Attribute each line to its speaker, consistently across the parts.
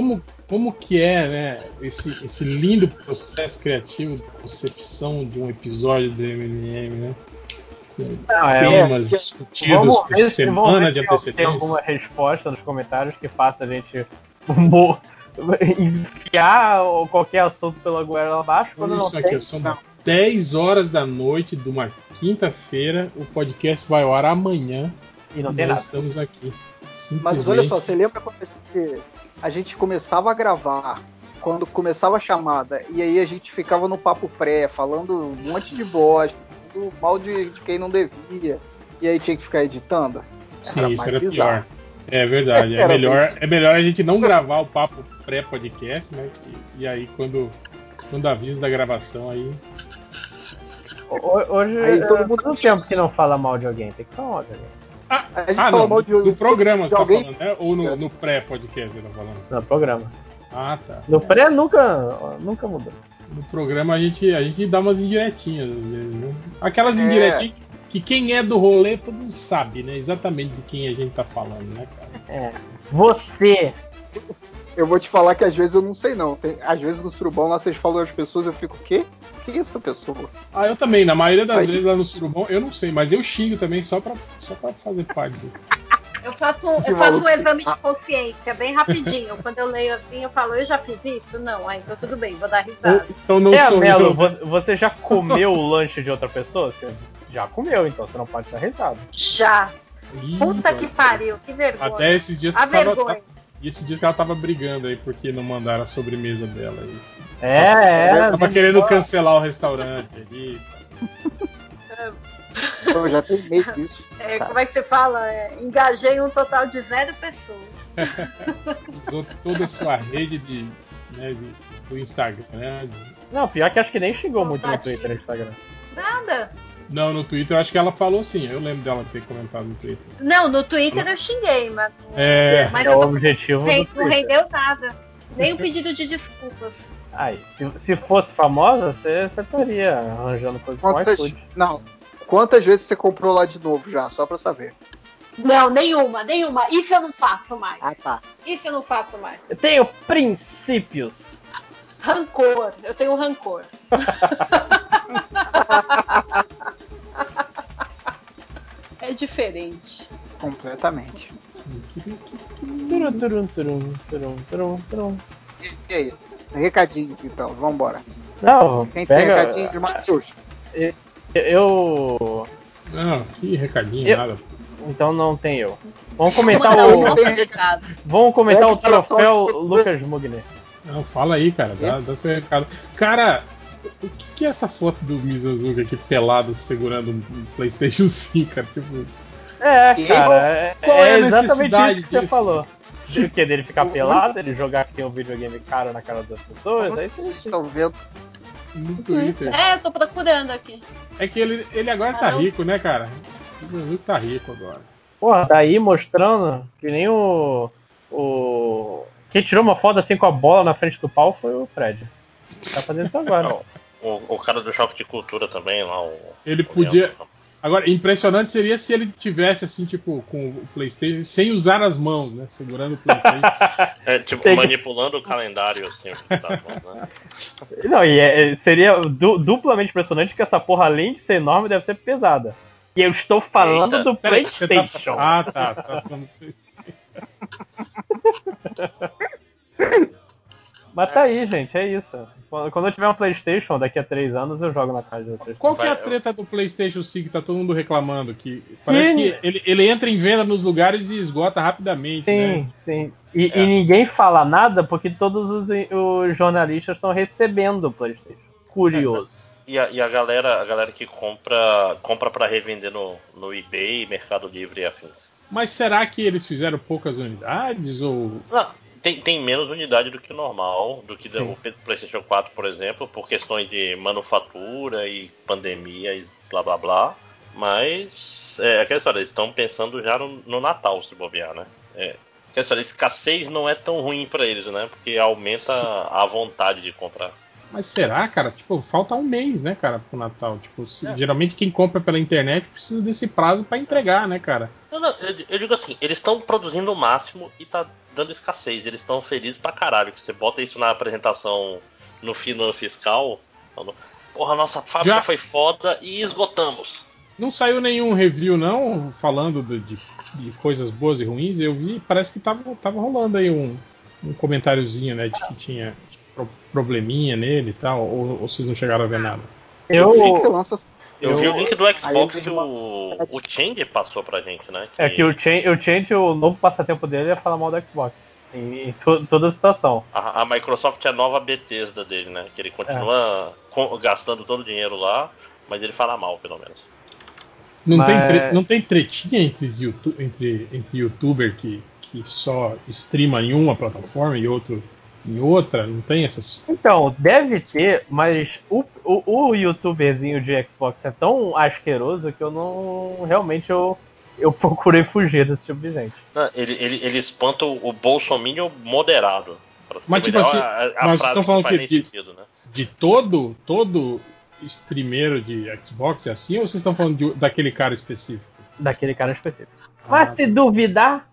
Speaker 1: como, como que é né, esse, esse lindo processo criativo de concepção de um episódio do MNM, né?
Speaker 2: Não,
Speaker 1: temas
Speaker 2: é,
Speaker 1: discutidos
Speaker 2: Vamos
Speaker 1: por
Speaker 2: ver se-
Speaker 1: semana de
Speaker 2: se Tem
Speaker 1: antecedência.
Speaker 2: alguma resposta nos comentários que faça a gente enfiar qualquer assunto pela goela abaixo quando
Speaker 1: Olha
Speaker 2: não
Speaker 1: isso
Speaker 2: tem.
Speaker 1: aqui, são 10 horas da noite de uma quinta-feira. O podcast vai ao ar amanhã.
Speaker 2: E não
Speaker 1: e
Speaker 2: tem
Speaker 1: nós
Speaker 2: nada.
Speaker 1: estamos aqui.
Speaker 3: Mas olha só, você lembra quando a gente, a gente começava a gravar, quando começava a chamada, e aí a gente ficava no papo pré, falando um monte de bosta, falando mal de, de quem não devia, e aí tinha que ficar editando?
Speaker 1: Sim,
Speaker 3: Era
Speaker 1: isso era
Speaker 3: bizarro.
Speaker 1: pior. É verdade. É melhor, é melhor a gente não gravar o papo pré-podcast, né? E, e aí quando, quando avisa da gravação aí.
Speaker 2: Ho- Hoje
Speaker 3: Aí todo
Speaker 2: é
Speaker 3: mundo-
Speaker 2: todo tempo que não fala mal de alguém, tem que falar mal de alguém.
Speaker 1: Ah,
Speaker 3: A gente
Speaker 1: ah,
Speaker 3: fala
Speaker 1: não,
Speaker 3: mal de-
Speaker 1: do programa
Speaker 3: de
Speaker 1: você tá
Speaker 3: alguém-
Speaker 1: falando, né? Ou no, no pré-podcast você tá falando?
Speaker 2: No programa.
Speaker 1: Ah, tá.
Speaker 2: No pré nunca, nunca mudou.
Speaker 1: No programa a gente, a gente dá umas indiretinhas às vezes, né? Aquelas
Speaker 3: É.
Speaker 1: indiretinhas que quem é do rolê todo mundo sabe, né? Exatamente de quem a gente tá falando, né, cara?
Speaker 2: É. Você.
Speaker 3: Eu vou te falar que às vezes eu não sei não. Tem- às vezes no surubão lá vocês falam as pessoas, eu fico, o quê? Quem é essa pessoa?
Speaker 1: Ah, eu também, na maioria das
Speaker 3: Aí-
Speaker 1: vezes lá no Surubom, eu não sei, mas eu xingo também só pra, só pra fazer parte.
Speaker 4: Eu faço, um-
Speaker 3: Que
Speaker 4: eu faço um exame de consciência bem rapidinho. Quando eu leio assim, eu falo, eu já fiz isso? Não, ah, então tudo bem, vou dar risada.
Speaker 1: então não
Speaker 2: é,
Speaker 1: sou
Speaker 2: Melo,
Speaker 1: eu.
Speaker 2: vo- você já comeu o lanche de outra pessoa? Você já comeu, então você não pode dar risada.
Speaker 4: Já.
Speaker 1: Ih,
Speaker 4: Puta que pariu, que vergonha.
Speaker 1: Até esses dias
Speaker 4: A
Speaker 1: que tava,
Speaker 4: vergonha.
Speaker 1: tá- e esses dias que ela tava brigando aí porque não mandaram a sobremesa dela aí.
Speaker 2: É, é.
Speaker 1: tava querendo cancelar o restaurante ali.
Speaker 3: Eu já tenho medo disso.
Speaker 4: É, como é que você fala? É, engajei um total de zero pessoas.
Speaker 1: Usou toda a sua rede de, né, de- do Instagram. né?
Speaker 2: Não, pior que acho que nem xingou muito no. Twitter e no Instagram.
Speaker 4: Nada.
Speaker 1: Não, no Twitter eu acho que ela falou sim. Eu lembro dela ter comentado no Twitter.
Speaker 4: Não, no Twitter eu xinguei, mas,
Speaker 1: É.
Speaker 4: mas
Speaker 2: É o
Speaker 4: não,
Speaker 2: objetivo do
Speaker 4: não
Speaker 2: Twitter.
Speaker 4: rendeu nada. Nem um pedido de desculpas.
Speaker 2: Aí, se, se fosse famosa, você, você estaria arranjando coisa com
Speaker 3: Quantas,
Speaker 2: iFood.
Speaker 3: não, quantas vezes você comprou lá de novo já, só pra saber?
Speaker 4: Não, nenhuma, nenhuma. Isso eu não faço mais.
Speaker 3: Ah, tá.
Speaker 4: Isso eu não faço mais.
Speaker 2: Eu tenho princípios.
Speaker 4: Rancor. Eu tenho rancor. é diferente.
Speaker 3: Completamente.
Speaker 2: Turum, turum, turum, turum, turum, turum.
Speaker 3: E aí? Recadinhos então, vambora.
Speaker 2: Não,
Speaker 3: Quem tem
Speaker 2: pega.
Speaker 3: recadinho de Matheus?
Speaker 2: Eu.
Speaker 1: Não, que recadinho,
Speaker 2: Eu-
Speaker 1: nada.
Speaker 2: Então não tem eu. Vamos comentar o. Vamos comentar
Speaker 3: É
Speaker 2: o troféu Lucas Mugner.
Speaker 1: Não, fala aí, cara. Dá, dá seu recado. Cara, o que, que é essa foto do Mizanzuki aqui pelado segurando um PlayStation 5, cara? Tipo,
Speaker 2: É, cara, é,
Speaker 1: qual é
Speaker 2: é
Speaker 1: a
Speaker 2: exatamente
Speaker 1: necessidade
Speaker 2: isso que você
Speaker 1: disso?
Speaker 2: falou. O que? Dele ficar pelado, ele jogar que tem um videogame caro na cara das pessoas, aí
Speaker 3: Vocês estão vendo?
Speaker 1: no Twitter.
Speaker 4: É, eu tô procurando aqui.
Speaker 1: É que ele, ele agora tá
Speaker 4: Ah, não.
Speaker 1: rico, né, cara? O Mizanzuki tá rico agora.
Speaker 2: Porra, tá aí mostrando que nem o. O. Quem tirou uma foto assim com a bola na frente do pau foi o Fred. Tá fazendo isso agora.
Speaker 5: Não, o, o cara do choque de cultura também, lá, o.
Speaker 1: Ele
Speaker 5: o
Speaker 1: podia.
Speaker 5: Leandro.
Speaker 1: Agora, impressionante seria se ele tivesse assim, tipo, com o PlayStation, sem usar as mãos, né? Segurando o PlayStation.
Speaker 5: É, tipo,
Speaker 2: Tem
Speaker 5: manipulando o calendário, assim, que tá bom, né?
Speaker 2: Não, e é- é- seria du- duplamente impressionante que essa porra, além de ser enorme, deve ser pesada. E eu estou falando
Speaker 5: Eita.
Speaker 2: do
Speaker 1: você tá-
Speaker 2: PlayStation.
Speaker 1: Ah, tá. tá falando-
Speaker 2: Mas tá aí, gente, é isso. Quando eu tiver um PlayStation daqui a três anos, eu jogo na casa de vocês.
Speaker 1: Qual que é a treta do PlayStation 5 que tá todo mundo reclamando? Que parece
Speaker 2: Sim.
Speaker 1: que ele, ele entra em venda nos lugares e esgota rapidamente, né?
Speaker 2: Sim, sim. E,
Speaker 5: É.
Speaker 2: e ninguém fala nada porque todos os, os jornalistas estão recebendo o PlayStation. Curioso.
Speaker 5: E a, e a galera, a galera que compra compra para revender no, no eBay, Mercado Livre e afins.
Speaker 1: Mas será que eles fizeram poucas unidades ou
Speaker 5: Não, tem, tem menos unidade do que o normal, do que
Speaker 2: Sim.
Speaker 5: o PlayStation 4, por exemplo, por questões de manufatura e pandemia e blá blá blá. Mas é aquela história, eles estão pensando já no, no Natal, se bobear, né? É. Aquela história, escassez não é tão ruim para eles, né? Porque aumenta a vontade de comprar.
Speaker 1: Mas será, cara? Tipo, falta um mês, né, cara, pro Natal. Tipo, se-
Speaker 5: É.
Speaker 1: geralmente quem compra pela internet precisa desse prazo pra entregar, né, cara?
Speaker 5: Não, não, eu, eu digo assim, eles estão produzindo o máximo e tá dando escassez. Eles estão felizes pra caralho. Você bota isso na apresentação no final fiscal. falando, Porra, nossa fábrica
Speaker 1: Já-
Speaker 5: foi foda e esgotamos.
Speaker 1: Não saiu nenhum review, não, falando de, de- de coisas boas e ruins. Eu vi, parece que tava, tava rolando aí um, um comentáriozinho, né, de que tinha probleminha nele e tal. Ou, ou vocês não chegaram a ver nada?
Speaker 2: Eu,
Speaker 3: Fica, lança
Speaker 5: Eu,
Speaker 2: Eu-
Speaker 5: vi o link do Xbox
Speaker 3: eu
Speaker 5: que
Speaker 3: vi
Speaker 5: o, o Change passou pra gente, né?
Speaker 2: é que o Change, o Change, o novo passatempo dele é falar mal do Xbox. Em, em to- toda a situação.
Speaker 5: A, a Microsoft é a nova Bethesda dele, né? Que ele continua
Speaker 2: É.
Speaker 5: co- gastando todo o dinheiro lá, mas ele fala mal, pelo menos.
Speaker 1: Não,
Speaker 2: Mas-
Speaker 1: tem, tre- não tem tretinha entre, entre, entre youtuber que, que só streama em uma plataforma e outro em outra? Não tem essas.
Speaker 2: Então, deve ter, mas o, o, o youtuberzinho de Xbox é tão asqueroso que eu não. Realmente eu, eu procurei fugir desse tipo de gente.
Speaker 5: Não, ele, ele, ele espanta o, o bolsominion moderado.
Speaker 1: Mas, tipo assim,
Speaker 5: a, a
Speaker 1: mas
Speaker 5: frase
Speaker 1: estão falando
Speaker 5: não faz
Speaker 1: que
Speaker 5: nem
Speaker 1: de-
Speaker 5: sentido, né?
Speaker 1: De todo, todo streameiro de Xbox é assim? Ou vocês estão falando de- daquele cara específico?
Speaker 2: Daquele cara específico.
Speaker 1: Ah,
Speaker 2: Mas se duvidar,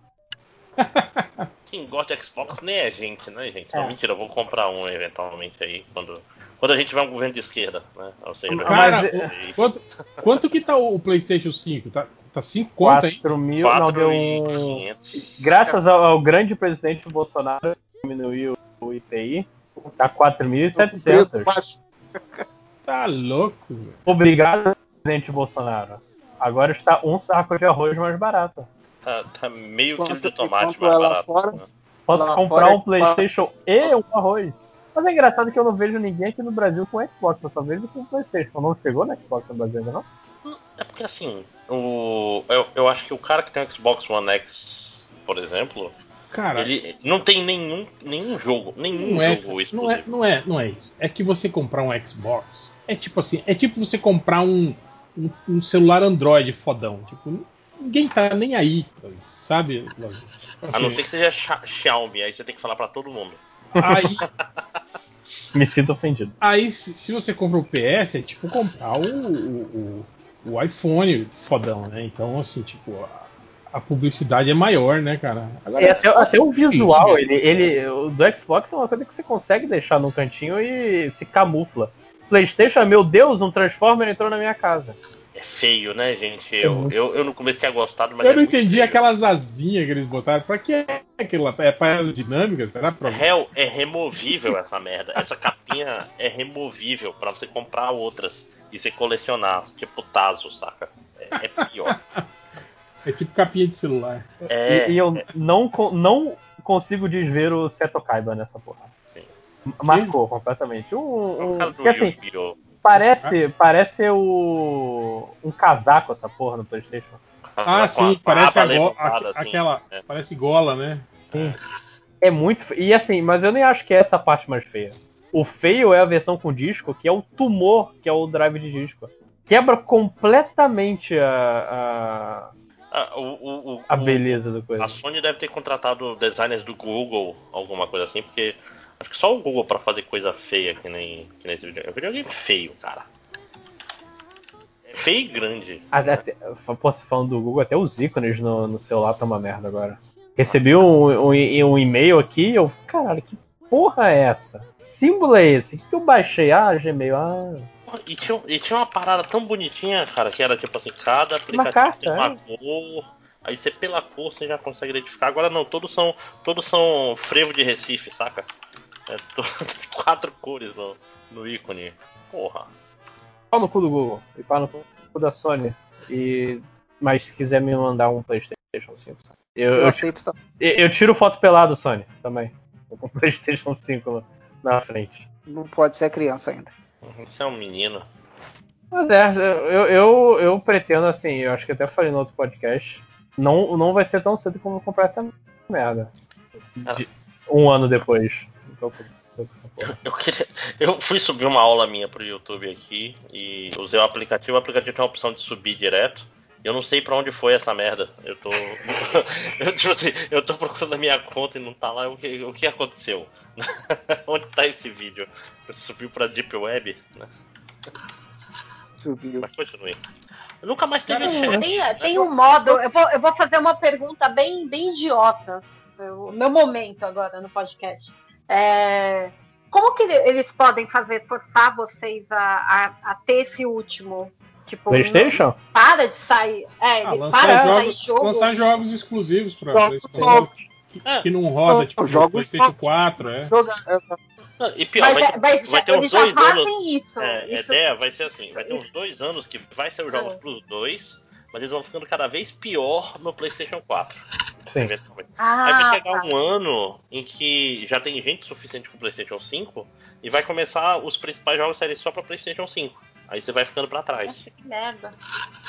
Speaker 5: Quem gosta de Xbox nem é gente, né, gente? Não,
Speaker 2: É.
Speaker 5: mentira, eu vou comprar um eventualmente aí, quando, quando a gente tiver um governo de esquerda, né? Ou seja,
Speaker 1: Cara,
Speaker 2: Mas,
Speaker 5: vocês-
Speaker 1: Quanto, quanto que tá o PlayStation 5? Tá, tá 5 conto aí?
Speaker 2: 4 mil. Não, deu um.
Speaker 5: 4.500.
Speaker 2: Graças ao, ao grande presidente Bolsonaro que diminuiu o IPI, tá 4.700.
Speaker 3: baixo.
Speaker 1: Tá louco, velho.
Speaker 2: Obrigado, presidente Bolsonaro. Agora está um saco de arroz mais barato.
Speaker 5: Tá, tá meio
Speaker 3: Quanto-
Speaker 5: quilo de tomate mais
Speaker 3: é lá
Speaker 5: barato.
Speaker 3: fora?
Speaker 5: né?
Speaker 2: Posso comprar
Speaker 3: fora
Speaker 2: um PlayStation e um arroz. Mas é engraçado que eu não vejo ninguém aqui no Brasil com Xbox, eu só vejo com PlayStation. Não chegou no Xbox no Brasil ainda, não?
Speaker 5: É porque assim, o, eu, eu acho que o cara que tem um Xbox One X, por exemplo,
Speaker 1: Cara,
Speaker 5: ele não tem nenhum, nenhum jogo, nenhum
Speaker 1: não é,
Speaker 5: jogo
Speaker 1: não é, não é, não é isso. É que você comprar um Xbox é tipo assim, é tipo você comprar um, um, um celular Android fodão. Tipo, ninguém tá nem aí, pra isso, sabe?
Speaker 5: A não
Speaker 1: Assim,
Speaker 5: ser que seja Xiaomi, aí você tem que falar pra todo mundo.
Speaker 1: aí,
Speaker 2: Me sinto ofendido.
Speaker 1: aí se, se você compra o PS, é tipo comprar o, o, o, o iPhone fodão, né? Então, assim, tipo, a, a publicidade é maior, né, cara? Agora,
Speaker 2: E até, até o visual,
Speaker 1: Sim,
Speaker 2: ele, ele, o do Xbox é uma coisa que você consegue deixar num cantinho e se camufla. PlayStation, meu Deus, um Transformer entrou na minha casa.
Speaker 5: É feio, né, gente? Eu,
Speaker 2: muito.
Speaker 5: eu, eu no começo tinha gostado, mas
Speaker 1: eu
Speaker 5: é
Speaker 1: não entendi
Speaker 5: feio.
Speaker 1: aquelas asinhas que eles botaram. Pra que é aquilo lá? É pra aerodinâmica? Será? Pra...
Speaker 5: Hell, é removível essa merda. Essa capinha é removível pra você comprar outras e você colecionar, tipo Tazo, saca? É, é pior.
Speaker 1: É tipo capinha de celular.
Speaker 5: É,
Speaker 2: e, e eu não, co- não consigo desver o Seto Kaiba nessa porra.
Speaker 5: Sim.
Speaker 2: Marcou completamente.
Speaker 5: É o
Speaker 2: um,
Speaker 5: cara do
Speaker 2: porque, assim! Parece, parece o, um casaco essa porra no Playstation.
Speaker 1: Ah,
Speaker 5: Com
Speaker 1: sim, parece a go-
Speaker 5: assim.
Speaker 1: aquela.
Speaker 5: É.
Speaker 1: Parece gola, né?
Speaker 2: Sim. É muito. fe- E assim, mas eu nem acho que é essa a parte mais feia. O feio é a versão com disco, que é o tumor, que é o drive de disco. Quebra completamente a,
Speaker 5: Ah, o, o,
Speaker 2: a, beleza do coisa.
Speaker 5: A Sony deve ter contratado designers do Google, alguma coisa assim, porque acho que só o Google pra fazer coisa feia que nem, que nem esse videogame. É um videogame feio, cara. É feio e grande.
Speaker 2: Até, até- pô, falando do Google, até os ícones no, no celular tá uma merda agora. Recebi um, um, um e-mail aqui eu. Caralho, que porra é essa? Símbolo é esse? O que, que eu baixei? Ah, Gmail. Ah.
Speaker 5: E tinha, e tinha uma parada tão bonitinha, cara, que era tipo assim, cada aplicativo
Speaker 2: carta,
Speaker 5: tem uma
Speaker 2: é.
Speaker 5: cor. Aí você pela cor você já consegue identificar. Agora não, todos são. Todos são frevo de Recife, saca? É, quatro cores no, no ícone. Porra.
Speaker 2: Pau no cu do Google. E pau no cu da Sony. E. Mas se quiser me mandar um Playstation 5. Eu,
Speaker 3: Eu
Speaker 2: eu,
Speaker 3: aceito também.
Speaker 2: eu- eu tiro foto pelado, Sony, também. Com o Playstation 5 no- na frente.
Speaker 3: Não pode ser criança ainda.
Speaker 5: Você é um menino.
Speaker 2: Mas é, eu, eu, eu pretendo, assim, eu acho que até falei no outro podcast, não, não vai ser tão cedo como eu comprar essa merda. De- um ano depois. Então, tô com essa porra.
Speaker 5: Eu, queria, eu fui subir uma aula minha pro YouTube aqui e usei o aplicativo. O aplicativo tem a opção de subir direto. Eu não sei pra onde foi essa merda. Eu tô. eu, tipo assim, eu tô procurando a minha conta e não tá lá. O que, o que aconteceu? onde tá esse vídeo? Subiu pra Deep Web? Né?
Speaker 3: Subiu.
Speaker 5: Mas continue. Eu nunca mais teve chat.
Speaker 4: Tem,
Speaker 5: né?
Speaker 4: tem um modo, eu vou, eu vou fazer uma pergunta bem, bem idiota. O meu momento agora no podcast. É, como que eles podem fazer forçar vocês a, a, a ter esse último? Tipo,
Speaker 2: PlayStation?
Speaker 4: não- para de sair. É,
Speaker 1: Ah, lançar,
Speaker 4: para de sair
Speaker 1: jogos,
Speaker 4: jogo.
Speaker 1: lançar jogos exclusivos esse console que,
Speaker 5: É.
Speaker 1: que não roda, tipo,
Speaker 3: jogos
Speaker 1: PlayStation
Speaker 3: só-
Speaker 1: 4, é.
Speaker 3: É,
Speaker 5: Não, E pior,
Speaker 4: Mas,
Speaker 5: vai,
Speaker 4: é-
Speaker 5: ter-
Speaker 4: mas
Speaker 5: vai ter uns dois anos.
Speaker 4: fazem isso.
Speaker 5: É, a
Speaker 4: isso
Speaker 5: ideia vai ser assim: vai ter uns
Speaker 4: isso-
Speaker 5: dois anos que vai ser os jogos
Speaker 4: É.
Speaker 5: pros dois, mas eles vão ficando cada vez pior no PlayStation 4.
Speaker 2: Sim.
Speaker 5: eventualmente.
Speaker 4: Ah,
Speaker 5: Aí vai chegar
Speaker 4: tá.
Speaker 5: um ano em que já tem gente suficiente pro PlayStation 5 e vai começar os principais jogos serem só pra PlayStation 5. Aí você vai ficando pra trás.
Speaker 4: Nossa, que merda.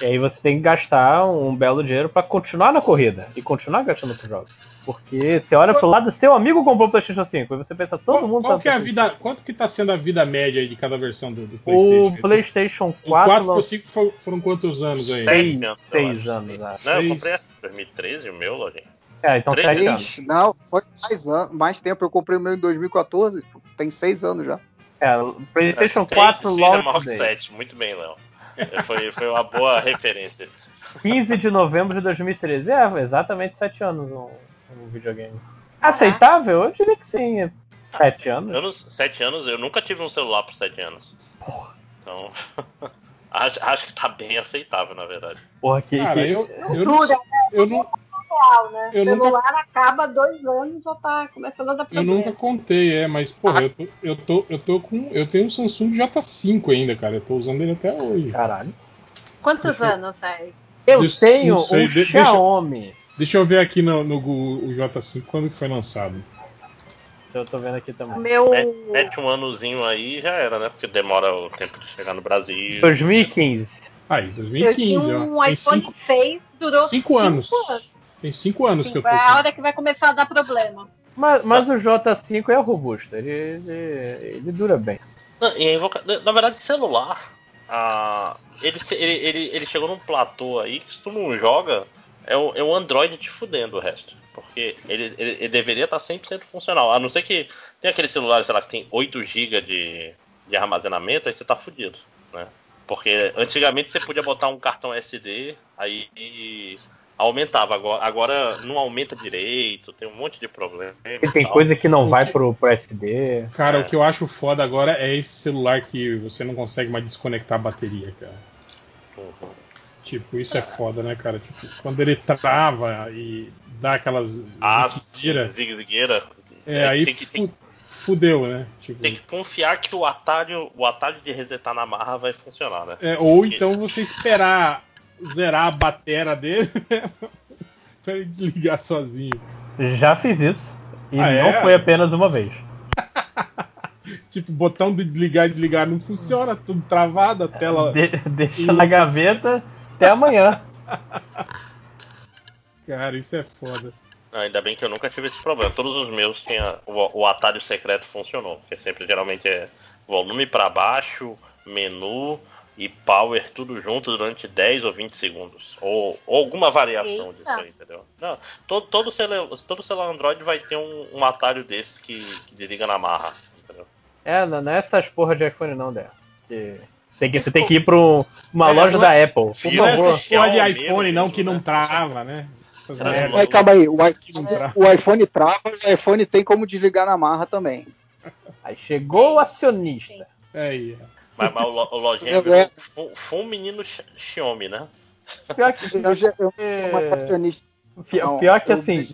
Speaker 2: E aí você tem que gastar um belo dinheiro pra continuar na corrida e continuar gastando com jogos. Porque você olha pro lado, seu amigo comprou o PlayStation 5 e você pensa, todo
Speaker 1: Qual,
Speaker 2: mundo
Speaker 1: qual
Speaker 2: tá
Speaker 1: que é a vida, quanto que tá sendo a vida média aí de cada versão do, do
Speaker 2: PlayStation. O PlayStation
Speaker 1: O
Speaker 2: 4,
Speaker 1: 4 pro
Speaker 2: lançou
Speaker 1: 5 foram, foram quantos anos aí?
Speaker 5: Seis.
Speaker 2: seis,
Speaker 5: anos, eu
Speaker 2: seis
Speaker 5: acho.
Speaker 2: anos, acho.
Speaker 5: Não, eu
Speaker 1: Seis.
Speaker 5: comprei em 2013 o meu, Lojinha.
Speaker 2: É, então
Speaker 5: Três
Speaker 2: sete anos.
Speaker 3: Ixi, não, foi mais, an- mais tempo. Eu comprei o meu em 2014. Tem seis anos já.
Speaker 2: É, o PlayStation
Speaker 5: Seis-
Speaker 2: 4
Speaker 5: seis é maior
Speaker 2: launch
Speaker 5: que
Speaker 2: day.
Speaker 5: 7. Muito bem, Léo. É, Foi, foi uma boa referência.
Speaker 2: 15 de novembro de 2013. É, exatamente 7 anos um, um videogame. Aceitável? Eu diria que sim. 7 anos.
Speaker 5: Anos, 7 anos, eu nunca tive um celular por 7 anos. Então. acho, acho que tá bem aceitável, na verdade.
Speaker 2: Porra, que,
Speaker 1: Cara,
Speaker 2: que-
Speaker 1: eu, eu não, eu não,
Speaker 4: real, né?
Speaker 1: Eu
Speaker 4: o
Speaker 1: nunca-
Speaker 4: celular acaba dois anos já tá começando a dar
Speaker 1: eu
Speaker 4: problema.
Speaker 1: nunca contei, é, mas porra, eu tô, eu tô, eu tô com, eu tenho um Samsung J5 ainda, cara, eu tô usando ele até hoje.
Speaker 2: Caralho.
Speaker 4: Quantos
Speaker 1: Deixa eu-
Speaker 4: anos, velho?
Speaker 2: Eu
Speaker 1: Deixa-
Speaker 2: tenho
Speaker 1: sei,
Speaker 2: um
Speaker 1: de-
Speaker 2: Xiaomi.
Speaker 1: Deixa eu ver aqui no, no Google o J5 quando que foi lançado.
Speaker 2: Eu tô vendo aqui
Speaker 4: O
Speaker 2: também.
Speaker 4: meu.
Speaker 5: Mete, mete um anozinho aí e já era, né? Porque demora o tempo de chegar no Brasil.
Speaker 2: 2015.
Speaker 1: Aí,
Speaker 4: Eu
Speaker 1: 2015,
Speaker 4: tinha
Speaker 1: ó.
Speaker 4: um
Speaker 1: Tem
Speaker 4: iPhone
Speaker 1: cinco,
Speaker 4: 6, durou
Speaker 1: cinco anos. Tem 5 anos que eu
Speaker 4: Cinco.
Speaker 1: tô.
Speaker 4: É a hora que vai começar a dar problema.
Speaker 2: Mas, mas o J5 é robusto, ele, ele, ele dura bem.
Speaker 5: Não, e a invoca- Na verdade, celular. ah, ele, ele, ele, ele chegou num platô aí que se tu não joga, é o, é o Android te fudendo o resto. Porque ele, ele, ele deveria estar 100% funcional. A não ser que tem aquele celular, sei lá, que tem 8 GB de, de armazenamento, aí você tá fudido, né? Porque antigamente você podia botar um cartão SD, aí aumentava. Agora, agora não aumenta direito, tem um monte de problema.
Speaker 2: E tem
Speaker 5: tal.
Speaker 2: coisa que não vai
Speaker 1: que-
Speaker 2: pro, pro SD.
Speaker 1: Cara,
Speaker 5: É.
Speaker 1: o que eu acho foda agora é esse celular que você não consegue mais desconectar a bateria, cara.
Speaker 5: Uhum.
Speaker 1: Tipo, isso é foda, né, cara? Tipo, quando ele trava e dá aquelas
Speaker 5: Ah, zigue-zigueira.
Speaker 1: é, aí
Speaker 5: tem que, tem,
Speaker 1: fu- fudeu, né? Tipo,
Speaker 5: tem que confiar que o atalho, o atalho de resetar na marra vai funcionar, né?
Speaker 1: é, ou então você esperar zerar a batera dele pra ele desligar sozinho.
Speaker 2: Já fiz isso. E
Speaker 1: Ah,
Speaker 2: não
Speaker 1: é?
Speaker 2: foi apenas uma vez.
Speaker 1: Tipo, o botão de ligar e desligar não funciona, tudo travado, a tela.
Speaker 2: De- deixa na gaveta até amanhã.
Speaker 1: Cara, isso é foda.
Speaker 5: Ainda bem que eu nunca tive esse problema. Todos os meus tinha o, o atalho secreto funcionou, porque sempre geralmente é volume para baixo, menu e power tudo junto durante 10 ou 20 segundos, ou, ou alguma variação
Speaker 4: Eita.
Speaker 5: disso aí, entendeu? Não, todo, todo, celular, todo celular Android vai ter um, um atalho desse que, que desliga na marra, entendeu?
Speaker 2: É, não não é essas porra de iPhone não, Dé. Que tem que, você tem que ir pra um- uma
Speaker 1: É,
Speaker 2: loja
Speaker 1: não
Speaker 2: da
Speaker 1: é-
Speaker 2: Apple. Por
Speaker 1: é
Speaker 2: favor.
Speaker 1: essas porra de iPhone não
Speaker 5: mesmo,
Speaker 1: que não
Speaker 5: né?
Speaker 1: trava, né?
Speaker 3: Mas calma aí, o o iPhone trava e o iPhone tem como desligar na marra também.
Speaker 2: Aí chegou o acionista.
Speaker 1: Aí,
Speaker 5: Mas, mas o, o lojinha fu- foi um menino Xi- Xiaomi, né?
Speaker 2: Pior que,
Speaker 3: Eu já eu
Speaker 2: é,
Speaker 3: acionista.
Speaker 2: pior, pior que assim,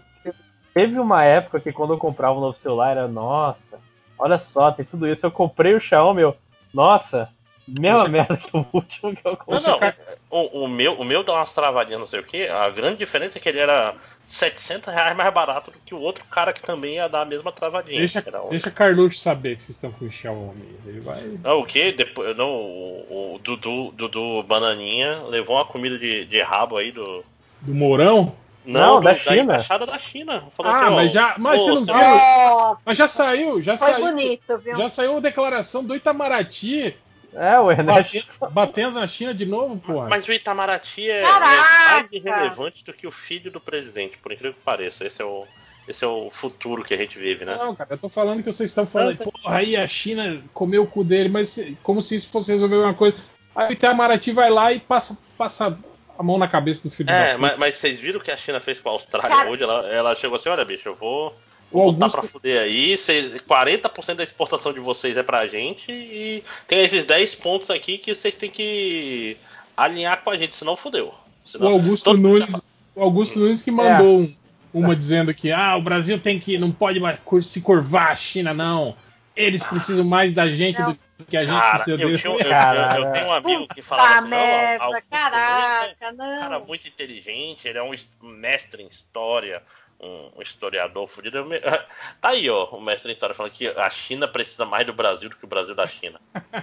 Speaker 2: teve uma época que quando eu comprava um novo celular era, nossa, olha só, tem tudo isso. Eu comprei o Xiaomi, eu, nossa, mesma merda que o último que eu
Speaker 5: Não,
Speaker 2: comprei.
Speaker 5: não. O, o meu, o meu dá umas travadinhas, não sei o que. A grande diferença é que ele era 700 reais mais barato do que o outro cara que também ia dar a mesma travadinha.
Speaker 1: deixa,
Speaker 5: um-
Speaker 1: deixa Carluxo saber que vocês estão com o Xiaomi. Ele vai.
Speaker 5: Não, o que? Depois, não, o, o Dudu, Dudu Bananinha levou uma comida de, de rabo aí do.
Speaker 1: Do Mourão?
Speaker 2: Não,
Speaker 5: do-
Speaker 2: da China.
Speaker 5: embaixada da China. Falou
Speaker 1: Ah,
Speaker 5: assim, ó,
Speaker 1: mas já. Mas
Speaker 5: pô,
Speaker 1: você não viu? Mas já saiu, já
Speaker 4: foi
Speaker 1: saiu.
Speaker 4: bonito, viu?
Speaker 1: Já saiu a declaração do Itamaraty
Speaker 2: É, o Ernesto.
Speaker 1: Batendo, batendo na China de novo, porra.
Speaker 5: Mas o Itamaraty é, é mais irrelevante do que o filho do presidente, por incrível que pareça. Esse é o, esse é o futuro que a gente vive, né?
Speaker 1: Não, cara, eu tô falando que vocês estão falando, porra, aí a China comeu o cu dele, mas como se isso fosse resolver uma coisa. Aí o Itamaraty vai lá e passa, passa a mão na cabeça do filho
Speaker 5: É, mas, mas vocês viram o que a China fez com a Austrália
Speaker 4: Cara-
Speaker 5: hoje? Ela, ela chegou assim, olha, bicho, eu vou
Speaker 1: O
Speaker 5: botar
Speaker 1: Augusto-
Speaker 5: pra fuder aí, cês- 40% da exportação de vocês é pra gente e tem esses 10 pontos aqui que vocês têm que alinhar com a gente, senão fudeu.
Speaker 1: O Augusto
Speaker 5: todo-
Speaker 1: Nunes, o Augusto Nunes que mandou um- uma dizendo que ah, o Brasil tem que não pode mais se curvar à China não. Eles precisam mais da gente
Speaker 4: Não.
Speaker 1: do que a gente
Speaker 5: Cara,
Speaker 1: precisa
Speaker 5: eu,
Speaker 1: deles.
Speaker 5: eu-
Speaker 2: Cara.
Speaker 5: eu- eu tenho um amigo que falava
Speaker 4: Puta
Speaker 5: assim, não,
Speaker 4: merda,
Speaker 5: Nunes é
Speaker 4: caraca,
Speaker 5: um cara
Speaker 4: não.
Speaker 5: muito inteligente, ele é um mestre em história, um, historiador fudido. Me- Tá aí, ó, o mestre em história falando que a China precisa mais do Brasil do que o Brasil da China.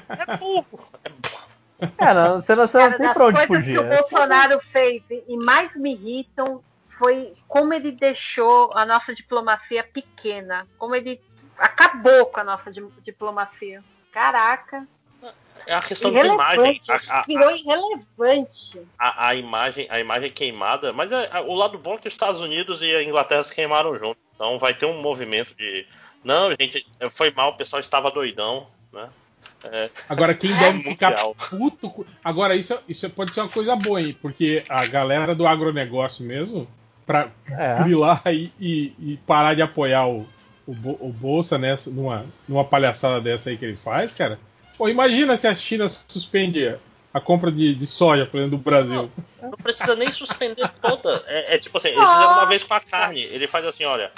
Speaker 5: É burro, é burro.
Speaker 2: É, não, você não, você não
Speaker 4: Cara,
Speaker 2: tem
Speaker 4: das
Speaker 2: pra onde fugir.
Speaker 4: que o
Speaker 2: né?
Speaker 4: Bolsonaro fez e mais me irritam foi como ele deixou a nossa diplomacia pequena. Como ele acabou com a nossa di- diplomacia. Caraca.
Speaker 5: É uma questão de imagem. A, a-
Speaker 4: Virou irrelevante.
Speaker 5: a- a imagem, a imagem queimada, mas é- o lado bom é que os Estados Unidos e a Inglaterra se queimaram juntos. Então vai ter um movimento de. Não, gente, foi mal, o pessoal estava doidão, né? É,
Speaker 1: Agora quem
Speaker 4: É
Speaker 1: deve ficar
Speaker 5: mundial.
Speaker 1: puto. Agora isso, isso pode ser uma coisa boa, hein? Porque a galera do agronegócio mesmo, pra
Speaker 2: É.
Speaker 1: grilar e, e- e parar de apoiar o, o, o Bolsa nessa, numa, numa palhaçada dessa aí que ele faz, cara. Pô, imagina se a China suspende a compra de, de soja, por exemplo, do Brasil.
Speaker 5: Não precisa nem suspender toda. É, é tipo assim, eles fizeram uma vez com a carne. Ele faz assim, olha,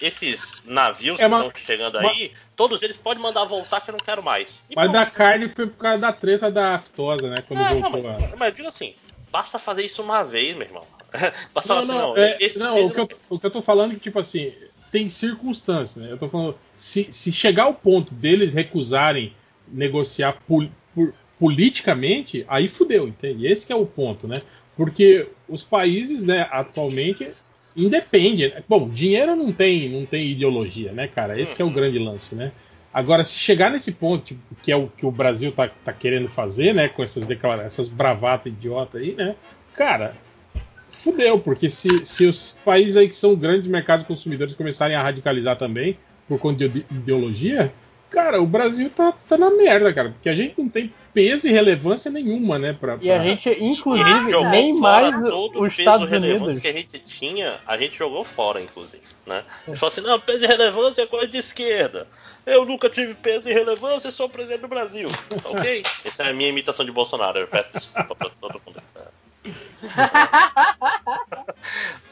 Speaker 5: esses navios
Speaker 1: É
Speaker 5: que
Speaker 1: uma-
Speaker 5: estão chegando aí, todos eles podem mandar voltar que eu não quero mais. E
Speaker 1: Mas
Speaker 5: pronto.
Speaker 1: da carne foi por causa da treta da aftosa, né? Quando
Speaker 5: É, não,
Speaker 1: voltou
Speaker 5: mas,
Speaker 1: a.
Speaker 5: mas digo assim, basta fazer isso uma vez, meu irmão. Basta
Speaker 1: Não,
Speaker 5: falar
Speaker 1: não,
Speaker 5: assim,
Speaker 1: é-
Speaker 5: esse-
Speaker 1: não,
Speaker 5: esse
Speaker 1: o, que eu, o que eu tô falando é que, tipo assim, tem circunstâncias, né? Eu tô falando, se, se chegar ao ponto deles recusarem negociar pol- por- politicamente, aí fudeu, entende? Esse que é o ponto, né? Porque os países, né, atualmente, independem. né? Bom, dinheiro não tem, não tem ideologia, né, cara? Esse é o grande lance, né? Agora, se chegar nesse ponto, tipo, que é o que o Brasil tá, tá querendo fazer, né, com essas declarações, essas bravatas idiota aí, né? Cara, fudeu, porque se, se os países aí que são grandes mercados consumidores começarem a radicalizar também por conta de ideologia, cara, o Brasil tá, tá na merda, cara, porque a gente não tem peso e relevância nenhuma, né? Pra,
Speaker 2: E a
Speaker 1: pra-
Speaker 2: gente, inclusive,
Speaker 5: jogou
Speaker 2: nem
Speaker 5: fora
Speaker 2: mais
Speaker 5: todo
Speaker 2: os
Speaker 5: o peso
Speaker 2: Estados Unidos.
Speaker 5: que a gente tinha, a gente jogou fora, inclusive. Né? Ele falou assim, não, peso e relevância é coisa de esquerda. Eu nunca tive peso e relevância, sou presidente do Brasil. ok? Essa é a minha imitação de Bolsonaro, eu peço desculpa pra todo mundo.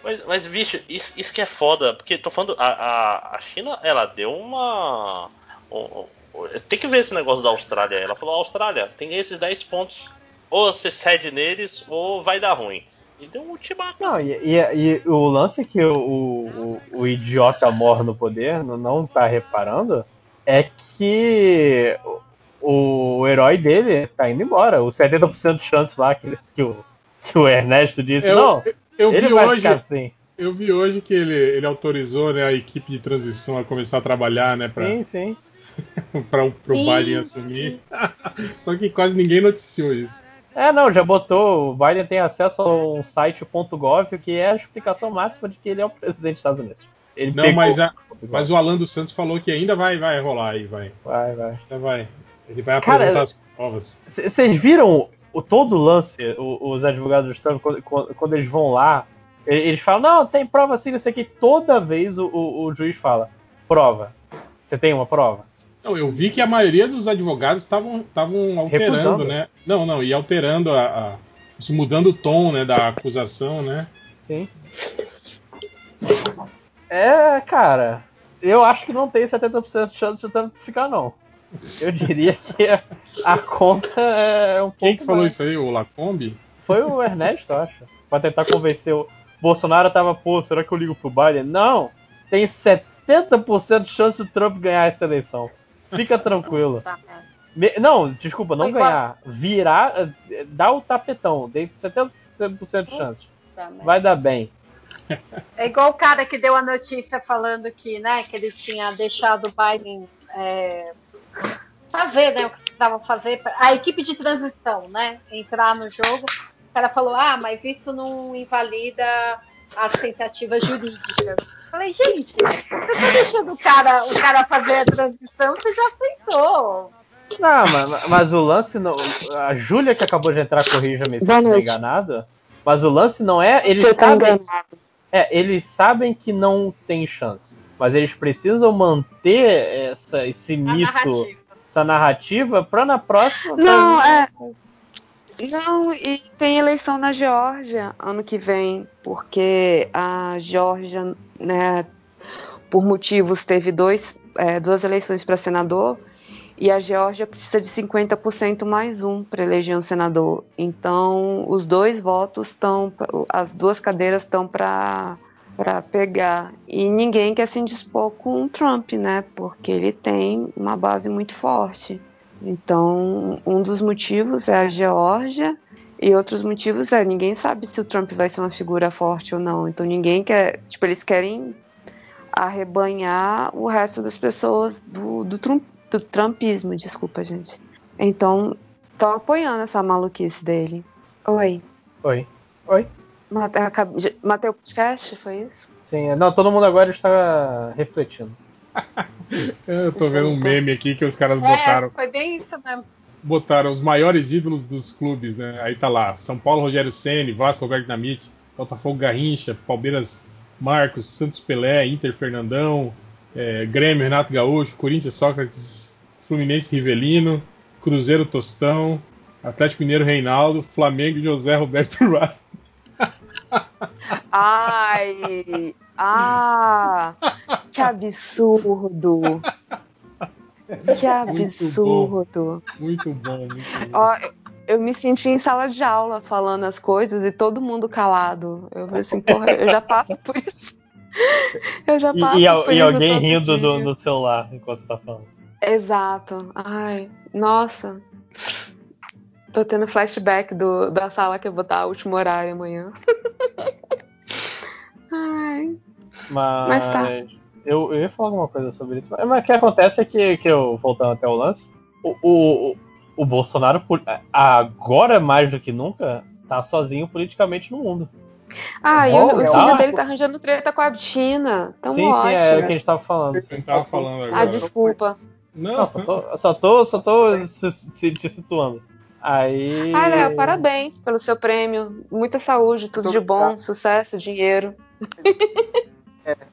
Speaker 5: Mas, mas, bicho, isso, isso que é foda, porque tô falando, a, a, a China, ela deu uma. Um- um- tem que ver esse negócio da Austrália. Ela falou: Austrália, tem esses 10 pontos. Ou você cede neles, ou vai dar ruim. E deu um ultimato.
Speaker 2: Não, e, e- e o lance é que o, o, o idiota mor no poder não, tá reparando é que o, o herói dele tá indo embora. O 70% de chance lá que, que, o, que o Ernesto disse,
Speaker 1: Eu,
Speaker 2: não,
Speaker 1: eu
Speaker 2: ele
Speaker 1: vi
Speaker 2: vai
Speaker 1: hoje,
Speaker 2: ficar assim.
Speaker 1: eu vi hoje que ele, ele autorizou né, a equipe de transição a começar a trabalhar, né, pra,
Speaker 2: Sim, sim.
Speaker 1: pro
Speaker 4: Sim,
Speaker 1: Biden assumir. Só que quase ninguém noticiou isso.
Speaker 2: É, não, já botou. O Biden tem acesso a um site .gov, que é a explicação máxima de que ele é o presidente dos Estados Unidos. Ele
Speaker 1: Não,
Speaker 2: pegou
Speaker 1: mas, a-
Speaker 2: o
Speaker 1: mas o Alan dos Santos falou que ainda vai, vai rolar aí, vai.
Speaker 2: Vai, vai.
Speaker 1: Ainda vai. Ele vai
Speaker 2: Cara,
Speaker 1: apresentar as provas.
Speaker 2: Vocês viram o, todo o lance, o- os advogados do Trump, quando, quando- eles vão lá, eles falam, não, tem prova assim, isso aqui. Toda vez o, o- o juiz fala, prova. Você tem uma prova?
Speaker 1: Não, eu vi que a maioria dos advogados estavam alterando, né? Não, não, e alterando a, a- mudando o tom, né, da acusação, né?
Speaker 2: Sim. É, cara, eu acho que não tem 70% de chance de Trump ficar, não. Eu diria que a, a conta é um pouco
Speaker 1: Quem que falou
Speaker 2: mais.
Speaker 1: isso aí? O Lacombe?
Speaker 2: Foi o Ernesto, eu acho. Pra tentar convencer o Bolsonaro tava, pô, será que eu ligo pro Biden? Não! Tem 70% de chance do Trump ganhar essa eleição. Fica tranquilo.
Speaker 4: Tá,
Speaker 2: Não, desculpa, não
Speaker 4: Foi igual-
Speaker 2: ganhar. Virar, eh, dar o tapetão. Tem 70% de chance.
Speaker 4: Tá?
Speaker 2: Vai dar bem.
Speaker 4: É igual o cara que deu a notícia falando que, né, que ele tinha deixado o Biden é, fazer, né, precisavam fazer, a equipe de transição, né? Entrar no jogo. O cara falou: ah, mas isso não invalida as tentativas jurídicas. Falei, gente, você tá deixando o cara, o cara fazer a transição, você já aceitou.
Speaker 2: Não, mas, mas o lance não. A Júlia que acabou de entrar, corrija-me se eu estou enganado. Mas o lance não é. Eles sabem. É, eles sabem que não tem chance. Mas eles precisam manter essa, esse
Speaker 4: A
Speaker 2: mito,
Speaker 4: narrativa.
Speaker 2: essa narrativa, pra na próxima.
Speaker 6: Não, é. Não, e tem eleição na Geórgia ano que vem, porque a Geórgia, né, por motivos, teve dois, é, duas eleições para senador e a Geórgia precisa de 50% mais um para eleger um senador. Então, os dois votos estão, as duas cadeiras estão para para pegar. E ninguém quer se indispor com o Trump, né? Porque ele tem uma base muito forte. Então, um dos motivos é a Geórgia e outros motivos é ninguém sabe se o Trump vai ser uma figura forte ou não. Então ninguém quer, tipo, eles querem arrebanhar o resto das pessoas do, do, Trump, do trumpismo, desculpa, gente. Então, tô apoiando essa maluquice dele. Oi.
Speaker 2: Oi. Oi.
Speaker 6: Matei o podcast, foi isso?
Speaker 2: Sim, é, não, todo mundo agora está refletindo.
Speaker 1: Eu tô vendo um meme aqui que os caras
Speaker 4: É,
Speaker 1: botaram,
Speaker 4: foi bem isso mesmo.
Speaker 1: botaram os maiores ídolos dos clubes, né? Aí tá lá, São Paulo Rogério Ceni, Vasco Roberto Dinamite, Botafogo Garrincha, Palmeiras Marcos, Santos Pelé, Inter Fernandão, é, Grêmio Renato Gaúcho, Corinthians Sócrates, Fluminense Rivelino, Cruzeiro Tostão, Atlético Mineiro Reinaldo, Flamengo José Roberto Rá.
Speaker 6: Ai! Ah! Que absurdo! Que absurdo!
Speaker 1: Muito bom, muito bom.
Speaker 6: Ó, eu me senti em sala de aula falando as coisas e todo mundo calado. Eu falei assim, porra, eu já passo por isso. Eu já passo
Speaker 2: E, e,
Speaker 6: por
Speaker 2: e
Speaker 6: isso
Speaker 2: alguém
Speaker 6: todo
Speaker 2: rindo do, celular enquanto tá falando.
Speaker 6: Exato. Ai, nossa. Tô tendo flashback do, da sala que eu vou estar a último horário amanhã. Ai.
Speaker 2: Mas,
Speaker 6: Mas tá.
Speaker 2: Eu, eu ia falar alguma coisa sobre isso. Mas o que acontece é que, que eu, voltando até o lance, o, o, o Bolsonaro, agora mais do que nunca, tá sozinho politicamente no mundo.
Speaker 6: Ah, e o, o
Speaker 2: tá.
Speaker 6: filho dele tá arranjando treta com a China. Tão
Speaker 2: sim,
Speaker 6: ótimo.
Speaker 2: sim, era o que a gente tava falando.
Speaker 1: Quem tava falando
Speaker 6: Ah,
Speaker 1: agora?
Speaker 6: desculpa.
Speaker 1: Não,
Speaker 2: Não, só tô, só tô, só tô se, se- te situando. Aí.
Speaker 6: Ah, Léo, parabéns pelo seu prêmio. Muita saúde, tudo
Speaker 3: Muito
Speaker 6: de bom, sucesso, dinheiro.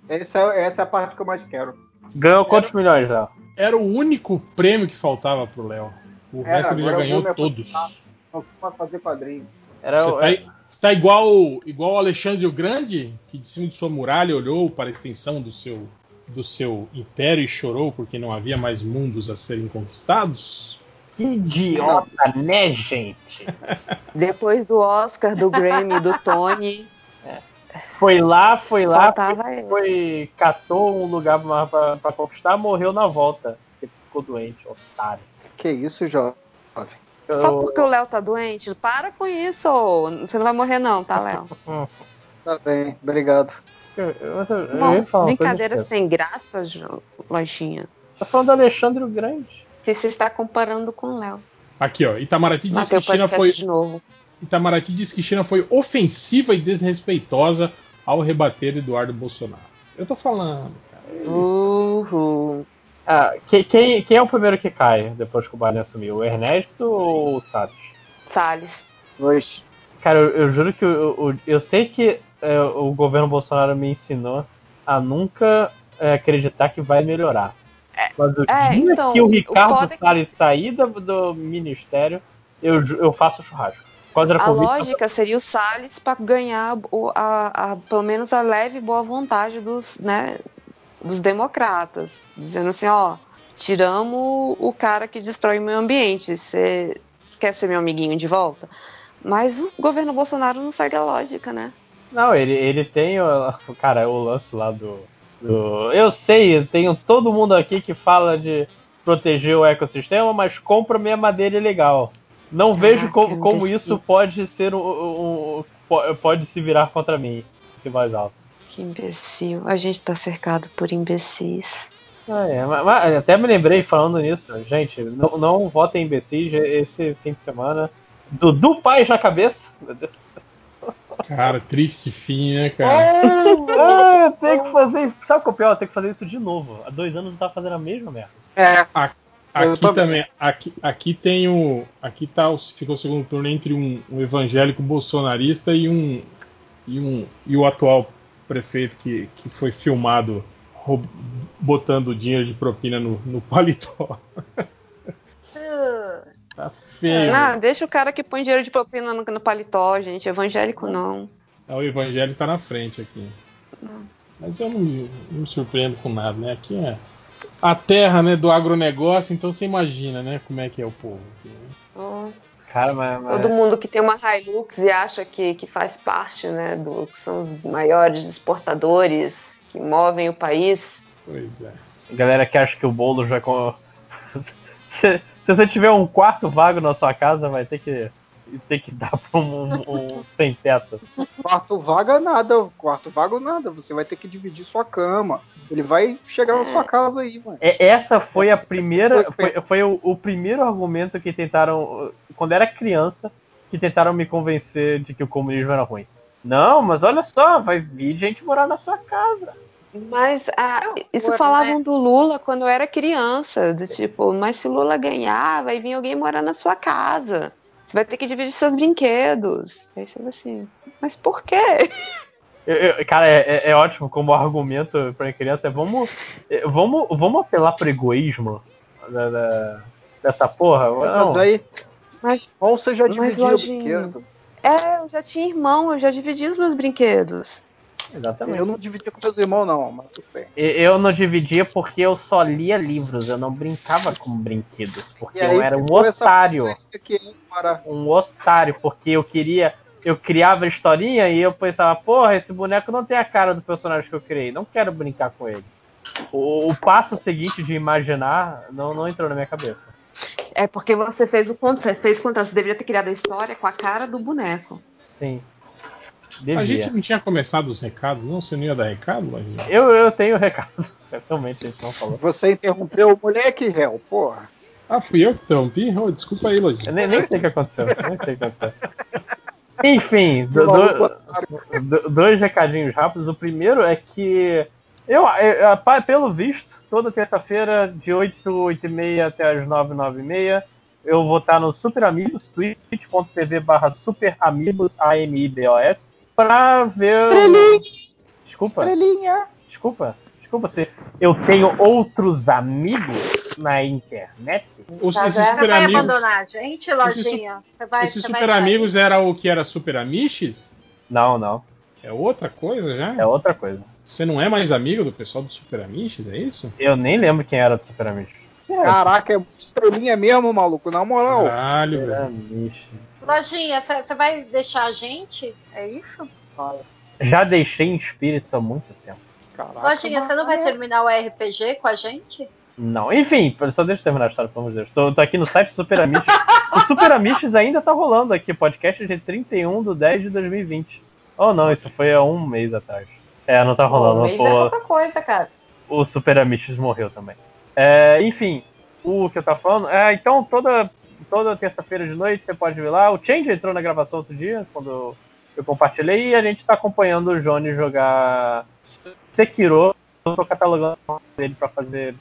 Speaker 3: Essa, é- essa é a parte que eu mais quero.
Speaker 2: Ganhou quantos milhões, Léo?
Speaker 1: era o único prêmio que faltava pro Léo. O
Speaker 3: Era,
Speaker 1: resto ele já ganhou
Speaker 3: me
Speaker 1: todos.
Speaker 3: Não vou fazer quadrinho.
Speaker 2: Era
Speaker 1: Você
Speaker 2: o-
Speaker 1: tá, você tá igual, igual o Alexandre o Grande, que de cima de sua muralha olhou para a extensão do seu, do seu império e chorou porque não havia mais mundos a serem conquistados?
Speaker 2: Que idiota, né, gente?
Speaker 6: Depois do Oscar, do Grammy, do Tony,
Speaker 2: Foi lá, foi lá,
Speaker 6: ele.
Speaker 2: foi, catou um lugar pra, pra, pra conquistar, morreu na volta. Ficou doente, otário.
Speaker 3: Que isso, jovem?
Speaker 6: Só porque o Léo tá doente? Para com isso! Você não vai morrer não, tá, Léo?
Speaker 3: Tá bem, obrigado.
Speaker 2: eu, eu, eu,
Speaker 6: Bom, brincadeira sem graça, Lojinha.
Speaker 2: Tô falando do Alexandre o Grande.
Speaker 6: Se você está comparando com o Léo.
Speaker 1: Aqui, ó. Itamaraty disse
Speaker 6: Matei
Speaker 1: que China foi.
Speaker 6: de novo.
Speaker 1: Itamaraty disse que China foi ofensiva e desrespeitosa ao rebater Eduardo Bolsonaro. Eu tô falando, cara. É isso.
Speaker 6: Uhul.
Speaker 2: Ah, que- quem, quem é o primeiro que cai depois que o Biden assumiu? O Ernesto ou o Salles?
Speaker 6: Salles.
Speaker 3: Dois.
Speaker 2: Cara, eu, eu juro que eu, eu, eu sei que é, o governo Bolsonaro me ensinou a nunca é, acreditar que vai melhorar. Mas o
Speaker 6: é,
Speaker 2: dia
Speaker 6: então,
Speaker 2: que o
Speaker 6: o
Speaker 2: Ricardo
Speaker 6: foda é que-
Speaker 2: Salles sair do, do ministério, eu, eu faço churrasco. A
Speaker 6: lógica seria o Salles para ganhar o- a, a- pelo menos a leve boa vontade dos, né, dos democratas. Dizendo assim, ó, tiramos o cara que destrói o meio ambiente. Você quer ser meu amiguinho de volta? Mas o governo Bolsonaro não segue a lógica, né?
Speaker 2: Não, ele, ele tem o. Cara, o lance lá do, do. Eu sei, eu tenho todo mundo aqui que fala de proteger o ecossistema, mas compra minha madeira ilegal. Não vejo como, como isso pode ser um, um- um- po- Pode se virar contra mim, se mais alto.
Speaker 6: Que imbecil. A gente tá cercado por imbecis.
Speaker 2: É, mas, mas até me lembrei falando nisso, gente, não, não votem em imbecis esse fim de semana. Dudu Paz na cabeça. Meu Deus do céu.
Speaker 1: Cara, triste fim, né, cara?
Speaker 2: Ah, tem que fazer isso. Sabe o que é o pior? Tem que fazer isso de novo. Há dois anos eu tava fazendo a mesma merda.
Speaker 3: É,
Speaker 1: Aqui
Speaker 3: também.
Speaker 1: também, aqui, aqui tem o. Aqui tá, o- ficou o segundo turno entre um, um evangélico bolsonarista e um. E, um, e o atual prefeito que, que foi filmado roub- botando dinheiro de propina no, no paletó.
Speaker 4: Uh,
Speaker 1: Tá feio.
Speaker 6: Ah, deixa o cara que põe dinheiro de propina no, no paletó, gente. Evangélico não.
Speaker 1: É, O evangélico tá na frente aqui. Mas eu não, me- não me surpreendo com nada, né? Aqui é a terra né, do agronegócio, então você imagina, né? Como é que é o povo. aqui, né?
Speaker 6: Ó,
Speaker 2: Cara, mas. mas-
Speaker 6: Todo mundo que tem uma Hilux e acha que, que faz parte, né, do que são os maiores exportadores que movem o país.
Speaker 1: Pois é.
Speaker 2: Galera que acha que o vai. Com... se, se você tiver um quarto vago na sua casa, vai ter que. Ter que dar pra um, um- um sem teto.
Speaker 3: quarto vaga nada, quarto vago nada. Você vai ter que dividir sua cama. Ele vai chegar na sua casa aí, mano.
Speaker 2: É, essa foi a primeira.
Speaker 3: Foi-
Speaker 2: Foi, foi o, o primeiro argumento que tentaram. Quando era criança, que tentaram me convencer de que o comunismo era ruim. Não, mas olha só, vai vir gente morar na sua casa.
Speaker 6: Mas ah, isso
Speaker 4: horror,
Speaker 6: falavam
Speaker 4: né?
Speaker 6: do Lula quando eu era criança, do tipo, mas se o Lula ganhar, vai vir alguém morar na sua casa. Você vai ter que dividir seus brinquedos. Aí você fala assim, mas por quê?
Speaker 2: Eu- eu- cara, é, é- é ótimo como argumento pra criança. É vamos, é, vamos, vamos apelar pro egoísmo da- da- dessa porra.
Speaker 3: Mas
Speaker 2: Não,
Speaker 3: aí,
Speaker 6: Mas-
Speaker 3: bom, você já
Speaker 6: mas,
Speaker 3: dividiu o brinquedo.
Speaker 6: É, eu já tinha irmão, eu já dividi os meus brinquedos.
Speaker 2: Exatamente.
Speaker 3: Eu não dividia com meus irmãos, não, mas tudo bem.
Speaker 2: Eu não dividia porque eu só lia livros, eu não brincava com brinquedos, porque
Speaker 3: aí
Speaker 2: eu era um otário.
Speaker 3: para
Speaker 2: Um otário, porque eu queria. Eu criava a historinha e eu pensava, porra, esse boneco não tem a cara do personagem que eu criei, não quero brincar com ele. O, o passo seguinte de imaginar não, não entrou na minha cabeça.
Speaker 6: É porque você fez o contrário, fez o contrário, você deveria ter criado a história com a cara do boneco.
Speaker 2: Sim.
Speaker 1: A
Speaker 2: Devia.
Speaker 1: gente não tinha começado os recados, não? Você não ia dar recado, Lojinha?
Speaker 2: Eu, eu tenho recado. Realmente, a gente não falou.
Speaker 3: você interrompeu o moleque, réu, porra.
Speaker 1: Ah, fui eu que interrompi? Oh, desculpa aí,
Speaker 2: Eu
Speaker 1: Lojinha.
Speaker 2: nem, nem sei o que aconteceu. Nem sei o que aconteceu. Enfim, do- do- dois recadinhos rápidos. O primeiro é que eu, eu- pa- pelo visto, toda terça-feira, de 8, 8 e meia até as 9, 9 e meia, eu vou estar no Super Amigos, twitch.tv barra Super Amigos, A-M-I-B-O-S, pra ver.
Speaker 3: Estrelinha,
Speaker 2: Desculpa.
Speaker 3: estrelinha.
Speaker 2: Desculpa, desculpa se eu tenho outros amigos na internet.
Speaker 1: Os,
Speaker 6: Tá
Speaker 1: esses
Speaker 4: você
Speaker 1: super
Speaker 4: vai
Speaker 1: amigos.
Speaker 4: abandonar a gente, lojinha? Você vai,
Speaker 1: Esses
Speaker 4: você vai
Speaker 1: super
Speaker 4: sair?
Speaker 1: amigos era o que era super amiches?
Speaker 2: Não, não,
Speaker 1: É outra coisa já?
Speaker 2: é outra coisa.
Speaker 1: Você não é mais amigo do pessoal do super amiches, é isso?
Speaker 2: Eu nem lembro quem era do Super Amigos. Do
Speaker 3: Caraca, é estrelinha mesmo, maluco, na moral.
Speaker 1: Caralho,
Speaker 2: Super
Speaker 1: velho.
Speaker 4: Lojinha, você vai deixar a gente? É isso?
Speaker 2: Já deixei em espírito há muito tempo.
Speaker 3: Caraca,
Speaker 4: Lojinha, você não vai terminar o RPG com a gente?
Speaker 2: Não, enfim, só deixa eu terminar a história, pelo amor de Deus. Tô, tô aqui no site Super Amiches. o Super Amiches ainda tá rolando aqui, podcast de 31 de 10 de 2020. Oh não, isso foi há um mês atrás. É, não tá rolando.
Speaker 6: Mês é
Speaker 2: pô,
Speaker 6: pouca coisa, cara.
Speaker 2: o Super Amiches morreu também. É, enfim, o que eu tava falando. É, então, toda, toda terça-feira de noite você pode vir lá. O Change entrou na gravação outro dia, quando eu compartilhei, e a gente tá acompanhando o Johnny jogar Sekiro. Eu tô catalogando ele pra fazer.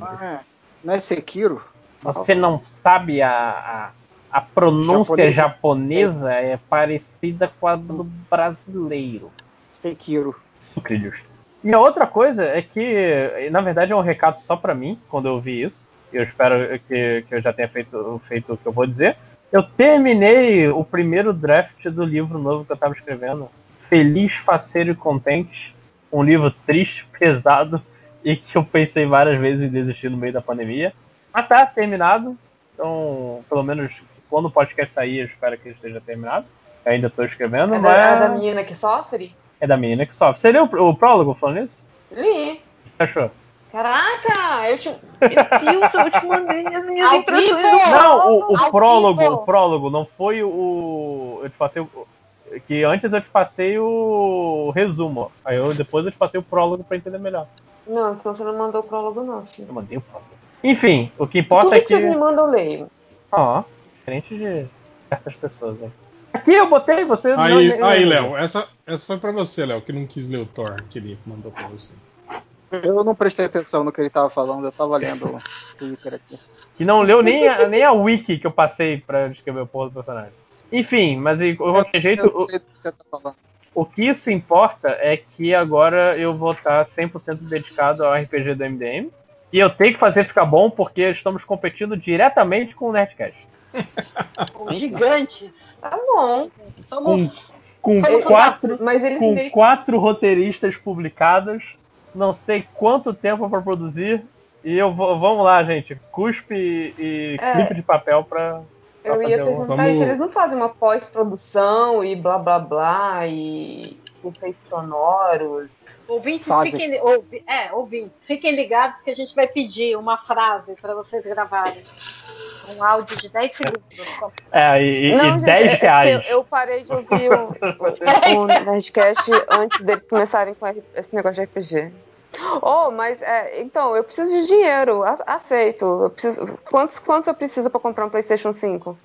Speaker 3: Ah, é. Não é Sekiro?
Speaker 2: Você não sabe a, a, a pronúncia
Speaker 3: Japonês.
Speaker 2: japonesa é parecida com a do brasileiro.
Speaker 3: Sekiro.
Speaker 2: Sucrilhos. E a outra coisa é que, na verdade, é um recado só pra mim, quando eu vi isso. Eu espero que, que eu já tenha feito, feito o que eu vou dizer. Eu terminei o primeiro draft do livro novo que eu tava escrevendo. Feliz, faceiro e contente. Um livro triste, pesado e que eu pensei várias vezes em desistir no meio da pandemia. Mas tá terminado. Então, pelo menos quando o podcast sair, eu espero que ele esteja terminado. Eu ainda tô escrevendo,
Speaker 6: É
Speaker 2: mas
Speaker 6: é da menina que sofre?
Speaker 2: É da menina que sofre. Você leu o, o prólogo falando isso?
Speaker 6: Li.
Speaker 2: O que você achou?
Speaker 6: Caraca, eu te, Deus, eu te mandei as minhas
Speaker 4: Ao
Speaker 6: impressões
Speaker 4: vivo?
Speaker 2: Não, o, o prólogo,
Speaker 4: vivo.
Speaker 2: o prólogo, não foi o. Eu te passei o. Que antes eu te passei o resumo. Aí eu, depois eu te passei o prólogo pra entender melhor.
Speaker 6: Não, então você não mandou o prólogo, não, filho.
Speaker 2: Eu mandei o prólogo. Enfim, o que importa
Speaker 6: Tudo
Speaker 2: é
Speaker 6: que vocês me
Speaker 2: que.
Speaker 6: mandam, eu leio.
Speaker 2: Ó, diferente de certas pessoas, hein? Aqui eu botei, você
Speaker 1: Aí,
Speaker 2: não-
Speaker 1: aí Léo, essa, essa foi pra você, Léo, que não quis ler o Thor que ele mandou pra você.
Speaker 3: Eu não prestei atenção no que ele tava falando, eu tava lendo o Twitter aqui.
Speaker 2: Que não leu nem a, nem a wiki que eu passei pra descrever o porra do personagem. Enfim, mas de qualquer jeito,
Speaker 3: eu não
Speaker 2: o,
Speaker 3: sei do que você tá falando.
Speaker 2: o que isso importa é que agora eu vou estar 100% dedicado ao RPG do MDM. E eu tenho que fazer ficar bom porque estamos competindo diretamente com o Nerdcast.
Speaker 4: O gigante.
Speaker 6: Tá bom.
Speaker 2: Com
Speaker 4: Somos
Speaker 2: quatro, com
Speaker 6: meio
Speaker 2: quatro roteiristas publicados, não sei quanto tempo para produzir. E eu vou, vamos lá, gente. Cuspe e, e
Speaker 6: É.
Speaker 2: clipe de papel pra.
Speaker 6: Eu ia
Speaker 2: fazer um-
Speaker 6: perguntar
Speaker 1: Vamos-
Speaker 6: se eles não fazem uma pós-produção e blá blá blá e efeitos sonoros.
Speaker 4: ouvintes,
Speaker 3: Fazem.
Speaker 4: fiquem, ouvi, é, ouvintes, fiquem ligados que a gente vai pedir uma frase para vocês gravarem. Um áudio de 10 segundos.
Speaker 2: É, e,
Speaker 6: não,
Speaker 2: e
Speaker 6: gente,
Speaker 2: 10
Speaker 6: é-
Speaker 2: reais.
Speaker 6: Eu, eu parei de ouvir o, o, Nerdcast antes deles começarem com esse negócio de RPG. Oh, mas é, então, eu preciso de dinheiro, aceito. Eu preciso, quantos, quantos eu preciso pra comprar um PlayStation 5?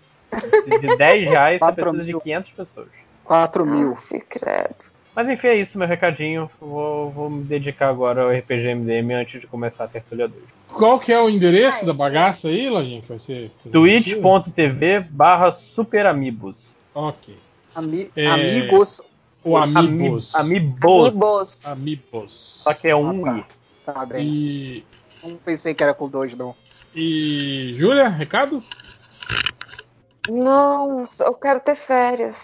Speaker 2: De 10 reais você
Speaker 3: Quatro
Speaker 2: precisa de
Speaker 3: mil.
Speaker 2: 500 pessoas.
Speaker 3: 4 mil.
Speaker 6: Uf, credo.
Speaker 2: Mas enfim, é isso, meu recadinho. Vou, vou me dedicar agora ao RPG MDM antes de começar a Tertulia 2.
Speaker 1: Qual que é o endereço da bagaça aí, Lojinha, que vai ser transmitido?
Speaker 2: twitch.tv barra superamigos.
Speaker 1: Ok.
Speaker 3: Ami-
Speaker 1: É,
Speaker 3: Amigos.
Speaker 1: O Amigos.
Speaker 2: Amibos.
Speaker 6: Amigos.
Speaker 1: Amigos.
Speaker 2: Só que é um
Speaker 3: Ah,
Speaker 2: i.
Speaker 3: Tá bem.
Speaker 1: E,
Speaker 3: Não pensei que era com dois, não.
Speaker 1: e Júlia, recado?
Speaker 6: Não, eu quero ter férias.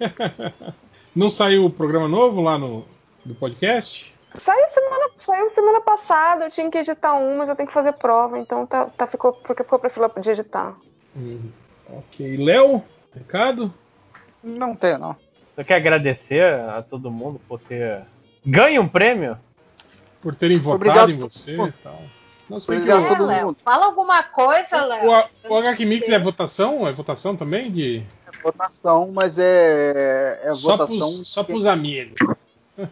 Speaker 1: Não saiu o programa novo lá no do podcast?
Speaker 6: Saiu semana, saiu semana passada, eu tinha que editar um, mas eu tenho que fazer prova, então tá, tá, ficou, porque ficou pra fila de editar.
Speaker 1: Hum, ok. Léo, recado?
Speaker 3: Não tem, não.
Speaker 2: Eu quero agradecer a todo mundo por ter ganho um prêmio.
Speaker 1: Por terem votado
Speaker 3: Obrigado.
Speaker 1: em você e tal. Que
Speaker 3: Obrigado
Speaker 1: o-
Speaker 3: a todo
Speaker 4: Léo,
Speaker 3: mundo.
Speaker 4: fala alguma coisa,
Speaker 1: O,
Speaker 4: Léo.
Speaker 1: o, o HQ Mix é votação? É votação também? De,
Speaker 3: É votação, mas é, é
Speaker 1: só,
Speaker 3: votação
Speaker 1: pros, só pros amigos.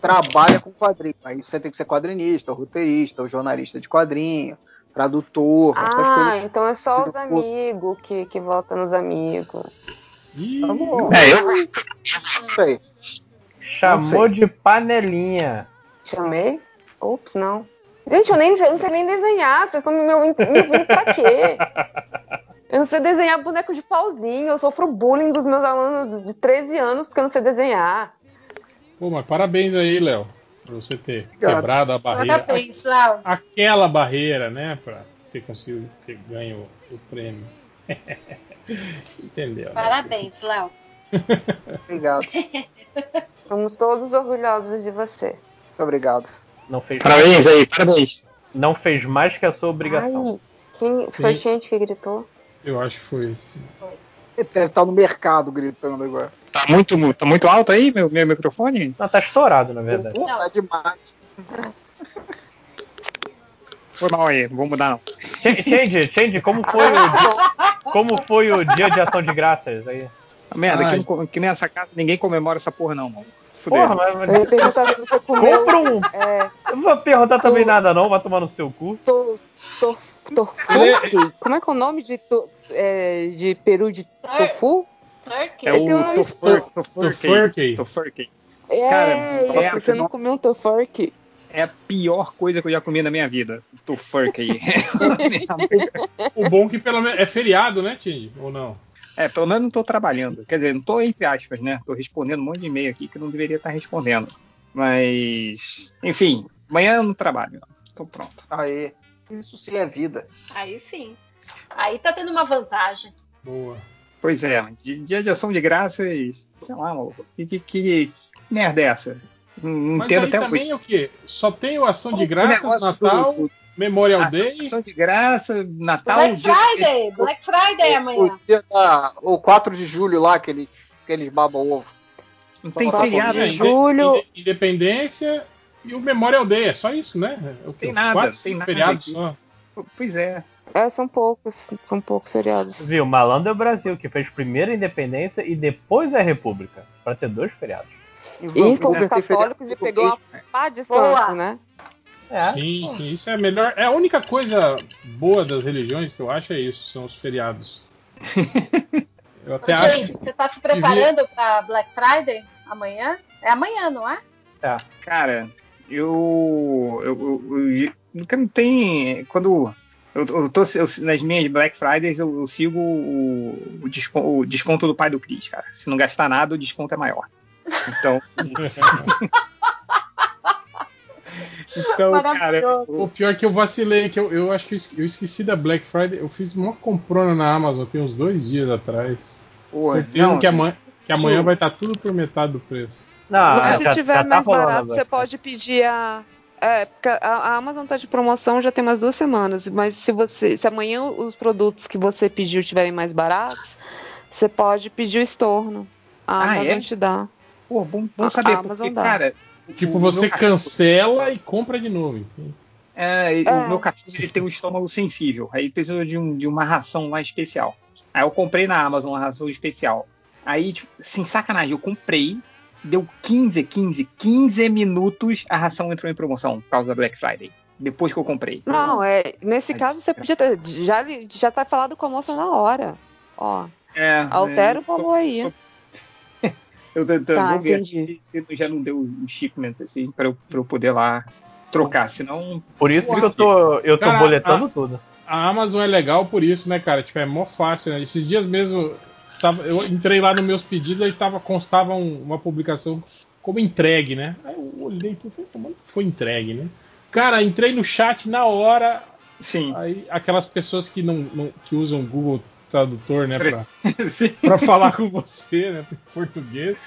Speaker 3: Trabalha com quadrinho. Aí você tem que ser quadrinista, roteirista, ou jornalista de quadrinho, tradutor, essas
Speaker 6: Ah,
Speaker 3: coisas.
Speaker 6: então é só os amigos que, que votam nos amigos.
Speaker 1: Ih,
Speaker 3: Tá bom.
Speaker 7: É, eu
Speaker 3: sei.
Speaker 2: Chamou de panelinha.
Speaker 6: Chamei? Ops, não. Gente, eu, nem, eu não sei nem desenhar, vocês estão me, me, me pra quê? Eu não sei desenhar boneco de pauzinho, eu sofro bullying dos meus alunos de 13 anos porque eu não sei desenhar.
Speaker 1: Pô, mas parabéns aí, Léo. Por você ter
Speaker 3: Obrigado.
Speaker 1: quebrado a barreira.
Speaker 4: Parabéns, Léo.
Speaker 1: Aquela barreira, né? Pra ter conseguido ter ganho o prêmio. Entendeu? né?
Speaker 4: Parabéns, Léo.
Speaker 3: Obrigado.
Speaker 6: Somos todos orgulhosos de você.
Speaker 3: Muito obrigado.
Speaker 2: Não fez,
Speaker 7: Parabéns aí, parabéns.
Speaker 2: não fez mais que a sua obrigação.
Speaker 6: Ai, quem, foi
Speaker 1: Sim.
Speaker 6: gente que gritou?
Speaker 1: Eu acho que foi.
Speaker 3: Ele deve estar no mercado gritando agora.
Speaker 7: Tá muito, mu- tá muito alto aí, meu, meu microfone?
Speaker 2: Não, tá estourado, na verdade.
Speaker 3: Pô, tá demais.
Speaker 7: Foi mal aí, não vou mudar não.
Speaker 2: Ch- Change, Change, como foi o, como foi o dia de ação de graças aí?
Speaker 7: A merda,
Speaker 1: Ai.
Speaker 7: aqui nessa casa ninguém comemora essa porra não, mano. Fudeu.
Speaker 2: Porra, mas.
Speaker 6: Eu ia perguntar se você comeu.
Speaker 2: Compra um.
Speaker 6: É,
Speaker 2: não vou perguntar também nada, não, vai tomar no seu cu.
Speaker 6: to, to, tofu? Como é que é o nome de, to, é, de peru de tofu?
Speaker 7: É
Speaker 6: um
Speaker 7: o
Speaker 1: Tofurkey.
Speaker 7: Tofurkey. Tofurkey.
Speaker 6: É,
Speaker 7: Cara,
Speaker 6: isso,
Speaker 7: é-
Speaker 6: você não comeu um tofurkey?
Speaker 7: É a pior coisa que eu já comi na minha vida. Tofurkey.
Speaker 1: O bom que pelo menos é feriado, né, Tim? Ou não?
Speaker 7: é, pelo menos não tô trabalhando. Quer dizer, não tô entre aspas, né? Tô respondendo um monte de e-mail aqui que eu não deveria estar respondendo. Mas, enfim, amanhã eu não trabalho. Tô pronto.
Speaker 3: Aí. Isso sim é vida.
Speaker 4: Aí sim. Aí tá tendo uma vantagem.
Speaker 1: Boa.
Speaker 7: Pois é, dia de ação de graças, sei lá. Que, que, que, que merda é essa? Não
Speaker 1: Mas
Speaker 7: entendo
Speaker 1: aí
Speaker 7: até
Speaker 1: também é o quê? Só tem o Ação de Graças, Natal,
Speaker 7: do- do-
Speaker 1: Memorial
Speaker 7: ação,
Speaker 1: Day.
Speaker 7: ação de graça, Natal,
Speaker 4: Black
Speaker 7: dia-
Speaker 4: Friday. Black Friday amanhã.
Speaker 3: O, dia da, o 4 de julho lá, que eles, que eles babam ovo.
Speaker 7: Não tem feriado,
Speaker 1: É, inde-
Speaker 6: julho-
Speaker 1: inde- Independência e o Memorial Day, é só isso, né? É o?
Speaker 7: Tem nada,
Speaker 1: quatro,
Speaker 7: tem nada
Speaker 1: feriados
Speaker 7: aqui.
Speaker 1: só.
Speaker 7: Pois é.
Speaker 6: É, são poucos, são poucos feriados.
Speaker 2: Viu? Malandro é o Brasil, que fez primeiro a independência e depois a república. Pra ter dois feriados.
Speaker 3: E
Speaker 6: E fomos
Speaker 3: tem feriado
Speaker 6: católicos e pegou uma
Speaker 3: português.
Speaker 6: pá de santo, né?
Speaker 2: É.
Speaker 1: Sim, sim, isso é a melhor. É a única coisa boa das religiões que eu acho é isso, são os feriados. Eu até
Speaker 4: Ô,
Speaker 1: acho.
Speaker 4: Gente, você tá se preparando pra Black Friday amanhã? É amanhã, não é?
Speaker 7: Cara, eu. eu, eu, eu nunca não tem. Quando. Eu, eu tô eu- nas minhas Black Fridays, eu, eu sigo o, o, desco- o desconto do pai do Cris, cara. Se não gastar nada, o desconto é maior. Então. então, cara.
Speaker 1: O pior é que eu vacilei, que eu, eu acho que eu esque- eu esqueci da Black Friday. Eu fiz uma comprona na Amazon tem uns dois dias atrás. Certeza
Speaker 7: não,
Speaker 1: que amanhã, que amanhã vai estar tudo por metade do preço.
Speaker 2: Não,
Speaker 6: Mas se
Speaker 2: já,
Speaker 6: tiver
Speaker 2: já tá
Speaker 6: mais barato,
Speaker 2: agora.
Speaker 6: você pode pedir a. É, porque a, Amazon tá de promoção já tem umas duas semanas, mas se você. Se amanhã os produtos que você pediu estiverem mais baratos, você pode pedir o estorno. A
Speaker 7: Ah,
Speaker 6: Amazon
Speaker 7: é?
Speaker 6: te dá.
Speaker 7: Pô, bom, bom saber,
Speaker 6: a
Speaker 7: porque,
Speaker 6: Amazon dá.
Speaker 7: cara.
Speaker 1: Tipo, você cancela e compra de novo.
Speaker 7: É,
Speaker 6: É.
Speaker 7: o meu cachorro ele tem um estômago sensível. Aí precisa de, um- de uma ração lá especial. Aí eu comprei na Amazon uma ração especial. Aí, tipo, sem sacanagem, eu comprei, deu 15, 15, 15 minutos, a ração entrou em promoção por causa da Black Friday. Depois que eu comprei.
Speaker 6: Não, é. Nesse
Speaker 7: Mas,
Speaker 6: caso você podia ter. Já, já tá falado com a moça na hora. Ó,
Speaker 7: É,
Speaker 6: altera o
Speaker 7: é,
Speaker 6: valor aí.
Speaker 7: só- Eu, eu
Speaker 6: Tá,
Speaker 7: vou ver se já não deu o shipment assim pra eu, pra eu poder lá trocar. Senão,
Speaker 2: Por isso que eu tô, eu tô
Speaker 1: Cara,
Speaker 2: boletando
Speaker 1: a-
Speaker 2: tudo.
Speaker 1: A Amazon é legal por isso, né, cara? Tipo, é mó fácil, né? Esses dias mesmo, tava, eu entrei lá nos meus pedidos e tava, constava um- uma publicação como entregue, né? Aí eu olhei e falei, como foi entregue, né? Cara, entrei no chat na hora,
Speaker 7: sim.
Speaker 1: aí aquelas pessoas que não, não- que usam o Google Tradutor, né, pra, pra falar com você, né, em português,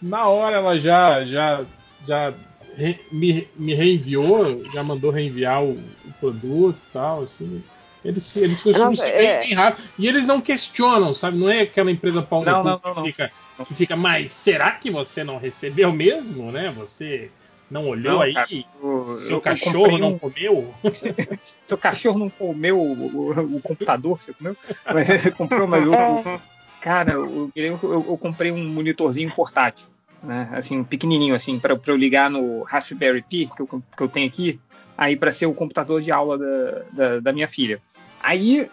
Speaker 1: na hora ela já já já re- me, me reenviou, já mandou reenviar o, o produto e tal, assim. Eles, eles costumam
Speaker 6: Não,
Speaker 1: ser
Speaker 6: é-
Speaker 1: bem, bem rápido. E eles não questionam, sabe? Não é aquela empresa pau
Speaker 7: Não, não, não,
Speaker 1: que,
Speaker 7: não.
Speaker 1: Fica, que fica, mas será que você não recebeu mesmo, né? Você não olhou
Speaker 7: Não,
Speaker 1: aí?
Speaker 7: cara, eu-
Speaker 1: Seu
Speaker 7: eu
Speaker 1: cachorro não
Speaker 7: um-
Speaker 1: comeu?
Speaker 7: Seu cachorro não comeu o, o- o computador, você comeu? Mas, comprou, mas eu, cara, eu- eu comprei um monitorzinho portátil, né? Assim, pequenininho, assim, para eu ligar no Raspberry Pi que eu, que eu tenho aqui, aí para ser o computador de aula da, da, da minha filha. Aí,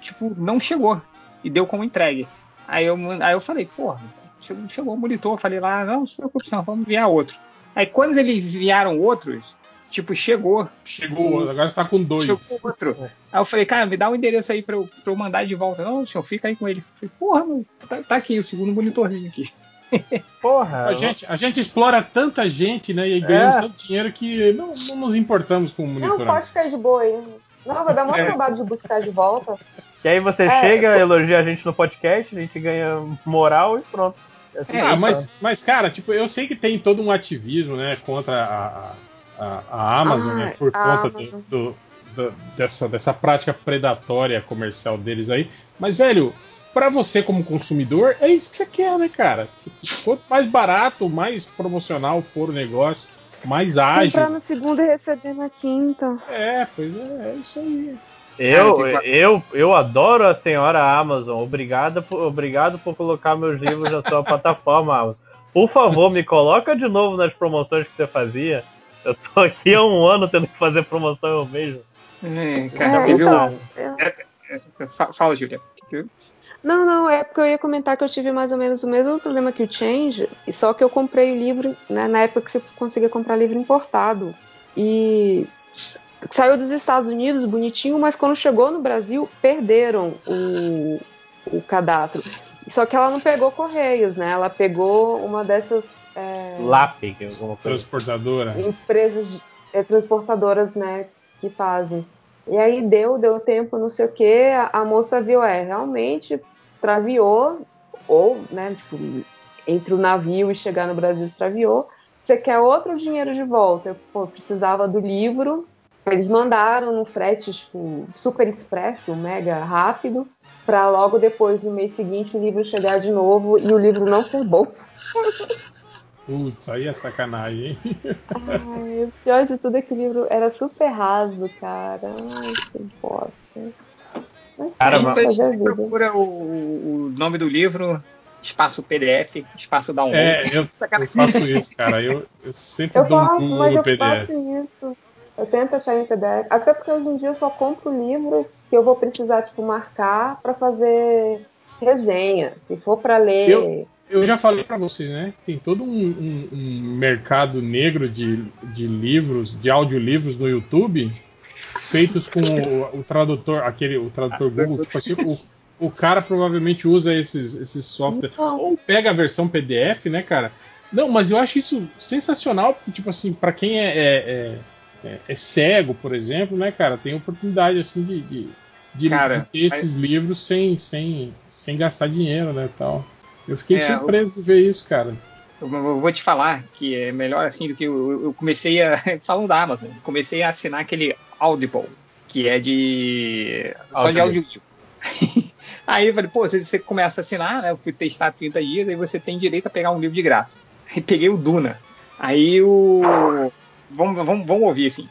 Speaker 7: tipo, não chegou e deu como entregue. Aí eu, aí eu falei, porra, chegou, chegou o monitor, falei lá, não, não se preocupe, não, vamos enviar outro. Aí quando eles enviaram outros, tipo, chegou,
Speaker 1: Chegou, agora está com dois.
Speaker 7: Chegou outro. Aí eu falei, cara, me dá o endereço aí pra eu, pra eu mandar de volta. Não, senhor, fica aí com ele. Eu falei, porra, mano, tá, tá aqui o segundo monitorzinho aqui.
Speaker 2: Porra.
Speaker 1: A gente, a gente explora tanta gente, né? E ganhamos
Speaker 2: É.
Speaker 1: tanto dinheiro que não, não nos importamos com o
Speaker 8: Não,
Speaker 1: monitoramento.
Speaker 8: pode ficar de boa aí. Não, vai dar mó
Speaker 7: É.
Speaker 8: trabalho de buscar de volta.
Speaker 2: E aí você
Speaker 8: É,
Speaker 2: chega, elogia a gente no podcast, a gente ganha moral e pronto. Assim
Speaker 7: É,
Speaker 1: Ah, mas, mas, cara, tipo, eu sei que tem todo um ativismo, né, contra a, a, a Amazon,
Speaker 6: Ah,
Speaker 1: né, por
Speaker 6: a
Speaker 1: conta do-
Speaker 6: Amazon.
Speaker 1: do- do- dessa, dessa prática predatória comercial deles aí. Mas, velho, pra você como consumidor, é isso que você quer, né, cara? Tipo, quanto mais barato, mais promocional for o negócio, mais
Speaker 6: Comprar
Speaker 1: ágil.
Speaker 6: na segunda e receber na quinta.
Speaker 1: É, pois é, é isso aí.
Speaker 2: Eu,
Speaker 7: Cara,
Speaker 2: eu, eu adoro a senhora Amazon. Obrigado por, obrigado por colocar meus livros na sua plataforma, Amazon. Por favor, me coloca de novo nas promoções que você fazia. Eu tô aqui há um ano tendo que fazer promoção eu mesmo.
Speaker 7: É, cara,
Speaker 6: É,
Speaker 7: teve
Speaker 6: então,
Speaker 7: um-
Speaker 6: eu-
Speaker 7: Fa- Fala, Julia.
Speaker 6: Não, não, é porque eu ia comentar que eu tive mais ou menos o mesmo problema que o Change, e só que eu comprei o livro né, na época que você conseguia comprar livro importado. E saiu dos Estados Unidos bonitinho, mas quando chegou no Brasil, perderam o, o cadastro. Só que ela não pegou Correios, né? Ela pegou uma dessas é,
Speaker 2: LAP, que é alguma coisa.
Speaker 1: Transportadora.
Speaker 6: empresas é, transportadoras, né, que fazem. E aí deu, deu tempo, não sei o que, a, a moça viu, é, realmente extraviou, ou, né, tipo, entre o navio e chegar no Brasil extraviou. Você quer outro dinheiro de volta? Eu pô, precisava do livro. Eles mandaram no frete, tipo, super expresso, mega rápido, para logo depois, no mês seguinte, o livro chegar de novo e o livro não ser bom.
Speaker 1: Putz, aí é sacanagem, hein?
Speaker 6: Ai, o pior de tudo é que o livro era super raso, cara. Ai, que bosta. Mas
Speaker 2: Cara,
Speaker 6: sim,
Speaker 2: mas-
Speaker 6: a
Speaker 7: você procura o, o nome do livro, espaço PDF, espaço download.
Speaker 1: É, eu, eu faço isso, cara. Eu, eu sempre
Speaker 8: Eu
Speaker 1: dou um
Speaker 8: faço,
Speaker 1: Google
Speaker 8: mas
Speaker 1: no
Speaker 8: eu
Speaker 1: PDF.
Speaker 8: faço isso. Eu tento achar em PDF. Até porque hoje em dia eu só compro livro que eu vou precisar, tipo, marcar pra fazer resenha. Se for pra ler.
Speaker 1: Eu- Eu já falei pra vocês, né? Tem todo um, um- um mercado negro de, de livros, de audiolivros no YouTube, feitos com o, o tradutor, aquele, o tradutor Google, tipo assim, o, o cara provavelmente usa esses, esses softwares. Ou pega a versão PDF, né, cara? Não, mas eu acho isso sensacional, porque, tipo assim, pra quem é, é, é- é- cego, por exemplo, né, cara, tem oportunidade, assim, de, de, de-
Speaker 7: Cara,
Speaker 1: de ter esses livros sem, sem, sem gastar dinheiro, né, tal. Eu fiquei
Speaker 7: É,
Speaker 1: surpreso de ver isso, cara.
Speaker 7: Eu, eu vou te falar que é melhor assim do que eu, eu comecei a. Falando da Amazon, comecei a assinar aquele Audible, que é de. só de
Speaker 2: Audible.
Speaker 7: audiolivro. Aí eu falei, pô, você, você começa a assinar, né? Eu fui testar 30 dias, aí você tem direito a pegar um livro de graça. Aí peguei o Duna. Aí o. Vamos, vamos, vamos ouvir assim.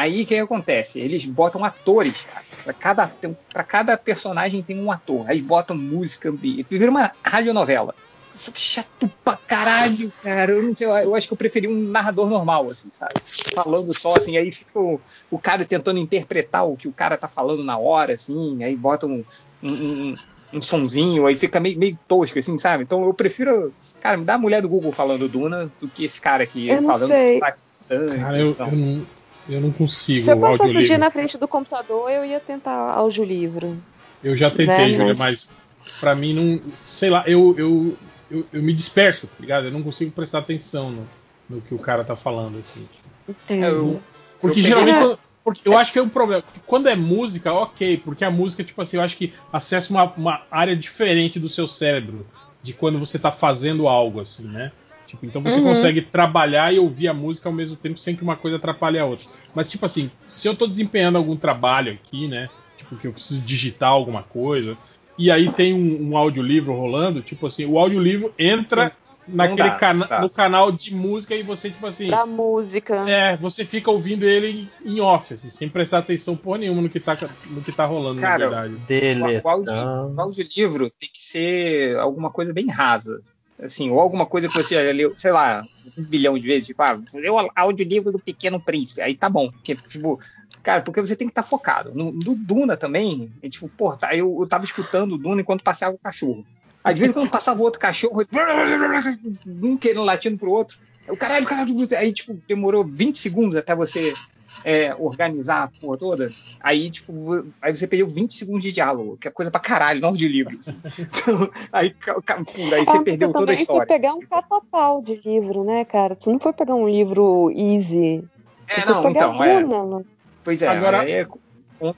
Speaker 7: Aí o que, que acontece? Eles botam atores, cara. Pra cada, pra cada personagem tem um ator. Aí eles botam música, ambiente. Vira uma radionovela. Isso que chato pra caralho, cara. Eu não sei, eu- acho que eu preferi um narrador normal, assim, sabe? Falando só, assim, aí fica o, o cara tentando interpretar o que o cara tá falando na hora, assim, aí bota um, um, um, um sonzinho, aí fica meio, meio tosco, assim, sabe? Então eu prefiro, cara, me dá a mulher do Google falando Duna do que esse cara aqui
Speaker 6: Eu não
Speaker 7: falando
Speaker 6: sei.
Speaker 1: Cara, eu,
Speaker 7: então.
Speaker 1: eu não, eu não consigo
Speaker 6: Se eu passasse o dia na frente do computador, eu ia tentar audiolivro.
Speaker 1: Eu já tentei,
Speaker 6: Né,
Speaker 1: Júlia,
Speaker 6: mas-
Speaker 1: mas pra mim não. Sei lá, eu, eu, eu, eu me disperso, tá ligado? Eu não consigo prestar atenção no, no que o cara tá falando, assim.
Speaker 6: Entendo.
Speaker 7: Eu-
Speaker 1: Porque
Speaker 7: Eu
Speaker 1: geralmente.
Speaker 6: peguei-
Speaker 1: quando- porque eu acho que é um problema. Quando é música, ok, porque a música, tipo assim, eu acho que acessa uma, uma área diferente do seu cérebro de quando você tá fazendo algo, assim, né? Tipo, então você
Speaker 6: Uhum.
Speaker 1: consegue trabalhar e ouvir a música ao mesmo tempo sem que uma coisa atrapalhe a outra. Mas, tipo assim, se eu tô desempenhando algum trabalho aqui, né? Tipo, que eu preciso digitar alguma coisa, e aí tem um, um audiolivro rolando, tipo assim, o audiolivro entra naquele
Speaker 7: dá,
Speaker 1: cana
Speaker 7: tá.
Speaker 1: no canal de música e você, tipo assim.
Speaker 6: Pra música.
Speaker 1: É, você fica ouvindo ele em off, assim, sem prestar atenção porra nenhuma no que tá, no que tá rolando,
Speaker 7: Cara,
Speaker 1: na verdade.
Speaker 7: O, o, audio, o audiolivro tem que ser alguma coisa bem rasa. Assim, ou alguma coisa que você já leu, sei lá, um bilhão de vezes. Tipo, ah, você leu o audiolivro do Pequeno Príncipe. Aí tá bom. Porque, tipo, cara, porque você tem que estar focado. No, no Duna também, é, tipo, pô, tá, eu, eu tava escutando o Duna enquanto passeava o cachorro. Aí de vez em quando passava o outro cachorro, um querendo latindo pro outro. O caralho, caralho, aí tipo, demorou 20 segundos até você é, organizar a porra toda. Aí, tipo, aí você perdeu 20 segundos de diálogo, que é coisa pra caralho, não de livro. assim. Então, aí, pura, aí você perdeu
Speaker 6: eu
Speaker 7: toda a história.
Speaker 6: pegar um catapau de livro, né, cara? Tu não foi pegar um livro easy.
Speaker 7: É, não,
Speaker 6: pegar
Speaker 7: então, é. Pois é,
Speaker 1: Agora-
Speaker 7: é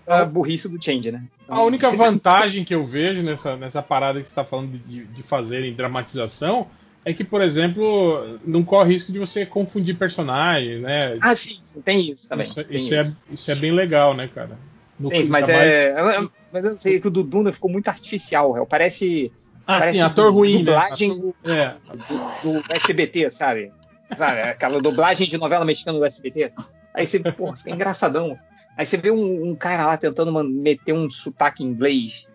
Speaker 7: a burrice do Change, né? Então,
Speaker 1: A única vantagem que eu vejo nessa, nessa parada que você está falando de, de fazerem dramatização é que, por exemplo, não corre risco de você confundir personagens, né?
Speaker 7: Ah, sim, sim, tem isso também.
Speaker 1: isso,
Speaker 7: tem
Speaker 1: isso é, isso é bem legal, né, cara? No,
Speaker 7: Tem isso, mas
Speaker 1: ainda mais-
Speaker 7: é. Mas eu sei que o do Duna ficou muito artificial, réu. Parece.
Speaker 1: Ah,
Speaker 7: parece
Speaker 1: sim, ator ruim, né?
Speaker 7: dublagem
Speaker 1: Ator- É,
Speaker 7: do, do SBT, sabe? Sabe? Aquela dublagem de novela mexicana do SBT. Aí você, pô, fica engraçadão. Aí você vê um, um cara lá tentando meter um sotaque inglês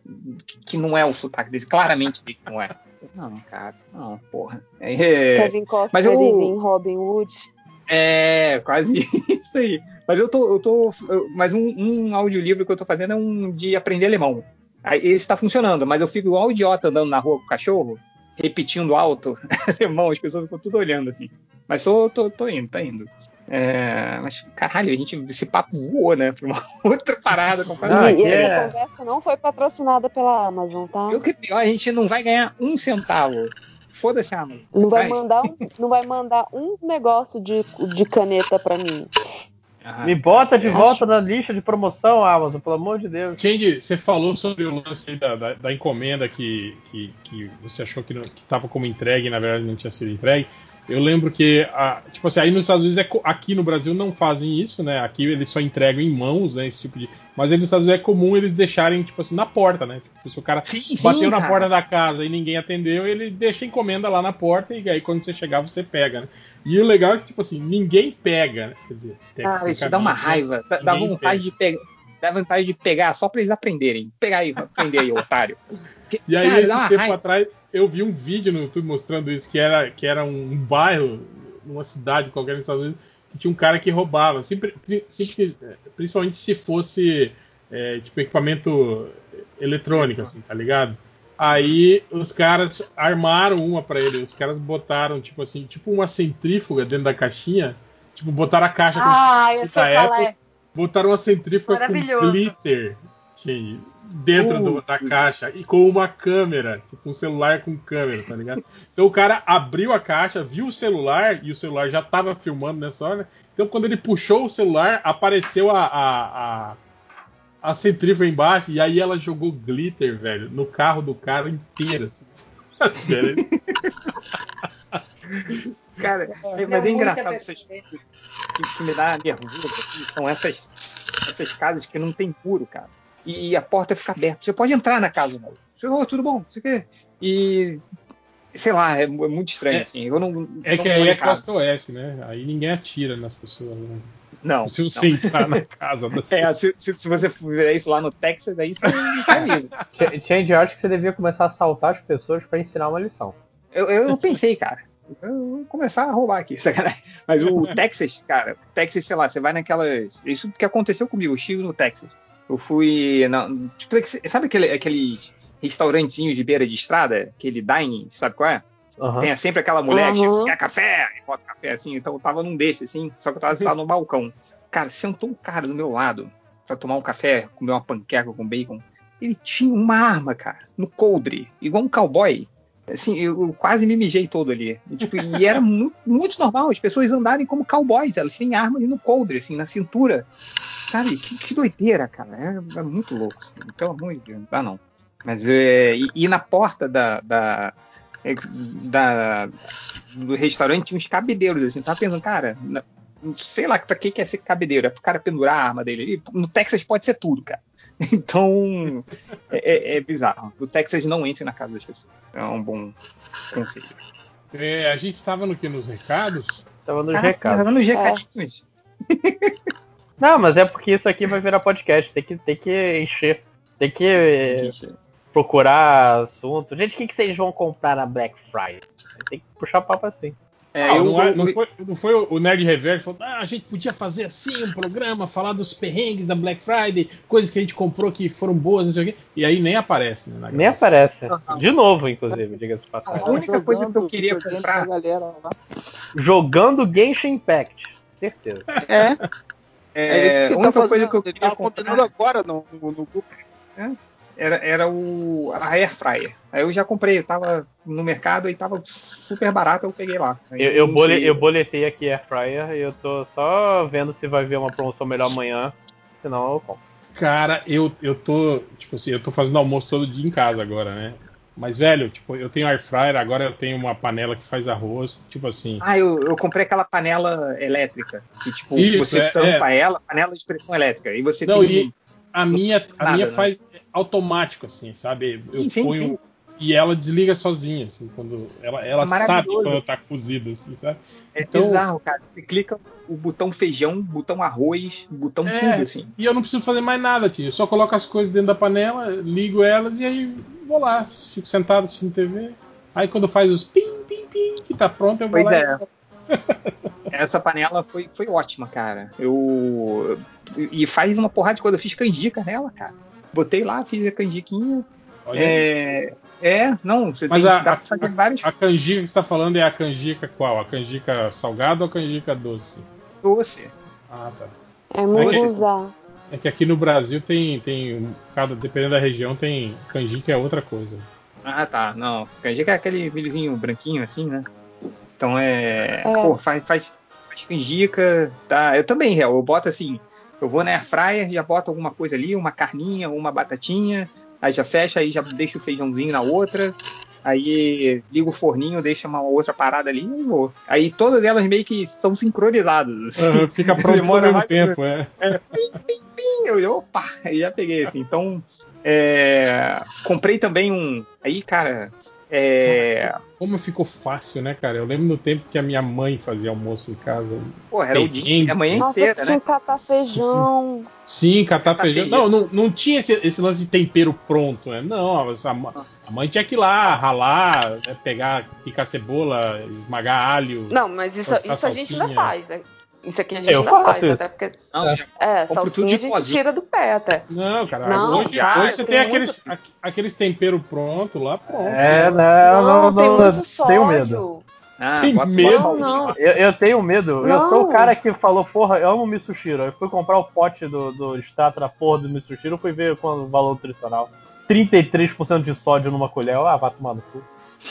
Speaker 7: que, não é o sotaque desse, claramente não é. Não, cara, não, porra. É,
Speaker 6: Kevin Costner
Speaker 7: mas eu-
Speaker 6: em Robin Hood.
Speaker 7: é, quase isso aí. Mas eu tô. Eu tô eu- mas um, um audiolivro que eu tô fazendo é um de aprender alemão. Aí esse tá funcionando, mas eu fico igual um idiota andando na rua com o cachorro, repetindo alto alemão, as pessoas ficam tudo olhando assim. Mas tô, tô, tô indo, tá indo. É, mas caralho, a gente, esse papo voou, né? Pra uma outra parada completamente.
Speaker 6: e
Speaker 2: aqui
Speaker 6: essa
Speaker 2: é-
Speaker 6: conversa não foi patrocinada pela Amazon, tá?
Speaker 7: E o que é pior, a gente não vai ganhar um centavo. Foda-se a Amazon.
Speaker 6: Não vai,
Speaker 7: Vai.
Speaker 6: mandar um, não vai mandar um negócio de, de caneta pra mim.
Speaker 7: Ah,
Speaker 2: Me bota de
Speaker 6: Acho-
Speaker 2: volta na lista de promoção, Amazon, pelo amor de Deus.
Speaker 1: Change, você falou sobre o lance aí da, da, da encomenda que, que, que você achou que estava como entregue e na verdade não tinha sido entregue. Eu lembro que, a, tipo assim, aí nos Estados Unidos, é, aqui no Brasil não fazem isso, né? Aqui eles só entregam em mãos, né? Esse tipo de. Mas aí nos Estados Unidos é comum eles deixarem, tipo assim, na porta, né? Tipo, se o cara
Speaker 7: Sim, sim,
Speaker 1: bateu na
Speaker 7: cara.
Speaker 1: porta da casa e ninguém atendeu, ele deixa a encomenda lá na porta e aí quando você chegar você pega, né? E o legal é que, tipo assim, ninguém pega, né? Quer dizer,
Speaker 7: Cara, isso dá uma
Speaker 1: tecnicamente,
Speaker 7: raiva. Dá, vontade de pegar. Dá vontade de pegar só pra eles aprenderem. Pegar aí, aprender aí, otário. Porque,
Speaker 1: E aí,
Speaker 7: cara,
Speaker 1: esse tempo
Speaker 7: raiva.
Speaker 1: atrás, eu vi um vídeo no YouTube mostrando isso, que era, que era um bairro, uma cidade qualquer nos Estados Unidos, que tinha um cara que roubava, sempre, sempre- principalmente se fosse é, tipo equipamento eletrônico, assim, tá ligado? Aí os caras armaram uma pra ele, os caras botaram tipo assim, tipo uma centrífuga dentro da caixinha, tipo botaram a caixa com
Speaker 4: Ah, eu sei
Speaker 1: da Apple,
Speaker 4: é.
Speaker 1: botaram uma centrífuga com glitter assim, dentro do- da caixa e com uma câmera, tipo um celular com câmera, tá ligado? Então o cara abriu a caixa, viu o celular e o celular já tava filmando nessa hora. Então quando ele puxou o celular, apareceu a, a, a, a centrífuga embaixo e aí ela jogou glitter, velho, no carro do cara inteiro. Assim.
Speaker 7: Cara, é, mas é
Speaker 4: muita
Speaker 7: engraçado essas que, que me dá nervoso aqui, são essas, essas casas que não tem muro, cara. E a porta fica aberta. Você pode entrar na casa, não. Você, "Ô, tudo bom? Você quer? E sei lá, é, é muito estranho
Speaker 1: É-
Speaker 7: assim. Eu não,
Speaker 1: é
Speaker 7: não
Speaker 1: que aí é costa oeste, né? Aí ninguém atira nas pessoas. Né?
Speaker 7: Não.
Speaker 1: Se
Speaker 7: não.
Speaker 1: você entrar na casa das
Speaker 7: É, se, se, se você fizer isso lá no Texas, aí você não tá amigo.
Speaker 2: Ch- Change, eu acho que você devia começar a assaltar as pessoas pra ensinar uma lição.
Speaker 7: Eu, eu pensei, cara. Eu vou começar a roubar aqui, sacanagem. Mas o Texas, cara, o Texas, sei lá, você vai naquelas. Isso que aconteceu comigo, eu estive no Texas. Eu fui. Na, tipo, sabe aquele, aqueles restaurantezinhos de beira de estrada? Aquele dining, sabe qual é?
Speaker 2: Aham.
Speaker 7: Tem sempre aquela mulher que
Speaker 6: Uhum.
Speaker 7: chega, quer café? E bota café assim. Então eu tava num desse, assim, só que eu tava sentado no balcão. Cara, sentou um cara do meu lado pra tomar um café, comer uma panqueca com bacon. Ele tinha uma arma, cara, no coldre, igual um cowboy. Assim, eu, eu quase me mijei todo ali. E, tipo, e era muito, muito normal as pessoas andarem como cowboys. Elas têm arma ali no coldre, assim, na cintura. Sabe? Que, que doideira, cara. É, é muito louco. assim. Pelo amor de Deus, não dá não. Mas é, e, e na porta da, da, é, da- do restaurante tinha uns cabedeiros, assim. Tava pensando, cara, na- sei lá pra que que é esse cabedeiro. É pro cara pendurar a arma dele. ali? no Texas pode ser tudo, cara. Então, é, é- é bizarro. O Texas não entra na casa das pessoas. É um bom conselho.
Speaker 1: É, a gente tava no que? Nos recados?
Speaker 2: Tava nos
Speaker 7: Caraca,
Speaker 2: recados.
Speaker 7: tava nos recadinhos.
Speaker 2: Não, mas é porque isso aqui vai virar podcast. Tem que, tem que encher. Tem que eh, procurar assunto. Gente, o que, que vocês vão comprar na Black Friday? Tem que puxar papo assim.
Speaker 7: É,
Speaker 1: Ah,
Speaker 7: eu,
Speaker 1: não, é-
Speaker 7: eu-
Speaker 1: não foi, não foi o Nerd Reverso falou, ah, a gente podia fazer assim um programa, falar dos perrengues da Black Friday, coisas que a gente comprou que foram boas, não sei o quê. E aí nem aparece, né? na
Speaker 2: Nem aparece. De novo, inclusive, diga-se de
Speaker 7: A
Speaker 2: passagem.
Speaker 7: única coisa que eu
Speaker 3: Jogando
Speaker 7: queria comprar-
Speaker 3: galera lá.
Speaker 2: Jogando Genshin Impact. Certeza.
Speaker 3: É,
Speaker 7: é,
Speaker 3: é isso que
Speaker 7: a única
Speaker 3: tá
Speaker 7: coisa que eu queria
Speaker 3: combinando agora no, no, no grupo.
Speaker 7: era, era o, a Air Fryer. Aí eu já comprei, eu tava no mercado e tava super barato, eu peguei lá. Aí
Speaker 2: Eu, eu, bole- eu boletei aqui Air Fryer e eu tô só vendo se vai ver uma promoção melhor amanhã. Senão eu compro.
Speaker 1: Cara, eu, eu tô, tipo assim, eu tô fazendo almoço todo dia em casa agora, né? Mas, velho, tipo, eu tenho air fryer, agora eu tenho uma panela que faz arroz, tipo assim.
Speaker 7: Ah, eu, eu comprei aquela panela elétrica. Que, tipo,
Speaker 1: Isso,
Speaker 7: você
Speaker 1: é,
Speaker 7: tampa ela, panela de pressão elétrica. E você
Speaker 1: Não,
Speaker 7: tem.
Speaker 1: e a minha, a
Speaker 7: Nada,
Speaker 1: minha
Speaker 7: né?
Speaker 1: faz automático, assim, sabe? Eu
Speaker 7: Sim, sim,
Speaker 1: ponho
Speaker 7: sim.
Speaker 1: E ela desliga sozinha, assim, quando ela, ela sabe quando tá cozida, assim, sabe?
Speaker 7: É
Speaker 1: Então-
Speaker 7: bizarro, cara. Você clica o botão feijão, botão arroz, botão
Speaker 1: É.
Speaker 7: tudo, assim.
Speaker 1: E eu não preciso fazer mais nada, tio. Eu só coloco as coisas dentro da panela, ligo elas e aí vou lá, fico sentado assistindo TV. Aí quando faz os pim, pim, pim, que tá pronto, eu vou
Speaker 7: Pois
Speaker 1: lá.
Speaker 7: é. Essa panela foi, foi ótima, cara. Eu. E faz uma porrada de coisa. Eu fiz canjica nela, cara. Botei lá, fiz a canjiquinha. É, é, não, você
Speaker 1: Mas
Speaker 7: tem,
Speaker 1: a-
Speaker 7: dá
Speaker 1: a-
Speaker 7: pra fazer vários
Speaker 1: A canjica que você tá falando é a canjica qual? A canjica salgada ou a canjica doce?
Speaker 7: doces.
Speaker 1: Ah, tá.
Speaker 6: É
Speaker 1: É que-
Speaker 6: munguzá.
Speaker 1: É que aqui no Brasil tem, tem cada, dependendo da região, tem canjica é outra coisa.
Speaker 7: Ah, tá. Não, canjica é aquele milhozinho branquinho, assim, né? Então é.
Speaker 6: É.
Speaker 7: Pô, faz, faz, faz canjica. Tá. Eu também, real. Eu boto assim. Eu vou na air fryer, já boto alguma coisa ali, uma carninha, uma batatinha. Aí já fecha, aí já deixo o feijãozinho na outra. Aí ligo o forninho, deixa uma outra parada ali e vou. Aí todas elas meio que são sincronizadas.
Speaker 1: Aham, Fica pronto
Speaker 7: Demora mais-
Speaker 1: tempo, é.
Speaker 7: Eu, opa, aí já peguei assim. Então, é, comprei também um. Aí, cara, é,
Speaker 1: Como ficou fácil, né, cara? Eu lembro no tempo que a minha mãe fazia almoço em casa.
Speaker 7: Pô, era o dia, a manhã
Speaker 6: Nossa,
Speaker 7: inteira,
Speaker 6: tinha
Speaker 7: né?
Speaker 6: que catar feijão.
Speaker 1: Sim, catar
Speaker 7: Catar
Speaker 1: feijão.
Speaker 7: feijão.
Speaker 1: Não, não, não tinha esse, esse lance de tempero pronto, né? Não, a, a mãe tinha que ir lá, ralar, né, pegar, picar cebola, esmagar alho.
Speaker 6: Não, mas isso, isso a gente ainda faz. né? Isso aqui a gente
Speaker 2: Eu faço
Speaker 6: faz,
Speaker 2: isso.
Speaker 6: até porque.
Speaker 7: Não,
Speaker 2: É.
Speaker 6: É, salsinha a gente tira do pé até.
Speaker 1: Não, cara,
Speaker 6: Não,
Speaker 1: hoje,
Speaker 6: cara,
Speaker 1: hoje você
Speaker 6: tem
Speaker 1: tem aqueles,
Speaker 6: muito-
Speaker 1: aqu- aqueles temperos prontos lá, pronto.
Speaker 2: É,
Speaker 1: né?
Speaker 2: não, não,
Speaker 6: tem
Speaker 2: não,
Speaker 6: muito
Speaker 2: eu
Speaker 6: sódio.
Speaker 2: tenho medo.
Speaker 7: Ah,
Speaker 1: Tem medo?
Speaker 6: Não,
Speaker 7: lá.
Speaker 2: Eu, eu tenho medo. Eu
Speaker 6: Não.
Speaker 2: sou o cara que falou, porra, eu amo Mitsushiro. Eu fui comprar o pote do, do da porra do Mitsushiro, fui ver quando o valor nutricional. 33% de sódio numa colher. Eu, Ah, vai tomar no cu.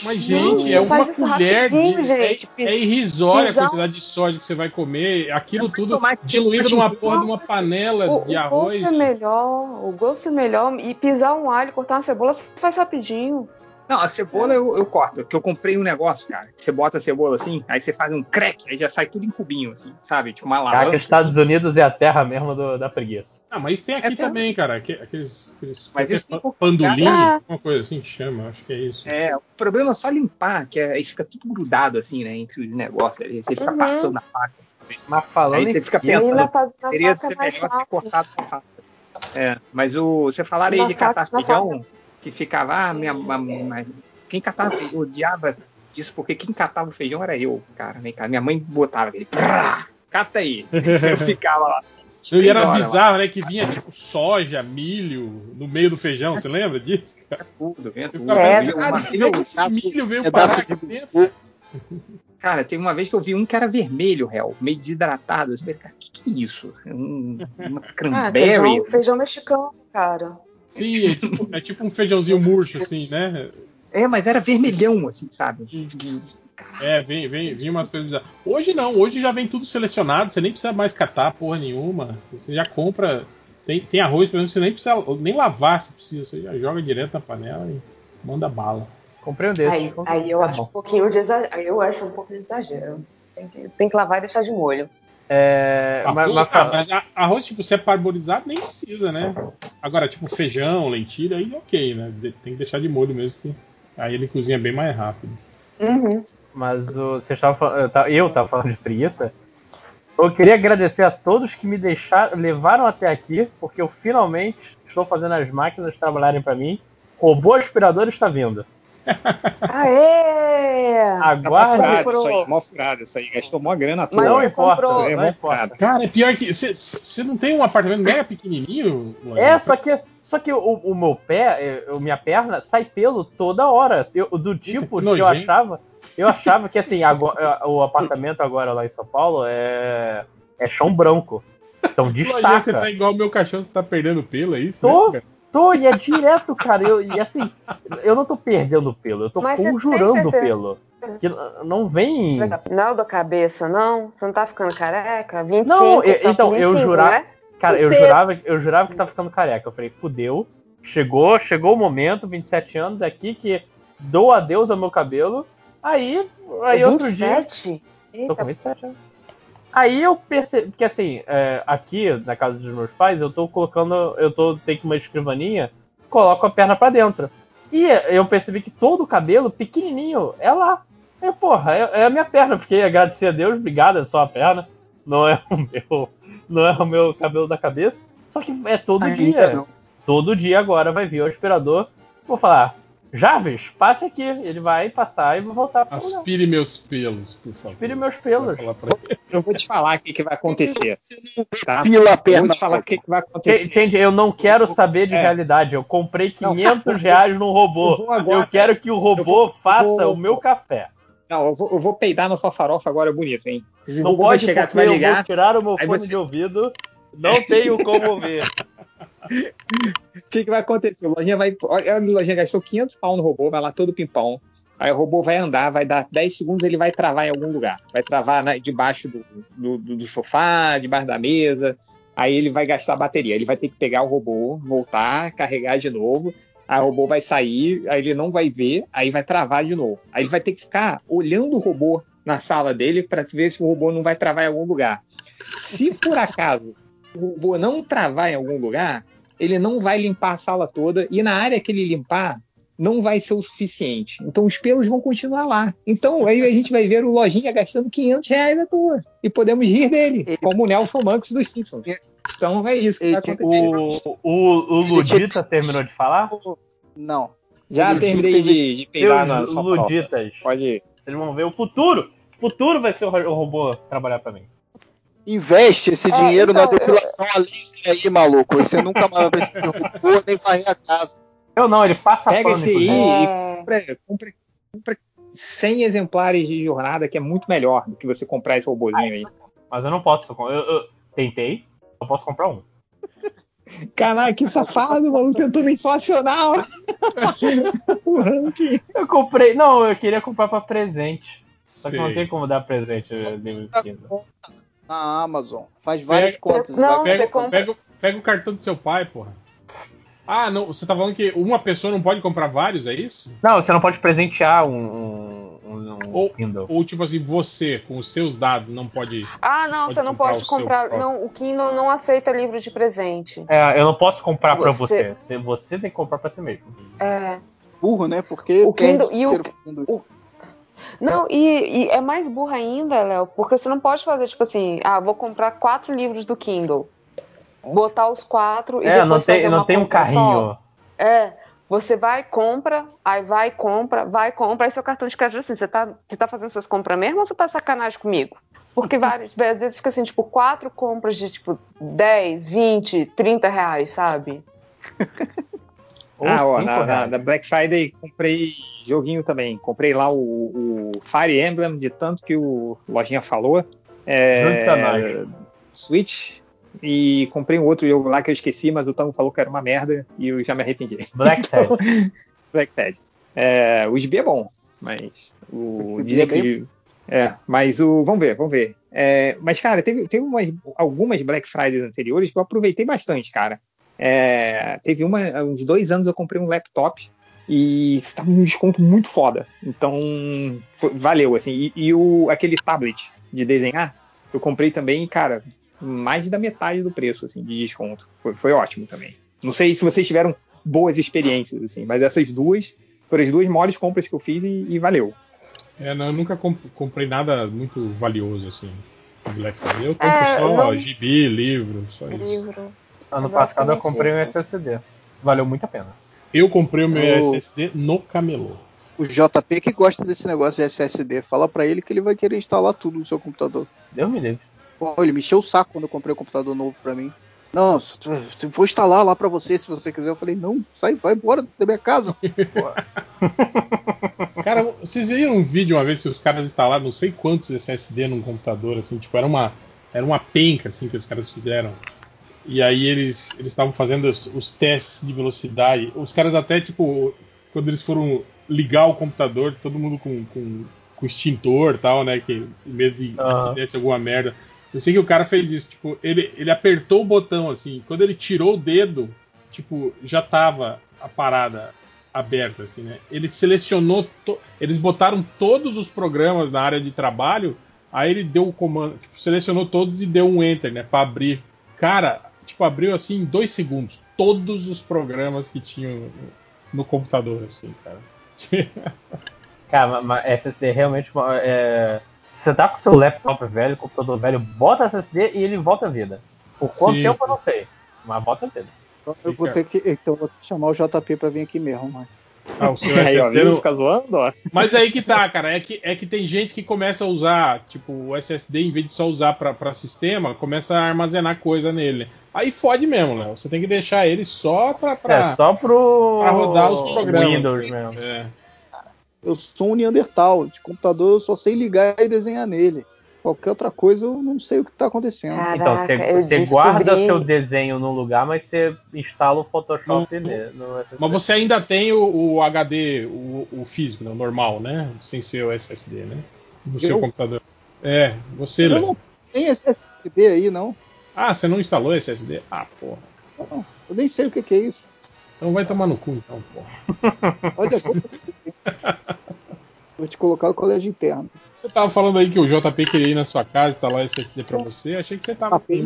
Speaker 1: Mas, gente,
Speaker 6: Não,
Speaker 1: é uma colher de.
Speaker 6: rapidinho,
Speaker 1: é-
Speaker 6: gente.
Speaker 1: É, irrisória a quantidade de sódio que você vai comer. Aquilo
Speaker 7: Vai
Speaker 1: tudo diluído numa porra de uma panela
Speaker 6: O,
Speaker 1: de
Speaker 6: o
Speaker 1: arroz.
Speaker 6: gosto é melhor, o gosto é melhor. E pisar um alho, cortar uma cebola, você faz rapidinho.
Speaker 7: Não, a cebola eu, eu corto, porque eu comprei um negócio, cara. Você bota a cebola assim, aí você faz um crack, aí já sai tudo em cubinho, assim, sabe? Tipo uma
Speaker 2: Caraca,
Speaker 7: laranja.
Speaker 2: Estados Unidos é a terra mesmo do- da preguiça.
Speaker 1: Ah, mas tem aqui
Speaker 7: É,
Speaker 1: também, cara. aque- Aqueles. aqueles
Speaker 7: Mas isso tem pouco
Speaker 1: pandulim,
Speaker 6: lugar.
Speaker 1: uma coisa assim que chama, acho que é isso.
Speaker 7: É, o problema é só limpar, que é- aí fica tudo grudado assim, né? Entre os negócios ali. Você fica
Speaker 6: Uhum.
Speaker 7: passando a faca.
Speaker 2: Mas falando
Speaker 7: Aí você fica
Speaker 6: E aí
Speaker 7: pensando,
Speaker 6: na, faz- na
Speaker 7: teria de
Speaker 6: faca
Speaker 7: ser
Speaker 6: é
Speaker 7: melhor ter cortado com a faca. É, mas o, você falaram aí
Speaker 6: Na
Speaker 7: de catar
Speaker 6: na
Speaker 7: feijão, que ficava, ah, minha, ma- quem catava feijão, odiava isso, porque quem catava o feijão era eu, cara, vem cá. Minha mãe botava aquele, "Prá, cata aí. Eu ficava lá.
Speaker 1: E era
Speaker 7: horas lá,
Speaker 1: bizarro, né? Que vinha tipo soja, milho no meio do feijão. Você lembra disso? cara?
Speaker 7: tudo,
Speaker 1: Eu
Speaker 7: tudo.
Speaker 1: ficava
Speaker 6: É,
Speaker 1: cara,
Speaker 3: uma
Speaker 1: é que
Speaker 3: vez
Speaker 1: esse milho veio
Speaker 3: pedaço
Speaker 1: parar aqui dentro?
Speaker 7: Cara, teve uma vez que eu vi um que era vermelho, réu, meio desidratado. Eu falei, cara, o que, que é isso? É Um, uma
Speaker 6: Ah,
Speaker 7: cranberry?
Speaker 6: feijão, feijão mexicano, cara.
Speaker 1: Sim, é tipo, é tipo um feijãozinho murcho, assim, né?
Speaker 7: É, mas era vermelhão, assim, sabe?
Speaker 1: É, vem, vem, vem umas coisas bizarras. Hoje não, hoje já vem tudo selecionado, você nem precisa mais catar porra nenhuma. Você já compra. Tem, tem arroz, por exemplo, você nem precisa nem lavar se precisa, você já joga direto na panela e manda bala.
Speaker 2: Comprei um desses.
Speaker 6: Aí, aí eu
Speaker 2: Tá
Speaker 6: acho um pouquinho de eu acho um pouco de exagero. Tem que, tem que lavar e deixar de molho.
Speaker 2: É, mas,
Speaker 1: Arroz,
Speaker 2: mas
Speaker 1: ah, mas arroz, tipo, se é parboilizado, nem precisa, né? Agora, tipo, feijão, lentilha, aí ok, né? Tem que deixar de molho mesmo, que aí ele cozinha bem mais rápido.
Speaker 6: Uhum.
Speaker 2: Mas o, você estava falando, eu tava- eu estava falando de preguiça. Eu queria agradecer a todos que me deixaram, levaram até aqui, porque eu finalmente estou fazendo as máquinas trabalharem para mim. Robô aspirador está vindo.
Speaker 6: Aê!
Speaker 7: Tá
Speaker 2: Aguarde.
Speaker 6: comprou.
Speaker 7: isso aí, mó furado isso aí. Gastou mó grana à toa.
Speaker 6: Mas
Speaker 2: Não importa,
Speaker 7: É
Speaker 2: não
Speaker 7: mó
Speaker 2: importa.
Speaker 1: Cara, é pior que. Você não tem um apartamento mega pequenininho? Lojinha?
Speaker 2: É, só que, só que o, o meu pé, eh, minha perna, sai pelo toda hora. Eu- do tipo
Speaker 1: que
Speaker 2: que eu achava. Eu achava que assim, agora- o apartamento agora lá em São Paulo é, é chão branco. Então
Speaker 1: Lojinha, você
Speaker 2: destaca.
Speaker 1: tá igual o meu cachorro, você tá perdendo pelo, é isso?
Speaker 2: Tô.
Speaker 1: né, cara?
Speaker 2: Tô, e é direto, cara. Eu, e assim, eu não tô perdendo pelo, eu tô
Speaker 6: Mas
Speaker 2: conjurando pelo. Que não vem.
Speaker 6: Não da cabeça, não? Você não tá ficando careca? 25,
Speaker 2: Não, eu-
Speaker 6: tá
Speaker 2: então, eu
Speaker 6: 25,
Speaker 2: jurava-
Speaker 6: Né?
Speaker 2: Cara, eu jurava, eu jurava que tava ficando careca. Eu falei, fudeu. Chegou, chegou o momento, 27 anos, é aqui que dou adeus ao meu cabelo. Aí, aí outro dia.
Speaker 6: 27?
Speaker 2: Tô
Speaker 6: Eita,
Speaker 2: com 27 anos. Aí eu percebi, porque assim, é, aqui na casa dos meus pais, eu tô colocando, eu tô, tenho uma escrivaninha, coloco a perna pra dentro. E eu percebi que todo o cabelo pequenininho é lá. É, porra, é, é a minha perna. Fiquei agradecer a Deus, obrigado, é só a perna. Não é o meu, não é o meu cabelo da cabeça. Só que é todo
Speaker 3: Ainda
Speaker 2: dia.
Speaker 3: não.
Speaker 2: Todo dia agora vai vir o aspirador. Vou falar, Jarvis, passe aqui. Ele vai passar e vai voltar pro lugar.
Speaker 1: Aspire meus pelos, por favor.
Speaker 2: Aspire meus pelos.
Speaker 7: Eu vou te falar o que, que vai acontecer. Tá?
Speaker 3: Pila a
Speaker 7: Eu
Speaker 3: perna.
Speaker 7: vou te falar o que, que vai acontecer.
Speaker 2: Gente, eu não quero saber de
Speaker 7: É.
Speaker 2: realidade. Eu comprei
Speaker 7: Não.
Speaker 2: 500 reais num robô.
Speaker 7: Eu vou agora-
Speaker 2: Eu quero que o robô
Speaker 7: vou-
Speaker 2: faça
Speaker 7: vou-
Speaker 2: o meu café.
Speaker 7: Não, eu vou, eu vou peidar na sua farofa agora bonito, hein?
Speaker 2: Não pode
Speaker 7: chegar, você vai
Speaker 2: eu
Speaker 7: ligar.
Speaker 2: vou tirar o meu fone
Speaker 7: você-
Speaker 2: de ouvido. Não tenho como ver.
Speaker 7: O que, que vai acontecer? O Lojinha vai. Olha, Lojinha gastou 500 pau no robô, vai lá todo pimpão. Aí o robô vai andar, vai dar 10 segundos, ele vai travar em algum lugar. Vai travar na- debaixo do, do, do- do sofá, debaixo da mesa. Aí ele vai gastar bateria. Ele vai ter que pegar o robô, voltar, carregar de novo. Aí o robô vai sair, aí ele não vai ver, aí vai travar de novo. Aí ele vai ter que ficar olhando o robô na sala dele para ver se o robô não vai travar em algum lugar. Se por acaso o robô não travar em algum lugar, ele não vai limpar a sala toda e na área que ele limpar não vai ser o suficiente. Então os pelos vão continuar lá. Então aí a gente vai ver o Lojinha gastando 500 reais à toa e podemos rir dele,
Speaker 3: Ele-
Speaker 7: como o Nelson Manx dos Simpsons. Então é isso que
Speaker 3: Ele
Speaker 7: vai
Speaker 3: tinha-
Speaker 7: acontecer.
Speaker 2: O, o, o Ludita terminou de falar?
Speaker 3: Não.
Speaker 7: Já
Speaker 3: ele
Speaker 7: terminei de, de peidar na sua.
Speaker 2: Luditas.
Speaker 7: Pode ir.
Speaker 2: Vocês vão ver o futuro. O futuro vai ser o ro- o robô trabalhar pra mim.
Speaker 3: Investe esse
Speaker 8: É,
Speaker 3: dinheiro na
Speaker 8: então,
Speaker 3: depilação a laser aí, maluco. Você nunca mais vai precisar de nem varrer a casa.
Speaker 2: Eu não, ele passa
Speaker 7: Pega
Speaker 2: pano,
Speaker 7: esse aí
Speaker 2: inclusive.
Speaker 7: e
Speaker 8: É,
Speaker 7: compra, compra, compra 100 exemplares de jornada, que é muito melhor do que você comprar esse robozinho aí.
Speaker 2: Mas eu não posso. Eu, eu tentei, só posso comprar um.
Speaker 7: Caraca, que safado, mano, tentando inflacionar o ranking.
Speaker 2: Eu comprei. Não, eu queria comprar pra presente. Só que não
Speaker 1: Sei.
Speaker 2: tem como dar presente do Kindle.
Speaker 3: Na Amazon. Faz várias
Speaker 1: Pega-
Speaker 3: contas.
Speaker 8: Não,
Speaker 3: vai-
Speaker 1: Pega,
Speaker 8: compra-
Speaker 1: pega, pega o cartão do seu pai, porra. Ah, não. Você tá falando que uma pessoa não pode comprar vários, é isso?
Speaker 2: Não, você não pode presentear um, um, um-
Speaker 1: Ou-
Speaker 2: Kindle.
Speaker 1: Ou tipo assim, você, com os seus dados, não pode.
Speaker 8: Ah, não,
Speaker 1: Pode
Speaker 8: você não
Speaker 1: comprar
Speaker 8: pode
Speaker 1: o seu
Speaker 8: comprar. Não, o Kindle não aceita livro de presente.
Speaker 2: É, eu não posso comprar pra
Speaker 8: Você-
Speaker 2: você. Você- Você tem que comprar pra si mesmo.
Speaker 8: É.
Speaker 3: burro, né? Porque
Speaker 8: O Kindle- e o-
Speaker 3: isso.
Speaker 8: Não, e, e é mais burra ainda, Léo, porque você não pode fazer, tipo assim, ah, vou comprar quatro livros do Kindle. Botar os quatro e
Speaker 2: É,
Speaker 8: depois
Speaker 2: não tem,
Speaker 8: fazer
Speaker 2: não tem um
Speaker 8: compra só.
Speaker 2: carrinho.
Speaker 8: É, você vai, compra, aí vai, compra, vai, compra, aí seu cartão de crédito assim, você tá, você tá fazendo suas compras mesmo ou você tá sacanagem comigo? Porque várias às vezes fica assim, tipo, quatro compras de tipo 10, 20, 30 reais, sabe?
Speaker 2: Ou
Speaker 7: ah, ó, na, na- na Black Friday comprei joguinho também. Comprei lá o, o Fire Emblem, de tanto que o Lojinha falou. É,
Speaker 2: Sacanagem.
Speaker 7: Switch. E comprei um outro jogo lá que eu esqueci, mas o Tamo falou que era uma merda e eu já me arrependi.
Speaker 2: Black Sad.
Speaker 7: Black Sad. É, o SB é bom, mas o
Speaker 3: O
Speaker 7: dizer
Speaker 3: SB é
Speaker 7: que é, mas o vamos ver, vamos ver. É, mas cara, teve, teve umas, algumas Black Fridays anteriores que eu aproveitei bastante, cara. É, teve uma, há uns dois anos eu comprei um laptop e estava um desconto muito foda. Então foi- valeu assim. E, e o aquele tablet de desenhar eu comprei também, cara, mais da metade do preço assim de desconto. Foi, foi ótimo também. Não sei se vocês tiveram boas experiências assim, mas essas duas foram as duas maiores compras que eu fiz e, e valeu.
Speaker 1: É, não, eu nunca comp- comprei nada muito valioso assim. no Black Friday. Eu compro
Speaker 8: É,
Speaker 1: só
Speaker 8: não-
Speaker 1: gibi, livro, só isso.
Speaker 8: Livro.
Speaker 2: Ano passado eu comprei um. SSD. Valeu muito a pena.
Speaker 1: Eu comprei o meu
Speaker 3: Eu-
Speaker 1: SSD no camelô.
Speaker 3: O JP que gosta desse negócio de SSD, fala pra ele que ele vai querer instalar tudo no seu computador.
Speaker 2: Deus me livre.
Speaker 3: Bom, ele me encheu o saco quando eu comprei um computador novo pra mim. Não, vou instalar lá pra você se você quiser. Eu falei, não, sai, vai embora da minha casa.
Speaker 1: Cara, vocês viram um vídeo uma vez que os caras instalaram não sei quantos SSD num computador, assim, tipo, era uma, era uma penca, assim, que os caras fizeram. E aí eles eles estavam fazendo os, os testes de velocidade. Os caras até, tipo, quando eles foram ligar o computador, todo mundo com, com, com extintor e tal, né, que medo de
Speaker 2: Aham.
Speaker 1: que desse alguma merda. Eu sei que o cara fez isso, tipo, ele, ele apertou o botão, assim, quando ele tirou o dedo, tipo, já tava a parada aberta, assim, né? Ele selecionou, to- eles botaram todos os programas na área de trabalho, aí ele deu o comando, tipo, selecionou todos e deu um enter, né, para abrir. Cara, tipo, abriu assim em dois segundos todos os programas que tinham no, computador, assim, cara.
Speaker 2: Cara, mas SSD realmente é. Você tá com seu laptop velho, computador velho, bota SSD e ele volta à vida. Por quanto
Speaker 1: Sim,
Speaker 2: tempo eu
Speaker 1: sim.
Speaker 2: não sei, mas volta à vida.
Speaker 3: Eu vou ter que, então eu vou chamar o JP pra vir aqui mesmo, mano.
Speaker 1: Ah, o seu
Speaker 7: Aí, ó,
Speaker 1: SSD
Speaker 7: viu?
Speaker 1: não-
Speaker 7: Fica zoando, ó.
Speaker 1: Mas aí que tá, cara. É que, é que tem gente que começa a usar, tipo, o SSD, em vez de só usar pra, pra sistema, começa a armazenar coisa nele. Aí fode mesmo, Léo. Você tem que deixar ele só pra. pra
Speaker 2: É só pro.
Speaker 1: pra rodar os programas.
Speaker 2: Windows mesmo.
Speaker 1: É.
Speaker 3: Eu sou um Neandertal. De computador eu só sei ligar e desenhar nele. Qualquer outra coisa eu não sei o que tá acontecendo.
Speaker 8: Caraca,
Speaker 2: Então, você, você guarda seu desenho num lugar, mas você instala o Photoshop
Speaker 1: Não,
Speaker 2: ne- no SSD.
Speaker 1: Mas você ainda tem o, o HD, o, o físico, né, o normal, né? Sem ser o SSD, né? No seu
Speaker 3: Eu?
Speaker 1: computador. É, você,
Speaker 3: Eu não tem esse SSD aí, não.
Speaker 1: Ah, você não instalou esse SSD? Ah, porra.
Speaker 3: Não, Eu nem sei o que, que é isso.
Speaker 1: Então vai tomar no cu, então, porra.
Speaker 3: Olha, vou te colocar no colégio interno.
Speaker 1: Você tava falando aí que o JP queria ir na sua casa instalar o SSD pra você. Achei que você tava.
Speaker 3: Ah, tem-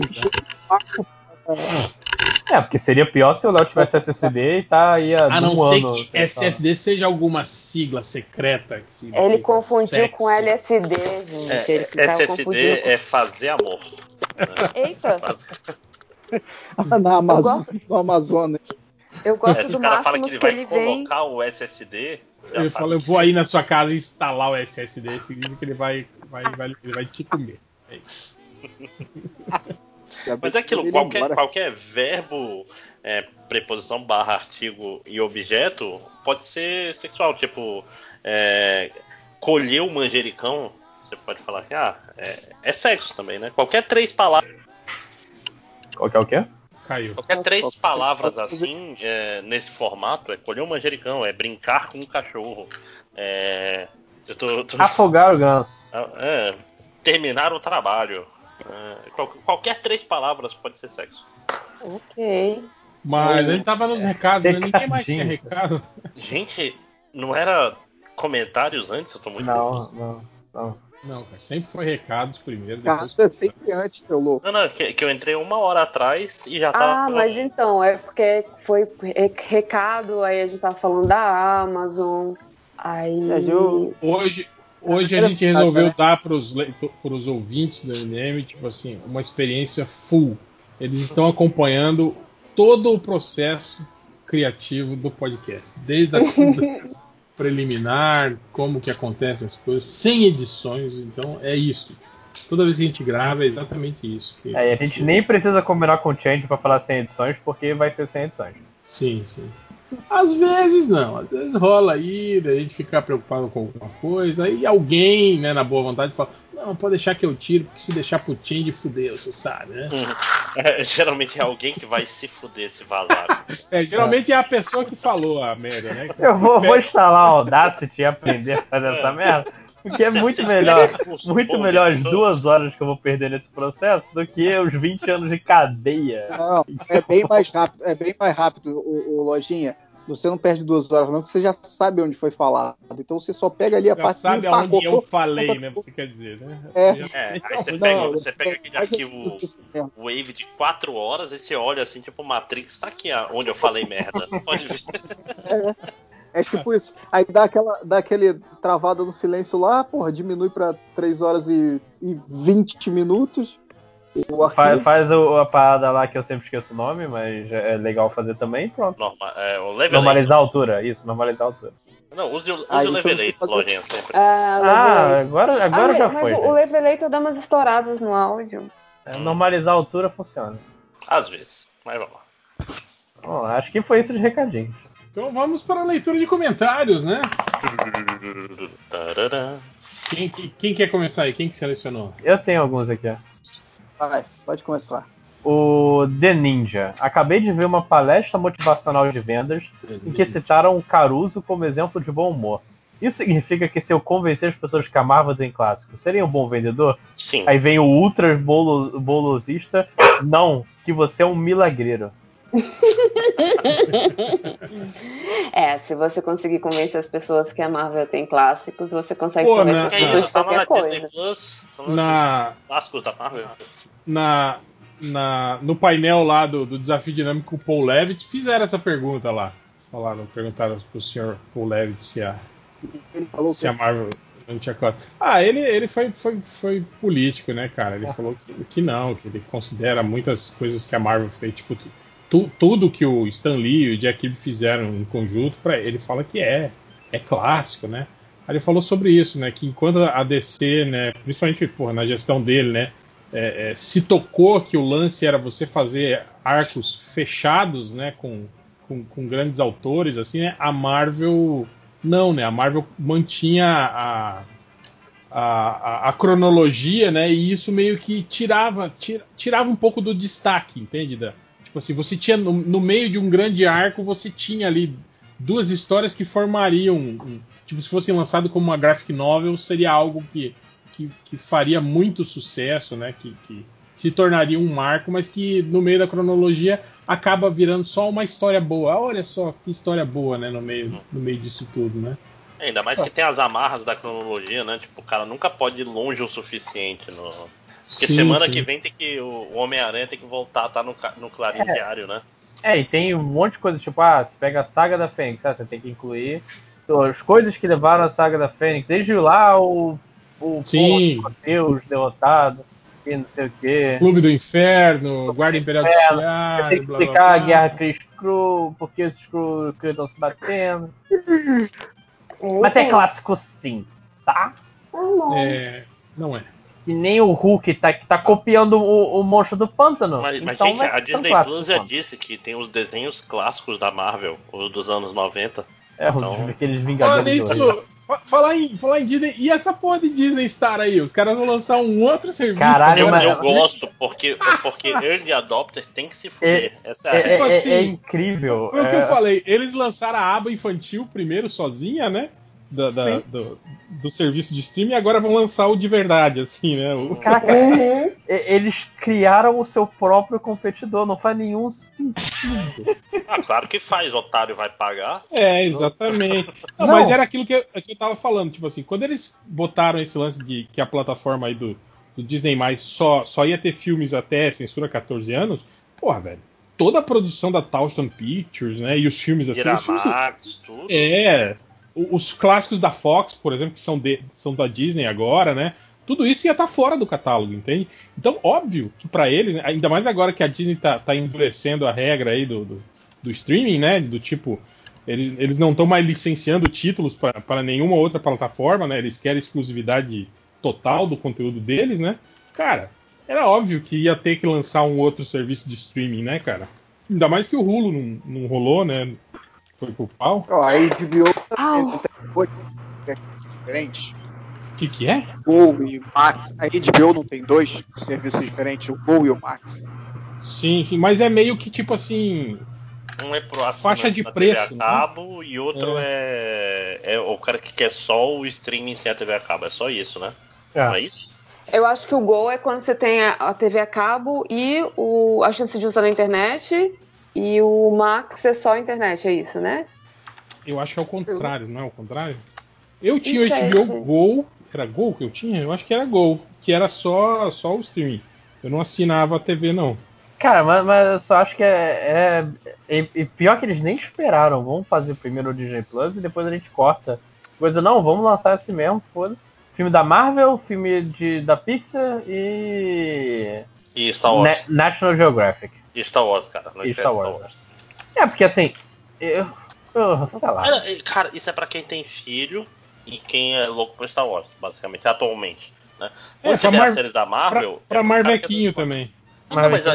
Speaker 2: É, porque seria pior se o Léo tivesse SSD e tá aí há
Speaker 1: A não
Speaker 2: um
Speaker 1: ser
Speaker 2: ano.
Speaker 1: que. SSD seja alguma sigla secreta que
Speaker 8: Ele confundiu
Speaker 1: sexo.
Speaker 8: com LSD, gente.
Speaker 5: É,
Speaker 8: ele
Speaker 5: SSD é fazer amor.
Speaker 8: Eita,
Speaker 3: na Amazon,
Speaker 8: gosto.
Speaker 3: no Amazonas.
Speaker 8: eu gosto
Speaker 5: É, se
Speaker 8: do
Speaker 5: o cara fala que
Speaker 8: que
Speaker 5: ele
Speaker 8: ele,
Speaker 5: vai
Speaker 8: vem.
Speaker 5: colocar o SSD.
Speaker 1: Ele fala, eu
Speaker 5: que
Speaker 1: vou aí na sua casa instalar o SSD, significa que ele vai, vai, vai, ele vai te comer. É isso.
Speaker 5: Mas é aquilo, qualquer, qualquer verbo, é, preposição barra artigo e objeto pode ser sexual. Tipo, é, colher o manjericão, você pode falar que ah, é, é sexo também, né? Qualquer três palavras.
Speaker 2: Qualquer o quê?
Speaker 1: Caiu.
Speaker 5: Qualquer três palavras assim, é, nesse formato, é colher um manjericão, é brincar com um cachorro. É, eu tô, tô-
Speaker 2: Afogar o ganso.
Speaker 5: é, terminar o trabalho. É, qual- qualquer três palavras pode ser sexo.
Speaker 6: Ok.
Speaker 1: Mas a gente tava nos recados, né? Ninguém mais tinha recado.
Speaker 5: Gente, não era comentários antes? Eu tô muito
Speaker 2: Não,
Speaker 5: confuso.
Speaker 2: não, não.
Speaker 1: Não, cara, sempre foi recados primeiro, depois.
Speaker 3: Cara, sempre antes, seu louco.
Speaker 5: Não, não, que, que eu entrei uma hora atrás e já tava.
Speaker 6: Ah, mas então, é porque foi re- recado, aí a gente tava falando da Amazon. Aí.
Speaker 3: É, eu-
Speaker 1: Hoje, hoje a gente resolveu
Speaker 3: né?
Speaker 1: dar para os ouvintes da MM, tipo assim, uma experiência full. Eles estão acompanhando todo o processo criativo do podcast, desde a preliminar, como que acontecem as coisas, sem edições. Então é isso. Toda vez que a gente grava é exatamente isso. que-
Speaker 2: É, e a gente nem precisa combinar com o Change pra falar sem edições, porque vai ser sem edições.
Speaker 1: Sim, sim. Às vezes não, às vezes rola aí, da gente ficar preocupado com alguma coisa, aí alguém, né, na boa vontade, fala, não, pode deixar que eu tiro, porque se deixar pro change, fudeu, você sabe, né?
Speaker 5: É, geralmente é alguém que vai se fuder se vazar.
Speaker 1: É, geralmente é a pessoa que falou a merda, né?
Speaker 2: Eu vou, vou instalar o Audacity e aprender a fazer essa merda, porque é muito melhor, muito melhor as duas horas que eu vou perder nesse processo do que os 20 anos de cadeia.
Speaker 3: Não, é bem mais rápido, é bem mais rápido, o, o Lojinha. Você não perde duas horas, não, porque você já sabe onde foi falado. Então você só pega ali a
Speaker 1: Já
Speaker 3: parte
Speaker 1: sabe aonde eu falei, né? Você quer dizer, né?
Speaker 3: É.
Speaker 5: É,
Speaker 1: sei
Speaker 5: aí você pega,
Speaker 3: Não,
Speaker 5: você pega
Speaker 3: é
Speaker 5: aquele
Speaker 3: mais
Speaker 5: arquivo. Wave de 4 horas e você olha assim, tipo Matrix, tá aqui onde eu falei merda. Pode ver.
Speaker 3: É tipo isso. Aí dá, aquela, dá aquele travada no silêncio lá, porra, diminui pra 3 horas e, e 20 minutos. O
Speaker 2: Faz, faz o- a parada lá que eu sempre esqueço o nome, mas é legal fazer também, pronto.
Speaker 5: Norma, é, o level
Speaker 2: Normalizar a altura, isso, normalizar a altura.
Speaker 5: Não, use, o- use
Speaker 3: Ah,
Speaker 5: o
Speaker 3: isso eu não sei
Speaker 5: Levelate, lojinha, sempre.
Speaker 6: Ah,
Speaker 2: Ah,
Speaker 6: Levelate.
Speaker 2: agora, agora
Speaker 6: Ah,
Speaker 2: já
Speaker 6: mas
Speaker 2: foi.
Speaker 6: O, o
Speaker 2: né?
Speaker 6: Levelator dá umas estouradas no áudio.
Speaker 2: É, normalizar a altura funciona.
Speaker 5: Às vezes. Mas vamos lá.
Speaker 2: Bom, acho que foi isso de recadinho.
Speaker 1: Então vamos para a leitura de comentários, né? Quem, quem- quem quer começar aí? Quem que selecionou?
Speaker 2: Eu tenho alguns aqui, ó.
Speaker 3: Vai, pode começar.
Speaker 2: O The Ninja. Acabei de ver uma palestra motivacional de vendas em que citaram o Caruso como exemplo de bom humor. Isso significa que se eu convencer as pessoas que a Marvel tem clássico, seria um bom vendedor?
Speaker 5: Sim.
Speaker 2: Aí vem o ultra bolo, bolosista. Não, que você é um milagreiro.
Speaker 6: É, se você conseguir convencer as pessoas que a Marvel tem clássicos, você consegue
Speaker 1: Pô,
Speaker 6: convencer
Speaker 1: na-
Speaker 6: as pessoas de qualquer
Speaker 5: na
Speaker 6: coisa.
Speaker 5: Plus.
Speaker 1: na
Speaker 5: Clássicos da Marvel.
Speaker 1: na, na, no painel lá do, do desafio dinâmico o Paul Levitt, fizeram essa pergunta lá. Falaram, perguntaram pro senhor Paul Levitt se a,
Speaker 3: Ele falou
Speaker 1: se a Marvel não tinha clássico. Ah, ele, ele foi, foi, foi político, né, cara? Ele falou que, que não, que ele considera muitas coisas que a Marvel fez, tipo, tu, tudo que o Stan Lee e o Jack Kirby fizeram em conjunto, para ele fala que é, é clássico, né? Aí ele falou sobre isso, né? Que enquanto a DC, né, principalmente porra, na gestão dele, né, é, é, se tocou que o lance era você fazer arcos fechados, né, com, com, com grandes autores, assim, né? A Marvel não, né? A Marvel mantinha a, a, a, a cronologia, né? E isso meio que tirava, tira, tirava um pouco do destaque, entende? Da, tipo assim, você tinha no, no meio de um grande arco, você tinha ali duas histórias que formariam, um, tipo, se fossem lançado como uma graphic novel, seria algo que, que, que faria muito sucesso, né? Que, que se tornaria um marco, mas que no meio da cronologia acaba virando só uma história boa. Olha só que história boa, né? No meio, no meio disso tudo, né?
Speaker 5: É, Ainda mais que tem as amarras da cronologia, né? Tipo, o cara nunca pode ir longe o suficiente. No... Porque
Speaker 1: Sim,
Speaker 5: semana
Speaker 1: sim.
Speaker 5: que vem tem que. O Homem-Aranha tem que voltar a estar no, no Clarim Diário, né?
Speaker 2: É, e tem um monte de coisa, tipo, ah, você pega a saga da Fênix, ah, você tem que incluir as coisas que levaram a saga da Fênix, desde lá o, o
Speaker 1: Sim.
Speaker 2: de Deus derrotado, e não sei o quê.
Speaker 1: Clube do Inferno, Guarda Imperial do
Speaker 2: Você tem que
Speaker 1: blá, blá,
Speaker 2: explicar a
Speaker 1: blá.
Speaker 2: guerra Chris Crew, porque os Crew Crew estão se batendo. Mas é clássico sim, tá?
Speaker 6: Tá.
Speaker 1: É, não é.
Speaker 2: Que nem o Hulk tá, que tá copiando o, o monstro do pântano.
Speaker 5: Mas, mas
Speaker 2: então
Speaker 5: gente,
Speaker 2: vai
Speaker 5: a Disney Plus já disse que tem os desenhos clássicos da Marvel, os dos anos 90.
Speaker 2: É,
Speaker 5: Então-
Speaker 2: aqueles
Speaker 1: Olha
Speaker 2: Vingadores. do-
Speaker 1: isso, fa- falar em, falar em Disney, e essa porra de Disney Star aí? Os caras vão lançar um outro serviço.
Speaker 2: Caralho,
Speaker 5: Eu,
Speaker 2: mas-
Speaker 5: eu gosto, porque, porque Early Adopter tem que se fuder. Essa é, a
Speaker 2: É,
Speaker 5: regra.
Speaker 2: é-
Speaker 1: Tipo assim,
Speaker 2: é incrível.
Speaker 1: Foi o que
Speaker 2: é-
Speaker 1: eu falei. Eles lançaram a aba infantil primeiro, sozinha, né? Da- da- do, do serviço de streaming, e agora vão lançar o de verdade, assim, né? O-
Speaker 2: Caraca,
Speaker 6: Uhum.
Speaker 2: eles criaram o seu próprio competidor, não faz nenhum sentido.
Speaker 5: Ah, claro que faz, otário vai pagar.
Speaker 1: É, exatamente. Não,
Speaker 2: Não.
Speaker 1: mas era aquilo que eu, que eu tava falando, tipo assim, quando eles botaram esse lance de que a plataforma aí do, do Disney mais só, só ia ter filmes até censura 14 anos, porra, velho, toda a produção da Tauston Pictures, né, e os filmes assim, os filmes,
Speaker 5: tudo.
Speaker 1: é, os clássicos da Fox, por exemplo, que são, de- são da Disney agora, né, tudo isso ia estar fora do catálogo, entende? Então, óbvio que pra eles, né, ainda mais agora que a Disney tá, tá endurecendo a regra aí do, do, do streaming, né, do tipo, ele- eles não estão mais licenciando títulos para nenhuma outra plataforma, né? Eles querem exclusividade total do conteúdo deles, né? Cara, era óbvio que ia ter que lançar um outro serviço de streaming, né, cara? Ainda mais que o Hulu não, não rolou, né? Foi pro pau.
Speaker 3: Ó, a HBO não tem dois serviços diferentes.
Speaker 1: O que, que é?
Speaker 3: Gol e Max. A HBO não tem dois serviços diferentes, o Gol e o Max.
Speaker 1: Sim, sim, mas é meio que tipo assim.
Speaker 5: Um é pro
Speaker 1: Faixa de preço,
Speaker 5: TV a cabo e outro é... é o cara que quer só o streaming sem a TV a cabo. É só isso, né?
Speaker 2: É.
Speaker 5: Não é isso?
Speaker 6: Eu acho que o Gol é quando você tem a, a TV a cabo e o, a chance de usar na internet. E o Max é só a internet, é isso, né?
Speaker 1: Eu acho que é o contrário, não é o contrário? Eu tinha o
Speaker 6: Isso é,
Speaker 1: HBO
Speaker 6: isso é.
Speaker 1: Go. Era Gol que eu tinha? Eu acho que era Gol. Que era só, só o streaming. Eu não assinava a TV, não.
Speaker 2: Cara, mas, mas eu só acho que é, é, é- é pior que eles nem esperaram. Vamos fazer primeiro o Disney Plus e depois a gente corta. Coisa, não, vamos lançar esse mesmo, foda-se. Filme da Marvel, filme de, da Pixar e.
Speaker 5: E Star Wars.
Speaker 2: Na- National Geographic.
Speaker 5: E Star Wars, cara. Não
Speaker 2: E
Speaker 5: esquece
Speaker 2: Star Wars. É, porque assim. Eu, eu- sei lá.
Speaker 5: Cara, Cara, isso é pra quem tem filho e quem é louco por Star Wars, basicamente, atualmente. Né?
Speaker 1: É, pra Mar-
Speaker 5: a série da
Speaker 1: Pra,
Speaker 5: Marvel.
Speaker 1: pra
Speaker 5: é cara que é
Speaker 1: Marvequinho também.
Speaker 5: Não, não, mas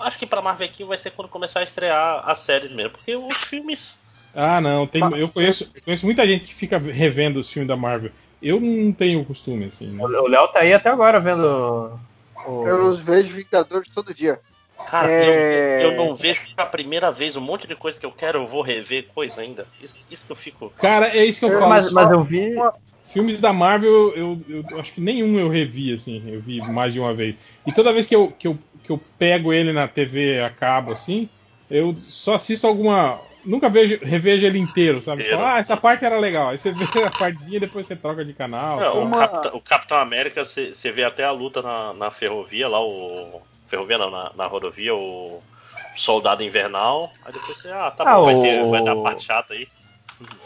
Speaker 5: acho que pra Marvequinho vai ser quando começar a estrear as séries mesmo. Porque os filmes.
Speaker 1: Ah, não. Tem, eu conheço, conheço muita gente que fica revendo os filmes da Marvel. Eu não tenho o costume, assim, né?
Speaker 2: O Léo tá aí até agora vendo. O...
Speaker 3: Eu vejo Vingadores todo dia.
Speaker 5: Cara,
Speaker 3: É.
Speaker 5: eu, eu não vejo a primeira vez um monte de coisa que eu quero, eu vou rever coisa ainda. Isso, isso que eu fico.
Speaker 1: Cara, é isso que eu
Speaker 3: Eu-
Speaker 1: falo.
Speaker 2: Mas, mas eu vi.
Speaker 1: Filmes da Marvel, eu, eu- eu acho que nenhum eu revi, assim. Eu vi mais de uma vez. E toda vez que eu, que eu, que eu pego ele na TV a cabo, assim, eu só assisto alguma. Nunca vejo, revejo ele inteiro, sabe?
Speaker 5: Inteiro.
Speaker 1: Falo, ah, essa parte era legal. Aí você vê a partezinha e depois você troca de canal.
Speaker 5: Não, o, Capitão, o Capitão América, você você vê até a luta na, na ferrovia lá, o. Ferrovia não, na, na rodovia, o Soldado Invernal. Aí depois você, ah, tá
Speaker 2: Ah,
Speaker 5: bom, vai,
Speaker 2: o-
Speaker 5: ter, vai dar a parte chata aí.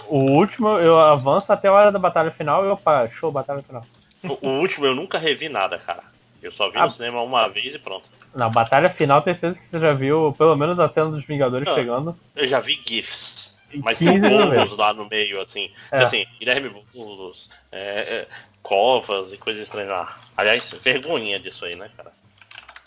Speaker 2: O último, eu avanço até a hora da batalha final e opa, show, batalha final.
Speaker 5: O, o último eu nunca revi nada, cara. Eu só vi
Speaker 2: Ah.
Speaker 5: no cinema uma vez e pronto.
Speaker 2: Na batalha final, tenho certeza que você já viu pelo menos a cena dos Vingadores
Speaker 5: Ah.
Speaker 2: chegando.
Speaker 5: Eu já vi GIFs. Mas
Speaker 2: 15
Speaker 5: tem bolos lá no meio, assim.
Speaker 2: É.
Speaker 5: Assim, Guilherme Boulos, é, é, covas e coisas estranhas lá. Aliás, vergonhinha disso aí, né, cara?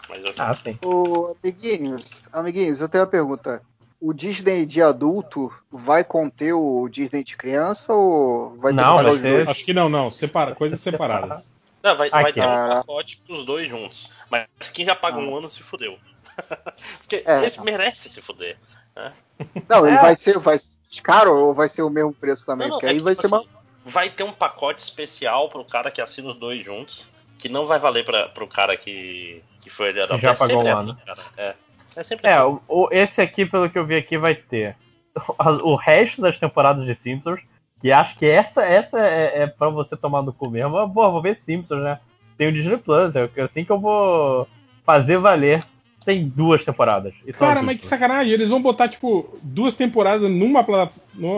Speaker 5: Mas eu
Speaker 2: Ah, sim.
Speaker 3: Ô, amiguinhos, amiguinhos, eu tenho uma pergunta. O Disney de adulto vai conter o Disney de criança ou vai ter
Speaker 2: Não, vai
Speaker 3: os
Speaker 2: ser-
Speaker 3: dois?
Speaker 1: Acho que não, não. Separa, coisas separadas.
Speaker 5: Não, vai, vai ter um pacote pros dois juntos. Mas quem já pagou um ano se fudeu. Porque
Speaker 3: É.
Speaker 5: esse merece se fuder. Né?
Speaker 3: Não, ele
Speaker 2: É.
Speaker 3: vai ser vai ser caro ou vai ser o mesmo preço também?
Speaker 5: Não, não,
Speaker 3: Porque
Speaker 5: é
Speaker 3: aí vai
Speaker 5: tipo
Speaker 3: ser uma.
Speaker 5: assim, vai ter um pacote especial pro cara que assina os dois juntos. Que não vai valer pra, pro cara que, que foi ele adaptado.
Speaker 2: já pagou
Speaker 5: sempre
Speaker 2: um
Speaker 5: é assim,
Speaker 2: ano.
Speaker 5: cara. É, é sempre
Speaker 2: É,
Speaker 5: assim.
Speaker 2: o, o- esse aqui, pelo que eu vi aqui, vai ter o resto das temporadas de Simpsons. E acho que essa, essa é, é pra você tomar do cu mesmo. Ah, Pô, vou ver Simpsons, né? Tem o Disney Plus, é assim que eu vou fazer valer. Tem duas temporadas. E
Speaker 1: Cara,
Speaker 2: as
Speaker 1: mas que sacanagem. Eles vão botar, tipo, duas temporadas numa-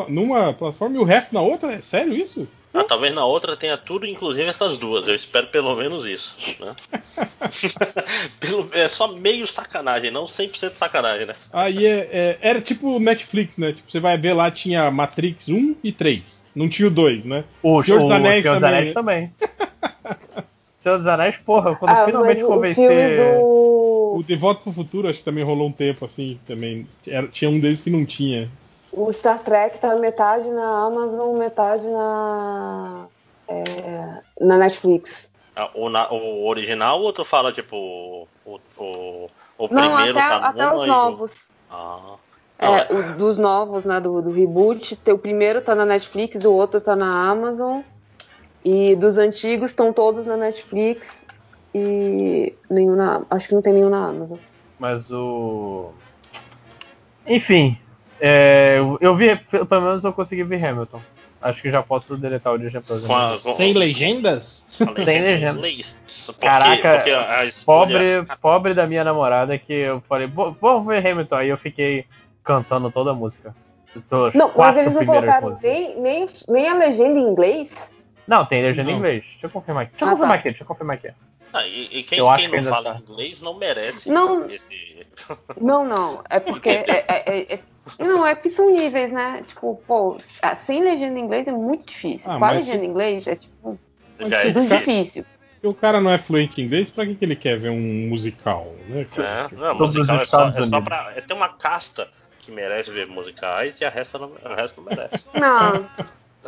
Speaker 1: numa plataforma e o resto na outra? É sério isso?
Speaker 5: Ah, talvez na outra tenha tudo, inclusive essas duas. Eu espero pelo menos isso. Né? Pelo- é só meio sacanagem, não 100% sacanagem, né?
Speaker 1: Aí é, é- era tipo Netflix, né? Tipo, você vai ver lá, tinha Matrix 1 e 3. Não tinha o 2, né?
Speaker 2: O
Speaker 1: Senhor dos Anéis
Speaker 2: Senhor dos
Speaker 1: também,
Speaker 2: Anéis
Speaker 1: né?
Speaker 2: também. Senhor dos Anéis, porra, quando
Speaker 8: Ah,
Speaker 2: finalmente
Speaker 8: mas o
Speaker 2: convencer.
Speaker 8: do.
Speaker 1: O De Volta pro Futuro acho que também rolou um tempo assim também. Era- tinha um deles que não tinha.
Speaker 8: O Star Trek tá metade na Amazon, metade na. é, na Netflix.
Speaker 5: Ah, O, na- o original ou tu fala, tipo, o, o, o,
Speaker 8: Não,
Speaker 5: primeiro
Speaker 8: até,
Speaker 5: tá
Speaker 8: até os
Speaker 5: e
Speaker 8: novos.
Speaker 5: Ah.
Speaker 8: É, os dos novos, né, do, do reboot, o primeiro tá na Netflix, o outro tá na Amazon. E dos antigos estão todos na Netflix e nenhum na. Acho que não tem nenhum na Amazon.
Speaker 2: Mas o. Enfim. É, eu- vi, pelo menos eu consegui ver Hamilton. Acho que já posso deletar o Disney Plus.
Speaker 1: Sem legendas?
Speaker 5: a legenda
Speaker 2: Tem
Speaker 5: em
Speaker 2: legenda.
Speaker 5: inglês. Porque,
Speaker 2: Caraca,
Speaker 5: porque
Speaker 2: Pobre, pobre da minha namorada que eu falei, "Vou- vamos ver Hamilton. Aí eu fiquei cantando toda a música.
Speaker 8: Não, mas
Speaker 2: quatro
Speaker 8: eles não
Speaker 2: primeiras
Speaker 8: colocaram nem, nem, nem a legenda em inglês.
Speaker 2: Não, tem legenda em
Speaker 1: Não.
Speaker 2: inglês. Deixa eu confirmar aqui. Deixa eu
Speaker 8: Ah,
Speaker 2: confirmar
Speaker 8: tá.
Speaker 2: aqui, deixa eu confirmar aqui.
Speaker 5: Ah, e, e quem, quem
Speaker 2: que
Speaker 5: não fala
Speaker 2: tá.
Speaker 5: inglês não merece
Speaker 8: Não.
Speaker 5: esse.
Speaker 8: Não, não. É porque. É, é- é- é- não, é porque são níveis, né? Tipo, pô, ah, sem legenda em inglês é muito difícil.
Speaker 1: Ah,
Speaker 8: Com a legenda
Speaker 1: se-
Speaker 8: em inglês é tipo
Speaker 5: é
Speaker 1: o
Speaker 8: muito
Speaker 1: cara-
Speaker 8: difícil.
Speaker 1: Se o cara não é fluente em inglês, pra que, que ele quer ver um musical? Né?
Speaker 5: É, não,
Speaker 2: Sobre os
Speaker 5: musical é só,
Speaker 2: Estados
Speaker 5: é só
Speaker 2: Unidos.
Speaker 5: pra. É, tem uma casta que merece ver musicais e a resta não, o resto não merece.
Speaker 8: Não.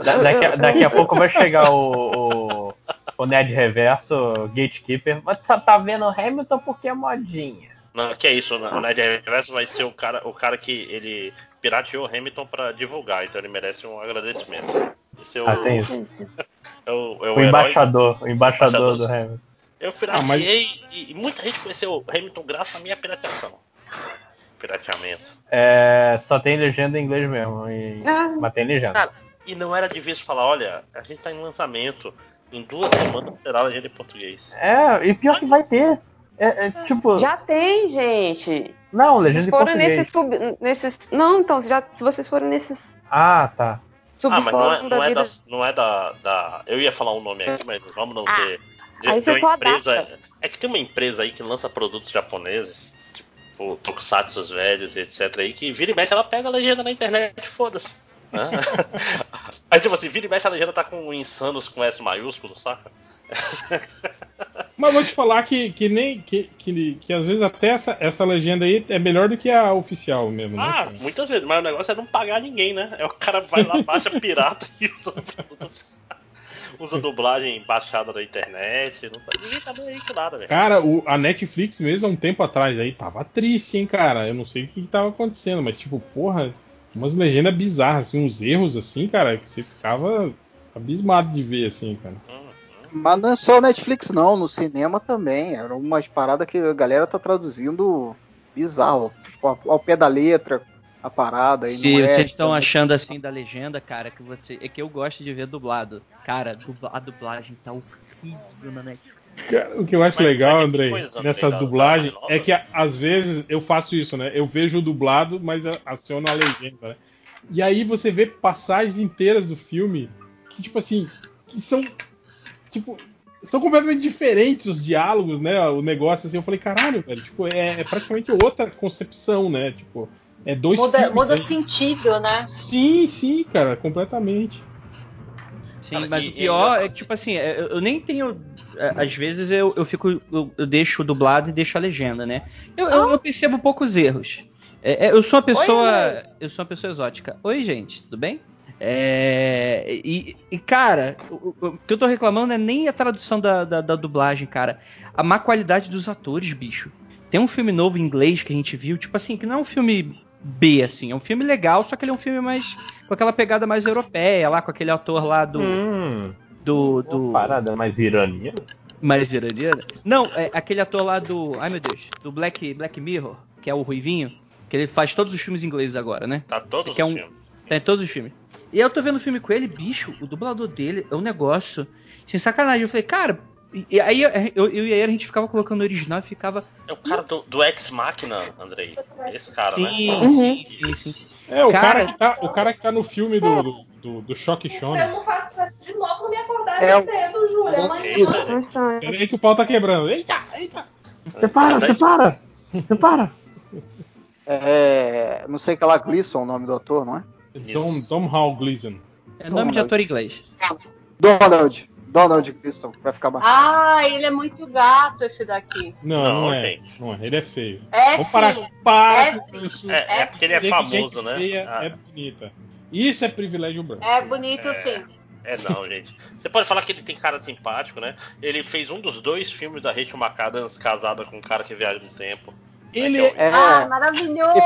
Speaker 2: Da- daqui, a, daqui a pouco vai chegar o, o, o Ned Reverso, Gatekeeper. Mas só tá vendo Hamilton porque é modinha.
Speaker 5: Não, que é isso, o Ned Reverso vai ser o cara, o cara que ele pirateou Hamilton pra divulgar, então ele merece um agradecimento. Esse é o,
Speaker 2: Ah, tem isso.
Speaker 5: é o, é o
Speaker 2: O embaixador, o embaixador
Speaker 5: Embaixador.
Speaker 2: do Hamilton.
Speaker 5: Eu
Speaker 1: Ah,
Speaker 5: pirateei
Speaker 1: mas-
Speaker 5: e, e muita gente conheceu o Hamilton graças à minha pirateação. Pirateamento.
Speaker 2: É, só tem legenda em inglês mesmo. E,
Speaker 8: Ah.
Speaker 2: mas tem legenda.
Speaker 5: Cara, e não era difícil falar, olha, a gente tá em lançamento. Em duas semanas terá a legenda em português.
Speaker 2: É, e pior que vai ter. É, é, tipo,
Speaker 8: Já tem, gente.
Speaker 2: não, legenda
Speaker 8: vocês
Speaker 2: português.
Speaker 8: nesses, sub, nesses. Não, então, já, se vocês forem nesses
Speaker 2: Ah, tá.
Speaker 5: Ah, mas não é, não
Speaker 8: da
Speaker 5: é,
Speaker 8: vida.
Speaker 5: da, não é da, da- Eu ia falar um nome aqui, mas vamos não
Speaker 8: Ah,
Speaker 5: ter. De,
Speaker 8: aí você só
Speaker 5: empresa.
Speaker 8: adapta.
Speaker 5: É que tem uma empresa aí que lança produtos japoneses, tipo Tokusatsu velhos, etc. aí, que vira e mexe, ela pega a legenda na internet, foda-se. né? aí tipo assim, vira e mexe a legenda tá com insanos com S maiúsculo, saca?
Speaker 1: Mas vou te falar que, que nem que, que, que às vezes até essa, essa legenda aí é melhor do que a oficial mesmo, né?
Speaker 5: Ah,
Speaker 1: cara?
Speaker 5: muitas vezes, mas o negócio é não pagar ninguém, né? É o cara vai lá, baixa pirata e usa. Usa dublagem baixada da internet. Não tá, ninguém tá nem aí com nada, velho.
Speaker 1: Cara, o- a Netflix mesmo há um tempo atrás aí tava triste, hein, cara. Eu não sei o que, que tava acontecendo, mas tipo, porra, umas legendas bizarras, assim, uns erros assim, cara, que você ficava abismado de ver, assim, cara.
Speaker 5: Hum.
Speaker 3: Mas não é só Netflix, não. No cinema também. Eram umas paradas que a galera tá traduzindo bizarro. Tipo, ao, ao pé da letra, a parada. e
Speaker 9: Se
Speaker 3: não é,
Speaker 9: vocês estão
Speaker 3: então,
Speaker 9: achando assim da legenda, cara, que você. É que eu gosto de ver dublado. Cara, dubla- a dublagem tá horrível na Netflix.
Speaker 1: Cara, o que eu acho
Speaker 5: Mas-
Speaker 1: legal, Andrei,
Speaker 5: coisa,
Speaker 1: dublagens,
Speaker 5: da-
Speaker 1: é que às vezes eu faço isso, né? Eu vejo o dublado, mas aciono a legenda, né? E aí você vê passagens inteiras do filme que, tipo assim, que são. Tipo. São completamente diferentes os diálogos, né? O negócio assim. Eu falei, caralho, velho. Tipo, é, é praticamente outra concepção, né? Tipo, é dois
Speaker 4: Muda,
Speaker 1: filmes.
Speaker 4: muda
Speaker 1: aí.
Speaker 4: sentido, né?
Speaker 1: Sim, sim, cara, completamente.
Speaker 9: Sim,
Speaker 5: Cara,
Speaker 9: mas
Speaker 5: e-
Speaker 9: o
Speaker 5: e
Speaker 9: pior
Speaker 5: ainda-
Speaker 9: é que, tipo assim, é, eu, nem tenho. é, Às vezes eu, eu fico. Eu, eu deixo o dublado e deixo a legenda, né? Eu, eu, eu percebo poucos erros. É, é, eu sou uma pessoa.
Speaker 8: Andrei.
Speaker 9: eu sou uma pessoa exótica. Oi, gente, tudo bem? É, e, e, cara, o, o- que eu tô reclamando é nem a tradução da, da, da dublagem, cara. A má qualidade dos atores, bicho. Tem um filme novo em inglês que a gente viu, tipo assim, que não é um filme B, assim, é um filme legal, só que ele é um filme mais. com aquela pegada mais europeia, lá, com aquele ator lá do.
Speaker 2: Hum,
Speaker 9: do,
Speaker 2: uma
Speaker 9: do
Speaker 2: parada mais iraniana.
Speaker 9: mais iraniana. Não, é aquele ator lá do. Ai meu Deus, do Black, Black Mirror, que é o Ruivinho, que ele faz todos os filmes ingleses agora, né?
Speaker 5: Tá todos
Speaker 9: Você
Speaker 5: os
Speaker 9: quer um-
Speaker 5: filmes.
Speaker 9: Tá em todos os filmes. E eu tô vendo o filme com ele, bicho, o dublador dele é um negócio. Sem sacanagem. Eu falei, cara. E aí eu, eu, eu e aí a gente ficava colocando o original e ficava.
Speaker 5: É o cara do, do Ex Machina, Andrei. Esse cara, né?
Speaker 9: Sim,
Speaker 8: Uhum.
Speaker 9: sim, sim, sim.
Speaker 1: É, o cara,
Speaker 9: Cara-
Speaker 1: que, tá, o cara que tá no filme do, do, do, do Choque Shonen.
Speaker 10: não faço de novo me acordar
Speaker 3: É,
Speaker 10: cedo, Júlia.
Speaker 3: é.
Speaker 1: Peraí que o pau tá quebrando. Eita, eita.
Speaker 2: Separa,
Speaker 5: Tá
Speaker 2: separa! Separa!
Speaker 3: É, não sei que lá, Gleason, o nome do ator, não é?
Speaker 1: Dom, Dom Hall Gleason.
Speaker 9: É nome de ator inglês.
Speaker 3: Donald. Donald Gleason, pra ficar mais.
Speaker 4: Ah, ele é muito gato esse daqui.
Speaker 1: Não, não,
Speaker 5: Não,
Speaker 1: é. Não é. Ele é feio.
Speaker 4: É
Speaker 1: Vamos parar, para
Speaker 4: É
Speaker 1: com isso.
Speaker 5: É, é porque ele é famoso,
Speaker 1: gente
Speaker 5: né?
Speaker 1: feia
Speaker 5: Ah,
Speaker 1: é bonita. Isso é privilégio branco.
Speaker 4: É bonito
Speaker 5: É.
Speaker 4: sim.
Speaker 5: É não, gente. Você pode falar que ele tem cara simpático, né? Ele fez um dos dois filmes da Rachel McAdams casada com um cara que viaja no tempo.
Speaker 1: Ele
Speaker 5: Né, que
Speaker 3: É,
Speaker 4: Ah, maravilhoso.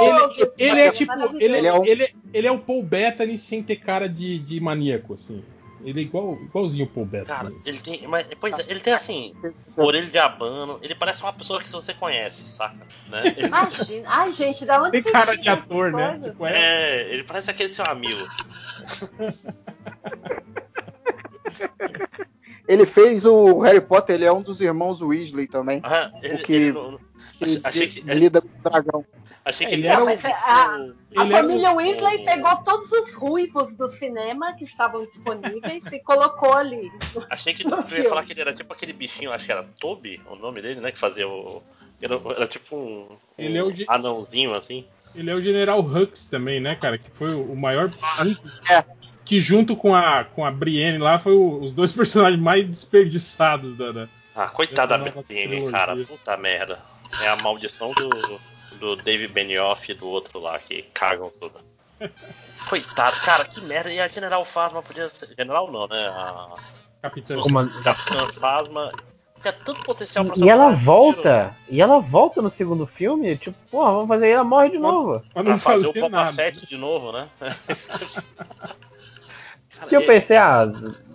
Speaker 1: Ele, ele é tipo. Ele,
Speaker 3: Ele é um-
Speaker 1: ele, ele é o Paul Bettany sem ter cara de, de maníaco, assim. Ele é igual, igualzinho o Paul
Speaker 5: Cara,
Speaker 1: Bettany.
Speaker 5: ele tem. Mas, pois é, ele tem assim, orelha de abano, ele parece uma pessoa que você conhece, saca? Né? Ele,
Speaker 4: Imagina. Ai, gente, da onde
Speaker 1: Tem cara de ator, né? Tipo, é,
Speaker 5: é, ele parece aquele seu amigo.
Speaker 3: Ele fez o Harry Potter, ele é um dos irmãos Weasley também.
Speaker 5: Ah, ele,
Speaker 3: O que-
Speaker 5: ele não-
Speaker 3: Que
Speaker 5: Achei que-
Speaker 3: lida com o dragão.
Speaker 5: Achei que
Speaker 1: É, ele
Speaker 5: ele
Speaker 1: era
Speaker 4: mas a, a
Speaker 1: ele era
Speaker 4: família
Speaker 1: o-
Speaker 4: Weasley pegou todos os ruivos do cinema que estavam disponíveis e colocou ali.
Speaker 5: Achei que tu ia
Speaker 4: filme.
Speaker 5: falar que ele era tipo aquele bichinho, acho que era Toby, o nome dele, né? Que fazia o. Era, era tipo um, um
Speaker 1: Ele é o ge-
Speaker 5: anãozinho assim.
Speaker 1: ele é o General Hux também, né, cara? Que foi o maior.
Speaker 3: É.
Speaker 1: Que junto com a, com a Brienne lá foi o- os dois personagens mais desperdiçados da. da-
Speaker 5: Ah, coitada da Brienne, cara. Puta merda. É a maldição do, do David Benioff e do outro lá que cagam tudo. Coitado, cara, que merda. E a General Phasma podia ser. General não, né? A
Speaker 1: Capitã.
Speaker 5: Capitã Phasma tinha tanto potencial pra
Speaker 2: E ela volta. E ela volta no segundo filme. Tipo, porra, vamos fazer. E ela morre de novo.
Speaker 1: Pra
Speaker 5: Pra
Speaker 1: não
Speaker 5: fazer
Speaker 1: fazer
Speaker 5: o. Fett de novo, né? Cara,
Speaker 2: Que eu pensei, ah,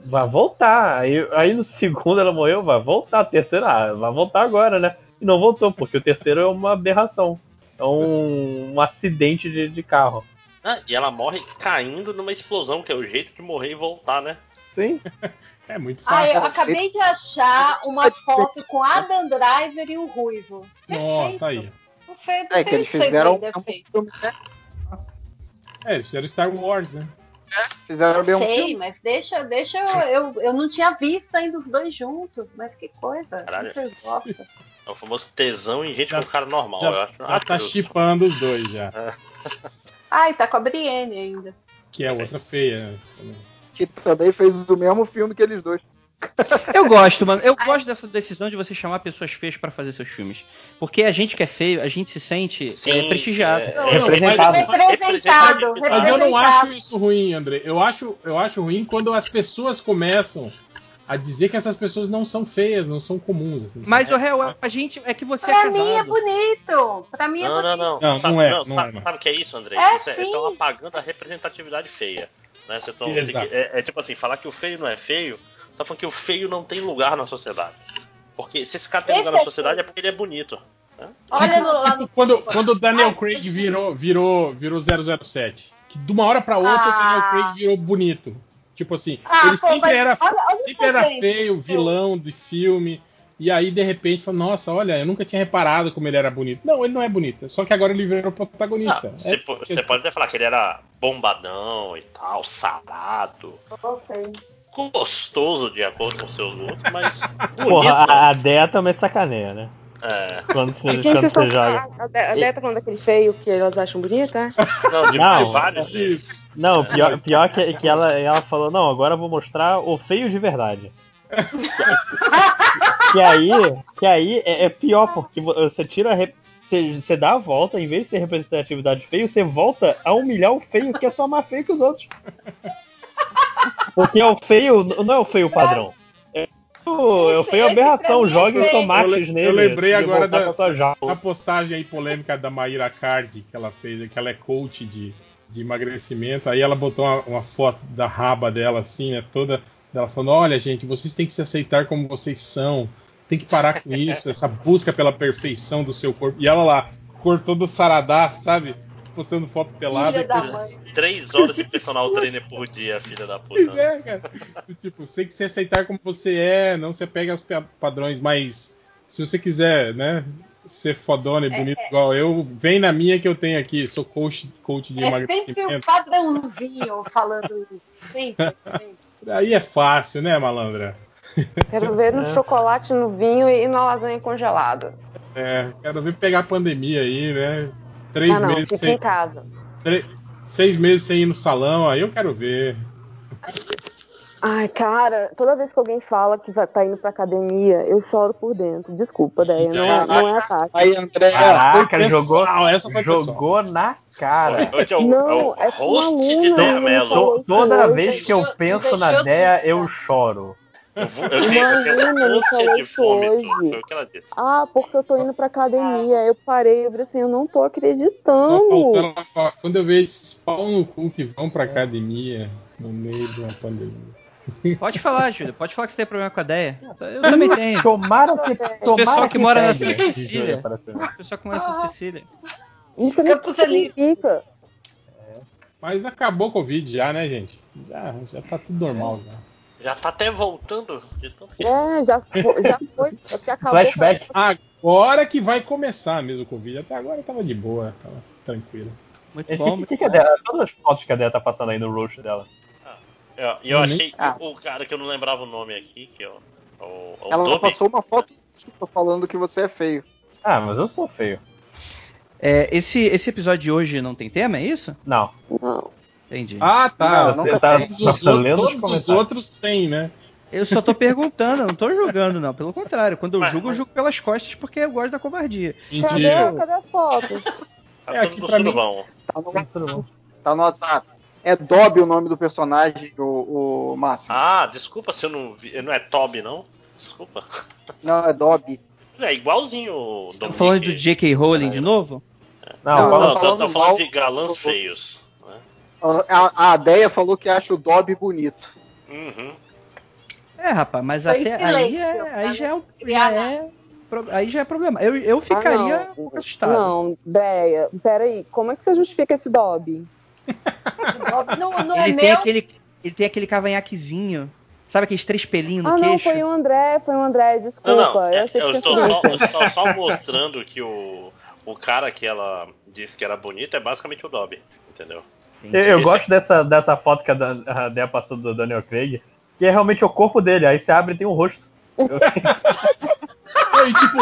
Speaker 2: vai voltar. Aí, aí no segundo ela morreu, vai voltar. Terceiro, ah, vai voltar agora, né? E não voltou, porque o terceiro é uma aberração. É um, um acidente de, de carro.
Speaker 5: Ah, e ela morre caindo numa explosão, que é o jeito de morrer e voltar, né?
Speaker 2: Sim.
Speaker 1: É muito
Speaker 4: Ah, eu
Speaker 1: fácil.
Speaker 4: acabei de achar uma foto com Adam Driver e o Ruivo.
Speaker 1: Nossa, aí.
Speaker 4: Não fez,
Speaker 3: É que eles fizeram
Speaker 1: é
Speaker 3: um né?
Speaker 1: É, eles fizeram Star Wars, né?
Speaker 3: Fizeram bem um
Speaker 4: Sei,
Speaker 3: filme.
Speaker 4: mas deixa, deixa eu, eu. Eu não tinha visto ainda os dois juntos, mas que coisa.
Speaker 5: Caralho.
Speaker 4: Vocês gostam?
Speaker 5: É o famoso tesão em gente
Speaker 1: Já-
Speaker 5: com cara normal,
Speaker 1: já-
Speaker 5: eu acho.
Speaker 1: Já tá chipando os dois já.
Speaker 4: Ai, tá com a Brienne ainda.
Speaker 1: Que é outra feia. né, também.
Speaker 3: Que também fez o mesmo filme que eles dois.
Speaker 9: Eu gosto, mano. Eu gosto dessa decisão de você chamar pessoas feias pra fazer seus filmes. Porque a gente que é feio, a gente se sente
Speaker 5: Sim,
Speaker 9: é, prestigiado.
Speaker 5: é-
Speaker 1: Não, não,
Speaker 2: Representado.
Speaker 4: Representado,
Speaker 1: Mas eu não acho isso ruim, André. Eu acho, eu acho ruim quando as pessoas começam a dizer que essas pessoas não são feias, não são comuns. assim,
Speaker 9: Mas o real, a gente é que você é
Speaker 4: Pra mim é
Speaker 9: casado.
Speaker 4: bonito. Pra mim é
Speaker 5: Não, não,
Speaker 4: bonito.
Speaker 5: não.
Speaker 1: Não,
Speaker 5: sabe,
Speaker 1: não é,
Speaker 5: Não,
Speaker 1: não
Speaker 5: sabe,
Speaker 1: é, mano.
Speaker 5: sabe o que é isso, André?
Speaker 4: É,
Speaker 5: Vocês
Speaker 4: sim.
Speaker 5: estão apagando a representatividade feia. Né? Vocês estão-
Speaker 1: Exato.
Speaker 5: é, é tipo assim, falar que o feio não é feio, tá falando que o feio não tem lugar na sociedade. Porque se esse cara tem lugar na
Speaker 4: Esse é
Speaker 5: sociedade
Speaker 4: feio.
Speaker 5: é porque ele é bonito.
Speaker 4: Olha no, lá no.
Speaker 1: Tipo, quando, quando o Daniel
Speaker 4: Ai,
Speaker 1: Craig virou, virou, virou 007. Que de uma hora pra outra
Speaker 4: Ah.
Speaker 1: o Daniel Craig virou bonito. Tipo assim,
Speaker 4: Ah,
Speaker 1: ele
Speaker 4: pô,
Speaker 1: sempre era,
Speaker 4: olha- olha
Speaker 1: sempre era
Speaker 4: gente.
Speaker 1: feio, vilão de filme. E aí, de repente, falou, nossa, olha, eu nunca tinha reparado como ele era bonito. Não, ele não é bonito. Só que agora ele virou protagonista.
Speaker 5: Ah, Você
Speaker 1: É-
Speaker 5: po- você pode até falar que ele era bombadão e tal, sarado,
Speaker 4: Ok.
Speaker 5: gostoso de acordo com seus gostos, mas bonito.
Speaker 2: Porra,
Speaker 5: não.
Speaker 2: a, a Dea também sacaneia, né?
Speaker 5: É,
Speaker 2: Quando você, quando
Speaker 8: vocês
Speaker 2: você joga.
Speaker 8: A Dé- a Dé tá falando daquele feio que elas acham bonito, é?
Speaker 5: não, de,
Speaker 2: Não,
Speaker 5: de vários deles.
Speaker 2: Não, pior, pior que, que ela, ela falou, não, agora eu vou mostrar o feio de verdade. que aí, que aí é, é pior, porque vo- você tira rep- você, você dá a volta, em vez de ser representatividade feio, você volta a humilhar o feio que é só mais feio que os outros. Porque é o feio, não é o feio padrão. É o, é o feio
Speaker 4: Esse
Speaker 2: aberração,
Speaker 4: é
Speaker 2: joguem
Speaker 4: feio.
Speaker 2: tomates nele.
Speaker 1: eu lembrei agora da-
Speaker 2: pra tua jaula.
Speaker 1: A postagem aí polêmica da Maíra Card que ela fez, que ela é coach de, de emagrecimento. Aí ela botou uma, uma foto da raba dela, assim, né? Toda. Ela falando: Olha, gente, vocês têm que se aceitar como vocês são. Tem que parar com isso, essa busca pela perfeição do seu corpo. E ela lá, corpo todo saradá, sabe? Postando foto pelada.
Speaker 4: Filha mãe.
Speaker 1: assim.
Speaker 5: Três horas de personal trainer por dia, filha da
Speaker 1: Pois
Speaker 5: puta.
Speaker 1: é, cara. tipo, você tem que se aceitar como você é, não você pega os pa- padrões, mas se você quiser, né, ser fodona e bonito igual eu, vem na minha que eu tenho aqui, sou coach, coach de
Speaker 4: É sempre o
Speaker 1: emagrecimento.
Speaker 4: padrãozinho falando isso. Sempre, sempre.
Speaker 1: Aí é fácil, né, malandra?
Speaker 8: Quero ver no chocolate, no vinho e na lasanha congelada.
Speaker 1: É, quero ver pegar a pandemia aí, né? Três
Speaker 8: Ah, não,
Speaker 1: meses sem.
Speaker 8: em casa.
Speaker 1: tre- seis meses sem ir no salão, aí eu quero ver.
Speaker 6: Ai, cara, toda vez que alguém fala que vai, tá indo pra academia, eu choro por dentro. Desculpa, daí não é, não é ataque.
Speaker 3: Aí, André,
Speaker 2: Caraca,
Speaker 1: Foi
Speaker 2: jogou,
Speaker 1: pessoal.
Speaker 2: jogou na cara.
Speaker 5: É o,
Speaker 6: Não,
Speaker 5: é
Speaker 6: é
Speaker 5: host
Speaker 6: uma
Speaker 5: de
Speaker 6: ele
Speaker 5: Mello.
Speaker 2: To- Toda vez que eu penso na Deia, eu choro.
Speaker 5: Eu, vou- eu tenho, eu tenho
Speaker 6: Uma
Speaker 5: de
Speaker 6: isso
Speaker 5: vômito.
Speaker 6: hoje.
Speaker 5: Foi o que ela disse.
Speaker 6: Ah, porque eu tô indo pra academia. Eu parei, eu falei assim, eu não tô acreditando.
Speaker 1: Quando eu vejo esses pau no cu que vão pra academia no meio de uma pandemia.
Speaker 9: Pode falar, Júlia. Pode falar que você tem problema com a ideia. Eu também tenho.
Speaker 2: Tomara que.
Speaker 6: Esse
Speaker 9: pessoal que mora na
Speaker 2: esse
Speaker 9: O pessoal começa a Cecília.
Speaker 6: Isso nem
Speaker 4: Campos Elíseos.
Speaker 6: significa.
Speaker 1: Mas acabou o Covid já, né, gente? Já, já tá tudo normal já.
Speaker 5: Já tá até voltando de tanto que.
Speaker 6: É, já foi, já foi. É.
Speaker 2: Flashback.
Speaker 1: Agora que vai começar mesmo o Covid. Até agora tava de boa, tava tranquilo.
Speaker 9: Muito
Speaker 2: Esse
Speaker 9: bom.
Speaker 2: que, que, que é dela? Todas as fotos que a Deia tá passando aí no roxo dela.
Speaker 5: Eu, e eu
Speaker 1: Não, nem-
Speaker 5: achei
Speaker 3: Ah.
Speaker 5: o cara que eu não lembrava o nome aqui, que é o. O, o
Speaker 3: ela
Speaker 5: Dobby.
Speaker 3: passou uma foto falando que você é feio.
Speaker 2: Ah, mas eu sou feio.
Speaker 9: É, esse, esse episódio de hoje não tem tema, é isso?
Speaker 2: Não.
Speaker 6: Não.
Speaker 9: Entendi.
Speaker 1: Ah, tá.
Speaker 3: Não, nunca
Speaker 2: tá.
Speaker 1: Todos, os,
Speaker 2: tá
Speaker 1: todos os outros têm, né?
Speaker 9: Eu só tô perguntando, eu não tô julgando, não. Pelo contrário, quando eu
Speaker 5: Mas-
Speaker 9: julgo, eu julgo pelas costas porque eu gosto da covardia.
Speaker 6: Cadê, cadê as fotos?
Speaker 5: Tá
Speaker 1: É,
Speaker 5: tudo
Speaker 1: aqui
Speaker 5: no
Speaker 1: pra mim-.
Speaker 3: Tá no,
Speaker 2: bom.
Speaker 3: tá no WhatsApp. É Dobby o nome do personagem, o, o Máximo.
Speaker 5: Ah, desculpa se eu não vi. Não é Toby, não? Desculpa.
Speaker 3: Não, é Dobby.
Speaker 5: É igualzinho o Dominique.
Speaker 9: falando do J.K. Rowling de novo?
Speaker 2: Não,
Speaker 3: Não,
Speaker 5: Não, tô, tô
Speaker 3: falando
Speaker 5: falando de galãs feios. né?
Speaker 3: A, a Deia falou que acha o Dobby bonito.
Speaker 5: Uhum.
Speaker 9: É, rapaz, mas
Speaker 4: Foi
Speaker 9: até aí, é,
Speaker 4: tá,
Speaker 9: aí já é, um- já é aí já é problema. Eu, eu ficaria
Speaker 6: Ah,
Speaker 9: pouco assustado.
Speaker 6: Não, Deia, peraí, como é que você justifica esse Dobby?
Speaker 4: Não, não é
Speaker 9: ele, tem
Speaker 4: meu.
Speaker 9: aquele, ele tem aquele cavanhaquezinho. Sabe aqueles três pelinhos no
Speaker 6: Ah, não,
Speaker 9: queixo?
Speaker 6: foi o André, foi o André, desculpa.
Speaker 5: Não, não.
Speaker 6: eu
Speaker 5: é- eu estou só,
Speaker 6: você.
Speaker 5: eu estou só mostrando que o, o cara que ela disse que era bonito é basicamente o Dobby. Entendeu?
Speaker 2: Eu, eu gosto dessa, dessa foto que a, Dan- a Deia passou do Daniel Craig, que é realmente o corpo dele. Aí você abre e tem um rosto. Eu-
Speaker 1: E tipo,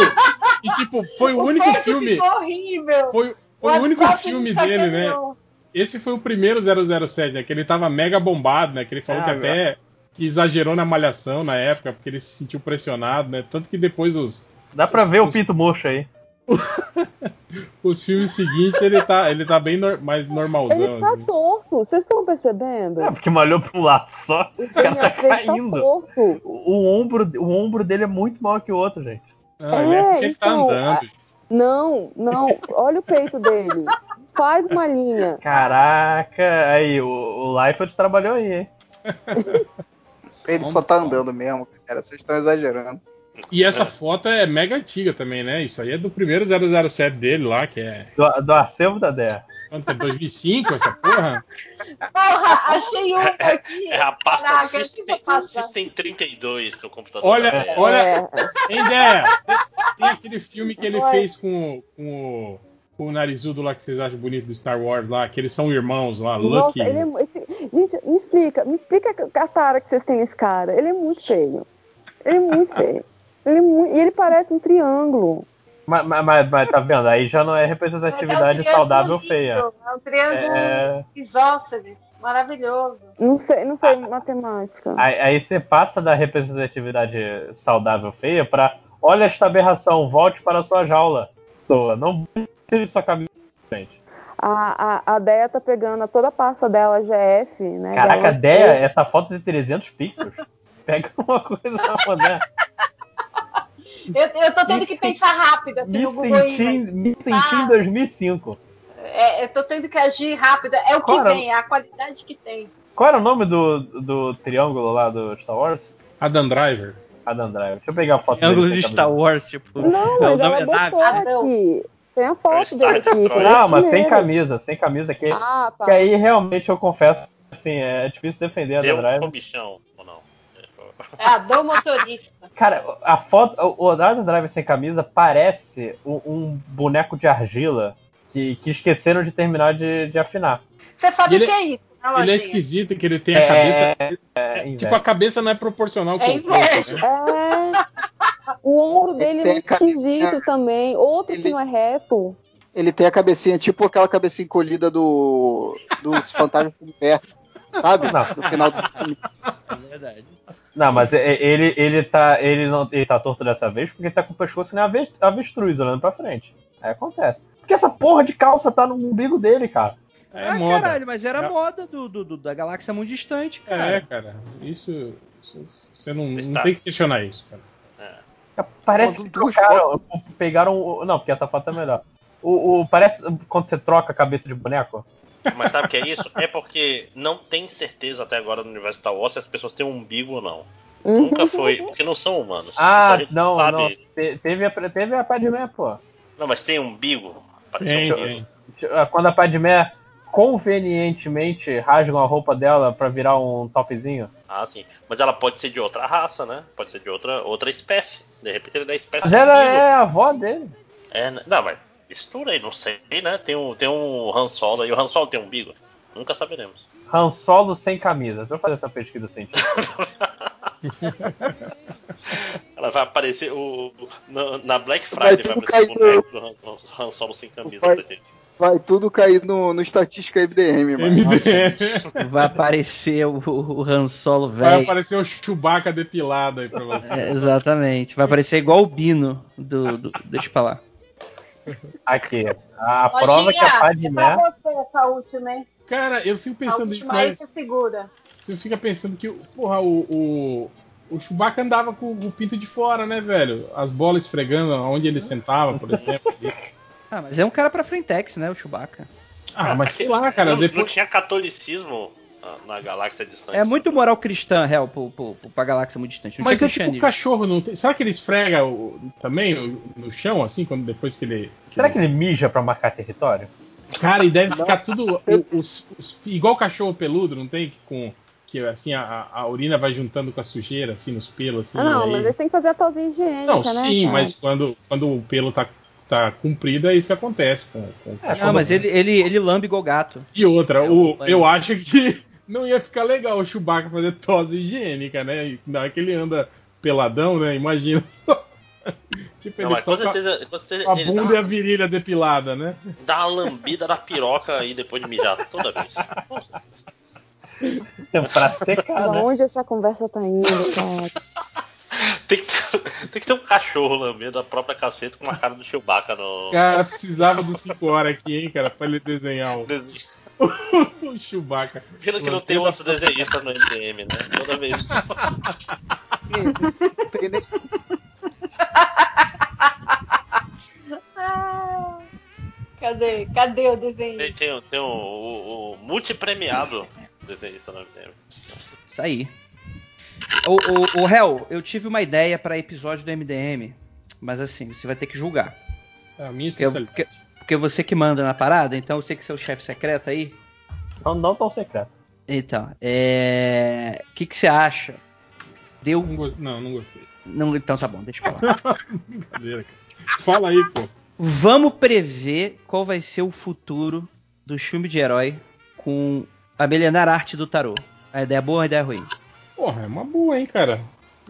Speaker 1: e, tipo foi o único
Speaker 4: corpo
Speaker 1: filme.
Speaker 4: horrível.
Speaker 1: Foi, foi o único filme
Speaker 4: me
Speaker 1: dele, né?
Speaker 4: sacaneou.
Speaker 1: Esse foi o primeiro 007, né? Que ele tava mega bombado, né? Que ele falou
Speaker 2: Ah,
Speaker 1: que até que exagerou na malhação na época, porque ele se sentiu pressionado, né? Tanto que depois os,
Speaker 2: Dá pra ver o pinto murcho aí.
Speaker 1: os filmes seguintes ele tá, ele tá bem nor- mais normalzão.
Speaker 6: Ele tá
Speaker 1: assim.
Speaker 6: torto, vocês estão percebendo?
Speaker 2: É, porque malhou pra um lado só.
Speaker 6: O
Speaker 2: cara tá
Speaker 6: tá
Speaker 2: caindo.
Speaker 6: torto.
Speaker 2: O, o ombro, o ombro dele é muito maior que o outro, gente.
Speaker 1: Ah, ele é
Speaker 6: É,
Speaker 1: porque ele tá
Speaker 6: então,
Speaker 1: andando.
Speaker 6: Não, não, olha o peito dele. Faz uma linha.
Speaker 2: Caraca, aí, o, o Liefeld trabalhou aí, hein?
Speaker 3: Ele só tá andando mesmo, cara. Vocês estão exagerando.
Speaker 1: E essa foto é mega antiga também, né? Isso aí é do primeiro 007 dele lá, que é.
Speaker 2: Do, do acervo da Dea.
Speaker 1: Quanto é? 2005, essa porra?
Speaker 4: Porra, achei um aqui.
Speaker 5: É a pasta
Speaker 4: Caraca,
Speaker 5: System,
Speaker 4: pasta.
Speaker 5: System 32 do computador.
Speaker 1: Olha,
Speaker 5: Leia.
Speaker 1: olha,
Speaker 6: É,
Speaker 1: tem ideia. Tem, tem aquele filme que ele
Speaker 4: Oi.
Speaker 1: fez com, com o, com o narizudo lá que vocês acham bonito do Star Wars lá, que eles são irmãos lá,
Speaker 6: nossa,
Speaker 1: Lucky.
Speaker 6: ele é, esse- gente, me explica, me explica a tara que vocês têm nesse cara. Ele é muito feio. Ele é muito feio. Ele é e ele parece um triângulo.
Speaker 2: Mas, mas, mas- mas tá vendo? Aí já não é representatividade
Speaker 4: é um
Speaker 2: saudável
Speaker 4: lindo,
Speaker 2: feia.
Speaker 4: É um triângulo
Speaker 2: É,
Speaker 4: isósceles, maravilhoso.
Speaker 6: Não sei, não sei matemática.
Speaker 2: aí, aí você passa da representatividade saudável feia pra olha esta aberração, volte para a sua jaula. Toa, Não tire sua cabeça. Gente.
Speaker 6: A, a, a Deia tá pegando toda a pasta dela GF, né?
Speaker 2: Caraca,
Speaker 6: dela-
Speaker 2: Dea, essa foto tem 300 pixels. Pega uma coisa né?
Speaker 4: Eu, eu tô tendo
Speaker 2: Me
Speaker 4: que pensar rápido aqui
Speaker 2: Me
Speaker 4: no Google
Speaker 2: senti, me senti em
Speaker 4: Ah.
Speaker 2: 2005.
Speaker 4: É, eu tô tendo que agir rápido. É o que
Speaker 2: Cara,
Speaker 4: vem, é a qualidade que tem.
Speaker 2: Qual era o nome do, do triângulo lá do Star Wars?
Speaker 1: Adam Driver.
Speaker 2: Adam Driver. Deixa eu pegar a foto
Speaker 9: Triângulo
Speaker 2: dele
Speaker 9: de
Speaker 2: sem
Speaker 9: Star. Wars, tipo.
Speaker 6: Não,
Speaker 9: é o
Speaker 6: mas
Speaker 9: nome
Speaker 6: ela
Speaker 9: é nave.
Speaker 6: botou
Speaker 4: Ah, não.
Speaker 6: aqui. Tem a foto dele aqui.
Speaker 2: Não, mas sem camisa, sem camisa. Que,
Speaker 6: Ah, tá.
Speaker 2: que aí realmente eu confesso, assim, é difícil defender a
Speaker 5: Deu
Speaker 2: Adam
Speaker 5: um
Speaker 2: Driver.
Speaker 5: comichão, ou não?
Speaker 4: É a dor motorista.
Speaker 2: Cara, a foto, o o Adam Driver sem camisa parece um, um boneco de argila que, que esqueceram de terminar de, de afinar.
Speaker 4: Você sabe o
Speaker 1: ele-
Speaker 4: que é isso, né,
Speaker 1: Ele é
Speaker 4: Lojinha?
Speaker 1: esquisito que ele tem a cabeça.
Speaker 2: É,
Speaker 1: tipo,
Speaker 2: inveja.
Speaker 1: a cabeça não é proporcional com
Speaker 4: É
Speaker 1: o corpo. né?
Speaker 6: É. O ombro dele é
Speaker 3: cabecinha-
Speaker 6: esquisito também. Outro que
Speaker 3: Ele-
Speaker 6: não é reto.
Speaker 3: Ele tem a cabecinha, tipo aquela cabecinha encolhida do. dos Fantasmas do Universo. Sabe?
Speaker 2: Não.
Speaker 3: No final do filme.
Speaker 9: É verdade.
Speaker 2: Não, mas é- é- ele, ele, tá, ele, não, ele tá torto dessa vez porque ele tá com o pescoço nem ave- avestruz olhando pra frente. Aí acontece. Porque essa porra de calça tá no umbigo dele, cara.
Speaker 1: É
Speaker 9: ah,
Speaker 1: moda.
Speaker 9: caralho, mas era
Speaker 1: É.
Speaker 9: moda do, do- do- da galáxia muito distante, cara.
Speaker 1: É, cara. Isso. isso- você não, não
Speaker 5: Está.
Speaker 1: tem que questionar isso, cara.
Speaker 2: Parece
Speaker 3: Quando
Speaker 2: que trocaram, pegaram. o- Não, porque essa foto é melhor. O, o- parece quando você troca a cabeça de boneco.
Speaker 5: Mas sabe o que é isso? É porque não tem certeza até agora no universo Star Wars se as pessoas têm um umbigo ou não. Nunca foi, porque não são humanos.
Speaker 2: Ah,
Speaker 5: Então
Speaker 2: não,
Speaker 5: sabe.
Speaker 2: não. Te- Teve a, teve a Padmé, pô.
Speaker 5: Não, mas tem umbigo.
Speaker 1: Tem, tem.
Speaker 2: Quando a Padmé convenientemente rasgam a roupa dela pra virar um topzinho.
Speaker 5: Ah, sim. Mas ela pode ser de outra raça, né? Pode ser de outra, outra espécie. De repente ele é da espécie
Speaker 2: Mas ela é a avó dele.
Speaker 5: É, né? Não, mas mistura aí, não sei, né? Tem um, tem um Han Solo aí. O Han Solo tem umbigo? Nunca saberemos.
Speaker 2: Han Solo sem camisa. Deixa eu fazer essa pesquisa científica.
Speaker 5: Ela vai aparecer o, o- na, na Black
Speaker 3: Vai
Speaker 5: Friday, vai,
Speaker 3: tudo
Speaker 5: aparecer o boneco do Han, Han Solo sem camisa
Speaker 3: Vai-. Vai tudo cair no, no estatística MDM, mano.
Speaker 1: MDM.
Speaker 9: Vai aparecer o, o Han Solo
Speaker 1: Vai
Speaker 9: velho.
Speaker 1: aparecer o Chewbacca depilado aí pra você.
Speaker 9: É, exatamente. Vai aparecer igual o Bino do, do Deixa eu falar.
Speaker 2: Aqui. A
Speaker 4: Ó,
Speaker 2: prova que a
Speaker 4: é
Speaker 2: Padmé.
Speaker 4: pra você essa última, hein?
Speaker 1: Cara, eu fico pensando isso,
Speaker 4: última aí
Speaker 1: mas
Speaker 4: se segura.
Speaker 1: você fica pensando que, porra, o, o, o Chewbacca andava com o pinto de fora, né, velho? As bolas esfregando onde ele sentava, por exemplo.
Speaker 9: Ah, mas é um cara pra frentex, né? O Chewbacca.
Speaker 1: Ah, mas sei lá, cara,
Speaker 5: não, não
Speaker 1: depois.
Speaker 5: tinha catolicismo na, galáxia distante.
Speaker 9: É muito moral cristã, real, pro, pro, pro, pra galáxia muito distante. Não
Speaker 1: Mas
Speaker 9: tinha
Speaker 1: é tipo
Speaker 9: cristianismo.
Speaker 1: cachorro, não tem... Será que ele esfrega o- também no, no chão, assim, quando depois que ele.
Speaker 2: Será que ele mija pra marcar território?
Speaker 1: Cara, e deve ficar tudo. o- Os, os- igual cachorro peludo, não tem? Com. Que assim, a, a urina vai juntando com a sujeira, assim, nos pelos, assim.
Speaker 8: Ah, não,
Speaker 1: aí-
Speaker 8: mas ele tem que fazer a tosinha higiênica,
Speaker 1: Não,
Speaker 8: né?
Speaker 1: sim,
Speaker 8: cara?
Speaker 1: mas quando, quando o pelo tá, tá comprido, é isso que acontece com, com o cachorro.
Speaker 9: Não, mas ele, ele, ele lambe igual gato.
Speaker 1: E outra,
Speaker 9: É,
Speaker 1: o, eu acho que não ia ficar legal o Chewbacca fazer tosse higiênica, né? Na hora que ele anda peladão, né? Imagina só. tipo,
Speaker 5: Não,
Speaker 1: ele
Speaker 5: mas
Speaker 1: só
Speaker 5: com
Speaker 1: a,
Speaker 5: certeza, com certeza
Speaker 1: a bunda e a virilha depilada, né?
Speaker 5: dá uma lambida na piroca aí depois de mijar toda vez. Nossa,
Speaker 2: pra secar,
Speaker 8: Pra
Speaker 2: né?
Speaker 8: onde essa conversa tá indo, cara?
Speaker 5: Tem que, ter, tem que ter um cachorro lambendo a própria caceta com uma cara do Chewbacca no
Speaker 1: Cara, precisava do 5 horas aqui, hein, cara, pra ele desenhar o,
Speaker 5: desenho.
Speaker 1: o Chewbacca.
Speaker 5: Pena que não tem outros desenhistas no MDM, né? Toda vez.
Speaker 3: Não tem
Speaker 4: Ah, cadê? Cadê o desenho?
Speaker 5: Tem, tem, tem o, o, o multipremiado desenhista no MDM.
Speaker 9: Isso aí. O, o, o Hel, eu tive uma ideia pra episódio do MDM, mas assim, você vai ter que julgar.
Speaker 1: É a minha
Speaker 9: Porque,
Speaker 1: especialidade.
Speaker 9: porque, porque você que manda na parada, então eu sei que você é o chefe secreto aí.
Speaker 2: Não, não tão secreto.
Speaker 9: Então, é. O que, que você acha? Deu.
Speaker 1: Não, gos- não, não gostei.
Speaker 9: Não, então tá bom, deixa eu falar.
Speaker 1: Brincadeira, cara. Fala aí, pô.
Speaker 9: Vamos prever qual vai ser o futuro do filme de herói com a milenar arte do tarô. A ideia é boa ou a ideia é ruim?
Speaker 1: Porra, é uma boa, hein, cara.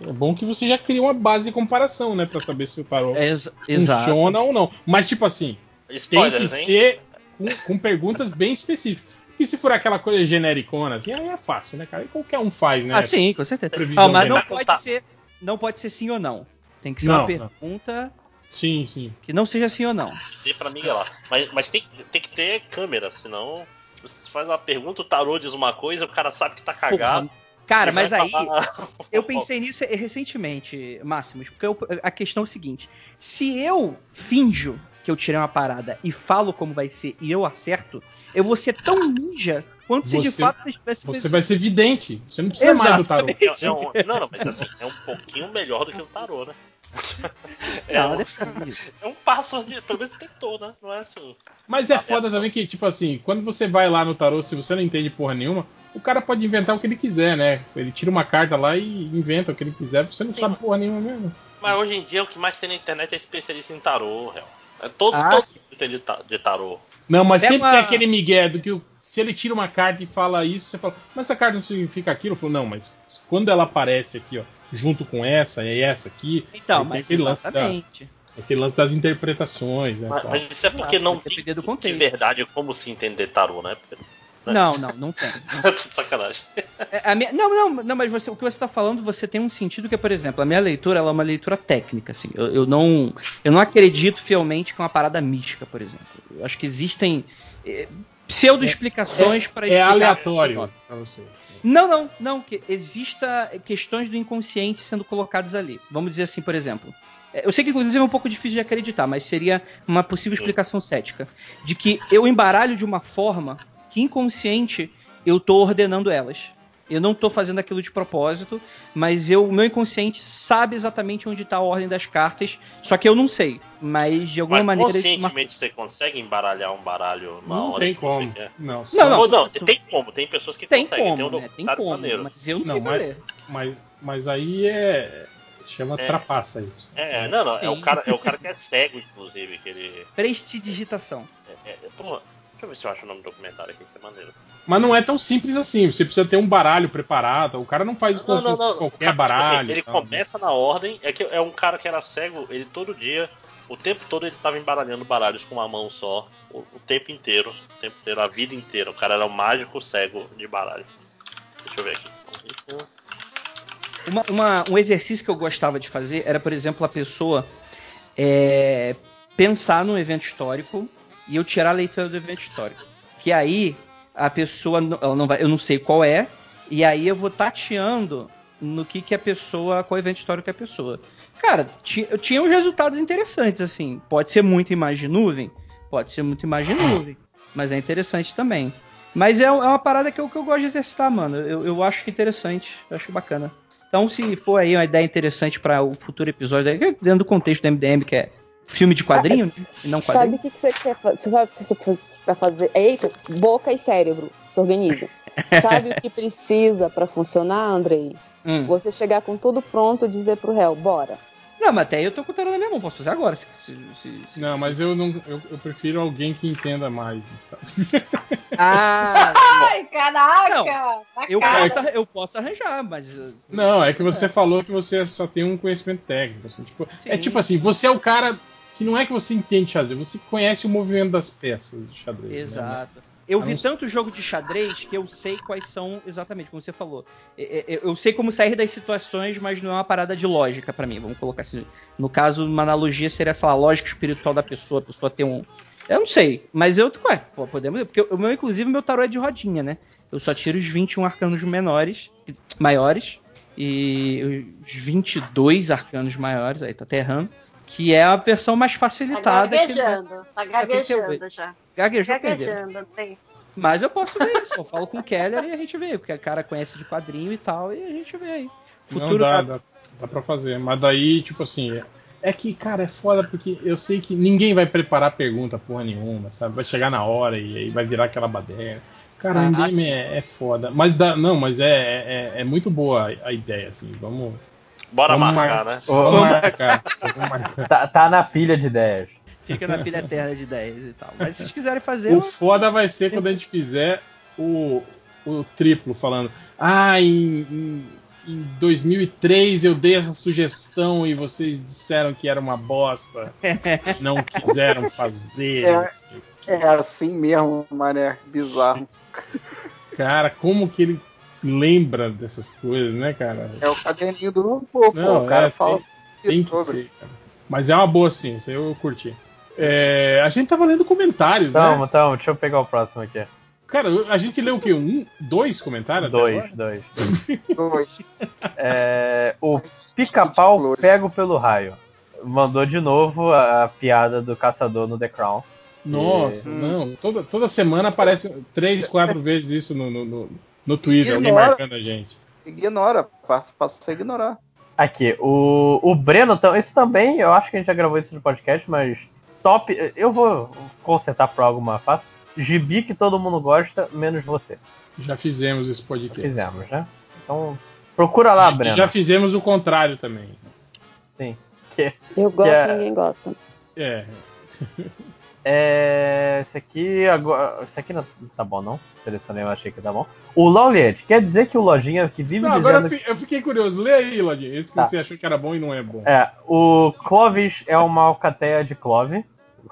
Speaker 1: É bom que você já cria uma base de comparação, né? Pra saber se o tarô
Speaker 9: É,
Speaker 1: funciona ou não. Mas, tipo assim, tem que
Speaker 5: Spoilers, hein?
Speaker 1: ser com, com perguntas bem específicas. Porque se for aquela coisa genericona, assim, aí é fácil, né, cara? E qualquer um faz, né?
Speaker 9: Ah, sim, com certeza.
Speaker 1: Previsão
Speaker 9: Ah, mas não pode
Speaker 5: Tá.
Speaker 9: ser, não pode ser sim ou não. Tem que ser
Speaker 1: Não,
Speaker 9: uma
Speaker 1: não.
Speaker 9: pergunta
Speaker 1: Sim, sim.
Speaker 9: que não seja sim ou não.
Speaker 5: Dê pra miguelar. Mas, mas tem, tem que ter câmera, senão você faz uma pergunta, o tarô diz uma coisa, o cara sabe que tá cagado.
Speaker 9: Porra, Cara, mas aí
Speaker 5: falar-
Speaker 9: eu pensei nisso recentemente, Máximos, porque eu- a questão é o seguinte: se eu finjo que eu tirei uma parada e falo como vai ser e eu acerto, eu vou ser tão ninja quanto se de
Speaker 1: Você-
Speaker 9: fato eu estivesse
Speaker 1: Você vai ser vidente. Você não precisa
Speaker 9: Exato.
Speaker 1: mais do tarô.
Speaker 5: É, é um, não, não, mas assim, é um pouquinho melhor do que o tarô, né? É,
Speaker 9: Não,
Speaker 5: um, é um passo de. Pelo menos tentou, né? Não é assim.
Speaker 1: Mas é foda também que, tipo assim, quando você vai lá no tarô, se você não entende porra nenhuma, o cara pode inventar o que ele quiser, né? Ele tira uma carta lá e inventa o que ele quiser, você não
Speaker 5: Sim,
Speaker 1: sabe
Speaker 5: mas-
Speaker 1: porra nenhuma mesmo.
Speaker 5: Mas hoje em dia o que mais tem na internet é especialista em tarô, real. É todo,
Speaker 9: Ah,
Speaker 5: todo tem de ta- de tarô.
Speaker 1: Não, mas
Speaker 9: Pega
Speaker 1: sempre
Speaker 9: uma-
Speaker 1: tem aquele migué do que o- se ele tira uma carta e fala isso, você fala, mas essa carta não significa aquilo? Eu falo, não, mas quando ela aparece aqui, ó, junto com essa e essa aqui,
Speaker 9: Então, mas
Speaker 1: aquele lance da-
Speaker 9: exatamente.
Speaker 1: aquele lance das interpretações, né?
Speaker 5: Mas, mas isso é porque
Speaker 9: Exato,
Speaker 5: não tem de verdade como se entender tarô, né? Porque
Speaker 9: Não, não, não tem.
Speaker 5: Sacanagem.
Speaker 9: É, a minha- não, não, não, mas você- o que você está falando, você tem um sentido que, por exemplo, a minha leitura ela é uma leitura técnica, assim. Eu, eu não, eu não acredito fielmente que é uma parada mística, por exemplo. Eu acho que existem eh, pseudo-explicações para
Speaker 1: É
Speaker 9: explicar.
Speaker 1: aleatório pra você.
Speaker 9: Não, não, não. Que exista questões do inconsciente sendo colocadas ali. Vamos dizer assim, por exemplo. é, Eu sei que inclusive é um pouco difícil de acreditar, mas seria uma possível explicação cética. De que eu embaralho de uma forma que inconsciente eu tô ordenando elas. Eu não tô fazendo aquilo de propósito, mas eu, o meu inconsciente sabe exatamente onde tá a ordem das cartas, só que eu não sei. Mas de alguma
Speaker 5: Mas
Speaker 9: maneira
Speaker 5: conscientemente você consegue embaralhar um baralho na
Speaker 1: Não
Speaker 5: hora
Speaker 1: tem
Speaker 5: que você
Speaker 1: como.
Speaker 5: quer?
Speaker 1: Não,
Speaker 9: Não, não.
Speaker 5: Não, tem como, tem pessoas que
Speaker 9: Tem
Speaker 5: conseguem, tem um
Speaker 9: como, né? Tem como,
Speaker 5: maneiro.
Speaker 9: mas eu não,
Speaker 1: Não,
Speaker 9: sei
Speaker 1: mas-
Speaker 9: fazer.
Speaker 1: Mas, mas aí é. Chama
Speaker 5: É.
Speaker 1: trapaça isso.
Speaker 5: É, não, não, é o, cara, é o cara que é cego, inclusive, que ele.
Speaker 9: Prestidigitação.
Speaker 5: É, é, porra, deixa eu ver se eu acho o nome do documentário aqui, que é maneiro.
Speaker 1: Mas não é tão simples assim. Você precisa ter um baralho preparado. O cara não faz
Speaker 5: Não, não, não.
Speaker 1: com qualquer
Speaker 5: Cara,
Speaker 1: baralho.
Speaker 5: Ele
Speaker 1: tal.
Speaker 5: começa na ordem, é que é um cara que era cego, ele todo dia, o tempo todo ele tava embaralhando baralhos com uma mão só, o, o tempo inteiro, o tempo inteiro, a vida inteira. O cara era um mágico cego de baralho. Deixa eu ver aqui.
Speaker 9: Uma- uma- um exercício que eu gostava de fazer era, por exemplo, a pessoa é, pensar num evento histórico e eu tirar a leitura do evento histórico. Que aí a pessoa, ela não vai, eu não sei qual é, e aí eu vou tateando no que, que a pessoa, qual evento histórico é a pessoa. Cara, ti- eu tinha uns resultados interessantes, assim. Pode ser muito imagem de nuvem, pode ser muito imagem de nuvem, mas é interessante também. Mas é, é uma parada que eu, que eu gosto de exercitar, mano. Eu, eu acho interessante, eu acho bacana. Então, se for aí uma ideia interessante para o futuro episódio, dentro do contexto do MDM, que é filme de quadrinho? E não
Speaker 8: Sabe
Speaker 9: quadrinho.
Speaker 8: o que, você quer fazer? Você vai você vai fazer. Eita, boca e cérebro. Se organiza. Sabe o que precisa pra funcionar, Andrei?
Speaker 9: Hum.
Speaker 8: Você chegar com tudo pronto e dizer pro réu, bora.
Speaker 9: Não, mas até aí eu tô com o tarô na minha mão, posso fazer agora. Se, se- se- se-
Speaker 1: Não, mas eu não. Eu, eu prefiro alguém que entenda mais.
Speaker 9: Ah,
Speaker 4: Ai, caraca!
Speaker 9: Não, eu
Speaker 4: cara.
Speaker 9: posso, eu posso arranjar, mas. uh,
Speaker 1: Não, é que você falou que você só tem um conhecimento técnico. assim, tipo, é tipo assim, você é o cara que não é que você entende xadrez, você conhece o movimento das peças de xadrez. né?
Speaker 9: Exato. Eu
Speaker 1: Eu
Speaker 9: vi tanto jogo de xadrez que eu sei quais são exatamente como você falou. É, é, Eu sei como sair das situações, mas não é uma parada de lógica pra mim. Vamos colocar assim. No caso, uma analogia seria, sei lá, a lógica espiritual da pessoa, a pessoa ter um. Eu não sei, mas eu. Ué, pô, podemos. Porque o meu, inclusive, meu tarô é de rodinha, né? Eu só tiro os 21 arcanos menores, maiores, e os 22 arcanos maiores, aí tá até errando. Que é a versão mais
Speaker 4: Tá
Speaker 9: facilitada. que-
Speaker 4: gaguejando, tá
Speaker 9: 78.
Speaker 4: gaguejando já.
Speaker 9: Gaguejou.
Speaker 4: Gaguejando, tem.
Speaker 9: Mas eu posso ver isso. Eu falo com o Keller e a gente vê, porque o cara conhece de quadrinho e tal, e a gente vê aí.
Speaker 1: Não
Speaker 9: Futuro
Speaker 1: dá,
Speaker 9: tá-
Speaker 1: dá, dá pra fazer. Mas daí, tipo assim, é, é que, cara, é foda porque eu sei que ninguém vai preparar pergunta porra nenhuma, sabe? Vai chegar na hora e aí vai virar aquela baderna. Cara,
Speaker 9: Ah,
Speaker 1: o game
Speaker 9: sim.
Speaker 1: é, é foda. Mas dá, não, mas é, é, é muito boa a ideia, assim. Vamos,
Speaker 5: Bora
Speaker 1: Vamos
Speaker 5: marcar,
Speaker 1: mar-
Speaker 5: né?
Speaker 1: vamos marcar. Vamos marcar.
Speaker 2: Tá, tá na pilha de ideias.
Speaker 9: Fica na pilha eterna de ideias e tal. Mas se vocês quiserem fazer.
Speaker 1: O
Speaker 9: eu-
Speaker 1: foda vai ser quando a gente fizer o, o triplo falando. Ah, em, em, em 2003 eu dei essa sugestão e vocês disseram que era uma bosta. Não quiseram fazer.
Speaker 3: É. É assim mesmo, mané. Bizarro.
Speaker 1: Cara, como que ele lembra dessas coisas, né, cara?
Speaker 3: É o caderninho do pô, pô.
Speaker 1: Não,
Speaker 3: o cara
Speaker 1: é,
Speaker 3: fala
Speaker 1: Tem que
Speaker 3: sobre.
Speaker 1: ser, cara. Mas é uma boa sim, isso aí eu curti. É, a gente tava lendo comentários,
Speaker 2: Tamo,
Speaker 1: né?
Speaker 2: tamo. Deixa eu pegar o próximo aqui.
Speaker 1: Cara, a gente leu o quê? Um, dois comentários? até
Speaker 2: Dois,
Speaker 1: agora?
Speaker 2: dois.
Speaker 3: Dois.
Speaker 2: É, o pica-pau pego pelo raio. Mandou de novo a, a piada do caçador no The Crown.
Speaker 1: Nossa,
Speaker 3: Hum.
Speaker 1: não. Toda, toda semana aparece três, quatro vezes isso no, no, no, no Twitter, alguém
Speaker 3: Ignora.
Speaker 1: marcando a gente.
Speaker 3: Ignora. Passa, passa a ignorar.
Speaker 2: Aqui, o, o Breno, tam- esse também, eu acho que a gente já gravou isso no podcast, mas top. Eu vou consertar por alguma fácil. Gibi que todo mundo gosta, menos você.
Speaker 1: Já fizemos esse podcast.
Speaker 2: Fizemos, né? Então, procura lá,
Speaker 1: E
Speaker 2: Breno.
Speaker 1: já fizemos o contrário também.
Speaker 2: Sim. Que-
Speaker 8: Eu gosto,
Speaker 2: Yeah.
Speaker 8: ninguém gosta.
Speaker 1: É.
Speaker 2: É, esse aqui agora. Esse aqui não tá bom, não. Selecionei, eu achei que tá bom. O Lauliet, quer dizer que o Lojinha que vive
Speaker 1: Não, agora
Speaker 2: dizendo.
Speaker 1: eu fi- eu fiquei curioso. Lê aí, Ladinho. Esse que
Speaker 2: Tá.
Speaker 1: você achou que era bom e não é bom.
Speaker 2: É, o Clovis é uma alcateia de Clove.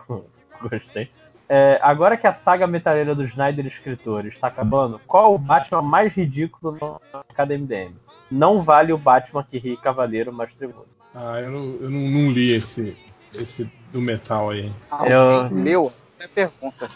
Speaker 2: Gostei. É, agora que a saga metaleira do Snyder escritor está acabando, qual o Batman mais ridículo no cada MDM? Não vale o Batman que ri Cavaleiro mais trevoso.
Speaker 1: Ah, eu, não, eu não, não li esse, esse do metal aí.
Speaker 3: Alguém
Speaker 2: Eu-
Speaker 3: leu? Essa é a pergunta.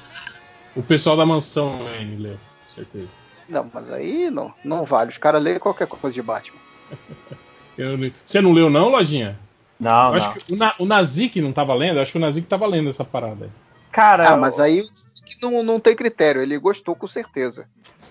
Speaker 1: O pessoal da mansão Wayne leu, com certeza.
Speaker 3: Não, mas aí não, não vale. Os caras lêem qualquer coisa de Batman.
Speaker 1: Eu não li. Você não leu, não, Lojinha?
Speaker 2: Não,
Speaker 1: Eu
Speaker 2: não.
Speaker 1: acho que o, Na, o Nazik não tava lendo, eu acho que o Nazik tava lendo essa parada aí.
Speaker 2: Cara,
Speaker 3: Ah, mas aí que não, não tem critério. Ele gostou com certeza.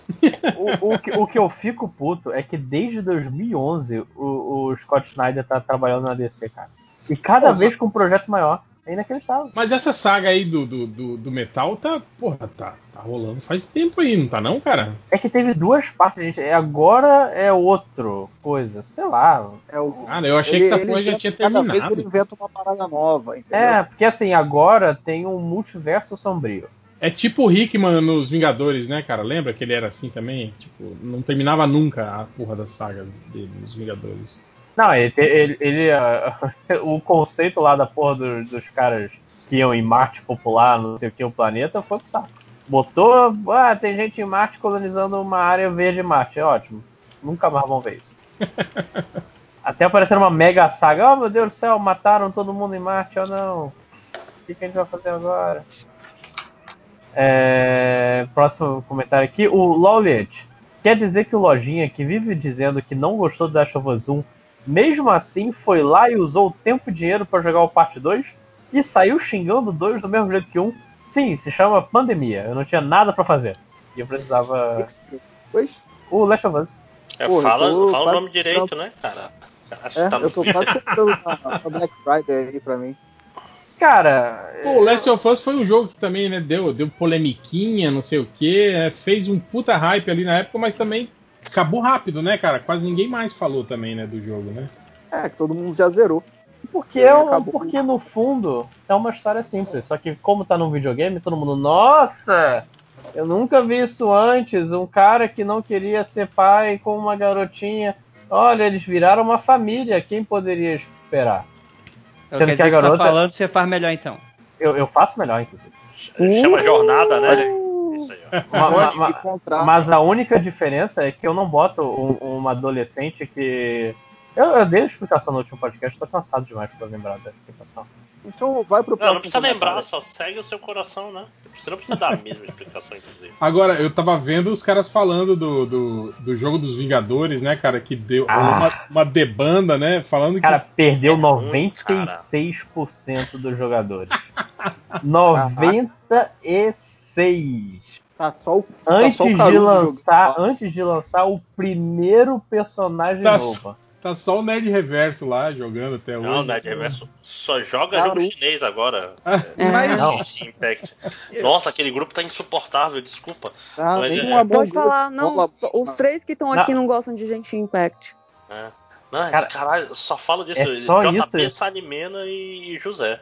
Speaker 2: o, o que, o que eu fico puto é que desde 2011 o, o Scott Snyder tá trabalhando na DC, cara. E cada
Speaker 1: Porra.
Speaker 2: vez com um projeto maior. É inacreditável.
Speaker 1: Mas essa saga aí do, do, do, do metal tá, porra, tá, tá rolando faz tempo aí, não tá não, cara?
Speaker 2: É que teve duas partes, gente. É Agora é outro coisa. Sei lá.
Speaker 3: É o,
Speaker 1: Cara, eu achei
Speaker 3: ele-
Speaker 1: que essa porra já tinha
Speaker 3: Cada vez
Speaker 1: terminado.
Speaker 3: ele inventa uma parada nova, entendeu?
Speaker 2: É, porque assim, agora tem um multiverso sombrio.
Speaker 1: É tipo o Hickman nos Vingadores, né, cara? Lembra que ele era assim também? Tipo, não terminava nunca a porra da saga dele nos Vingadores.
Speaker 2: Não, ele, ele, ele, ah, o conceito lá da porra dos, dos caras que iam em Marte popular, não sei o que, o planeta, foi pro saco. Botou, ah, tem gente em Marte colonizando uma área verde de Marte, é ótimo. Nunca mais vão ver isso. Até aparecendo uma mega saga, oh meu Deus do céu, mataram todo mundo em Marte, oh não. O que, que a gente vai fazer agora? É, próximo comentário aqui, o Lowliet. Quer dizer que o Lojinha, que vive dizendo que não gostou of Us 1, mesmo assim foi lá e usou o tempo e dinheiro para jogar o parte 2 e saiu xingando 2 do mesmo jeito que um? Sim, se chama pandemia. Eu não tinha nada para fazer. E eu precisava.
Speaker 3: Pois,
Speaker 2: O Last of Us.
Speaker 5: É,
Speaker 3: eu
Speaker 5: fala
Speaker 3: tô
Speaker 5: fala o nome direito, né, cara? Acho
Speaker 3: é,
Speaker 5: que tá
Speaker 3: eu tô quase comprando a, a Black Friday aí pra mim.
Speaker 2: Cara,
Speaker 1: Pô, o Last of Us foi um jogo que também, né, deu, deu polemiquinha, não sei o quê, é, fez um puta hype ali na época, mas também acabou rápido, né, cara? Quase ninguém mais falou também, né, do jogo, né?
Speaker 3: É, que todo mundo já zerou.
Speaker 2: porque,
Speaker 3: É, acabou.
Speaker 2: porque no fundo é uma história simples. Só que como tá num videogame, todo mundo, nossa! Eu nunca vi isso antes. Um cara que não queria ser pai com uma garotinha. Olha, eles viraram uma família. Quem poderia esperar?
Speaker 9: Eu
Speaker 2: Sendo que a
Speaker 9: você
Speaker 2: garota-
Speaker 9: tá falando, você faz melhor então.
Speaker 2: Eu, eu faço melhor, inclusive.
Speaker 5: Chama jornada, né?
Speaker 3: Pode
Speaker 2: ma-
Speaker 3: me comprar.
Speaker 2: Mas a única diferença é que eu não boto um- uma adolescente que. Eu, eu dei a explicação no último podcast, tô cansado demais pra lembrar da explicação.
Speaker 3: Então vai pro
Speaker 5: Não,
Speaker 3: próximo.
Speaker 5: não precisa lembrar, só segue o seu coração, né? Você não precisa dar a mesma explicação, inclusive.
Speaker 1: Agora, eu tava vendo os caras falando do, do, do jogo dos Vingadores, né, cara, que deu
Speaker 2: Ah.
Speaker 1: uma, uma debanda, né, falando
Speaker 2: Cara, perdeu
Speaker 5: É ruim,
Speaker 2: 96% dos jogadores. 96%.
Speaker 3: Tá só o, tá
Speaker 2: Antes
Speaker 3: só o
Speaker 2: de lançar, antes de lançar o primeiro personagem
Speaker 1: Tá
Speaker 2: novo.
Speaker 1: tá só o Nerd Reverso lá jogando até hoje.
Speaker 5: Não, o Nerd Reverso só joga
Speaker 3: Naruto.
Speaker 5: jogo chinês agora.
Speaker 6: É.
Speaker 9: Mas-
Speaker 2: Não.
Speaker 5: Impact. Nossa, aquele grupo tá insuportável, desculpa.
Speaker 3: Ah,
Speaker 5: Mas é-
Speaker 3: um Among
Speaker 6: Pode falar, não. Os três que estão aqui não gostam de Genshin Impact.
Speaker 5: É. Não,
Speaker 2: Cara,
Speaker 5: caralho, só falo disso.
Speaker 2: é só
Speaker 5: JP,
Speaker 2: isso?
Speaker 5: Salimena e José.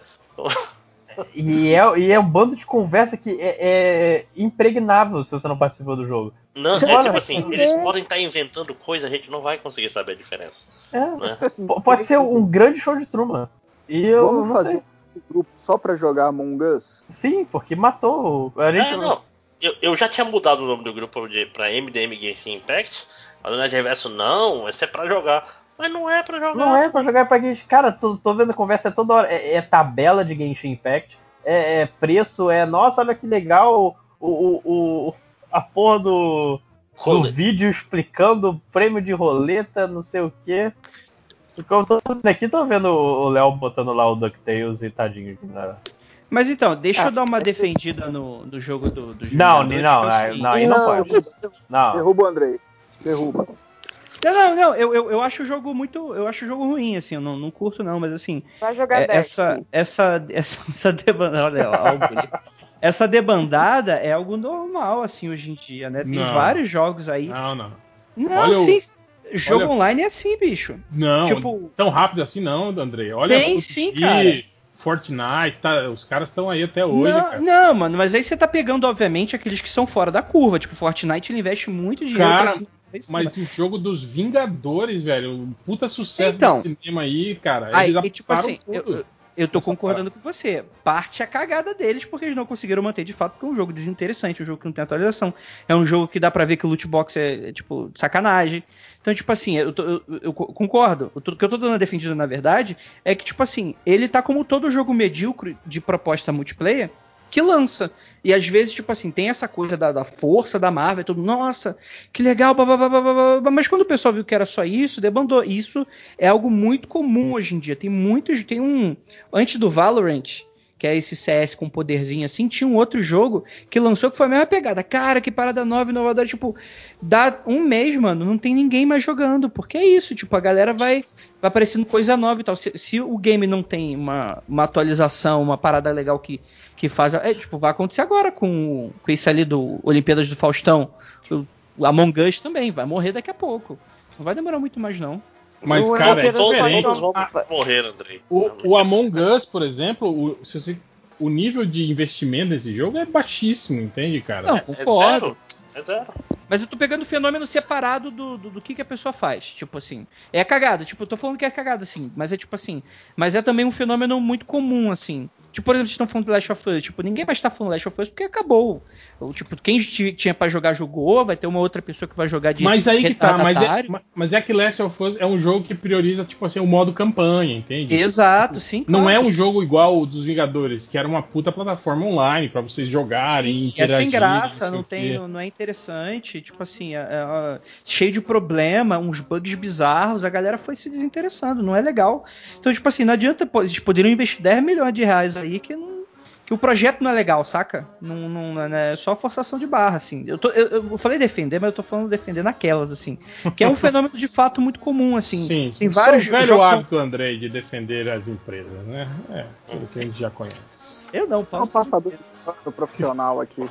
Speaker 2: E é, e é um bando de conversa que é, é impregnável se você não participou do jogo.
Speaker 5: Não, é tipo assim, eles podem estar inventando coisa, a gente não vai conseguir saber a diferença.
Speaker 2: É.
Speaker 5: Né?
Speaker 2: Pode ser um grande show de Truman. E eu
Speaker 3: Vamos
Speaker 2: não
Speaker 3: fazer
Speaker 2: sei.
Speaker 3: um grupo só pra jogar Among Us?
Speaker 2: Sim, porque matou. o- A gente
Speaker 5: É, não. Eu, eu já tinha mudado o nome do grupo de, pra MDM Genshin Impact. A dona de reverso, não, esse é pra jogar. Mas não é pra jogar.
Speaker 2: Não é pra jogar pra Genshin. Cara, tô, tô vendo conversa toda hora. É, é tabela de Genshin Impact. É, é preço, é. Nossa, olha que legal o, o, o- a porra do, do vídeo explicando o prêmio de roleta, não sei o quê. Porque eu tô aqui, tô vendo o Léo botando lá o DuckTales e tadinho. Né?
Speaker 9: Mas então, deixa eu dar uma defendida no, no jogo do, do
Speaker 2: Não, não,
Speaker 9: é o
Speaker 2: aí-
Speaker 9: seguinte.
Speaker 2: não, aí não
Speaker 6: Não.
Speaker 2: pode.
Speaker 3: Derruba,
Speaker 2: Não.
Speaker 3: derruba o Andrei. Derruba.
Speaker 9: Não, não, não, eu, eu, eu acho o jogo muito. Eu acho o jogo ruim, assim, eu não, não curto, não, mas assim.
Speaker 6: Vai jogar
Speaker 9: é- essa, essa, essa, essa debandada. O. Essa debandada é algo normal, assim, hoje em dia, né? Tem
Speaker 1: Não.
Speaker 9: vários jogos aí.
Speaker 1: Não, não.
Speaker 9: Não,
Speaker 1: Olha o-
Speaker 9: sim. Jogo
Speaker 1: olha-
Speaker 9: online é assim, bicho.
Speaker 1: Não,
Speaker 9: Tipo-
Speaker 1: tão rápido assim não, Andrei. Olha
Speaker 9: Tem sim, cara.
Speaker 1: Fortnite, tá, os caras estão aí até hoje,
Speaker 9: não, não, mano, mas aí você tá pegando, obviamente, aqueles que são fora da curva. Tipo, Fortnite ele investe muito dinheiro
Speaker 1: Cara. Mas o jogo dos Vingadores, velho, um puta sucesso
Speaker 9: Então.
Speaker 1: do cinema aí, cara.
Speaker 9: Aí,
Speaker 1: Eles
Speaker 9: e, tipo
Speaker 1: apostaram
Speaker 9: assim, eu,
Speaker 1: tudo.
Speaker 9: Eu tô
Speaker 1: Essa
Speaker 9: concordando com você. Parte a cagada deles porque eles não conseguiram manter de fato, porque é um jogo desinteressante, um jogo que não tem atualização. É um jogo que dá pra ver que o loot box é, é, tipo, sacanagem. Então, tipo assim, eu, tô- eu- eu concordo. O que eu tô dando a defendida, na verdade, é que, tipo assim, ele tá como todo jogo medíocre de proposta multiplayer que lança. E às vezes, tipo assim, tem essa coisa da, da força da Marvel, tudo, nossa, que legal, blá, blá, blá, mas quando o pessoal viu que era só isso, debandou. Isso é algo muito comum hoje em dia. Tem muitos, tem um antes do Valorant, que é esse CS com poderzinho assim, tinha um outro jogo que lançou que foi a mesma pegada. Cara, que parada nova, inovadora, tipo, dá um mês, mano, não tem ninguém mais jogando, porque é isso, tipo, a galera vai vai aparecendo coisa nova e tal. Se, se o game não tem uma, uma atualização, uma parada legal que, que faz. É, tipo, vai acontecer agora com, com esse ali do Olimpíadas do Faustão. O, o Among Us também, vai morrer daqui a pouco. Não vai demorar muito mais, não.
Speaker 1: Mas,
Speaker 8: O
Speaker 1: cara, é diferente.
Speaker 5: Todos vão morrer, Andrei.
Speaker 1: O, o Among Us, por exemplo, o, se você- o nível de investimento desse jogo é baixíssimo, entende, cara?
Speaker 9: Não,
Speaker 5: É
Speaker 9: concordo.
Speaker 5: É.
Speaker 9: Mas eu tô pegando o fenômeno separado do, do, do que, que a pessoa faz. Tipo assim. É cagada. Tipo, eu tô falando que é cagada, assim. Mas é tipo assim. Mas é também um fenômeno muito comum, assim. Tipo, por exemplo, vocês estão falando do Last of Us. Tipo, ninguém mais tá falando Last of Us porque acabou. Ou, tipo, quem ti- tinha pra jogar, jogou. Vai ter uma outra pessoa que vai jogar de.
Speaker 1: Mas aí que tá, mas é, mas é que Last of Us é um jogo que prioriza, tipo assim, o modo campanha, entende?
Speaker 9: Exato, sim.
Speaker 1: Não é um jogo igual o dos Vingadores, que era uma puta plataforma online pra vocês jogarem,
Speaker 9: Sim, é sem graça, não tem, não é interessante, tipo assim, é- é- é cheio de problema, uns bugs bizarros, a galera foi se desinteressando, não é legal. Então, tipo assim, não adianta, eles poderiam investir 10 milhões de reais aí que não que o projeto não é legal, saca? Não, não, não é só forçação de barra, assim. Eu, tô- eu- eu falei defender, mas eu tô falando defender naquelas, assim. Que é um fenômeno de fato muito comum, assim.
Speaker 1: Sim, sim.
Speaker 9: tem vários
Speaker 1: Só o velho hábito, Andrei, de defender as empresas, né? É, pelo que a gente já conhece.
Speaker 9: Eu não,
Speaker 3: É um passador do profissional aqui.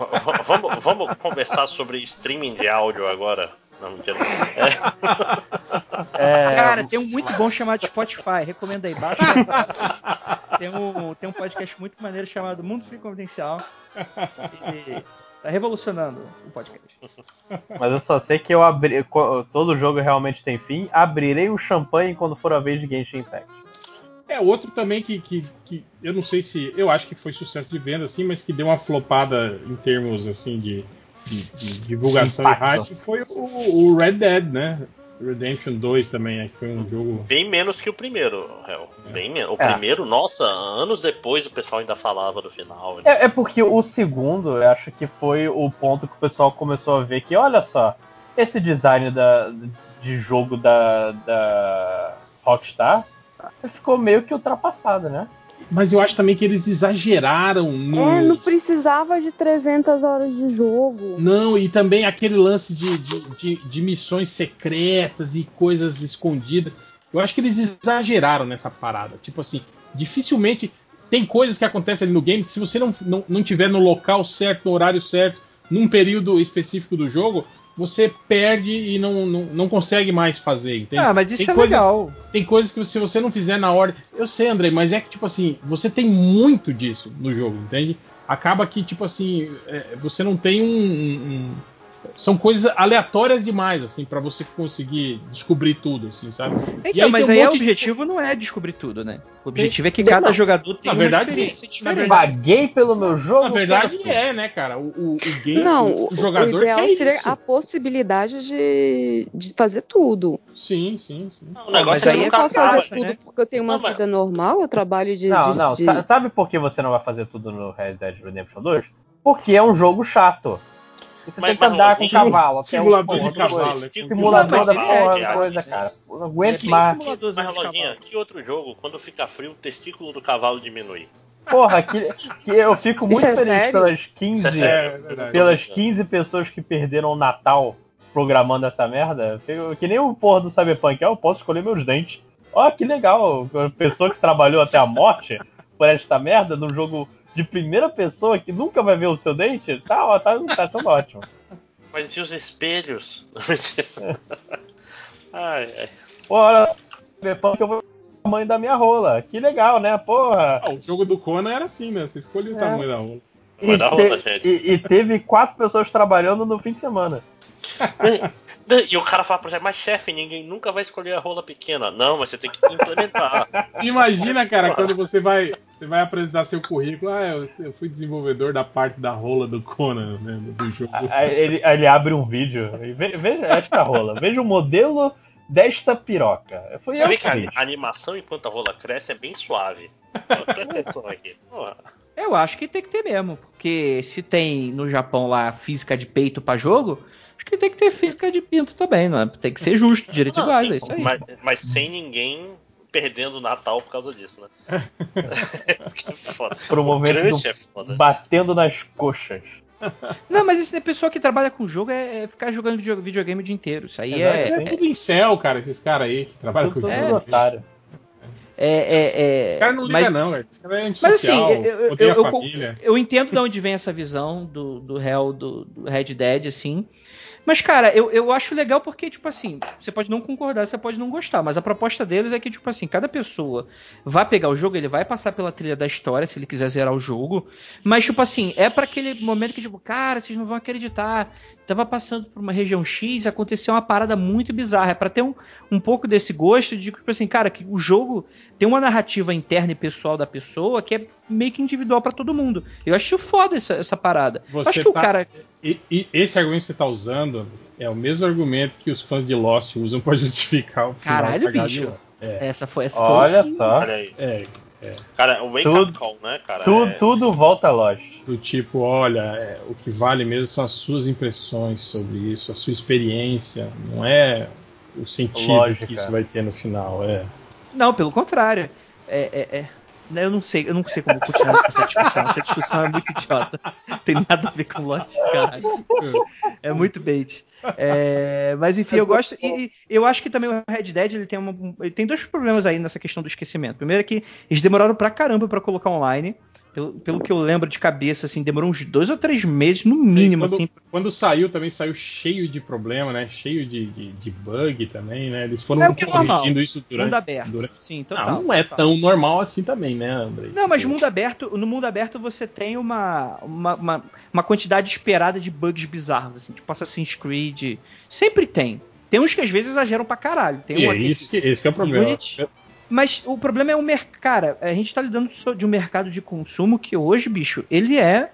Speaker 5: Vamos, vamos conversar sobre streaming de áudio agora. Não, mentira. É,
Speaker 2: É,
Speaker 9: Cara, tem um muito bom chamado Spotify, recomendo aí, baixa. tem, um, tem um podcast muito maneiro chamado Mundo Free Confidencial. E tá revolucionando o podcast.
Speaker 2: Mas eu só sei que eu abri. Todo jogo realmente tem fim. Abrirei o champanhe quando for a vez de Genshin Impact.
Speaker 1: É outro também que, que, que eu não sei se. Eu acho que foi sucesso de venda, assim, mas que deu uma flopada em termos assim de, de- de divulgação e
Speaker 2: Impacto.
Speaker 1: hype foi o, o Red Dead, né? Redemption 2 também, é, que foi um jogo.
Speaker 5: Bem menos que o primeiro, Hel. Bem menos. O
Speaker 2: É.
Speaker 5: primeiro, nossa, anos depois o pessoal ainda falava do final.
Speaker 2: É, é porque o segundo, eu acho que foi o ponto que o pessoal começou a ver que, olha só, esse design da, de jogo da, da Rockstar ficou meio que ultrapassado, né?
Speaker 1: Mas eu acho também que eles exageraram no.
Speaker 8: É, não precisava de 300 horas de jogo.
Speaker 1: Não, e também aquele lance de, de, de, de missões secretas e coisas escondidas. Eu acho que eles exageraram nessa parada. Tipo assim, dificilmente tem coisas que acontecem ali no game que se você não, não, não tiver no local certo, no horário certo, num período específico do jogo, você perde e não, não, não consegue mais fazer. Entende?
Speaker 9: ah, mas isso
Speaker 1: tem
Speaker 9: é
Speaker 1: coisas-
Speaker 9: legal.
Speaker 1: Tem coisas que se você não fizer na ordem. Eu sei, André, mas é que, tipo assim, você tem muito disso no jogo, entende? Acaba que, tipo assim, é, você não tem um- um- São coisas aleatórias demais, assim, pra você conseguir descobrir tudo, assim, sabe? E
Speaker 9: Então,
Speaker 1: aí
Speaker 9: mas
Speaker 1: um
Speaker 9: aí o
Speaker 1: monte de-
Speaker 9: objetivo não é descobrir tudo, né? O objetivo é que cada
Speaker 1: não.
Speaker 9: jogador tenha
Speaker 1: Na
Speaker 9: uma
Speaker 1: verdade,
Speaker 9: experiência
Speaker 1: na
Speaker 9: diferente.
Speaker 2: Paguei pelo meu jogo.
Speaker 1: Na verdade é, né, cara? O, o, o game,
Speaker 8: Não,
Speaker 1: o,
Speaker 8: o,
Speaker 1: o jogador
Speaker 8: o ideal
Speaker 1: quer
Speaker 8: seria
Speaker 1: isso.
Speaker 8: a possibilidade de, de fazer tudo.
Speaker 1: Sim, sim, sim.
Speaker 5: Não, o negócio
Speaker 9: mas
Speaker 5: é
Speaker 9: aí é
Speaker 8: eu não posso
Speaker 5: acaba.
Speaker 8: fazer tudo
Speaker 9: né?
Speaker 8: porque eu tenho uma
Speaker 5: Não, mas-
Speaker 8: vida normal, eu trabalho de.
Speaker 2: Não,
Speaker 8: de-
Speaker 2: não.
Speaker 8: de-
Speaker 2: sa- Sabe por que você não vai fazer tudo no Red Dead Redemption 2? Porque é um jogo chato. E Você
Speaker 5: Mas-
Speaker 2: tem que
Speaker 5: mas,
Speaker 2: andar com
Speaker 5: Lojinha,
Speaker 2: cavalo. até
Speaker 1: simulador
Speaker 2: o
Speaker 1: de
Speaker 2: porra do
Speaker 1: cavalo,
Speaker 2: coisa.
Speaker 1: é que-
Speaker 2: Simulador da
Speaker 9: mas
Speaker 2: porra
Speaker 9: é,
Speaker 2: coisa,
Speaker 5: é,
Speaker 2: cara. Não
Speaker 9: é
Speaker 2: aguento mais.
Speaker 9: simulador.
Speaker 5: Mas,
Speaker 9: de cavalo.
Speaker 5: que outro jogo, quando fica frio, o testículo do cavalo diminui?
Speaker 2: Porra, que, que eu fico muito
Speaker 8: é
Speaker 2: feliz
Speaker 8: sério?
Speaker 2: pelas
Speaker 5: Isso é
Speaker 2: 15,
Speaker 5: sério.
Speaker 1: É
Speaker 2: pelas 15 pessoas que perderam o Natal programando essa merda. Que nem o porra do Cyberpunk. Ah, eu posso escolher meus dentes. Ó, que legal. A pessoa que trabalhou até a morte por esta merda num jogo de primeira pessoa que nunca vai ver o seu dente. Tá, ó, tá, tá tudo ótimo.
Speaker 5: Mas e os espelhos? ai, ai.
Speaker 2: Pô, olha, Cyberpunk eu vou o tamanho da minha rola. Que legal, né? Porra.
Speaker 1: Ah, o jogo do Conan era assim, né? Você escolhia o
Speaker 2: É.
Speaker 1: tamanho da rola.
Speaker 5: Dar
Speaker 2: te-
Speaker 5: rola, gente.
Speaker 2: e- e teve quatro pessoas trabalhando no fim de semana.
Speaker 5: E o cara fala pra gente, mas chefe, ninguém nunca vai escolher a rola pequena. Não, mas você tem que implementar.
Speaker 1: Imagina, cara, quando você vai, você vai apresentar seu currículo, ah, eu, eu fui desenvolvedor da parte da rola do Conan, né, do jogo.
Speaker 2: Aí ele, ele abre um vídeo e ve- veja esta rola. Veja o modelo desta piroca. Foi
Speaker 5: Você
Speaker 2: eu
Speaker 5: vê
Speaker 2: que
Speaker 5: que a, animação enquanto a rola cresce é bem suave. Presta atenção aqui. Porra.
Speaker 9: Eu acho que tem que ter mesmo, porque se tem no Japão lá física de peito pra jogo, acho que tem que ter física de pinto também, não é? Tem que ser justo, direitos
Speaker 5: Não,
Speaker 9: iguais,
Speaker 5: sim,
Speaker 9: é isso aí.
Speaker 5: Mas, mas sem ninguém perdendo o Natal por causa disso, né? Isso que é foda.
Speaker 2: Pro momento
Speaker 5: Crunch
Speaker 2: do-
Speaker 5: é foda.
Speaker 2: Batendo nas coxas.
Speaker 9: Não, mas esse pessoa que trabalha com jogo é, é ficar jogando video- videogame o dia inteiro. Isso aí é,
Speaker 1: É tudo em céu, cara, esses caras aí que trabalham
Speaker 2: Tudo,
Speaker 1: com
Speaker 2: tudo
Speaker 1: jogo.
Speaker 2: otário.
Speaker 9: é, é, é-
Speaker 1: O cara não liga,
Speaker 9: mas-
Speaker 1: não, velho. Cara é
Speaker 9: Mas assim, eu, eu, eu- eu entendo de onde vem essa visão do, do réu do, do Red Dead, assim. Mas, cara, eu, eu acho legal porque, tipo assim, você pode não concordar, você pode não gostar, mas a proposta deles é que, tipo assim, cada pessoa vai pegar o jogo, ele vai passar pela trilha da história, se ele quiser zerar o jogo, mas, tipo assim, é para aquele momento que, tipo, cara, vocês não vão acreditar, tava passando por uma região X, aconteceu uma parada muito bizarra, é pra ter um, um pouco desse gosto de, tipo assim, cara, que o jogo tem uma narrativa interna e pessoal da pessoa que é meio que individual pra todo mundo. Eu acho foda essa, essa parada.
Speaker 1: Você
Speaker 9: acho que o
Speaker 1: tá-
Speaker 9: cara.
Speaker 1: E, e esse argumento que você tá usando é o mesmo argumento que os fãs de Lost usam pra justificar o final
Speaker 9: Caralho,
Speaker 1: de
Speaker 9: bicho.
Speaker 1: É,
Speaker 9: Essa foi essa
Speaker 2: Olha
Speaker 9: foi...
Speaker 2: só.
Speaker 5: Olha aí.
Speaker 1: é,
Speaker 5: Cara, o wake
Speaker 2: Tudo-
Speaker 5: up call, né, cara?
Speaker 2: Tu-
Speaker 5: É-
Speaker 2: Tudo volta a loja.
Speaker 1: do tipo, olha, é, o que vale mesmo são as suas impressões sobre isso, a sua experiência, não é o sentido
Speaker 2: Lógica.
Speaker 1: que isso vai ter no final. É.
Speaker 9: Não, pelo contrário. É, é, é. Eu não sei, eu não sei como continuar essa discussão. Essa discussão é muito idiota. Tem nada a ver com Lost, caralho. É muito bait. É, mas enfim, eu gosto. E, eu acho que também o Red Dead ele tem, uma, ele tem dois problemas aí nessa questão do esquecimento. Primeiro é que eles demoraram pra caramba pra colocar online. Pelo, pelo que eu lembro de cabeça, assim, demorou uns dois ou três meses, no mínimo,
Speaker 1: quando,
Speaker 9: assim.
Speaker 1: quando saiu, também saiu cheio de problema, né? Cheio de, de, de bug também, né? Eles foram
Speaker 9: É é normal.
Speaker 1: corrigindo isso durante.
Speaker 9: mundo aberto.
Speaker 1: durante...
Speaker 9: Sim,
Speaker 1: Não,
Speaker 9: total.
Speaker 1: não é
Speaker 9: total.
Speaker 1: tão normal assim também, né, Andrei?
Speaker 9: Não, mas mundo aberto, no mundo aberto você tem uma, uma, uma, uma quantidade esperada de bugs bizarros, assim, tipo Assassin's Creed. Sempre tem. Tem uns que às vezes exageram pra caralho. Tem um
Speaker 1: é isso que, esse que é o problema.
Speaker 9: Unity. Mas o problema é o mercado. Cara, a gente tá lidando de um mercado de consumo que hoje, bicho, ele é.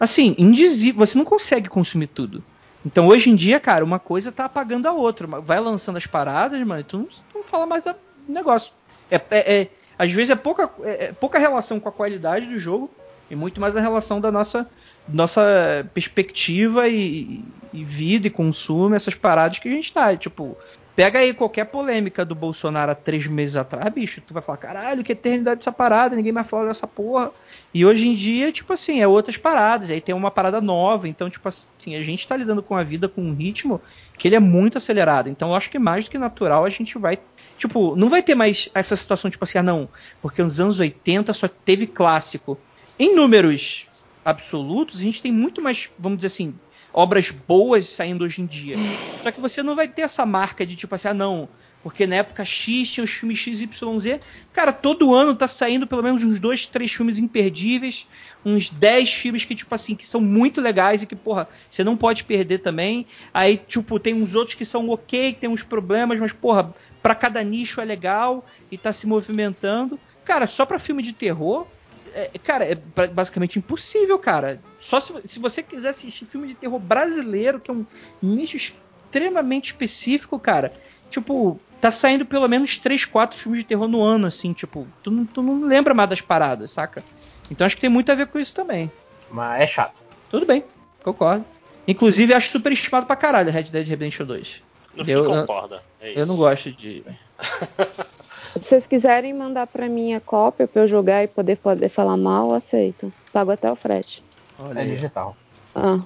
Speaker 9: Assim, indizível. Você não consegue consumir tudo. Então hoje em dia, cara, uma coisa tá apagando a outra. Vai lançando as paradas, mano, e tu não, não fala mais do negócio. É, é- é- às vezes é pouca, é- é pouca relação com a qualidade do jogo e muito mais a relação da nossa, nossa perspectiva e, e vida e consumo, essas paradas que a gente tá. Tipo, pega aí qualquer polêmica do Bolsonaro há três meses atrás, bicho, tu vai falar, caralho, que eternidade dessa parada, ninguém mais fala dessa porra. E hoje em dia, tipo assim, é outras paradas, aí tem uma parada nova, então, tipo assim, a gente tá lidando com a vida com um ritmo que ele é muito acelerado. Então, eu acho que mais do que natural a gente vai. Tipo, não vai ter mais essa situação, tipo assim, ah, não, porque nos anos 80 só teve clássico. Em números absolutos, a gente tem muito mais, vamos dizer assim, obras boas saindo hoje em dia. Só que você não vai ter essa marca de tipo assim, ah, não, porque na época X tinha os filmes XYZ. Cara, todo ano tá saindo pelo menos uns dois, três filmes imperdíveis, uns 10 filmes que, tipo assim, que são muito legais e que, porra, você não pode perder também. Aí, tipo, tem uns outros que são ok, tem uns problemas, mas, porra, pra cada nicho é legal e tá se movimentando. Cara, só pra filme de terror, é, cara, é ba- basicamente impossível, cara. Só se, se você quiser assistir filme de terror brasileiro, que é um nicho extremamente específico, cara. Tipo, tá saindo pelo menos 3, 4 filmes de terror no ano, assim, tipo, tu não, tu não lembra mais das paradas, saca? Então acho que tem muito a ver com isso também.
Speaker 2: Mas é chato.
Speaker 9: Tudo bem, concordo. Inclusive, acho super estimado pra caralho Red Dead Redemption 2.
Speaker 5: No fim
Speaker 9: Eu-
Speaker 5: concorda. É isso.
Speaker 9: Eu não gosto de.
Speaker 6: Se vocês quiserem mandar pra mim a cópia pra eu jogar e poder, poder falar mal, eu aceito. Pago até o frete.
Speaker 9: Olha
Speaker 2: É
Speaker 9: aí.
Speaker 2: digital.
Speaker 6: Ah,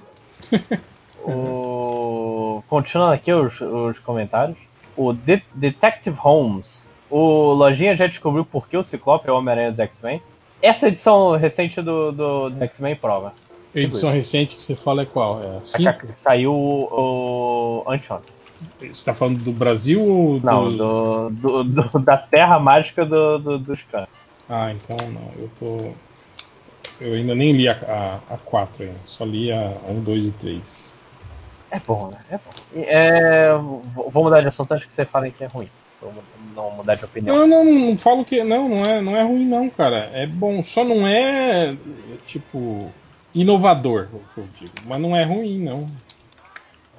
Speaker 2: O... Continuando aqui os, os comentários. O De- Detective Holmes. O Lojinha já descobriu por que o Ciclope é o Homem-Aranha dos X-Men. Essa edição recente do, do, do X-Men prova.
Speaker 1: A edição recente que você fala é qual? É a
Speaker 2: A
Speaker 1: 5?
Speaker 2: que Saiu o, o anteontem.
Speaker 1: Você tá falando do Brasil ou do.
Speaker 2: Não, do, do- do- da Terra Mágica do, do, dos caras.
Speaker 1: Ah, então não. Eu tô. Eu ainda nem li a, a, a 4 ainda. Só li a 1, 2 e 3.
Speaker 2: É bom, né? É bom. É, vou mudar de assunto antes que você falem que é ruim. Vou não mudar de opinião.
Speaker 1: Não, não, não falo que. Não, não é, não é ruim, não, cara. É bom. Só não é, tipo, inovador, o que eu digo. Mas não é ruim, não.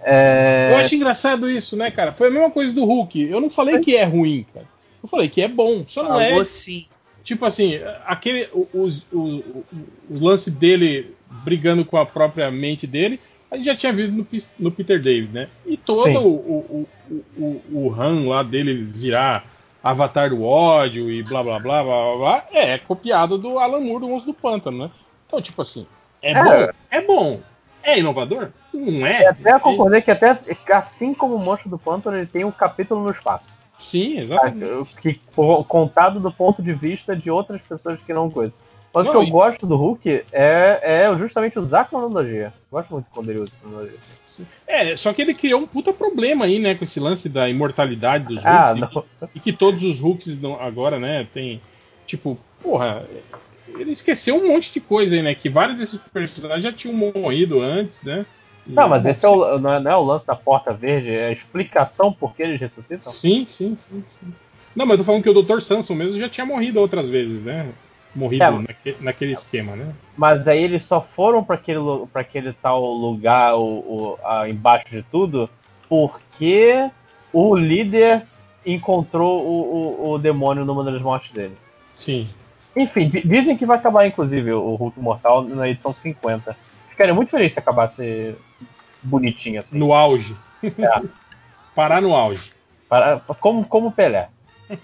Speaker 2: É,
Speaker 1: Eu acho engraçado isso, né, cara? Foi a mesma coisa do Hulk. Eu não falei que é ruim, cara. Eu falei que é bom. Só não é.
Speaker 9: Falou sim.
Speaker 1: Tipo assim, aquele. O, os- o- o- o lance dele brigando com a própria mente dele, a gente já tinha visto no, no Peter David, né? E todo o, o, o, o, o Han lá dele virar Avatar do ódio e blá blá blá blá blá, blá é copiado do Alan Moore do Monstro do Pântano, né? Então, tipo assim, é,
Speaker 2: É.
Speaker 1: bom? É bom. É inovador? Não é?
Speaker 2: até concordei que até assim como o Monstro do Pântano, ele tem um capítulo no espaço.
Speaker 1: Sim, exatamente.
Speaker 2: que co- contado do ponto de vista de outras pessoas que não coisa. Mas o
Speaker 1: Não,
Speaker 2: que eu
Speaker 1: e-
Speaker 2: gosto do Hulk é, é justamente usar a cronologia. Gosto muito quando ele usa a cronologia.
Speaker 1: É, só que ele criou um puta problema aí, né, com esse lance da imortalidade dos Hulks.
Speaker 2: Ah,
Speaker 1: e, que, e que todos os Hulks agora, né, tem. Tipo, porra, ele esqueceu um monte de coisa aí, né? Que vários desses personagens já tinham morrido antes, né? E,
Speaker 2: Não, mas esse é o, não, é, não é o lance da porta verde, é a explicação por que eles ressuscitam.
Speaker 1: Sim, sim, sim, sim. Não, mas eu tô falando que o Dr. Samson mesmo já tinha morrido outras vezes, né? Morrido
Speaker 2: É.
Speaker 1: naque- naquele esquema, né?
Speaker 2: Mas aí eles só foram para aquele, pra aquele tal lugar o, o- a- embaixo de tudo porque o líder encontrou o, o, o demônio numa das mortes dele.
Speaker 1: Sim.
Speaker 2: Enfim, di- dizem que vai acabar, inclusive, o Hulk Mortal na edição 50. Ficaria muito feliz se acabasse bonitinho assim.
Speaker 1: No auge.
Speaker 2: É.
Speaker 1: Parar no auge.
Speaker 2: Como, como Pelé.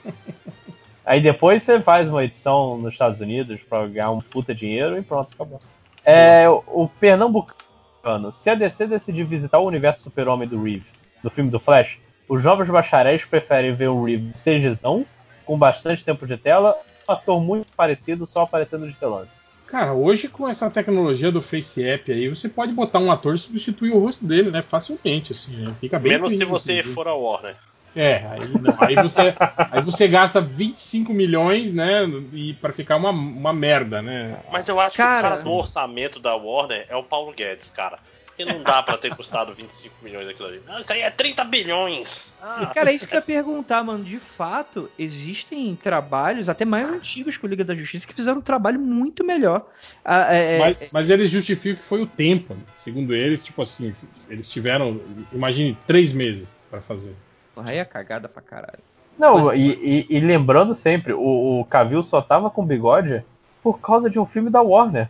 Speaker 2: Aí depois você faz uma edição nos Estados Unidos pra ganhar um puta dinheiro e pronto, acabou. É, o Pernambucano, se a DC decidir visitar o universo super-homem do Reeve, do filme do Flash, os jovens bacharéis preferem ver o Reeve CGzão, com bastante tempo de tela, um ator muito parecido só aparecendo de relance.
Speaker 1: Cara, hoje com essa tecnologia do Face App aí, você pode botar um ator e substituir o rosto dele, né? Facilmente, assim, né? Fica bem
Speaker 5: Menos se você
Speaker 1: inclusive.
Speaker 5: for a Warner.
Speaker 1: É, aí, não, aí, você, aí você gasta 25 milhões, né? E para ficar uma, uma merda, né?
Speaker 5: Mas eu acho
Speaker 9: Cara,
Speaker 5: que o cara do orçamento da Warner é o Paulo Guedes, cara. Porque não dá pra ter custado 25 milhões aquilo ali. Não, isso aí é 30 bilhões. Ah,
Speaker 9: Cara, é isso que eu ia perguntar, mano. De fato, existem trabalhos, até mais antigos que o Liga da Justiça, que fizeram um trabalho muito melhor. Ah, é- é-
Speaker 1: Mas, mas eles justificam que foi o tempo. Segundo eles, tipo assim, eles tiveram, imagine, três meses para fazer.
Speaker 9: Porra, aí é cagada pra caralho.
Speaker 2: Não,
Speaker 9: Pois é.
Speaker 2: e, e- e lembrando sempre, o, o Cavill só tava com bigode por causa de um filme da Warner.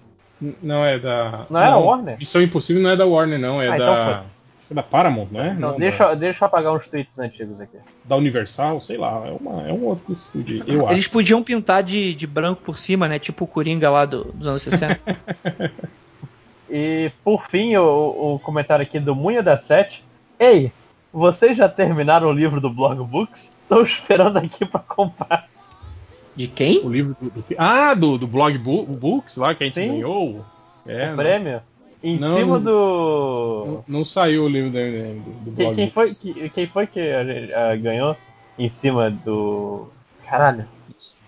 Speaker 1: Não é da.
Speaker 2: Não é da Warner?
Speaker 1: Missão Impossível não é da Warner, não. É
Speaker 2: Ah, então
Speaker 1: da. que é da Paramount, não é?
Speaker 2: Então
Speaker 1: Não,
Speaker 2: deixa,
Speaker 1: da,
Speaker 2: deixa eu apagar uns tweets antigos aqui.
Speaker 1: da Universal, sei lá. É, uma, é um outro estúdio, eu
Speaker 9: Eles
Speaker 1: acho.
Speaker 9: podiam pintar de, de branco por cima, né? Tipo o Coringa lá do- dos anos 60.
Speaker 2: E por fim, o, o comentário aqui do Munha da Sete. Ei, vocês já terminaram o livro do Blog Books? Tô esperando aqui pra comprar.
Speaker 9: De quem?
Speaker 1: O livro do. do- ah, do, do blog Bu- Books lá que a gente
Speaker 2: Sim.
Speaker 1: ganhou. É,
Speaker 2: o
Speaker 1: não,
Speaker 2: prêmio. Em
Speaker 1: Não,
Speaker 2: cima do.
Speaker 1: não, não saiu o livro do, do, do
Speaker 2: Quem,
Speaker 1: blog
Speaker 2: quem foi, que- quem foi que a gente, ah, ganhou em cima do. Caralho.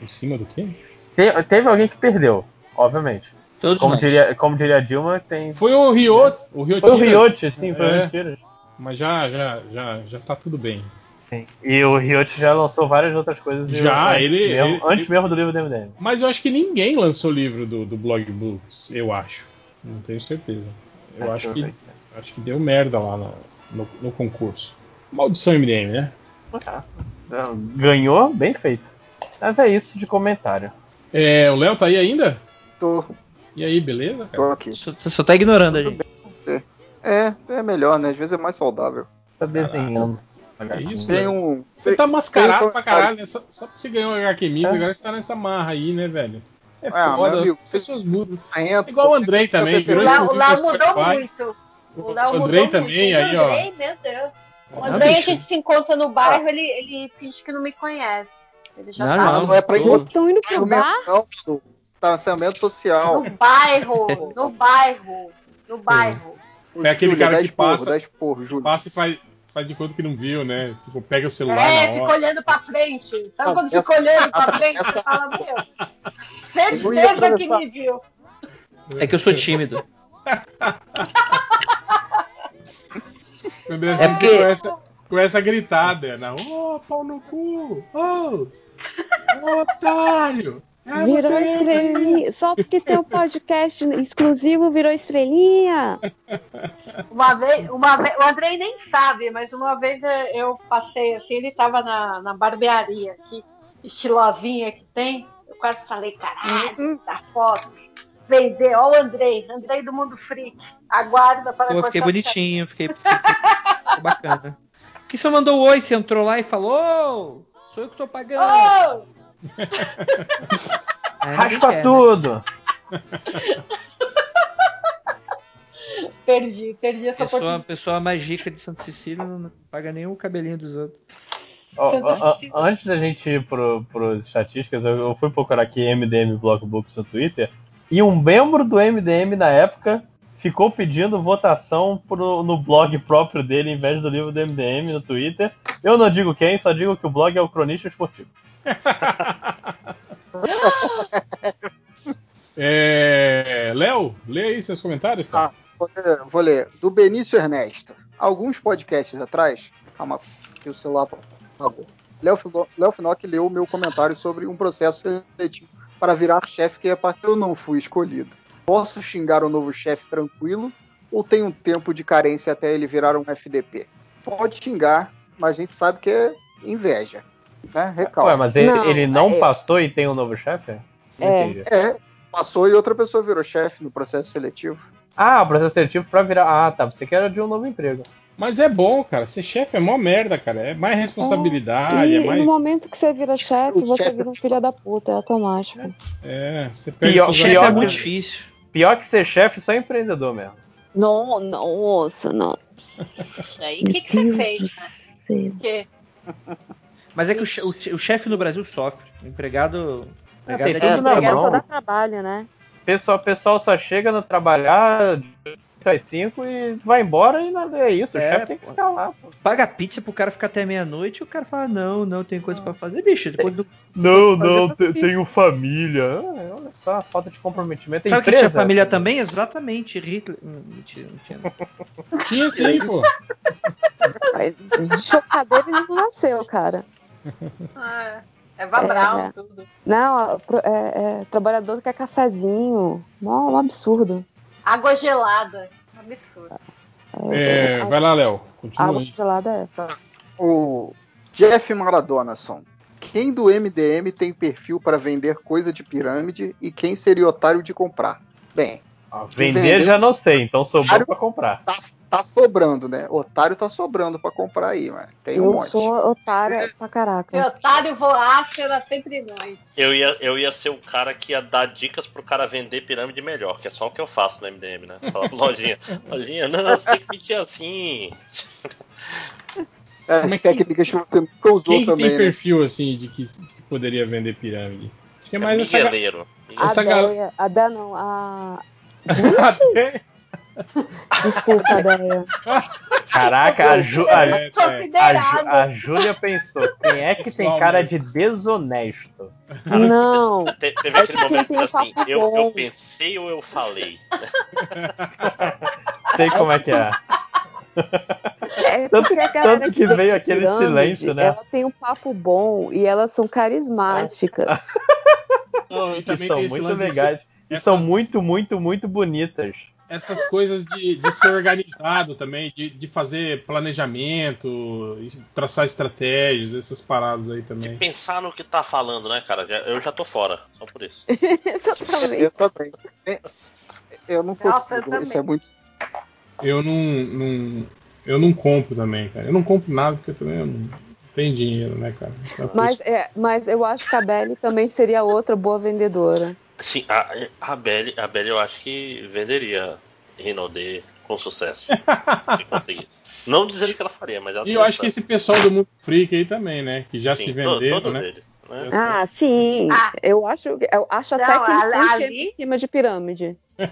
Speaker 1: Em cima do quê?
Speaker 2: Te- teve alguém que perdeu, obviamente.
Speaker 9: Todos
Speaker 2: Como
Speaker 9: nós.
Speaker 2: diria, como diria a Dilma, tem.
Speaker 1: Foi o Riot. O Riot.
Speaker 2: Foi o Riote, sim, foi o
Speaker 1: É.
Speaker 2: Riote.
Speaker 1: Mas já, já, já, já tá tudo bem.
Speaker 2: Sim. E o Riote já lançou várias outras coisas.
Speaker 1: Já,
Speaker 2: antes
Speaker 1: ele-
Speaker 2: mesmo-
Speaker 1: ele-
Speaker 2: antes mesmo do livro do MDM.
Speaker 1: Mas eu acho que ninguém lançou livro do, do blog Books, eu acho. Não tenho certeza. Eu acho que, acho que deu merda lá na- no, no concurso. Maldição MDM, né?
Speaker 2: Ah, Ganhou, bem feito. Mas é isso de comentário.
Speaker 1: É, o Léo tá aí ainda?
Speaker 3: Tô,
Speaker 1: E aí, beleza?
Speaker 3: tô
Speaker 1: Cara?
Speaker 3: aqui.
Speaker 9: Só, só tá ignorando a gente.
Speaker 3: É, é melhor, né? Às vezes é mais saudável.
Speaker 2: Tá desenhando.
Speaker 1: É isso,
Speaker 3: Tem um.
Speaker 1: Você tá mascarado
Speaker 3: tem um
Speaker 1: pra caralho, né? Só, só porque você ganhou o HQ Migs, agora você tá nessa marra aí, né, velho? É
Speaker 3: Ah,
Speaker 1: foda,
Speaker 3: amigo,
Speaker 1: as pessoas mudam.
Speaker 3: Entra,
Speaker 1: Igual o Andrei também,
Speaker 4: O
Speaker 1: virou
Speaker 4: o Léo
Speaker 1: do
Speaker 4: mudou
Speaker 1: Spotify.
Speaker 4: muito. O Léo
Speaker 1: Andrei também, aí, ó.
Speaker 4: Andrei, meu Deus. O
Speaker 9: Não,
Speaker 4: Andrei, a gente se encontra no bairro, ele, ele finge que não me conhece. Ele já
Speaker 9: Não,
Speaker 4: tá
Speaker 3: Ah, não é pra encontrar
Speaker 8: Estão indo pro bar?
Speaker 3: não. Distanciamento social.
Speaker 4: no bairro, no bairro, no bairro.
Speaker 1: É aquele cara que passa-. Passa e faz, faz de conta que não viu, né? Tipo, pega o celular
Speaker 4: É,
Speaker 1: na
Speaker 4: fica
Speaker 1: hora.
Speaker 4: olhando pra frente. Sabe quando
Speaker 3: essa-
Speaker 4: fica olhando pra frente?
Speaker 3: essa-
Speaker 4: Você fala, meu, certeza que me viu.
Speaker 9: É que eu sou tímido.
Speaker 1: Quando
Speaker 9: É porque-
Speaker 1: com, essa, com essa gritada, né? Ô, pau no cu! Ô! Ô, otário! É
Speaker 8: Virou
Speaker 1: você aí.
Speaker 8: estrelinha. Só porque tem um podcast exclusivo, virou estrelinha.
Speaker 4: Uma vez, uma vez, o Andrei nem sabe, mas uma vez eh, eu passei assim, ele tava na, na barbearia aqui, estilosinha que tem. Eu quase falei, caralho, essa foto. Vender, ó o Andrei, Andrei do Mundo Freak. Aguarda para
Speaker 9: Pô, fiquei bonitinho, fiquei, fiquei, ficou bacana. Porque você mandou oi, você entrou lá e falou, "Ô, sou eu que tô pagando.
Speaker 4: cabelo.
Speaker 2: Raspa
Speaker 9: quer, né?
Speaker 2: tudo.
Speaker 4: Oh, perdi, perdi essa
Speaker 9: Pessoa,
Speaker 4: oportunidade.
Speaker 9: pessoa mais rica de Santa Cecília não paga nem o cabelinho dos outros.
Speaker 2: Ó, antes da gente ir pro, pros estatísticas, eu, eu fui procurar aqui MDM Blockbooks no Twitter e um membro do MDM na época ficou pedindo votação pro, no blog próprio dele em vez do livro do MDM no Twitter. Eu não digo quem, só digo que o blog é o Cronista Esportivo.
Speaker 1: É, Léo, lê aí seus comentários. cara.
Speaker 3: Vou ler, vou ler. Do Benício Ernesto. Alguns podcasts atrás. Calma, que o celular apagou. Léo Finock leu o meu comentário sobre um processo seletivo para virar chefe que é para eu não fui escolhido. Posso xingar o novo chefe tranquilo ou tem um tempo de carência até ele virar um FDP? Pode xingar, mas a gente sabe que é inveja. Né?
Speaker 2: Ué, mas ele
Speaker 8: Não,
Speaker 2: ele não
Speaker 8: é-
Speaker 2: passou e tem um novo chefe?
Speaker 8: É.
Speaker 3: É, passou e outra pessoa virou chefe no processo seletivo.
Speaker 2: Ah, o processo seletivo pra virar. Ah, tá. Você quer de um novo emprego.
Speaker 1: Mas é bom, cara. Ser chefe é mó merda, cara. É mais responsabilidade,
Speaker 8: e
Speaker 1: é mais.
Speaker 8: no momento que você vira chefe,
Speaker 3: O
Speaker 8: você
Speaker 3: chefe-
Speaker 8: vira um filho da puta, é automático.
Speaker 1: É, você perde
Speaker 2: Pior-
Speaker 1: seus
Speaker 9: Chefe
Speaker 2: pior
Speaker 9: é
Speaker 2: que-
Speaker 9: muito difícil.
Speaker 2: Pior que ser chefe, só empreendedor mesmo.
Speaker 8: Não, nossa, não.
Speaker 4: Aí o que, que você fez? Né?
Speaker 9: Mas é que o, che- o che- o chefe no Brasil sofre. O empregado. o empregado
Speaker 2: tem
Speaker 9: é
Speaker 2: tudo na mão.
Speaker 8: só dá trabalho, né?
Speaker 2: Pessoal, pessoal só chega no trabalhar às 5 e vai embora e nada é isso. O
Speaker 9: É,
Speaker 2: chefe tem que ficar lá. Pô.
Speaker 9: Paga pizza pro cara ficar até meia-noite e o cara fala: Não, não, tem coisa pra fazer. Bicho, quando,
Speaker 2: Não,
Speaker 9: Fazer
Speaker 2: não, tenho família. Ah, olha só, falta de comprometimento.
Speaker 9: Sabe que
Speaker 2: Empresa,
Speaker 9: tinha família também? Exatamente. Hitler. Hum, Mentira, não tinha. não.
Speaker 1: Tinha sim, pô.
Speaker 8: Mas De chocadeira ele não nasceu, cara.
Speaker 4: Ah, é Vabral,
Speaker 8: É.
Speaker 4: tudo.
Speaker 8: Não, é, é- é trabalhador que quer cafezinho. Mó, um absurdo.
Speaker 4: Água gelada. Absurdo.
Speaker 1: É, vai lá, Léo. Continua
Speaker 8: Água
Speaker 1: aí.
Speaker 8: gelada é essa.
Speaker 3: O Jeff Maradonasson. Quem do MDM tem perfil para vender coisa de pirâmide e quem seria otário de comprar? Bem,
Speaker 2: Ah, Vender
Speaker 3: Vendeu-
Speaker 2: já não sei, então sobrou
Speaker 3: Claro.
Speaker 2: pra comprar.
Speaker 3: tá, tá sobrando, né? Otário tá sobrando para comprar aí, mas tem um
Speaker 8: Eu
Speaker 3: monte.
Speaker 8: sou otária pra
Speaker 4: Se
Speaker 8: caraca.
Speaker 4: otário voasse, era sempre nós.
Speaker 5: Eu ia, eu ia ser o cara que ia dar dicas pro cara vender pirâmide melhor, que é só o que eu faço no MDM, né? Falar pro lojinha, lojinha, não, você tem que mentir assim.
Speaker 3: É,
Speaker 1: Como é
Speaker 3: técnicas que você nunca usou
Speaker 1: Quem que
Speaker 3: também,
Speaker 1: tem
Speaker 3: né?
Speaker 1: perfil assim de que, que poderia vender pirâmide? Acho que é
Speaker 5: É
Speaker 1: mais essa. ga-.
Speaker 8: A
Speaker 1: essa
Speaker 8: a Deia não, a.
Speaker 1: Até-
Speaker 8: Desculpa, Deia.
Speaker 2: Caraca, a, Ju, a,
Speaker 1: É, é.
Speaker 2: a, a Júlia pensou: quem é que tem cara de desonesto?
Speaker 8: Não.
Speaker 5: Te- Teve
Speaker 8: É
Speaker 5: aquele
Speaker 8: que
Speaker 5: momento que assim, eu, eu pensei ou eu falei.
Speaker 2: Sei como é que é.
Speaker 8: É
Speaker 2: Tanto- tanto que
Speaker 8: vem
Speaker 2: veio aquele
Speaker 8: pirâmide,
Speaker 2: silêncio, né?
Speaker 8: Ela tem um papo bom e elas são carismáticas.
Speaker 1: Não, e
Speaker 2: Que
Speaker 1: também
Speaker 2: são muito legais. E
Speaker 1: essas-
Speaker 2: são muito, muito, muito bonitas.
Speaker 1: Essas coisas de, de ser organizado também, de, de fazer planejamento, e traçar estratégias, essas paradas aí
Speaker 5: De
Speaker 1: também.
Speaker 5: pensar no que tá falando, né, cara? Eu já tô fora, só por isso.
Speaker 3: Eu também. Eu não
Speaker 4: Nossa, eu
Speaker 3: consigo. Isso
Speaker 4: também.
Speaker 3: é muito.
Speaker 1: Eu não, não- eu não compro também, cara. Eu não compro nada porque eu também não tenho dinheiro, né, cara? Então,
Speaker 8: Mas,
Speaker 1: isso-
Speaker 8: é, mas eu acho que a Belly também seria outra boa vendedora.
Speaker 5: Sim, a, a Belly, a Belly eu acho que venderia Rinode com sucesso. se conseguisse. Não dizendo que ela faria, mas ela
Speaker 1: E eu acho que esse pessoal do mundo freak aí também, né? Que já se
Speaker 5: Sim, to-
Speaker 1: venderam,
Speaker 5: todos
Speaker 1: né?
Speaker 5: eles. né?
Speaker 8: Ah, sim.
Speaker 4: Ah.
Speaker 8: Eu acho, eu acho até
Speaker 4: Não,
Speaker 8: que eles
Speaker 4: ali-
Speaker 8: em cima de pirâmide.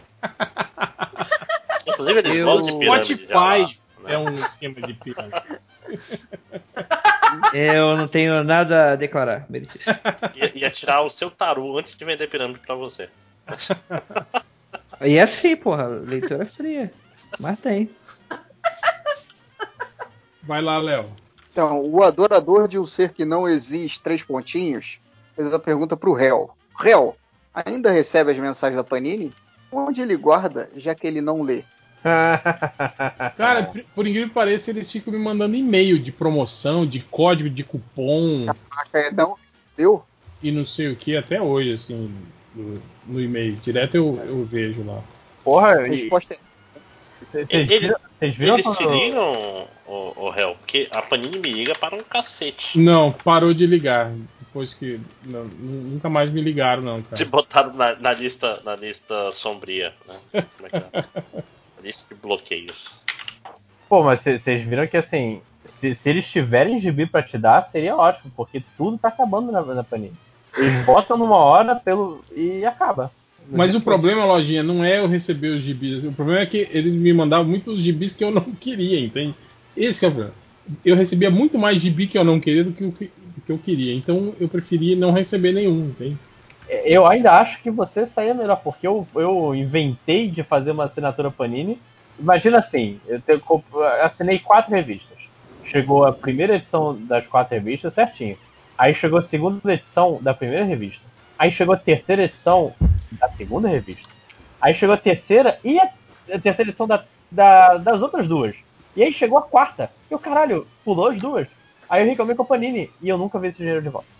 Speaker 5: Inclusive eles
Speaker 9: Eu-
Speaker 5: de pirâmide já lá,
Speaker 1: Spotify
Speaker 5: né?
Speaker 1: É um esquema de pirâmide.
Speaker 9: Eu não tenho nada a declarar, Meritício.
Speaker 5: Ia, ia tirar o seu taru antes de vender pirâmide pra você.
Speaker 9: E é assim, porra, leitura fria. Mas tem.
Speaker 1: Vai lá, Léo.
Speaker 3: Então, o adorador de um ser que não existe, três pontinhos, fez a pergunta pro réu. Réu, ainda recebe as mensagens da Panini? Onde ele guarda, já que ele não lê?
Speaker 1: Cara, por- por incrível que pareça, eles ficam me mandando e-mail de promoção, de código de cupom
Speaker 3: Caraca, Então, recebeu?
Speaker 1: e não sei o que até hoje, assim, no, no e-mail. Direto eu, eu vejo lá.
Speaker 2: Porra,
Speaker 3: A
Speaker 2: e-
Speaker 3: resposta é
Speaker 2: vocês
Speaker 5: Ele-
Speaker 2: viram, vocês viram
Speaker 5: Eles te ligam, o, o réu, porque a Panini me liga para um cacete.
Speaker 1: Não, parou de ligar. Depois que. não, nu- nunca mais me ligaram, não,
Speaker 5: Se
Speaker 1: cara.
Speaker 5: botaram na, na lista, na lista sombria, né? Como é que é? Lista de bloqueios.
Speaker 2: Pô, mas vocês viram que assim, se, se eles tiverem gibi pra te dar, seria ótimo, porque tudo tá acabando na, na Panini. Eles botam numa hora pelo e acaba.
Speaker 1: Mas o problema, Lojinha, não é eu receber os gibis. O problema é que eles me mandavam muitos gibis que eu não queria, entende? Esse é o problema. Eu recebia muito mais gibi que eu não queria do que o que, do que eu queria. Então eu preferia não receber nenhum, entende?
Speaker 2: Eu ainda acho que você saía melhor, porque eu, eu inventei de fazer uma assinatura Panini. Imagina assim, eu te- comp- assinei quatro revistas. Chegou a primeira edição das quatro revistas certinho. Aí chegou a segunda edição da primeira revista. Aí chegou a terceira edição da segunda revista. Aí chegou a terceira e a, a terceira edição da, da- das outras duas. E aí chegou a quarta. E o caralho, pulou as duas. Aí eu reclamei com a Panini e eu nunca vi esse dinheiro de volta.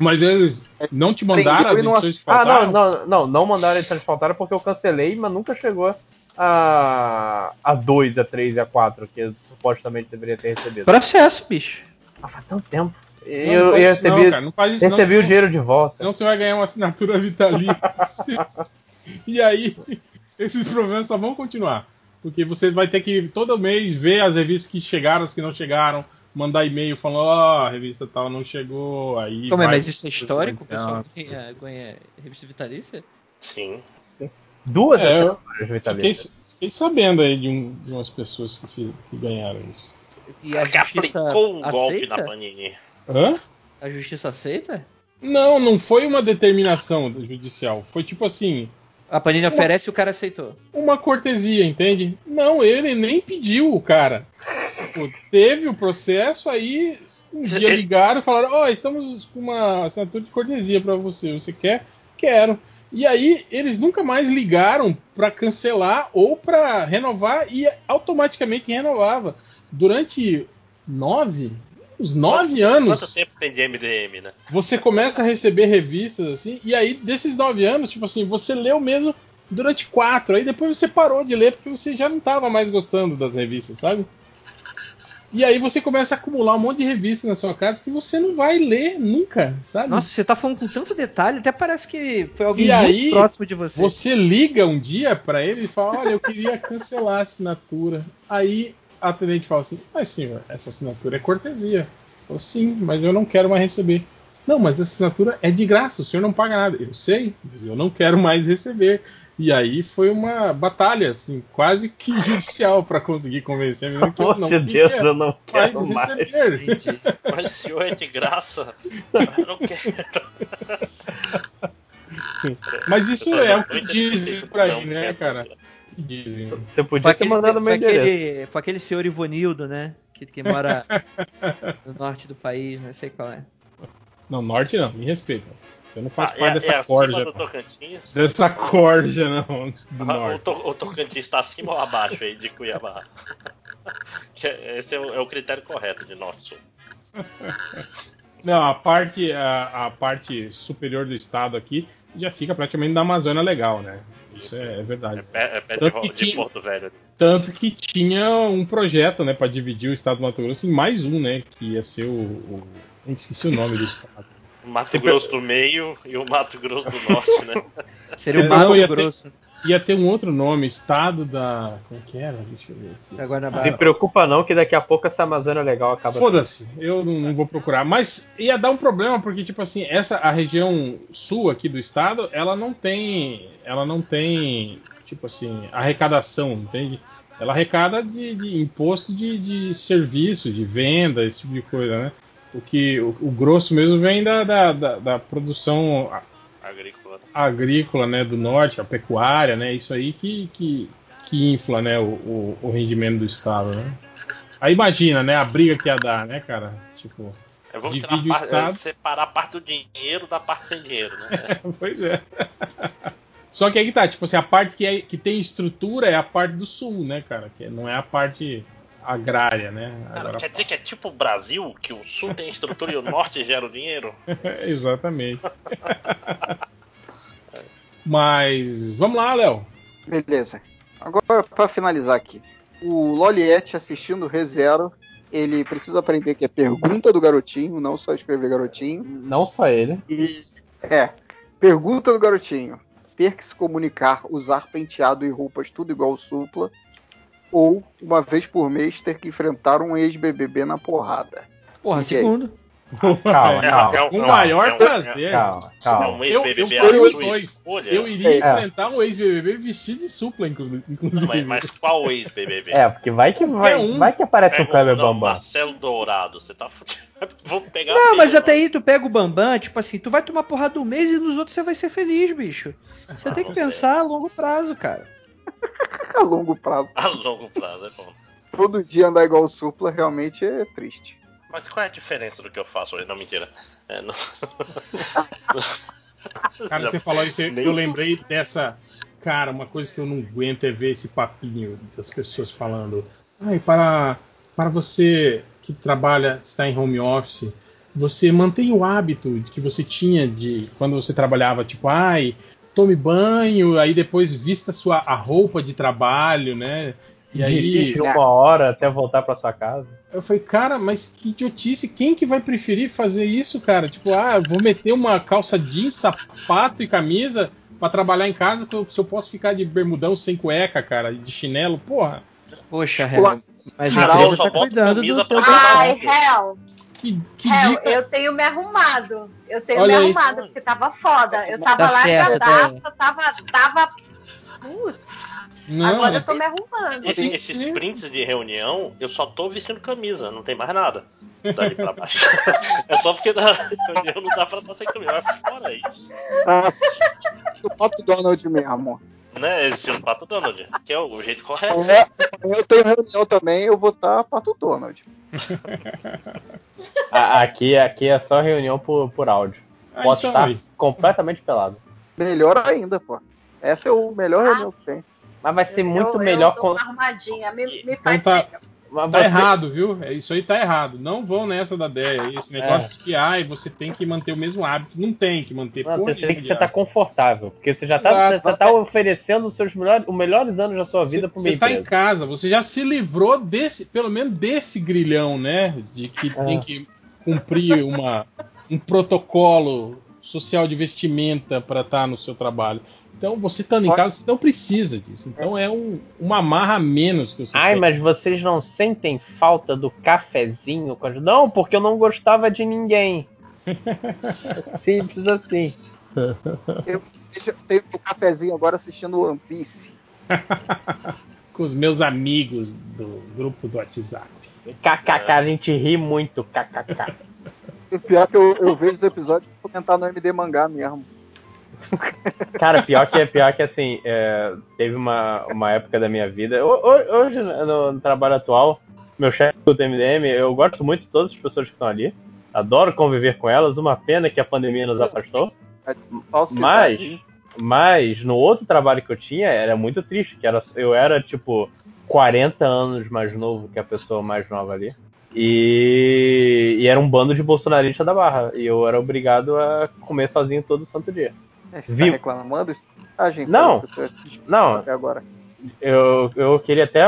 Speaker 1: Mas eles não te mandaram as
Speaker 3: e não
Speaker 1: edições que
Speaker 2: Ah,
Speaker 1: faltaram?
Speaker 2: não, não, não, não mandaram edições faltaram porque eu cancelei, mas nunca chegou a, a 2, a 3 e a 4, que eu supostamente deveria ter recebido.
Speaker 9: Processo, bicho.
Speaker 2: Ah, faz tanto tempo.
Speaker 1: Não,
Speaker 2: Eu,
Speaker 1: não
Speaker 2: eu
Speaker 1: faz isso não,
Speaker 2: recebi,
Speaker 1: cara, não faz isso não,
Speaker 2: recebi o
Speaker 1: senão-
Speaker 2: dinheiro de volta.
Speaker 1: Senão você vai ganhar uma assinatura vitalícia. e aí, esses problemas só vão continuar. Porque você vai ter que todo mês ver as revistas que chegaram, as que não chegaram, mandar e-mail falando, ó, a revista tal não chegou, aí.
Speaker 9: Como é, mas isso é histórico? O pessoal ganha, ganha revista vitalícia?
Speaker 5: Sim.
Speaker 2: Duas
Speaker 1: É, fiquei,
Speaker 2: vitalícias.
Speaker 1: fiquei sabendo aí de, um- de umas pessoas que, fi- que ganharam isso.
Speaker 9: E a
Speaker 5: que
Speaker 9: justiça
Speaker 5: aplicou um golpe na
Speaker 9: aceita?
Speaker 5: Panini.
Speaker 1: Hã?
Speaker 9: A justiça aceita?
Speaker 1: Não, não foi uma determinação judicial. Foi tipo assim,
Speaker 9: A Panini oferece e o cara aceitou.
Speaker 1: uma cortesia, entende? Não, ele nem pediu o cara. Pô, teve o processo, aí um dia ligaram e falaram: Ó, estamos com uma assinatura de cortesia pra você. Você quer? Quero. E aí eles nunca mais ligaram pra cancelar ou pra renovar e automaticamente renovava. Durante nove, uns nove
Speaker 5: Quanto-
Speaker 1: anos
Speaker 5: Quanto tempo tem de MDM, né?
Speaker 1: você começa a receber revistas assim, e aí desses nove anos, tipo assim, você leu mesmo durante quatro, aí depois você parou de ler porque você já não estava mais gostando das revistas, sabe? E aí você começa a acumular um monte de revistas na sua casa que você não vai ler nunca, sabe?
Speaker 9: Nossa, você tá falando com tanto detalhe, até parece que foi alguém
Speaker 1: E aí,
Speaker 9: próximo de você.
Speaker 1: Você liga um dia pra ele e fala: Olha, eu queria cancelar a assinatura. Aí a atendente fala assim: Mas senhor, essa assinatura é cortesia. Eu Sim, mas eu não quero mais receber. Não, mas essa assinatura é de graça, o senhor não paga nada. Eu sei, mas eu não quero mais receber. E aí foi uma batalha, assim, quase que judicial pra conseguir convencer a menina que
Speaker 2: Pelo
Speaker 1: eu
Speaker 2: amor
Speaker 1: não
Speaker 2: de Deus,
Speaker 1: queria
Speaker 2: eu não quero mais.
Speaker 1: receber.
Speaker 5: Mas o senhor é de graça. Eu não quero.
Speaker 1: Mas isso é o que dizem por aí, né, cara? O que dizem.
Speaker 2: Você podia
Speaker 9: Foi
Speaker 2: ter
Speaker 9: aquele,
Speaker 2: mandado meu endereço.
Speaker 9: aquele, foi aquele senhor Ivonildo, né? Que, que mora no norte do país, não sei qual é.
Speaker 1: Não, norte não, me respeita. Eu não faço
Speaker 5: Ah,
Speaker 1: parte
Speaker 5: é,
Speaker 1: dessa
Speaker 5: é
Speaker 1: corja. Dessa corja, não. Do
Speaker 5: Ah, O,
Speaker 1: norte.
Speaker 5: to, o Tocantins está acima ou abaixo aí de Cuiabá? É- Esse é o, é o critério correto de norte-sul.
Speaker 1: Não, a parte, a, a parte superior do estado aqui já fica praticamente na Amazônia legal, né? Isso é, é
Speaker 5: É
Speaker 1: verdade.
Speaker 5: é pé de,
Speaker 1: Tanto
Speaker 5: Ro-
Speaker 1: que
Speaker 5: de
Speaker 1: tinha-
Speaker 5: Porto Velho.
Speaker 1: Tanto que tinha um projeto, né, para dividir o estado do Mato Grosso em mais um, né? Que ia ser o. o... Eu esqueci o nome do estado.
Speaker 5: O Mato Grosso do Meio e o Mato Grosso do Norte, né?
Speaker 9: Seria o Mato
Speaker 1: não, ia ter-
Speaker 9: Grosso.
Speaker 1: Ia ter um outro nome, estado da. Como que era? Deixa eu ver aqui.
Speaker 9: Da Guanabara.
Speaker 2: Se preocupa não, que daqui a pouco essa Amazônia legal acaba.
Speaker 1: Foda-se, eu não, não vou procurar. Mas ia dar um problema, porque, tipo assim, essa a região sul aqui do estado, ela não tem. Ela não tem, tipo assim, arrecadação, entende? Ela arrecada de, de imposto de, de serviço, de venda, esse tipo de coisa, né? O que o, o grosso mesmo vem da, da, da, da produção
Speaker 5: Agrícola.
Speaker 1: agrícola, né, do norte, a pecuária, né? Isso aí que, que, que infla, né, o, o, o rendimento do estado, né? Aí imagina, né, a briga que ia dar, né, cara? Tipo,
Speaker 5: Eu vou tirar a
Speaker 1: Divide o
Speaker 5: parte-
Speaker 1: Estado.
Speaker 5: separar a parte do dinheiro da parte sem dinheiro, né?
Speaker 1: pois é. Só que aí que tá, tipo assim, a parte que, é- que tem estrutura é a parte do sul, né, cara? Que não é a parte agrária, né?
Speaker 5: Cara,
Speaker 1: Agora,
Speaker 5: quer dizer que é tipo o Brasil, que o sul tem estrutura e o norte gera o dinheiro?
Speaker 1: Exatamente. Mas vamos lá, Léo.
Speaker 3: Beleza. Agora, pra finalizar aqui. O Loliette assistindo o ReZero, ele precisa aprender que é pergunta do garotinho, não só escrever garotinho.
Speaker 2: Não só ele.
Speaker 3: E é, pergunta do garotinho. Ter que se comunicar, usar penteado e roupas tudo igual o supla. Ou, uma vez por mês, ter que enfrentar um ex-BBB na porrada.
Speaker 9: Porra,
Speaker 3: E
Speaker 9: segundo.
Speaker 2: Calma,
Speaker 5: É,
Speaker 2: calma.
Speaker 5: é,
Speaker 1: Com
Speaker 5: é,
Speaker 1: o maior
Speaker 5: é um-
Speaker 1: prazer.
Speaker 2: Calma,
Speaker 5: É
Speaker 2: calma.
Speaker 5: um
Speaker 1: Eu, eu os dois.
Speaker 5: escolha.
Speaker 1: Eu iria
Speaker 3: É.
Speaker 1: enfrentar um ex-BBB vestido de supla, inclu- inclusive.
Speaker 5: Mas, mas qual ex-BBB?
Speaker 2: É, porque vai que, vai,
Speaker 1: um.
Speaker 2: vai que aparece
Speaker 5: Pega
Speaker 2: o Kleber
Speaker 5: não,
Speaker 2: Bambam.
Speaker 5: Marcelo Dourado, você tá fudido. Vou pegar
Speaker 9: Não,
Speaker 5: dele,
Speaker 9: mas até aí tu pega o Bambam, tipo assim, tu vai tomar porrada um mês e nos outros você vai ser feliz, bicho. Você tem que pensar a longo prazo, cara.
Speaker 3: A longo prazo.
Speaker 5: A longo prazo, é bom.
Speaker 3: Todo dia andar igual o supla realmente é triste.
Speaker 5: Mas qual é a diferença do que eu faço hoje? Não, mentira. É, não...
Speaker 1: Cara, você falou isso, eu,
Speaker 5: Nem-
Speaker 1: eu lembrei dessa. Cara, uma coisa que eu não aguento é ver esse papinho das pessoas falando. Ai, para, para você que trabalha, está em home office, você mantém o hábito que você tinha de quando você trabalhava, tipo, ai, tome banho, aí depois vista sua, a roupa de trabalho, né? E aí.
Speaker 2: Dirige uma hora até voltar pra sua casa.
Speaker 1: Eu falei, cara, mas que idiotice, quem que vai preferir fazer isso, cara? Tipo, ah, vou meter uma calça jeans, sapato e camisa pra trabalhar em casa, que eu- se eu posso ficar de bermudão sem cueca, cara, de chinelo, porra,
Speaker 9: Poxa, Renan, mas a empresa tá cuidando do teu
Speaker 5: pra
Speaker 4: Ai.
Speaker 1: Que, que
Speaker 4: Hel,
Speaker 1: dica.
Speaker 4: eu tenho me arrumado. Eu tenho
Speaker 1: Olha
Speaker 4: me
Speaker 1: aí.
Speaker 4: arrumado, porque tava foda. Eu tava
Speaker 9: Tá certo,
Speaker 4: largadaça, tava. tava. Putz,
Speaker 1: Não,
Speaker 4: agora eu tô me arrumando.
Speaker 5: Esses
Speaker 1: ser.
Speaker 5: prints de reunião, eu só tô vestindo camisa, não tem mais nada. Dali pra baixo. é só porque na reunião não dá pra estar sem camisa. Mas fora isso,
Speaker 3: Nossa, o Pato Donald mesmo.
Speaker 5: Né? Estilo Pato Donald, que é o jeito correto.
Speaker 3: Amanhã eu tenho reunião também, eu vou estar Pato Donald.
Speaker 2: A- Aqui, aqui é só reunião por, por áudio.
Speaker 1: Ah,
Speaker 2: Posso
Speaker 1: então,
Speaker 2: estar
Speaker 1: aí.
Speaker 2: completamente pelado.
Speaker 3: Melhor ainda, pô. Essa é o melhor reunião que tem.
Speaker 2: Mas vai ser muito
Speaker 4: eu,
Speaker 2: melhor
Speaker 4: eu
Speaker 2: com.
Speaker 4: arrumadinha. Me, me
Speaker 1: Então tá,
Speaker 2: Mas
Speaker 1: tá
Speaker 2: você-
Speaker 1: errado, viu? É, Isso aí tá errado. Não vão nessa da ideia.
Speaker 2: É.
Speaker 1: Esse negócio de que, ai, você tem que manter o mesmo hábito. Não tem que manter.
Speaker 2: Não, você tem que você tá confortável. Porque você já tá,
Speaker 1: Exato.
Speaker 2: você tá oferecendo os seus melhores, os melhores anos da sua vida
Speaker 1: Você,
Speaker 2: pra uma
Speaker 1: você tá em casa, você já se livrou desse, pelo menos desse grilhão, né? De que
Speaker 2: É.
Speaker 1: tem que cumprir uma, um protocolo social de vestimenta para estar no seu trabalho. Então, você estando em casa, você não precisa disso. Então, é um, uma marra a menos que você
Speaker 2: Ai,
Speaker 1: tem.
Speaker 2: mas vocês não sentem falta do cafezinho? Não, porque eu não gostava de ninguém. É Simples assim.
Speaker 3: Deixa- Eu tenho o cafezinho agora assistindo One Piece.
Speaker 1: Com os meus amigos do grupo do WhatsApp.
Speaker 2: KKK, a gente ri muito. KKK.
Speaker 3: O pior é que eu, eu vejo os episódios pra comentar no MD Mangá mesmo.
Speaker 2: Cara, pior que pior que assim, é, teve uma, uma época da minha vida. ho- ho- Hoje, no, no trabalho atual, meu chefe do MDM, eu gosto muito de todas as pessoas que estão ali. Adoro conviver com elas. Uma pena que a pandemia nos afastou. Mas, mas no outro trabalho que eu tinha era muito triste, que era, eu era tipo 40 anos mais novo que a pessoa mais nova ali. E, e era um bando de bolsonaristas da barra. E eu era obrigado a comer sozinho todo santo dia.
Speaker 3: É, Você tá
Speaker 2: Viu?
Speaker 3: reclamando? Isso? Ah, gente,
Speaker 2: Não.
Speaker 3: Você...
Speaker 2: Não,
Speaker 3: Até agora.
Speaker 2: eu, eu queria até.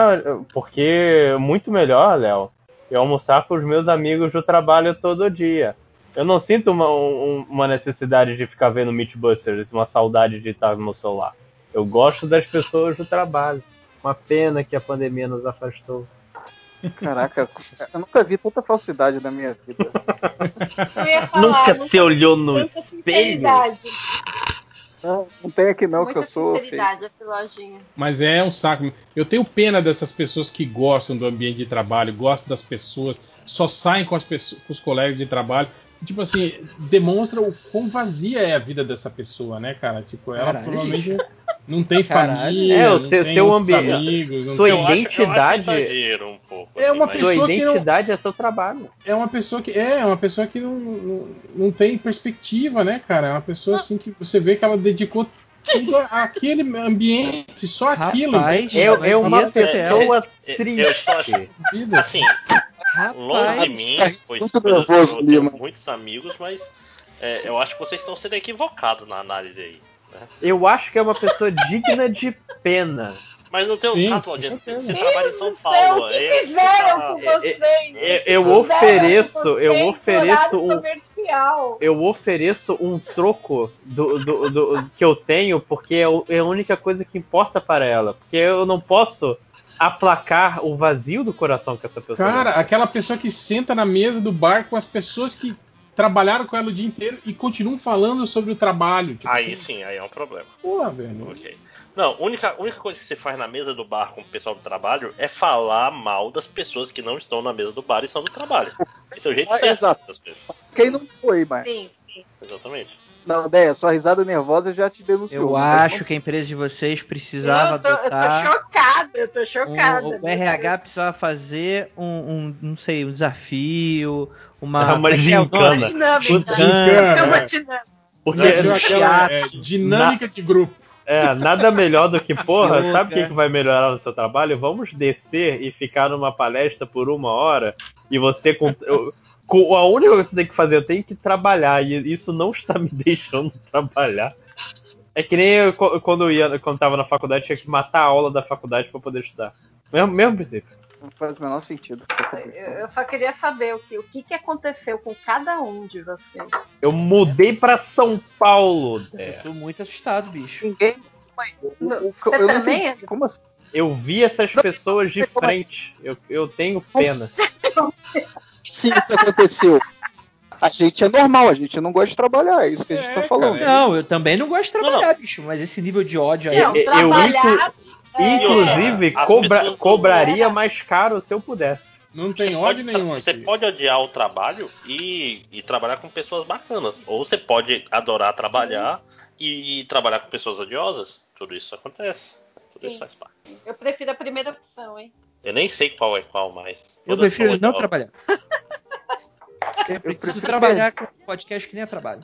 Speaker 2: Porque muito melhor, Léo, eu almoçar com os meus amigos do trabalho todo dia. Eu não sinto uma, um- uma necessidade de ficar vendo Meatbusters, uma saudade de estar no meu celular. Eu gosto das pessoas do trabalho. Uma pena que a pandemia nos afastou.
Speaker 3: Caraca, eu nunca vi tanta falsidade na minha vida.
Speaker 4: Falar,
Speaker 2: Nunca se olhou no espelho?
Speaker 3: Não, não tem aqui não, que
Speaker 4: Muita
Speaker 3: eu sou.
Speaker 1: Mas é um saco. Eu tenho pena dessas pessoas que gostam do ambiente de trabalho, gostam das pessoas, só saem com, as pessoas, com os colegas de trabalho. Tipo assim, demonstra o quão vazia é a vida dessa pessoa, né, cara? Tipo, ela
Speaker 9: Caralho,
Speaker 1: provavelmente não tem
Speaker 9: Caralho.
Speaker 1: família,
Speaker 2: É, o
Speaker 1: não
Speaker 2: seu-
Speaker 1: tem
Speaker 2: seu ambiente-
Speaker 1: amigos,
Speaker 2: sua
Speaker 1: tem...
Speaker 5: Eu acho- eu acho
Speaker 2: identidade-
Speaker 5: um pouco.
Speaker 1: É uma
Speaker 5: Mas-
Speaker 2: Sua
Speaker 1: pessoa que não-
Speaker 2: identidade é seu trabalho.
Speaker 1: é uma pessoa que é, é uma pessoa que não, não, não tem perspectiva, né, cara? É uma pessoa assim que você vê que ela dedicou tudo àquele ambiente, só aquilo.
Speaker 9: Rapaz,
Speaker 2: É,
Speaker 9: meu
Speaker 2: é uma
Speaker 9: céu.
Speaker 2: pessoa
Speaker 5: Eu-
Speaker 2: triste.
Speaker 5: Eu assim, longe de mim,
Speaker 3: Rapaz,
Speaker 5: pois,
Speaker 3: muito
Speaker 5: pois eu,
Speaker 3: nervoso,
Speaker 5: eu tenho
Speaker 3: Lima.
Speaker 5: muitos amigos, mas é, eu acho que vocês estão sendo equivocados na análise aí.
Speaker 2: Eu acho que é uma pessoa digna de pena.
Speaker 5: Mas não tem um
Speaker 1: Sim,
Speaker 5: Lojinha, você, você trabalha em São
Speaker 4: Céu,
Speaker 5: Paulo.
Speaker 4: o que
Speaker 5: é-
Speaker 4: fizeram
Speaker 5: ah,
Speaker 4: com
Speaker 2: é-
Speaker 4: vocês?
Speaker 2: Eu, eu
Speaker 4: Fizeram
Speaker 2: ofereço,
Speaker 4: com
Speaker 2: eu
Speaker 4: vocês
Speaker 2: ofereço um,
Speaker 4: comercial.
Speaker 2: eu ofereço um troco do, do, do- que eu tenho porque é é a única coisa que importa para ela. Porque eu não posso aplacar o vazio do coração que essa pessoa
Speaker 1: Cara, aquela pessoa que senta na mesa do bar com as pessoas que trabalharam com ela o dia inteiro e continuam falando sobre o trabalho. Tipo
Speaker 5: Aí
Speaker 1: assim,
Speaker 5: sim, aí é um problema.
Speaker 1: Porra, velho.
Speaker 5: Ok. Não, a única, única coisa que você faz na mesa do bar com o pessoal do trabalho é falar mal das pessoas que não estão na mesa do bar e estão no trabalho. Esse é o jeito
Speaker 3: Ah,
Speaker 5: certo
Speaker 3: exato. Quem não foi, mas.
Speaker 4: Sim, sim.
Speaker 5: Exatamente.
Speaker 3: Não, Deia, sua risada nervosa já te denunciou.
Speaker 9: Eu
Speaker 3: Mas
Speaker 9: acho que a empresa de vocês precisava
Speaker 4: eu, tô, eu tô
Speaker 9: adotar.
Speaker 4: chocada, eu tô
Speaker 9: um-
Speaker 4: chocada.
Speaker 9: o RH precisava fazer um, um, não sei, um desafio, uma,
Speaker 2: Uma
Speaker 9: é que é o
Speaker 2: gincana.
Speaker 4: É uma
Speaker 1: é.
Speaker 4: dinâmica.
Speaker 2: Porque
Speaker 1: aquela,
Speaker 9: teatro,
Speaker 1: é, dinâmica de grupo.
Speaker 2: é, nada melhor do que, porra, sabe o que, que vai melhorar no seu trabalho? Vamos descer e ficar numa palestra por uma hora e você com. eu- a única coisa que você tem que fazer, eu tenho que trabalhar, e isso não está me deixando trabalhar. É que nem eu, quando eu ia, quando tava na faculdade, tinha que matar a aula da faculdade para poder estudar. Mesmo, mesmo princípio.
Speaker 3: não faz o menor sentido.
Speaker 4: Eu eu só queria saber o que, o que, que aconteceu com cada um de vocês.
Speaker 2: Eu mudei pra São Paulo,
Speaker 9: Eu
Speaker 2: Dé.
Speaker 9: tô muito assustado, bicho.
Speaker 3: Ninguém. Eu não
Speaker 4: também. André?
Speaker 3: Como assim?
Speaker 2: Eu vi essas pessoas de frente. Eu, eu tenho pena.
Speaker 3: Sim, o que aconteceu? A gente é normal, a gente não gosta de trabalhar, é isso que a gente
Speaker 1: É,
Speaker 3: tá falando.
Speaker 1: cara,
Speaker 9: Não, eu também não gosto de
Speaker 5: Não,
Speaker 9: trabalhar, bicho, mas esse nível de ódio aí.
Speaker 4: Não,
Speaker 2: eu- eu
Speaker 4: trabalhar. é,
Speaker 2: Inclusive,
Speaker 5: as
Speaker 2: cobra-
Speaker 5: pessoas não-
Speaker 2: cobraria mais caro se eu pudesse.
Speaker 1: Não tem
Speaker 5: Você
Speaker 1: ódio
Speaker 5: pode-
Speaker 1: nenhum
Speaker 5: Você
Speaker 1: aqui.
Speaker 5: pode odiar o trabalho e, e trabalhar com pessoas bacanas. Ou você pode adorar trabalhar e, trabalhar com pessoas odiosas. Tudo isso acontece. Tudo isso
Speaker 4: Sim.
Speaker 5: faz parte.
Speaker 4: Eu prefiro a primeira opção, hein?
Speaker 5: Eu nem sei qual é qual mais.
Speaker 9: Eu prefiro não trabalhar. Eu preciso
Speaker 3: prefiro
Speaker 9: trabalhar com podcast que nem é trabalho.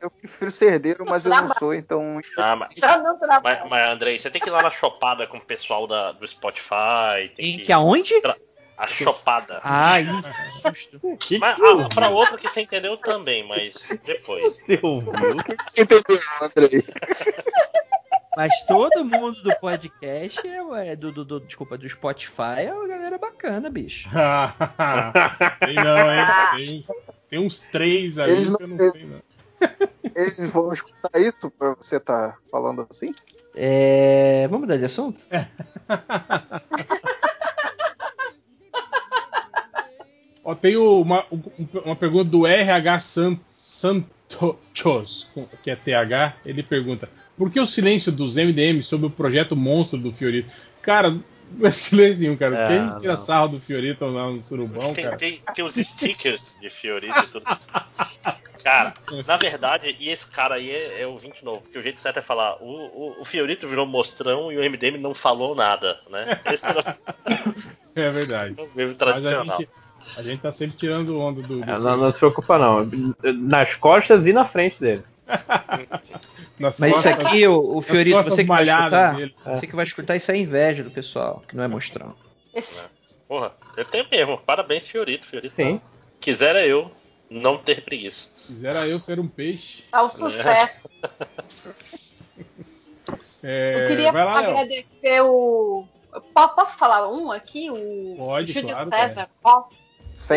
Speaker 3: Eu prefiro ser herdeiro, mas eu não sou, então.
Speaker 5: Ah, mas,
Speaker 4: Já não trabalho.
Speaker 5: mas, mas, Andrei, você tem que ir lá na chopada com o pessoal da, do Spotify. Tem
Speaker 9: Em
Speaker 5: que,
Speaker 9: que aonde?
Speaker 5: A chopada.
Speaker 9: Ah, isso, susto.
Speaker 2: Que
Speaker 5: Mas
Speaker 2: que
Speaker 5: ah, pra outra que você entendeu também, mas depois.
Speaker 2: você ouviu?
Speaker 3: Você entendeu, Andrei?
Speaker 9: Mas todo mundo do podcast é, é do, do, do- desculpa, do Spotify é uma galera bacana, bicho.
Speaker 1: sei não, hein? Tem, tem uns três ali
Speaker 3: Eles não-
Speaker 1: que eu não sei, não.
Speaker 3: Eles vão escutar isso pra você tá falando assim?
Speaker 9: É, vamos mudar de assunto?
Speaker 1: Ó, tem uma, um- uma pergunta do RH Sant, Santos, que é TH. Ele pergunta: Por que o silêncio dos MDM sobre o projeto monstro do Fiorito? Cara, não é silêncio nenhum, cara.
Speaker 2: É,
Speaker 1: Quem tira
Speaker 2: não.
Speaker 1: sarro do Fiorito lá no surubão,
Speaker 5: Tem,
Speaker 1: cara?
Speaker 5: tem, tem os stickers de Fiorito e tudo. Cara, na verdade, e esse cara aí é, é o 20 novo, porque o jeito certo é falar, o, o, o Fiorito virou mostrão e o MDM não falou nada, né? Esse era
Speaker 1: É verdade.
Speaker 5: o mesmo
Speaker 1: Mas a
Speaker 5: tradicional.
Speaker 1: gente, a gente tá sempre tirando onda do. do
Speaker 2: É, não, não se preocupa, não. Nas costas e na frente dele.
Speaker 1: Nas
Speaker 9: Mas isso
Speaker 1: costas-
Speaker 9: aqui, o, o Fiorito, você que vai escutar,
Speaker 1: dele.
Speaker 9: você que vai escutar, isso é inveja do pessoal, que não é mostrão.
Speaker 5: Porra, eu tenho mesmo. Parabéns, Fiorito. Fiorito.
Speaker 2: Sim.
Speaker 5: Quisera eu não ter preguiça.
Speaker 1: Quisera eu ser um peixe.
Speaker 4: Ao sucesso.
Speaker 1: É,
Speaker 4: Eu queria
Speaker 1: lá, Léo.
Speaker 4: agradecer o. Po- Posso falar um aqui? O
Speaker 1: Pode,
Speaker 4: Júlio
Speaker 1: claro,
Speaker 4: César
Speaker 3: Sempre.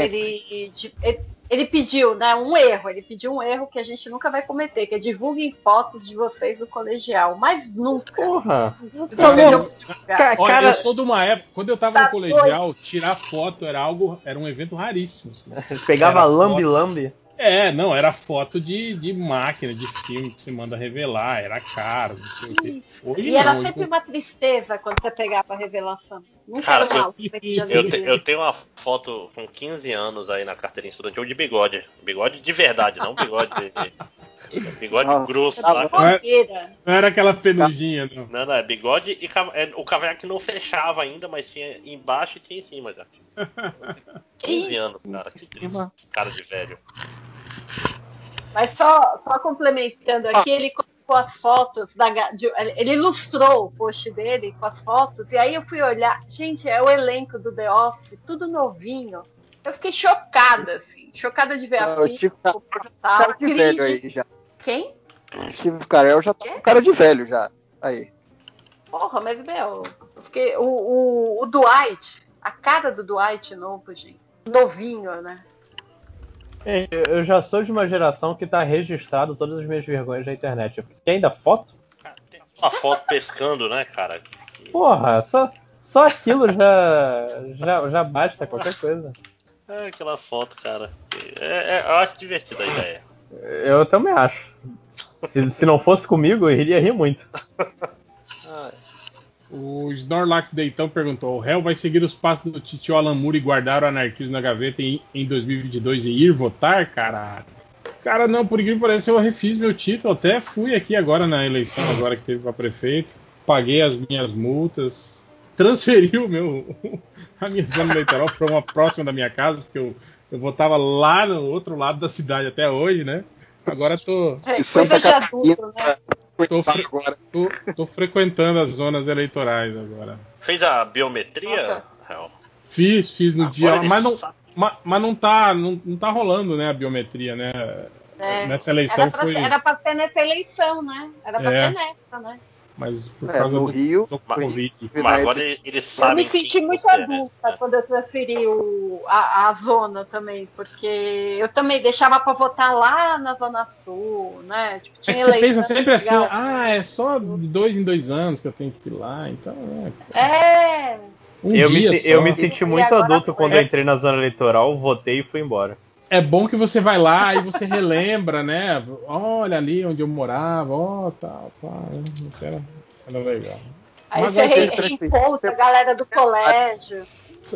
Speaker 4: Ele, ele, ele pediu, né, um erro. Ele pediu um erro que a gente nunca vai cometer, que é divulguem fotos de vocês no colegial. Mas nunca.
Speaker 2: Porra.
Speaker 4: nunca
Speaker 2: Tá
Speaker 4: deveriam divulgar.
Speaker 2: Ca-
Speaker 1: Olha,
Speaker 2: cara,
Speaker 1: eu sou de uma época, quando eu tava
Speaker 4: Tá
Speaker 1: no colegial, tirar foto era algo, era um evento raríssimo. assim.
Speaker 2: pegava
Speaker 1: Era
Speaker 2: lambi-lambi.
Speaker 1: É, não, era foto de, de máquina, de filme que você manda revelar, era caro, não sei o quê. Hoje
Speaker 4: E
Speaker 1: não,
Speaker 4: era
Speaker 1: hoje
Speaker 4: sempre uma tristeza quando você pegava a revelação. Nunca
Speaker 5: Cara,
Speaker 4: era mal.
Speaker 1: eu-
Speaker 5: te- eu tenho uma foto com 15 anos aí na carteirinha estudantil de bigode. Bigode de verdade, não bigode de. Bigode
Speaker 3: Nossa,
Speaker 5: grosso,
Speaker 3: tá.
Speaker 1: Não era aquela penugem, não.
Speaker 5: Não, não, é bigode e é, o cavanhaque não fechava ainda, mas tinha embaixo e tinha em cima já. 15 anos, cara. Que triste. Cara de velho.
Speaker 4: Mas só, só complementando aqui, ele colocou as fotos da de- ele ilustrou o post dele com as fotos e aí eu fui olhar, gente, é o elenco do The Office, tudo novinho. Eu fiquei chocada, assim, chocada de ver a
Speaker 3: Ah, o Steve Carell já tá cara de velho aí já.
Speaker 4: Quem?
Speaker 3: O Steve Carell já tá com cara de velho já. Aí.
Speaker 4: Porra, mas meu, eu fiquei, o, o, o Dwight, a cara do Dwight novo, gente, novinho, né?
Speaker 2: Eu já sou de uma geração que tá registrado todas as minhas vergonhas na internet. Tem ainda foto?
Speaker 5: Uma foto pescando, né, cara?
Speaker 2: Porra, só, só aquilo já, já, já basta qualquer coisa.
Speaker 5: É aquela foto, cara. É, é- eu acho divertida a ideia.
Speaker 2: Eu também acho. Se, se não fosse comigo, eu iria rir muito.
Speaker 5: Ah,
Speaker 1: O Snorlax Deitão perguntou: o réu vai seguir os passos do Titio Alan Moore e guardar o anarquismo na gaveta em, em 2022 e ir votar, caralho? Cara, não, por incrível que pareça, eu refiz meu título, até fui aqui agora na eleição, agora que teve pra prefeito, paguei as minhas multas, transferi o meu, a minha zona eleitoral para uma próxima da minha casa, porque eu, eu votava lá no outro lado da cidade até hoje, né? Agora tô,
Speaker 4: É,
Speaker 3: E Santa
Speaker 4: coisa de
Speaker 3: Catarina
Speaker 4: adulto, né?
Speaker 1: Tô fre-
Speaker 3: agora.
Speaker 1: tô, tô frequentando as zonas eleitorais agora.
Speaker 5: Fez a biometria?
Speaker 1: Fiz, fiz no
Speaker 5: Agora
Speaker 1: dia, mas não, mas, mas não tá, não, não tá rolando, né, a biometria, né?
Speaker 4: É.
Speaker 1: Nessa eleição
Speaker 4: Era pra,
Speaker 1: foi,
Speaker 4: era pra ser nessa eleição, né? Era pra
Speaker 1: É.
Speaker 4: ser nessa, né?
Speaker 1: Mas por
Speaker 3: É,
Speaker 1: causa do,
Speaker 3: Rio,
Speaker 1: do Covid.
Speaker 5: Mas
Speaker 3: Na
Speaker 5: agora eles, eles
Speaker 4: Eu
Speaker 5: sabem
Speaker 4: me senti muito
Speaker 5: você é, né?
Speaker 4: adulta quando eu transferi o, a, a zona também, porque eu também deixava pra votar lá na Zona Sul, né? Tipo,
Speaker 1: É
Speaker 4: tinha
Speaker 1: que você pensa sempre assim, ah, é só de dois em dois anos que eu tenho que ir lá, então é,
Speaker 4: É,
Speaker 1: um
Speaker 2: eu,
Speaker 1: dia
Speaker 2: me,
Speaker 1: só.
Speaker 2: eu me senti muito adulto quando eu entrei na zona eleitoral, votei e fui embora.
Speaker 1: É bom que você vai lá e você relembra, né? Olha ali onde eu morava, ó, tal, pá, isso era, era legal.
Speaker 4: aí
Speaker 1: Mas
Speaker 4: você
Speaker 1: tem
Speaker 4: reencontra a galera do colégio.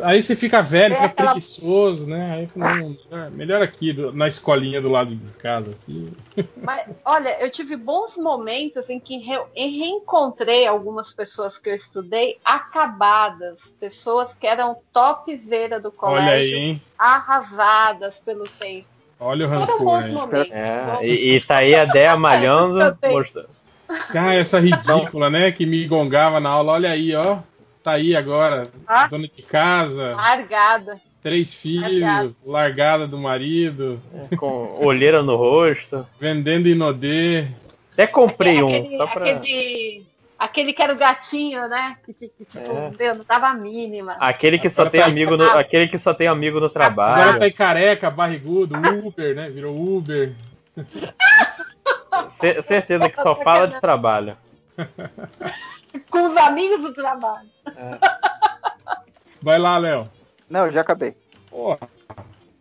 Speaker 1: Aí você fica velho,
Speaker 4: É
Speaker 1: fica
Speaker 4: aquela-
Speaker 1: preguiçoso, né? Aí fala, não, melhor, melhor aqui, do- na escolinha do lado de casa aqui.
Speaker 4: Mas, olha, eu tive bons momentos em que re- reencontrei algumas pessoas que eu estudei acabadas, pessoas que eram topzera do colégio,
Speaker 1: Olha aí, hein?
Speaker 4: arrasadas pelo tempo.
Speaker 1: Olha o
Speaker 4: Foram
Speaker 1: rancor
Speaker 4: bons momentos.
Speaker 2: É,
Speaker 4: bons-
Speaker 2: e, e tá aí a Déia malhando, mostrando.
Speaker 1: Ah, essa ridícula, né? Que me gongava na aula. Olha aí, ó. Tá aí agora,
Speaker 4: Ah.
Speaker 1: dona de casa,
Speaker 4: Largada.
Speaker 1: três filhos,
Speaker 4: Largada.
Speaker 1: largada do marido,
Speaker 2: com olheira no rosto.
Speaker 1: vendendo inodê.
Speaker 2: Até comprei um,
Speaker 4: aquele,
Speaker 2: só pra.
Speaker 4: aquele, aquele que era o gatinho, né? Que, que, tipo,
Speaker 2: É.
Speaker 4: meu, não dava a mínima.
Speaker 2: Aquele que só
Speaker 1: Agora
Speaker 2: tem
Speaker 1: tá-
Speaker 2: amigo no, aquele que só tem amigo no
Speaker 1: Agora
Speaker 2: trabalho.
Speaker 1: tá aí careca, barrigudo, Uber, né? Virou Uber.
Speaker 2: Ce- certeza que só fala de trabalho.
Speaker 4: Com os amigos do trabalho.
Speaker 1: Vai lá, Léo.
Speaker 3: Não, já acabei.
Speaker 1: Porra.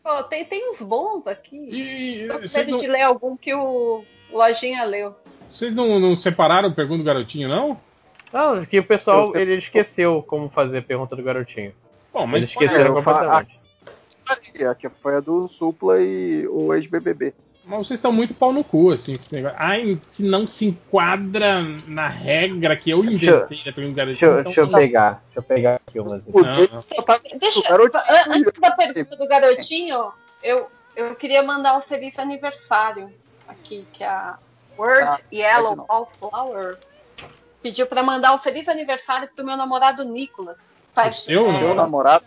Speaker 4: Pô, tem, tem uns bons aqui.
Speaker 1: E
Speaker 4: Tô medo
Speaker 1: não,
Speaker 4: de ler algum que o Lojinha leu.
Speaker 1: vocês não, não separaram o pergunta do garotinho, não?
Speaker 2: Não, que o pessoal
Speaker 3: Eu-
Speaker 2: ele esqueceu como fazer a pergunta do garotinho.
Speaker 1: Bom, mas
Speaker 2: Eles esqueceram
Speaker 3: É, eu fa-
Speaker 2: completamente.
Speaker 3: Aqui, aqui foi a do Supla e o ex-BBB.
Speaker 1: Mas vocês estão muito pau no cu, assim, com esse negócio. Ai, se não se enquadra na regra que eu inventei da pergunta do garotinho.
Speaker 2: Deixa, eu-
Speaker 1: então
Speaker 2: deixa eu
Speaker 1: não.
Speaker 2: pegar. Deixa eu pegar aqui umas.
Speaker 3: O
Speaker 1: Não, não.
Speaker 3: tá
Speaker 4: Deixa, antes da pergunta do garotinho, eu, eu queria mandar um feliz aniversário aqui, que a Word
Speaker 3: Ah,
Speaker 4: Yellow
Speaker 3: pode não.
Speaker 4: Wallflower pediu pra mandar um feliz aniversário pro meu namorado Nicolas.
Speaker 1: O seu,
Speaker 4: é,
Speaker 3: namorado.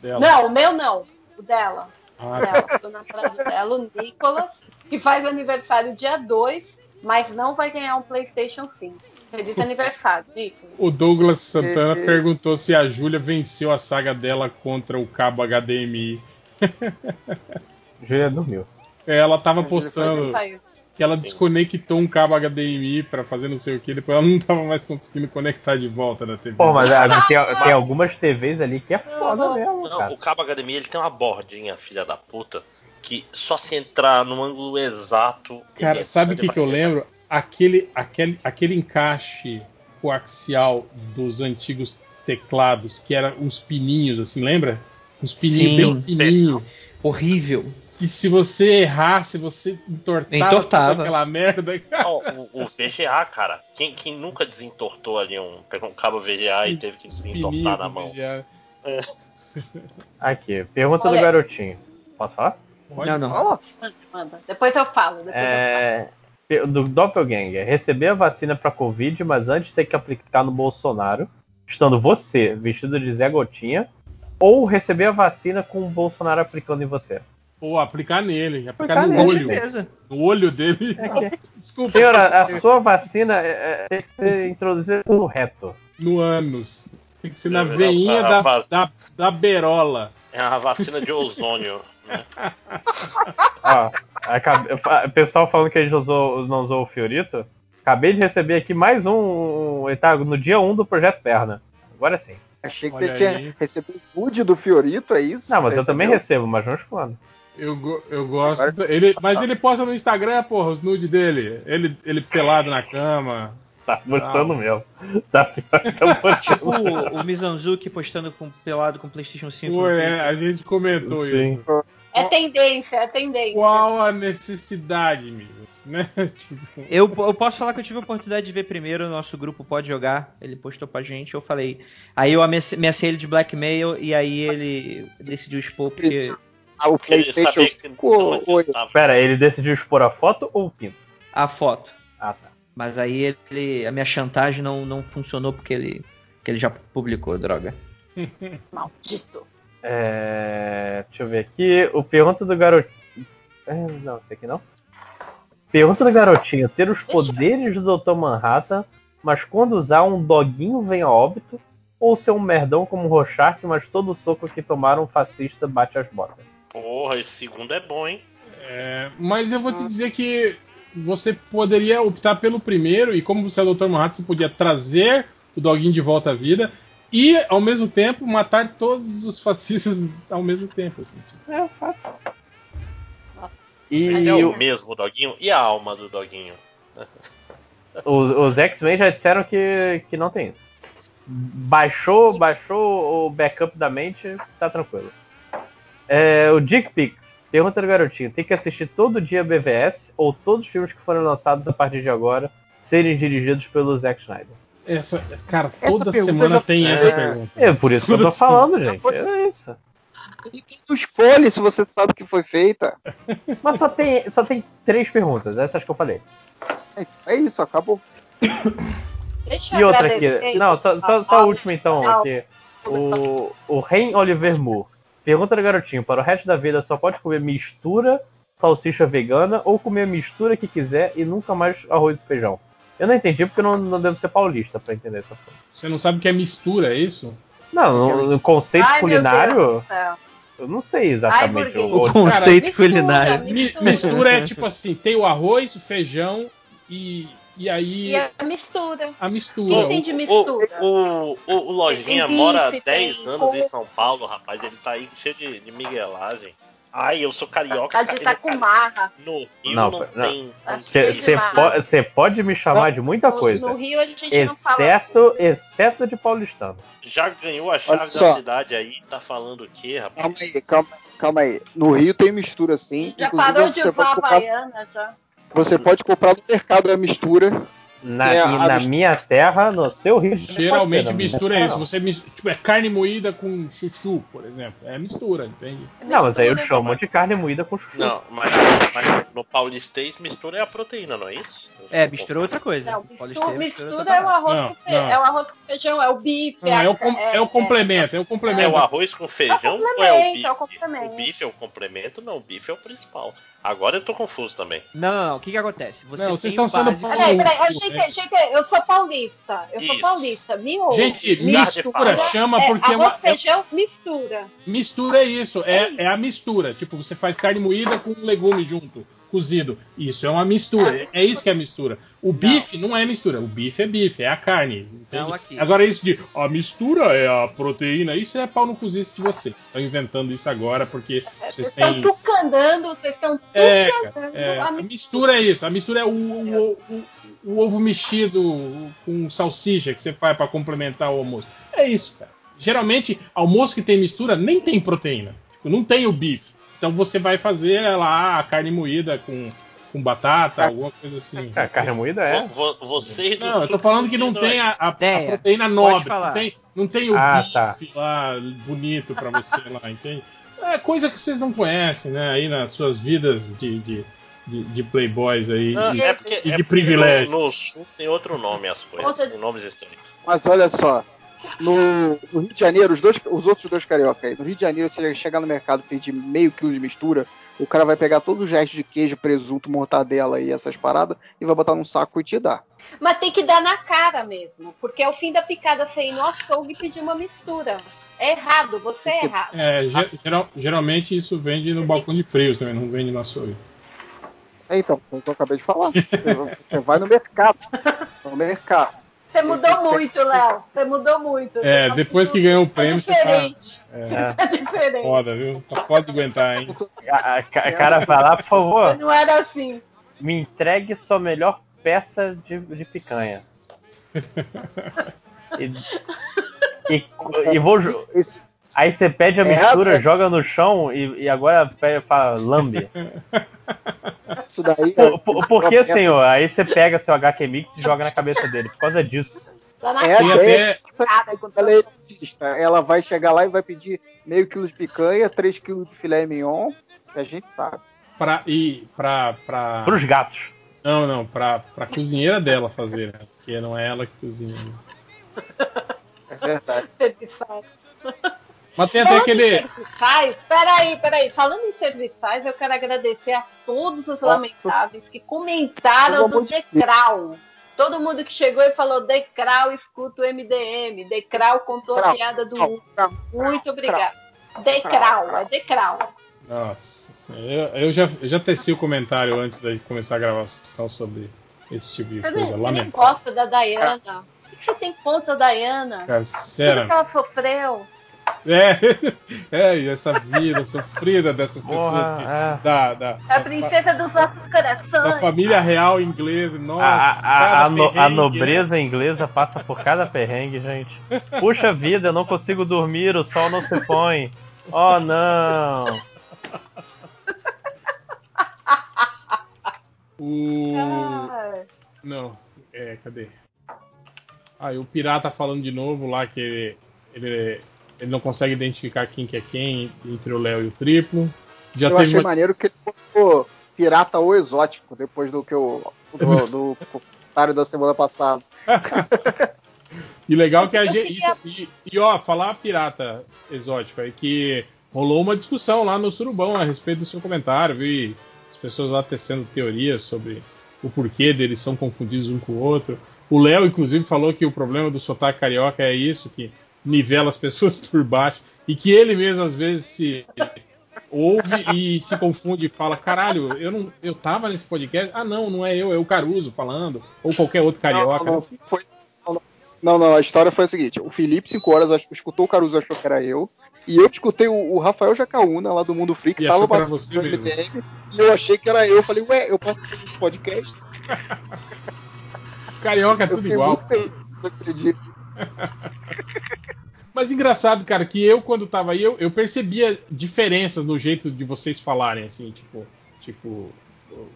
Speaker 1: Dela.
Speaker 4: Não, o meu não, o dela.
Speaker 1: Ah,
Speaker 4: namorado dela, o Nicolas, que faz aniversário dia 2, mas não vai ganhar um PlayStation 5. Feliz aniversário, Nicolas.
Speaker 1: O Douglas Santana
Speaker 3: E-
Speaker 1: perguntou se a Júlia venceu a saga dela contra o cabo HDMI.
Speaker 2: Júlia dormiu.
Speaker 1: Ela tava postando
Speaker 4: Saiu.
Speaker 1: Que ela desconectou um cabo HDMI pra fazer não sei o que, depois ela não tava mais conseguindo conectar de volta na TV.
Speaker 2: Pô, mas ah, tem, tem algumas TVs ali que é foda mesmo,
Speaker 5: Não,
Speaker 2: cara.
Speaker 5: o cabo HDMI ele tem uma bordinha, filha da puta, que só se entrar no ângulo exato.
Speaker 1: Cara,
Speaker 5: entra
Speaker 1: sabe o que, que eu lembro? Aquele, aquele, aquele encaixe coaxial dos antigos teclados, que era uns pininhos, assim, lembra? Uns pininhos
Speaker 9: Sim,
Speaker 1: bem fininhos.
Speaker 9: Horrível.
Speaker 1: Que se você errar, se você entortar
Speaker 9: Entortava.
Speaker 1: aquela merda.
Speaker 5: Ó, o, o VGA, cara. Quem, quem nunca desentortou ali um. Pegou um cabo VGA e teve que desentortar na mão?
Speaker 1: Já.
Speaker 2: Aqui, pergunta
Speaker 4: Olha.
Speaker 2: do garotinho. Posso falar?
Speaker 1: Pode
Speaker 9: Não, não.
Speaker 4: Manda, manda. Depois eu falo. Depois
Speaker 2: É, do Doppelganger. Receber a vacina pra Covid, mas antes ter que aplicar no Bolsonaro, estando você vestido de Zé Gotinha, ou receber a vacina com o Bolsonaro aplicando em você.
Speaker 1: Pô, aplicar nele, aplicar,
Speaker 2: Aplicar
Speaker 1: no
Speaker 2: nele,
Speaker 1: olho.
Speaker 9: Beleza.
Speaker 1: No olho dele.
Speaker 2: É que-
Speaker 1: Desculpa.
Speaker 2: Senhora, a sua vacina é, é, tem que ser introduzida no reto.
Speaker 1: No ânus. Tem que ser na
Speaker 5: É,
Speaker 1: veinha
Speaker 5: a- a
Speaker 1: da, da, da berola.
Speaker 5: É uma vacina de ozônio. né?
Speaker 2: Ó, acabe- fa- pessoal falando que a gente usou, não usou o Fiorito. Acabei de receber aqui mais um. Ele tá no dia 1 do Projeto Perna. Agora sim.
Speaker 3: Achei que
Speaker 1: Olha
Speaker 3: você
Speaker 1: aí.
Speaker 3: tinha recebido o nude do Fiorito, é isso?
Speaker 2: Não, mas
Speaker 3: Você
Speaker 2: eu também
Speaker 3: recebeu?
Speaker 2: recebo, mas não explano.
Speaker 1: Eu, eu gosto. Ele, mas ele posta no Instagram, porra, os nudes dele. Ele, ele pelado na cama.
Speaker 2: Tá mostrando
Speaker 1: Ah.
Speaker 2: mesmo. Tá pior que eu mostrando.
Speaker 9: O, o Mizanzuki postando com, pelado com PlayStation 5.
Speaker 1: Pô, é, a gente comentou
Speaker 2: Sim.
Speaker 1: isso.
Speaker 4: É tendência, é tendência.
Speaker 1: Qual a necessidade, amigos? Né? Tipo,
Speaker 9: Eu, eu posso falar que eu tive a oportunidade de ver primeiro o nosso grupo Pode Jogar. Ele postou pra gente, eu falei. Aí eu ameace- ameacei ele de blackmail e aí ele decidiu expor porque
Speaker 3: Ah, o
Speaker 5: Ele
Speaker 3: PlayStation
Speaker 5: sabia que
Speaker 3: 5
Speaker 5: não
Speaker 3: ou, ou
Speaker 5: adiantava.
Speaker 2: Pera, ele decidiu expor a foto ou o pinto?
Speaker 9: a foto.
Speaker 2: Ah, tá.
Speaker 9: Mas aí ele, a minha chantagem não, não funcionou porque ele, que ele já publicou, droga.
Speaker 4: Maldito.
Speaker 2: É, deixa eu ver aqui. O pergunta do garotinho. Não, esse aqui não. Pergunta do garotinho: ter os poderes do Dr. Manhattan, mas quando usar um doguinho vem a óbito? Ou ser um merdão como o Rorschach, mas todo soco que tomaram um fascista bate as botas?
Speaker 5: Porra, esse segundo é bom, hein?
Speaker 1: é, mas eu vou te dizer que você poderia optar pelo primeiro, e como você é o Dr. Manhattan, você podia trazer o doguinho de volta à vida e, ao mesmo tempo, matar todos os fascistas ao mesmo tempo. Assim.
Speaker 2: É, eu faço. E
Speaker 5: Mas é
Speaker 2: o-
Speaker 5: o mesmo doguinho e a alma do doguinho.
Speaker 2: os, os X-Men já disseram que, que não tem isso. Baixou, baixou o backup da mente, tá tranquilo. É, o Dick Pix, pergunta do garotinho: tem que assistir todo dia BVS ou todos os filmes que foram lançados a partir de agora serem dirigidos pelo Zack Snyder?
Speaker 1: Essa, cara,
Speaker 3: Essa
Speaker 1: toda
Speaker 3: pergunta
Speaker 1: semana
Speaker 3: já-
Speaker 1: tem
Speaker 5: É.
Speaker 1: essa pergunta.
Speaker 2: É por isso que eu tô falando, gente. É isso.
Speaker 3: escolhe se você sabe que foi feita.
Speaker 2: Mas só tem, só tem três perguntas, essas que eu falei.
Speaker 3: É isso, acabou.
Speaker 4: Deixa eu
Speaker 2: E outra aqui. Não, só, só, só a última então aqui. O, o Ren Oliver Moore. Pergunta do garotinho: para o resto da vida só pode comer mistura, salsicha vegana ou comer a mistura que quiser e nunca mais arroz e feijão? Eu não entendi porque eu não, não devo ser paulista pra entender essa coisa.
Speaker 1: Você não sabe o que é mistura, é isso?
Speaker 2: Não, no, no conceito
Speaker 4: Ai,
Speaker 2: culinário, eu não sei exatamente.
Speaker 4: Ai,
Speaker 2: o-.
Speaker 9: O conceito
Speaker 4: Mistura,
Speaker 9: culinário.
Speaker 1: Mi-
Speaker 4: Mistura.
Speaker 1: mistura é tipo assim, tem o arroz, o feijão e, e aí
Speaker 4: E a mistura.
Speaker 1: a mistura.
Speaker 4: Quem tem de
Speaker 5: O,
Speaker 4: mistura?
Speaker 5: o, o, o Lojinha
Speaker 4: Tem
Speaker 5: mora há
Speaker 4: bife,
Speaker 5: 10
Speaker 4: tem
Speaker 5: anos em. São Paulo, rapaz. Ele tá aí cheio de, de miguelagem. Ai, eu sou carioca.
Speaker 4: Tá de
Speaker 5: no Cari-
Speaker 4: Itacumarra.
Speaker 5: No Rio
Speaker 2: Não,
Speaker 5: não,
Speaker 2: não.
Speaker 5: tem.
Speaker 2: Você
Speaker 4: demais.
Speaker 2: pode, você pode me chamar de muita coisa.
Speaker 4: No Rio a gente não fala.
Speaker 2: Exceto, exceto de paulistano.
Speaker 5: Já ganhou a chave da cidade aí, tá falando o quê, rapaz?
Speaker 3: Calma aí, calma, calma aí. No Rio tem mistura sim.
Speaker 4: Já parou de usar a Havaiana já.
Speaker 3: Você pode comprar no mercado a mistura.
Speaker 2: Na,
Speaker 3: É,
Speaker 2: e
Speaker 3: a
Speaker 2: na
Speaker 3: mistura-
Speaker 2: minha terra, no seu Rio. de Janeiro,
Speaker 1: Geralmente
Speaker 2: ser,
Speaker 1: mistura é isso. Você mis- tipo, é carne moída com chuchu, por exemplo. É mistura, entende?
Speaker 2: Não, mas aí eu
Speaker 4: Mistura.
Speaker 2: chamo de carne moída com chuchu.
Speaker 5: Não, mas, mas no paulistês mistura é a proteína, não é isso?
Speaker 9: É, mistura é outra coisa.
Speaker 4: Não, mistura,
Speaker 9: outra
Speaker 4: mistura é o arroz
Speaker 1: Não,
Speaker 4: com fe... é o arroz com feijão, é o bife.
Speaker 1: Não, é, o, com- é o complemento, é o
Speaker 5: É
Speaker 1: complemento.
Speaker 5: o arroz com feijão
Speaker 4: É o
Speaker 5: ou é o
Speaker 4: complemento,
Speaker 5: bife?
Speaker 4: é o complemento.
Speaker 5: O bife é o complemento? Não, o bife é o principal. Agora eu tô confuso também.
Speaker 9: Não, não, não. O que que acontece? Você
Speaker 1: Não, vocês estão
Speaker 9: o
Speaker 1: sendo
Speaker 9: básico-
Speaker 4: Peraí, peraí, gente,
Speaker 1: é.
Speaker 4: gente, eu sou paulista. Eu sou
Speaker 5: Isso.
Speaker 4: paulista, me ouve.
Speaker 1: Gente, mistura chama
Speaker 4: é,
Speaker 1: porque é
Speaker 4: arroz,
Speaker 1: uma, é-
Speaker 4: feijão, mistura.
Speaker 1: mistura é isso, é, é a mistura. Tipo, você faz carne moída com legume junto, cozido. Isso é uma mistura. É isso que é mistura. O bife não é mistura. O bife é bife, é a carne.
Speaker 9: Não, aqui.
Speaker 1: Agora isso de a mistura é a proteína, isso é pau no cozice de vocês. Estão inventando isso agora porque
Speaker 4: Vocês
Speaker 1: vocês
Speaker 4: estão
Speaker 1: têm.
Speaker 4: tucandando, vocês estão
Speaker 1: É,
Speaker 4: tucandando
Speaker 1: É,
Speaker 4: a
Speaker 1: a
Speaker 4: mistura.
Speaker 1: mistura é isso. A mistura é o, o- o- o ovo mexido com salsicha que você faz para complementar o almoço. É isso, cara. Geralmente, almoço que tem mistura nem tem proteína. Tipo, não tem o bife. Então você vai fazer lá a carne moída com, com batata, alguma coisa assim.
Speaker 2: É, carne moída é.
Speaker 5: Vo- vo- Vocês do
Speaker 1: Não, eu tô falando que não tem a, a- a
Speaker 9: Ideia.
Speaker 1: proteína nobre. Não tem, não tem o
Speaker 2: Ah,
Speaker 1: bife
Speaker 2: tá.
Speaker 1: lá bonito pra você lá, entende? É coisa que vocês não conhecem, né? Aí nas suas vidas de, de, de, de playboys aí.
Speaker 5: Não,
Speaker 1: E-
Speaker 5: é porque,
Speaker 1: e
Speaker 5: é
Speaker 1: de
Speaker 5: porque
Speaker 1: privilégio.
Speaker 5: No, no sul tem outro nome as coisas.
Speaker 4: Outra-
Speaker 5: Tem nomes estranhos.
Speaker 3: Mas olha só, no, no Rio de Janeiro, os, dois, os outros dois carioca aí, no Rio de Janeiro, se você chegar no mercado e pedir meio quilo de mistura, o cara vai pegar todos os restos de queijo, presunto, mortadela e essas paradas e vai botar num saco e te dar.
Speaker 4: Mas tem que dar na cara mesmo, porque é o fim da picada você ir no açougue e pedir uma mistura. É errado, você é errado.
Speaker 1: É, ge- geral- geralmente isso vende no balcão de frios também, não vende no açougue.
Speaker 3: É, então, foi o que eu acabei de falar. Você vai no mercado. No mercado.
Speaker 4: Você mudou muito, Léo. Você mudou muito.
Speaker 1: É,
Speaker 4: Tá
Speaker 1: depois que ganhou o
Speaker 4: é
Speaker 1: prêmio, você tá
Speaker 4: diferente.
Speaker 1: é,
Speaker 4: É diferente.
Speaker 1: foda, viu? Tá foda de aguentar, hein?
Speaker 2: A, a, ca- cara vai lá, por favor,
Speaker 4: Não era assim.
Speaker 2: me entregue sua melhor peça de, de picanha. E, e, e vou.
Speaker 3: Esse,
Speaker 2: Aí você pede a
Speaker 3: É,
Speaker 2: mistura,
Speaker 3: é.
Speaker 2: joga no chão e, e agora fala lambe.
Speaker 3: isso daí.
Speaker 2: Por, por, por que, senhor? Aí você pega seu HQ Mix e joga na cabeça dele. Por causa disso.
Speaker 3: É, é,
Speaker 1: até.
Speaker 3: Quando ela é ela vai chegar lá e vai pedir meio quilo de picanha, 3 quilos de filé mignon, que a gente sabe.
Speaker 1: Pra, e pra, pra...
Speaker 2: Pros gatos.
Speaker 1: Não, não, pra, pra cozinheira dela fazer, né? Porque não é ela que cozinha.
Speaker 3: É verdade.
Speaker 1: Mas tem até aquele.
Speaker 4: serviçais, peraí, peraí. Falando em serviçais, eu quero agradecer a todos os lamentáveis que comentaram do Decral. Todo mundo que chegou e falou Decral, escuta o MDM. Decral contou a piada do U. Muito obrigada. Decral, é Decral.
Speaker 1: Nossa, eu, eu já, eu já teci o comentário antes de começar a gravação sobre esse tipo de coisa.
Speaker 4: você
Speaker 1: Lamentável.
Speaker 4: gosta da Dayana. Por que você tem contra a Dayana?
Speaker 1: Cara,
Speaker 4: Tudo que ela sofreu.
Speaker 1: É, é, e essa vida sofrida dessas pessoas
Speaker 2: Porra,
Speaker 1: que,
Speaker 2: é.
Speaker 1: da, da,
Speaker 4: a
Speaker 1: da,
Speaker 4: princesa dos nossos
Speaker 1: fa- da
Speaker 4: corações.
Speaker 1: família real inglesa. Nossa,
Speaker 2: A, a- a no- a
Speaker 1: né?
Speaker 2: nobreza inglesa passa por cada perrengue, gente. Puxa vida, eu não consigo dormir, o sol não se põe. Oh não!
Speaker 1: O... Não, é, cadê? Ah, e o pirata falando de novo lá que ele, ele, ele não consegue identificar quem que é quem entre o Léo e o triplo. Já
Speaker 3: eu
Speaker 1: teve
Speaker 3: achei
Speaker 1: uma...
Speaker 3: maneiro que ele botou pirata ou exótico, depois do que eu. do, do comentário da semana passada.
Speaker 1: E legal que a gente.
Speaker 4: queria-
Speaker 1: isso- e, e, ó, falar pirata exótico é que rolou uma discussão lá no Surubão a respeito do seu comentário, viu? E as pessoas lá tecendo teorias sobre o porquê deles são confundidos um com o outro. O Léo, inclusive, falou que o problema do sotaque carioca é isso, que nivela as pessoas por baixo. E que ele mesmo, às vezes, se ouve e se confunde e fala: caralho, eu, não, eu tava nesse podcast. Ah, não, não é eu, é o Caruso falando. Ou qualquer outro carioca.
Speaker 3: Não, não, foi- não, não. Não, não, a história foi a seguinte: o Felipe, 5 horas, escutou o Caruso achou que era eu. E eu escutei o, o Rafael Jacaúna, lá do Mundo Freak,
Speaker 1: E
Speaker 3: tava participando do e eu achei que era eu. Eu falei, ué, eu participei desse podcast.
Speaker 1: Carioca é tudo igual.
Speaker 3: muito não acredito.
Speaker 1: Mas engraçado, cara, que eu, quando tava aí, eu, eu percebia diferenças no jeito de vocês falarem, assim, tipo. Tipo.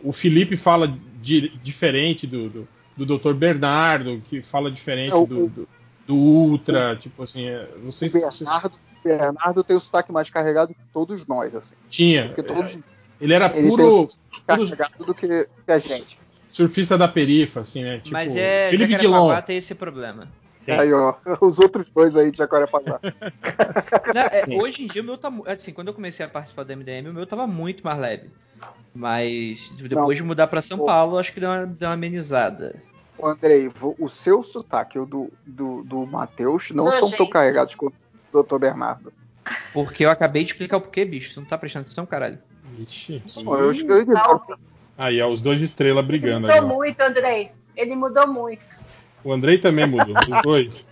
Speaker 1: O Felipe fala di- diferente do, do, do Dr. Bernardo, que fala diferente
Speaker 3: É, o-
Speaker 1: do, do, do Ultra, tipo assim, é, sei
Speaker 3: O
Speaker 1: vocês
Speaker 3: Bernardo, o Bernardo tem o sotaque mais carregado que todos nós, assim.
Speaker 1: tinha.
Speaker 3: Porque todos
Speaker 1: Ele era
Speaker 3: ele
Speaker 1: puro,
Speaker 3: carregado do que, que a gente.
Speaker 1: surfista da perifa, assim, né? Tipo,
Speaker 9: Mas é.
Speaker 1: Felipe Dilon.
Speaker 9: tem esse problema.
Speaker 2: Sim.
Speaker 3: Aí, ó, os outros dois aí de Jacarepaguá.
Speaker 9: Não, é,
Speaker 2: Sim.
Speaker 9: hoje em dia o meu tá. Assim, quando eu comecei a participar do MDM, o meu tava muito mais leve. Mas depois de mudar pra São
Speaker 3: Pô.
Speaker 9: Paulo, acho que deu uma, deu uma amenizada.
Speaker 3: Ô, Andrei, o seu sotaque e o do, do, do Matheus não são
Speaker 4: Nojento.
Speaker 3: tão carregados quanto o Dr. Bernardo.
Speaker 9: Porque eu acabei de explicar o porquê, bicho. Você não tá prestando atenção, caralho.
Speaker 1: Ixi.
Speaker 3: Pô, Eu, acho que eu ignoro.
Speaker 1: Aí, ó, os dois estrelas
Speaker 4: Ele
Speaker 1: brigando
Speaker 4: mudou
Speaker 1: aí. ó.
Speaker 4: muito, Andrei. Ele mudou muito.
Speaker 1: O Andrei também mudou, os dois.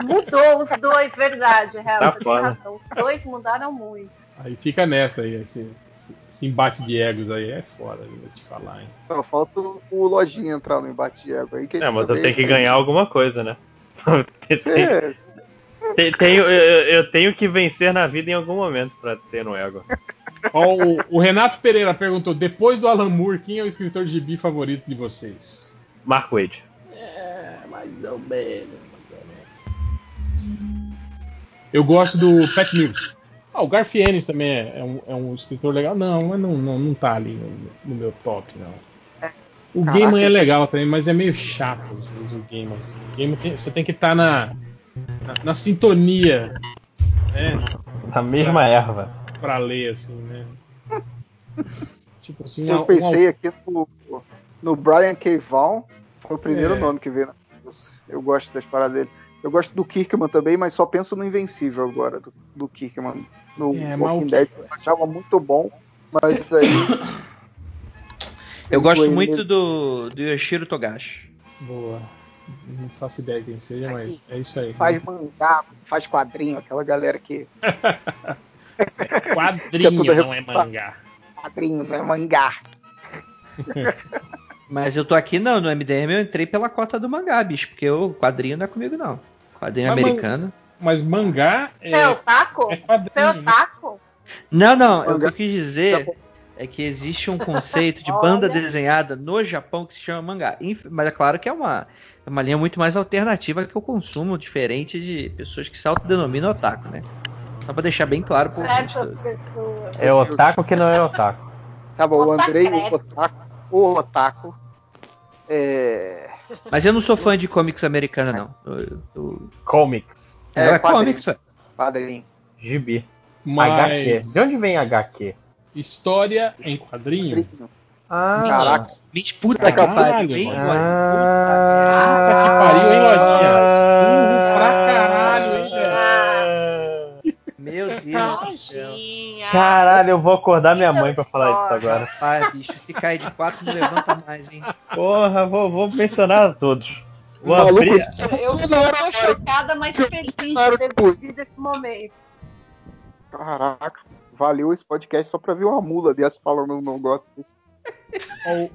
Speaker 4: Mudou os dois, verdade, real.
Speaker 2: Tá
Speaker 4: você tem razão. Os dois mudaram muito.
Speaker 1: Aí fica nessa aí, esse, esse- embate de egos aí é foda, vou te falar, hein?
Speaker 3: Só falta o Lojinha entrar no embate de ego aí. Que
Speaker 2: É, mas eu tenho que ganhar alguma coisa, né?
Speaker 3: É,
Speaker 2: tem- tenho, eu, eu tenho que vencer na vida em algum momento pra ter no ego.
Speaker 1: Ó, o, o Renato Pereira perguntou: depois do Alan Moore, quem é o escritor de gibi favorito de vocês?
Speaker 2: Mark Wade.
Speaker 1: Mais ou menos. Eu gosto do Pat Mills. Ah, o Garth Ennis também é, é um, é um escritor legal. Não, mas não, não, não tá ali no, no meu top, não. O
Speaker 3: Caraca,
Speaker 1: Gaiman é legal também, mas é meio chato às vezes o Gaiman. Assim. O Gaiman tem- você tem que estar na, na, na sintonia, né?
Speaker 2: A mesma erva.
Speaker 1: Pra ler, assim, né? Tipo assim,
Speaker 3: Eu
Speaker 1: um-
Speaker 3: pensei aqui no, no Brian K. Vaughan, foi o primeiro
Speaker 1: É.
Speaker 3: nome que veio na. Eu gosto das paradas dele. Eu gosto do Kirkman também, mas só penso no Invencível agora, do, do Kirkman. No
Speaker 1: É,
Speaker 3: Walking Dead eu achava muito bom, mas aí.
Speaker 9: Eu gosto muito do, do Yoshiro Togashi.
Speaker 1: Boa. Não faço ideia quem seja, mas é isso aí.
Speaker 3: Faz mangá, faz quadrinho, aquela galera que.
Speaker 1: Quadrinho,
Speaker 3: que é
Speaker 1: não é mangá.
Speaker 3: Quadrinho, não é mangá.
Speaker 9: Mas eu tô aqui não, no MDM eu entrei pela cota do mangá, bicho, porque o quadrinho não é comigo não. Quadrinho
Speaker 1: Mas
Speaker 9: americano.
Speaker 1: Mas mangá
Speaker 4: é
Speaker 1: é,
Speaker 4: otaku?
Speaker 1: é
Speaker 4: Você é
Speaker 1: quadrinho. né?
Speaker 4: otaku?
Speaker 9: Não, não, o que
Speaker 3: Mangá-
Speaker 9: eu quis dizer é que existe um conceito de banda desenhada no Japão que se chama mangá. Mas é claro que é uma, é uma linha muito mais alternativa que eu consumo, diferente de pessoas que se autodenominam otaku, né? Só pra deixar bem claro pro.
Speaker 2: É otaku que não é otaku.
Speaker 3: Tá bom, o. Andrei, o Otaku. O Otaku. É.
Speaker 9: Mas eu não sou fã de comics americanos, não. Eu, eu,
Speaker 2: Comics.
Speaker 9: é,
Speaker 3: É,
Speaker 9: comics, ué.
Speaker 3: Padrinho.
Speaker 2: Gibi.
Speaker 1: Mas
Speaker 2: HQ. De onde vem HQ?
Speaker 1: história em quadrinho.
Speaker 2: Ah,
Speaker 3: Caraca.
Speaker 9: Gente, puta que
Speaker 1: Caralho,
Speaker 9: pariu, hein?
Speaker 2: Ah,
Speaker 1: Puta que pariu, hein, Lojinha? Burro pra caralho, hein, velho?
Speaker 9: Meu Deus do céu.
Speaker 2: Caralho, eu vou acordar minha mãe pra falar disso agora.
Speaker 9: Rapaz, bicho, se cair de quatro não levanta mais, hein?
Speaker 2: Porra, vou, vou mencionar todos. Vou
Speaker 3: Maluco,
Speaker 2: abrir.
Speaker 4: Eu, eu tô chocada, mas feliz de ter vivido esse momento.
Speaker 3: Caraca, valeu esse podcast só pra ver uma mula dessa falando um negócio desse.
Speaker 1: O,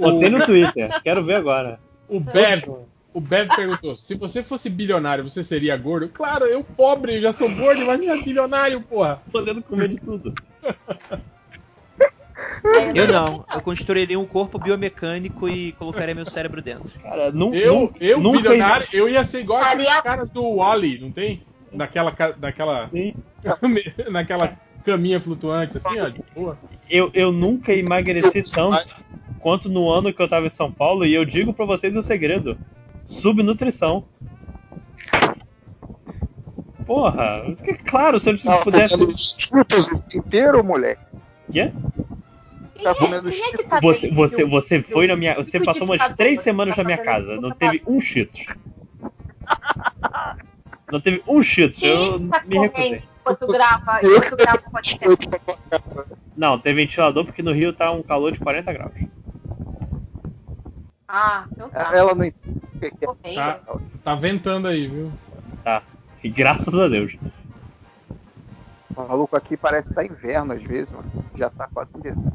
Speaker 2: Botei no Twitter, quero ver agora.
Speaker 1: o Bev, o Bev perguntou: se você fosse bilionário, você seria gordo? Claro, eu pobre, eu já sou gordo, imagina bilionário, porra.
Speaker 2: Podendo comer de tudo.
Speaker 9: Eu não, eu construiria um corpo biomecânico e colocaria meu cérebro dentro.
Speaker 2: Cara, nu,
Speaker 1: Eu,
Speaker 2: nu-
Speaker 1: eu
Speaker 2: nunca
Speaker 1: bilionário, eu ia ser igual aqueles caras do Wally, não tem? Naquela, naquela,
Speaker 2: Sim.
Speaker 1: naquela caminha flutuante, assim, ó, de boa.
Speaker 2: Eu, eu nunca emagreci tanto quanto no ano que eu tava em São Paulo e eu digo pra vocês o segredo: subnutrição. Porra, claro, se eu
Speaker 3: Tá
Speaker 2: pudesse.
Speaker 3: comendo frutas o dia inteiro, moleque.
Speaker 2: Quê?
Speaker 4: Quem
Speaker 3: Tá
Speaker 4: é,
Speaker 3: comendo
Speaker 4: quem é que tá
Speaker 2: Você, você, você foi na minha. Você
Speaker 4: do
Speaker 2: passou umas três
Speaker 4: você
Speaker 2: semanas
Speaker 4: tá
Speaker 2: na minha casa. Não teve um Cheetos. Não teve um Cheetos. Eu
Speaker 4: tá
Speaker 2: me recusei.
Speaker 4: enquanto grava, enquanto grava podcast?
Speaker 2: Não, tem ventilador porque no Rio tá um calor de 40 graus.
Speaker 4: Ah, então tá.
Speaker 3: Ela não entende o que que é.
Speaker 1: Tá, tá ventando aí, viu?
Speaker 2: Tá. E graças a Deus.
Speaker 3: O maluco aqui parece estar inverno às vezes, mano. Já tá quase inverno.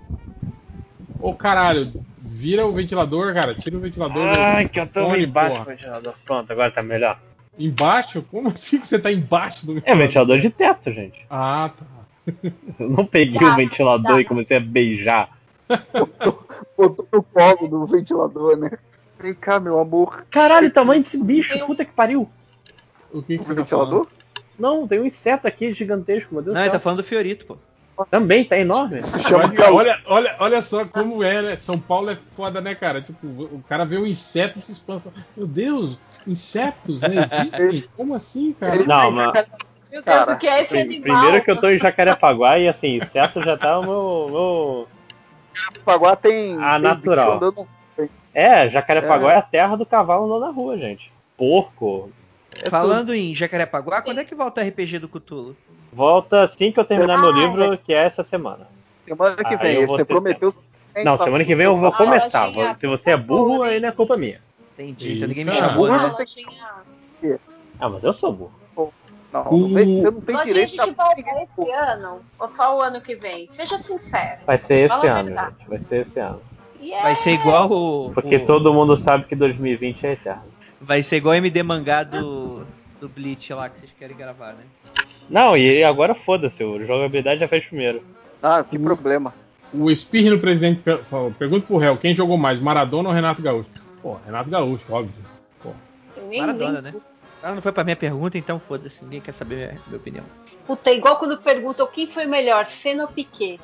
Speaker 1: Ô caralho, vira o ventilador, cara. Tira o ventilador do-
Speaker 2: Ai, que eu tô
Speaker 1: fone,
Speaker 2: embaixo do ventilador. Pronto, agora tá melhor.
Speaker 1: Embaixo? Como assim que você tá embaixo do
Speaker 2: É
Speaker 1: ventilador?
Speaker 2: ventilador de teto, gente.
Speaker 1: Ah, tá.
Speaker 2: Eu não peguei
Speaker 4: Tá,
Speaker 2: o ventilador
Speaker 4: tá.
Speaker 2: e comecei a beijar.
Speaker 3: Botou no colo do ventilador, né? Vem cá, meu amor.
Speaker 2: Caralho, o tamanho desse bicho, puta que pariu.
Speaker 1: O que, que
Speaker 3: O
Speaker 1: você tá
Speaker 3: ventilador?
Speaker 2: Não, tem um inseto aqui gigantesco, meu Deus
Speaker 9: Não, ele tá falando do Fiorito, pô.
Speaker 2: Também, tá enorme.
Speaker 1: Olha, olha, olha, olha só como é, né? São Paulo é foda, né, cara? Tipo, o cara vê um inseto e se espanta. fala, Meu Deus, insetos, né? Existem? Como assim, cara?
Speaker 2: Não, mas
Speaker 4: Meu Deus,
Speaker 3: Cara,
Speaker 4: o que é esse animal?
Speaker 2: primeiro que eu tô em Jacarepaguá e assim, inseto já tá o meu. meu...
Speaker 3: Paguá tem.
Speaker 2: Ah,
Speaker 3: tem
Speaker 2: natural.
Speaker 3: andando-
Speaker 2: É, Jacarepaguá é. a terra do cavalo andando na rua, gente. Porco.
Speaker 3: é
Speaker 9: Falando em Jacarepaguá, quando é que volta o RPG do Cthulhu?
Speaker 2: Volta assim que eu terminar meu
Speaker 4: Ah,
Speaker 2: livro, que é essa semana.
Speaker 3: tudo. Semana que vem. Você prometeu.
Speaker 2: Não, semana que vem eu vou
Speaker 4: Ah,
Speaker 2: começar. Se você é burro, aí não é culpa minha.
Speaker 9: Entendi, então ninguém me chamou,
Speaker 4: Ah,
Speaker 9: né?
Speaker 4: Lojinha.
Speaker 2: Ah, mas eu sou burro.
Speaker 3: Não, não vem- você não tem
Speaker 4: Lojinha, a
Speaker 3: direito
Speaker 4: gente vai ver esse ano ou só o ano que vem? Seja sincero.
Speaker 2: Vai ser esse ano, gente. Vai ser esse ano.
Speaker 4: E é-
Speaker 9: Vai ser igual o.
Speaker 2: Porque
Speaker 9: o-
Speaker 2: todo mundo sabe que 2020 é eterno.
Speaker 9: Vai ser igual o MD mangá do, do Bleach lá que vocês querem gravar, né?
Speaker 2: Não, e agora foda-se, o jogabilidade já fez primeiro.
Speaker 3: Ah, que problema.
Speaker 1: O Espirre no presidente falou, pergunta pro réu, quem jogou mais, Maradona ou Renato Gaúcho? Pô, Renato Gaúcho, óbvio.
Speaker 4: Eu nem,
Speaker 9: Maradona, né? Ela não foi pra minha pergunta, então foda-se, ninguém quer saber minha, minha opinião.
Speaker 4: Puta, é igual quando perguntam quem foi melhor, Senna ou Piquet.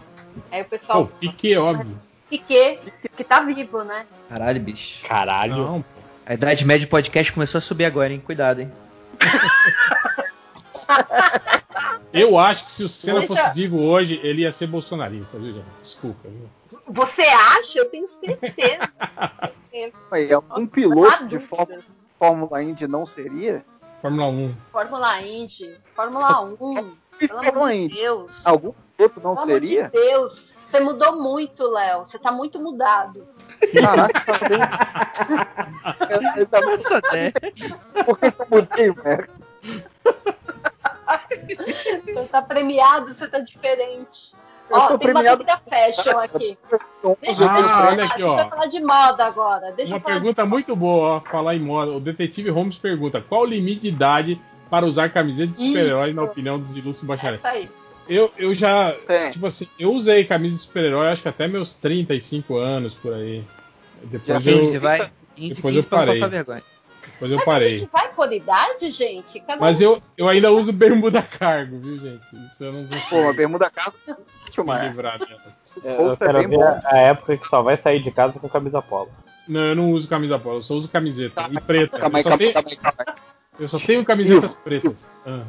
Speaker 4: Aí o pessoal,
Speaker 1: Piquet, óbvio.
Speaker 4: Piquet, que tá vivo, né?
Speaker 9: Caralho, bicho.
Speaker 5: Caralho.
Speaker 1: Não, pô.
Speaker 9: A idade média do podcast começou a subir agora, hein? Cuidado, hein?
Speaker 1: Eu acho que se o Senna
Speaker 4: Deixa-
Speaker 1: fosse vivo hoje, ele ia ser bolsonarista, viu, gente? Desculpa, viu?
Speaker 4: Você acha? Eu tenho certeza.
Speaker 3: Aí, algum piloto
Speaker 4: Não há
Speaker 3: de. Fórmula, Fórmula Indy não seria?
Speaker 1: Fórmula 1.
Speaker 4: Fórmula Indy, Fórmula 1,
Speaker 3: E
Speaker 4: pelo
Speaker 3: Fórmula
Speaker 4: amor de
Speaker 3: Indy?
Speaker 4: Deus.
Speaker 3: Algum piloto não
Speaker 4: Pelo amor
Speaker 3: seria?
Speaker 4: de Deus. Você mudou muito, Léo. Você tá muito mudado.
Speaker 3: Caraca, tá bem. Eu- eu tava-
Speaker 9: Nossa, né?
Speaker 3: Por que que eu mudei, velho?
Speaker 4: Você tá premiado, você tá diferente.
Speaker 3: Eu
Speaker 4: Ó, tem
Speaker 3: premiado-
Speaker 4: uma vida fashion aqui. Deixa eu
Speaker 1: Ah,
Speaker 4: falar.
Speaker 1: olha aqui,
Speaker 4: A gente
Speaker 1: ó.
Speaker 4: vai falar de moda agora. Deixa
Speaker 1: Uma
Speaker 4: eu falar de
Speaker 1: pergunta muito boa, ó, falar em moda. O detetive Holmes pergunta: qual o limite de idade para usar camiseta de super-herói, na opinião dos ilustres bacharéis? Eu, eu já,
Speaker 3: Tem.
Speaker 1: tipo assim, eu usei camisa de super-herói acho que até meus 35 anos por aí. Depois
Speaker 3: Já
Speaker 1: eu,
Speaker 9: Índice, vai. Índice,
Speaker 1: depois
Speaker 9: índice
Speaker 1: eu
Speaker 9: pra não
Speaker 1: parei.
Speaker 9: passar vergonha.
Speaker 1: Depois eu
Speaker 4: Mas a
Speaker 1: parei.
Speaker 4: gente vai por idade, gente? Cada
Speaker 1: Mas
Speaker 4: um-
Speaker 1: eu, eu ainda uso bermuda cargo, viu, gente? Isso eu não
Speaker 3: Pô, a
Speaker 1: consigo
Speaker 3: bermuda casa. Deixa eu
Speaker 1: me
Speaker 3: mais.
Speaker 1: livrar dela.
Speaker 2: Eu, eu quero ver a, a época que só vai sair de casa com camisa polo.
Speaker 1: Não, eu não uso camisa polo, eu só uso camiseta. E preta.
Speaker 3: Calma aí,
Speaker 1: Eu só,
Speaker 3: calma aí, calma
Speaker 1: eu só tenho camisetas pretas. Ah,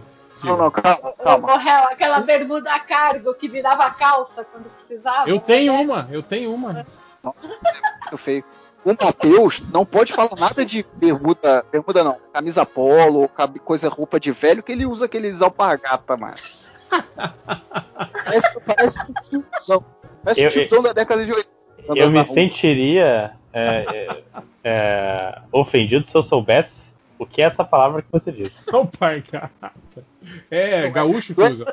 Speaker 3: Não, não, calma, calma.
Speaker 4: Aquela bermuda a cargo que virava calça quando precisava.
Speaker 1: eu
Speaker 4: né?
Speaker 1: tenho uma, eu tenho uma.
Speaker 3: Muito feio. O Matheus não pode falar nada de bermuda, bermuda não, camisa polo, coisa roupa de velho, que ele usa aqueles alpargata, mas. parece, parece um tiozão. Parece um
Speaker 2: Eu-
Speaker 3: tiozão da década de 80.
Speaker 2: Eu me
Speaker 3: rua.
Speaker 2: sentiria é, é, é, ofendido se eu soubesse o que é essa palavra que você disse.
Speaker 1: Alpargata. É, gaúcho que usa.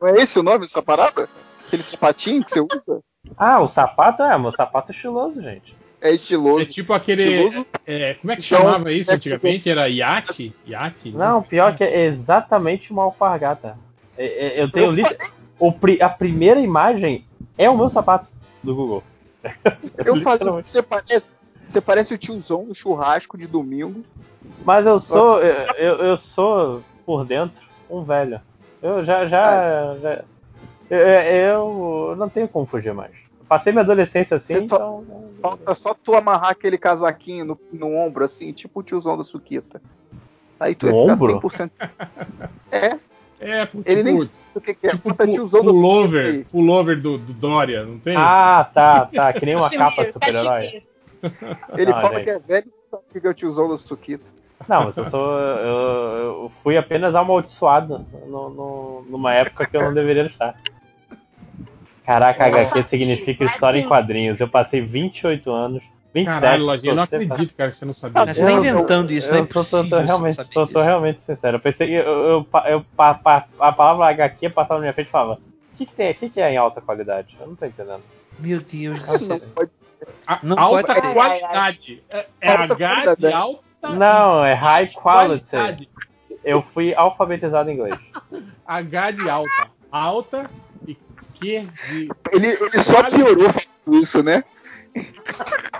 Speaker 3: Não é esse o nome dessa parada? Aquele sapatinho que você usa?
Speaker 2: Ah, o sapato é, meu sapato é estiloso, gente.
Speaker 3: É estiloso.
Speaker 1: É tipo aquele.
Speaker 3: Estiloso.
Speaker 1: é, como é que
Speaker 3: Então,
Speaker 1: chamava isso
Speaker 3: é
Speaker 1: antigamente? Era iate? Iate?
Speaker 2: Não, pior que é exatamente uma alpargata. É, é, eu tenho lit- o pri- a primeira imagem é o meu sapato do Google.
Speaker 3: Eu falei, você parece, você parece o tiozão do churrasco de domingo.
Speaker 2: Mas eu sou, eu, eu, eu sou por dentro um velho. Eu já, já, já- eu, eu não tenho como fugir mais. Passei minha adolescência assim,
Speaker 3: Você só-
Speaker 2: então.
Speaker 3: Falta só tu amarrar aquele casaquinho no, no ombro, assim, tipo o tiozão da Suquita. Aí tu
Speaker 2: No
Speaker 3: ia
Speaker 2: ombro?
Speaker 3: ficar 100%. É,
Speaker 1: É,
Speaker 3: ele nem sabe o que, que é.
Speaker 1: tipo
Speaker 3: tiozão da
Speaker 1: pullover,
Speaker 3: Suquita
Speaker 1: pullover do, do Dória, não tem?
Speaker 2: Ah, tá, tá. Que nem uma capa de super-herói.
Speaker 3: Ele
Speaker 2: Não,
Speaker 3: fala
Speaker 2: gente.
Speaker 3: que é velho e sabe o que é o tiozão da Suquita.
Speaker 2: Não, mas eu sou. Eu, eu fui apenas amaldiçoado no, no- numa época que eu não deveria estar. Caraca, HQ significa história em quadrinhos. Eu passei 28 anos. 27
Speaker 1: Caralho, Lojinha, eu não acredito, cara, que você não sabia.
Speaker 9: Cara, você tá inventando isso, não é
Speaker 2: eu tô, realmente, tô, tô realmente sincero. Eu pensei que eu, eu, eu- pa- pa- a palavra HQ passava na minha frente e falava: o que, que, tem, o que, que é em alta qualidade? Eu não tô entendendo.
Speaker 9: Meu Deus do
Speaker 3: Não
Speaker 9: céu.
Speaker 1: A-
Speaker 9: Não
Speaker 1: alta
Speaker 9: pode
Speaker 1: qualidade. É, é
Speaker 3: Alta
Speaker 1: H de alta
Speaker 2: Não, é high quality.
Speaker 1: qualidade.
Speaker 2: Eu fui alfabetizado em inglês.
Speaker 1: H de alta. Alta Q de.
Speaker 3: Ele, ele só piorou falando isso, né?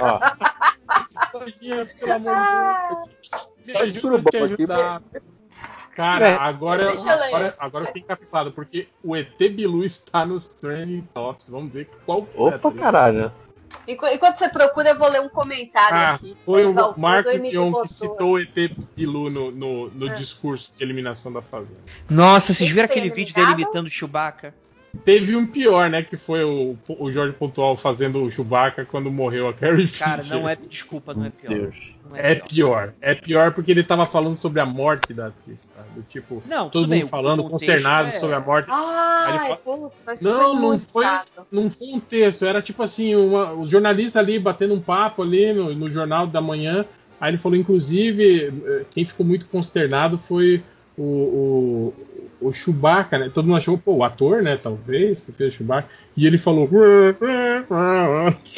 Speaker 2: Ó,
Speaker 1: pelo amor de Deus. Me
Speaker 3: Tá
Speaker 1: ajuda a te
Speaker 3: aqui,
Speaker 1: ajudar. Cara,
Speaker 2: É.
Speaker 1: agora,
Speaker 4: Deixa eu ler.
Speaker 1: agora, agora eu fiquei encafifado, porque o ET Bilu está nos trending tops. Vamos ver qual é,
Speaker 2: opa,
Speaker 1: ligado?
Speaker 2: caralho.
Speaker 4: Enqu- Enquanto você procura, eu vou ler um comentário
Speaker 1: Ah,
Speaker 4: aqui.
Speaker 1: foi o Marco Dion que citou o ET Bilu no, no, no
Speaker 4: É.
Speaker 1: discurso de eliminação da Fazenda.
Speaker 9: Nossa, vocês viram aquele vídeo dele imitando o Chewbacca?
Speaker 1: Teve um pior, né? Que foi o, o Jorge Pontual fazendo o Chewbacca quando morreu a Carrie
Speaker 9: Cara,
Speaker 1: Fisher.
Speaker 9: não é. Desculpa, não é pior.
Speaker 2: Deus.
Speaker 9: Não
Speaker 1: É pior. É pior porque ele tava falando sobre a morte da atriz, cara. Do tipo,
Speaker 9: Não,
Speaker 1: todo
Speaker 9: tudo bem,
Speaker 1: mundo
Speaker 9: o
Speaker 1: falando, consternado
Speaker 9: é-
Speaker 1: sobre a morte.
Speaker 4: Ah,
Speaker 1: Aí ele fala-
Speaker 4: mas
Speaker 1: Não,
Speaker 4: foi
Speaker 1: não foi, não foi um texto, era tipo assim, uma- os jornalistas ali batendo um papo ali no, no jornal da manhã. Aí ele falou, inclusive, eh, quem ficou muito consternado foi o, o, Chewbacca, né? Todo mundo achou, pô, o ator, né? Talvez, que fez o Chewbacca. E ele falou.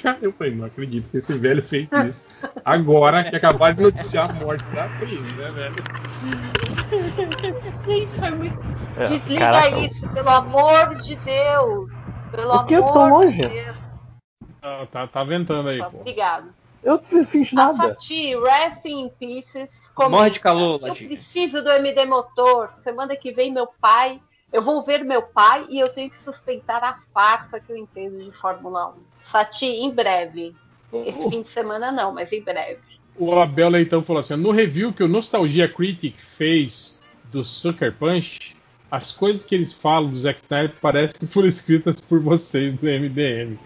Speaker 1: Cara, eu falei, não acredito que esse velho fez isso. Agora que acabaram de noticiar a morte da atriz, né, velho?
Speaker 4: Gente, foi muito.
Speaker 2: É,
Speaker 4: Desliga
Speaker 2: caraca,
Speaker 4: isso, pelo amor de Deus. Pelo
Speaker 2: O que? Eu
Speaker 4: amor
Speaker 2: tô longe?
Speaker 4: de Deus.
Speaker 1: Ah, Tá, tá ventando aí, pô.
Speaker 4: Obrigado.
Speaker 2: Eu não fiz
Speaker 4: A
Speaker 2: nada.
Speaker 4: Fati, Rest in Pieces.
Speaker 9: Morre de
Speaker 4: comenta,
Speaker 9: calor,
Speaker 4: Eu
Speaker 9: Ladinha.
Speaker 4: preciso do MD Motor. Semana que vem, meu pai. Eu vou ver meu pai e eu tenho que sustentar a farsa que eu entendo de Fórmula 1. Fati, em breve. Esse fim de semana não, mas em breve.
Speaker 1: O Abel Leitão falou assim: no review que o Nostalgia Critic fez do Sucker Punch, as coisas que eles falam do Zack Snyder parecem que foram escritas por vocês do MDM.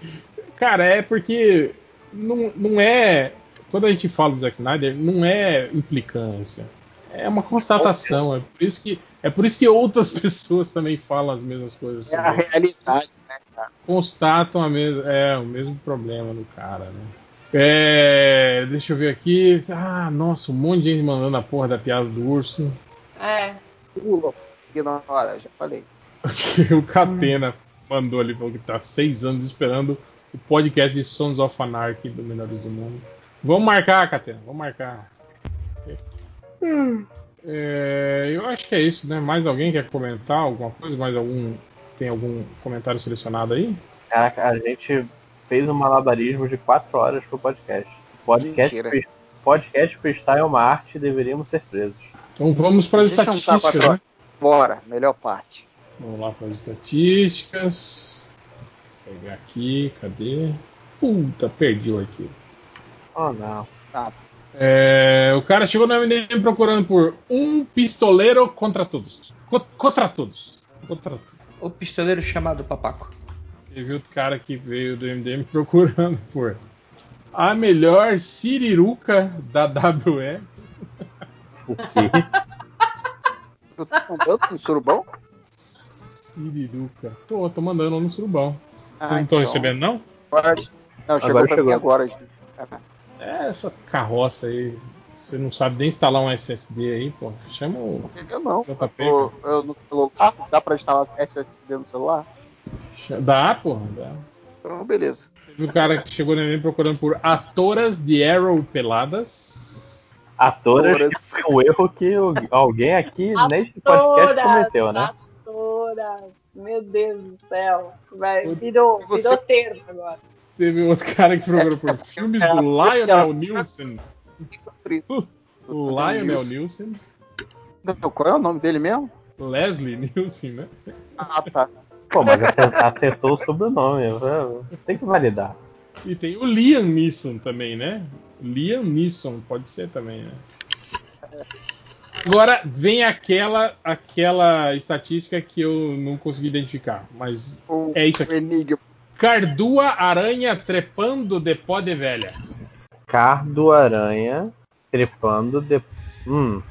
Speaker 1: Cara, é porque não, não é. Quando a gente fala do Zack Snyder, não é implicância. É uma constatação. É por isso que, é por isso que outras pessoas também falam as mesmas coisas.
Speaker 3: É a realidade, né, cara?
Speaker 1: constatam a mes é, o mesmo problema do cara, né? É, deixa eu ver aqui. Ah, nossa, um monte de gente mandando a porra da piada do urso.
Speaker 4: É.
Speaker 3: Pula, ignora, já falei.
Speaker 1: o Catena mandou ali, falou que tá seis anos esperando o podcast de Sons of Anarchy do Menores do Mundo. Vamos marcar, Catena, vamos marcar. É, eu acho que é isso, né? Mais alguém quer comentar alguma coisa? Mais algum. Tem algum comentário selecionado aí?
Speaker 2: Caraca, a gente fez um malabarismo de 4 horas pro podcast. Podcast,
Speaker 3: Mentira.
Speaker 2: podcast freestyle é uma arte e deveríamos ser presos.
Speaker 1: Então vamos para as
Speaker 3: Deixa
Speaker 1: estatísticas, né?
Speaker 3: Bora, melhor parte.
Speaker 1: Vamos lá para as estatísticas. Vou pegar aqui, cadê? Puta, perdi o arquivo.
Speaker 2: Oh não.
Speaker 1: É, o cara chegou no MDM procurando por um pistoleiro contra todos. Co- contra todos. Contra todos.
Speaker 9: O pistoleiro chamado Papaco.
Speaker 1: Teve outro cara que veio do MDM procurando por a melhor siriruca da WE.
Speaker 2: O quê?
Speaker 3: Tu tá mandando no surubão?
Speaker 1: Siriruca. Tô, tô mandando no surubão.
Speaker 3: Ah,
Speaker 1: não tô
Speaker 3: então.
Speaker 1: recebendo, não?
Speaker 3: Agora- Não, chegou
Speaker 2: Agora
Speaker 3: pra
Speaker 2: chegou.
Speaker 3: mim agora.
Speaker 1: É essa carroça aí. Você não sabe nem instalar um SSD aí, pô. Chama o
Speaker 3: Eu não.
Speaker 1: JP.
Speaker 3: Eu, eu no celular, dá pra instalar SSD no celular?
Speaker 1: Dá, porra, dá.
Speaker 3: Então, beleza.
Speaker 1: Teve o cara que chegou no MDM procurando por atoras de Arrow peladas.
Speaker 2: Atoras foi um erro que alguém aqui neste podcast cometeu, né?
Speaker 4: atoras. Meu Deus do céu. Vai, virou, virou termo agora.
Speaker 1: Teve outro cara que procurou por filmes do Lionel Nielsen. O Lionel Nielsen.
Speaker 3: Não, qual é o nome dele mesmo?
Speaker 1: Leslie Nielsen, né?
Speaker 3: Ah, tá.
Speaker 2: Pô, mas acertou, o sobrenome. eu- Tem que validar.
Speaker 1: E tem o Liam Neeson também, né? Liam Neeson, pode ser também, né? Agora vem aquela aquela estatística que eu não consegui identificar, mas
Speaker 3: O,
Speaker 1: É isso aqui.
Speaker 3: Enigma.
Speaker 1: Cardua aranha trepando de pó de velha.
Speaker 2: Cardo Aranha trepando de. Hum,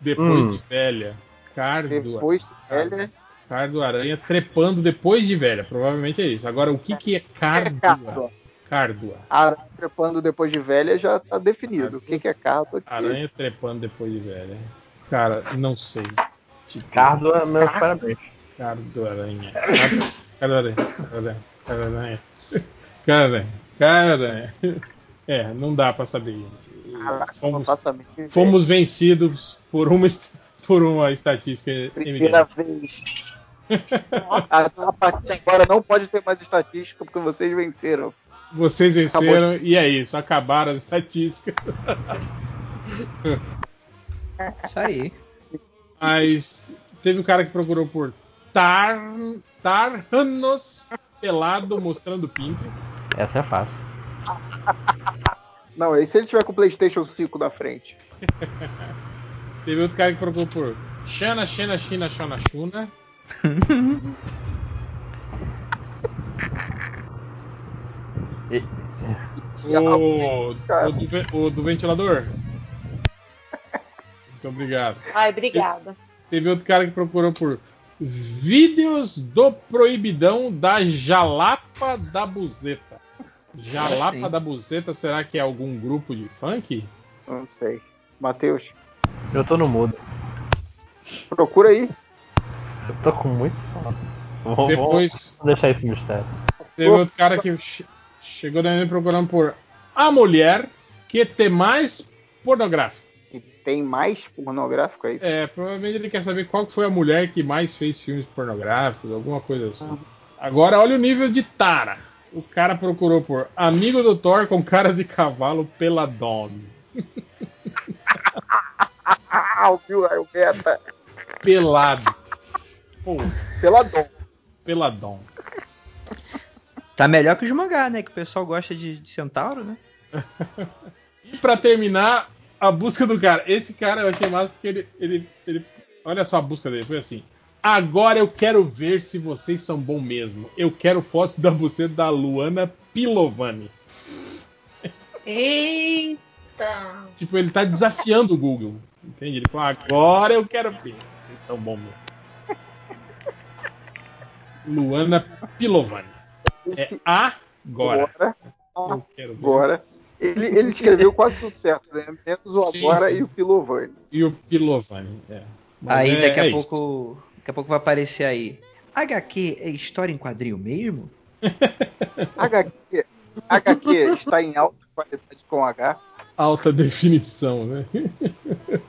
Speaker 1: Depois
Speaker 2: Hum.
Speaker 1: de velha. Cardua.
Speaker 3: Depois ele
Speaker 1: Cardo aranha trepando depois de velha. Provavelmente é isso. Agora, o que, que é cárdua?
Speaker 3: Cárdua.
Speaker 1: Cárdua.
Speaker 3: A trepando depois de velha já tá definido. O que, que é cardo aqui?
Speaker 1: Aranha trepando depois de velha. Cara, não sei. Tipo,
Speaker 2: Cardo, meus parabéns.
Speaker 1: Cardo aranha. Cardo cardo aranha. Cardo aranha. Aranha. Cardo aranha. É, não dá pra saber, gente.
Speaker 3: Não
Speaker 1: Fomos,
Speaker 3: ideia.
Speaker 1: fomos vencidos por uma, por uma estatística.
Speaker 3: Primeira vez. a, a partir de agora não pode ter mais estatística porque vocês venceram.
Speaker 1: Vocês venceram e é isso. Acabaram as estatísticas.
Speaker 9: Isso aí.
Speaker 1: Mas teve um cara que procurou por Tar, Tarnos pelado mostrando pinto.
Speaker 2: Essa é fácil.
Speaker 3: Não, e se ele tiver com o PlayStation 5 na frente?
Speaker 1: Teve outro cara que procurou por Xana, Xena, China, Shona, Shuna.
Speaker 2: E-
Speaker 1: O, o, do, ve- o do ventilador. Muito obrigado.
Speaker 4: Ai, obrigada.
Speaker 1: Teve outro cara que procurou por vídeos do proibidão da Jalapa da Buzeta. Jalapa
Speaker 9: Sim.
Speaker 1: da Buzeta, será que é algum grupo de funk?
Speaker 3: Não sei. Matheus,
Speaker 2: Eu tô no mudo.
Speaker 3: procura aí.
Speaker 2: Eu tô com muito sono. Vamos,
Speaker 1: Depois
Speaker 2: vamos deixar esse mistério.
Speaker 1: teve outro cara que che- chegou na minha procurando por a mulher que tem mais pornográfica.
Speaker 3: Que tem mais pornográfico, é isso?
Speaker 1: É, provavelmente ele quer saber qual foi a mulher que mais fez filmes pornográficos, alguma coisa assim. Agora olha o nível de tara. O cara procurou por amigo do Thor com cara de cavalo peladão.
Speaker 3: Ah, ouviu aí o beta?
Speaker 1: Pelado. Pô,
Speaker 3: Peladão.
Speaker 1: peladão.
Speaker 9: Tá melhor que os mangá, né? Que o pessoal gosta de, de centauro, né?
Speaker 1: E pra terminar, a busca do cara. Esse cara eu achei massa porque ele, ele, ele. Olha só a busca dele. Foi assim. Agora eu quero ver se vocês são bom mesmo. Eu quero fotos da buceta da Luana Pilovani.
Speaker 4: Eita!
Speaker 1: Tipo, ele tá desafiando o Google. Entende? Ele falou, agora eu quero ver se vocês são bom mesmo. Luana Pilovani. É agora.
Speaker 3: agora,
Speaker 1: Eu quero ver.
Speaker 3: agora. Ele, ele escreveu quase tudo certo, né? Menos o
Speaker 1: Sim,
Speaker 3: agora
Speaker 1: sim.
Speaker 3: e o Pilovani.
Speaker 1: E o Pilovani. É. Mas
Speaker 9: Aí
Speaker 1: é-
Speaker 9: daqui a
Speaker 1: é isso.
Speaker 9: pouco. Daqui a pouco vai aparecer aí. HQ é história em quadril mesmo?
Speaker 3: HQ, HQ está em alta qualidade com H.
Speaker 1: alta definição, né?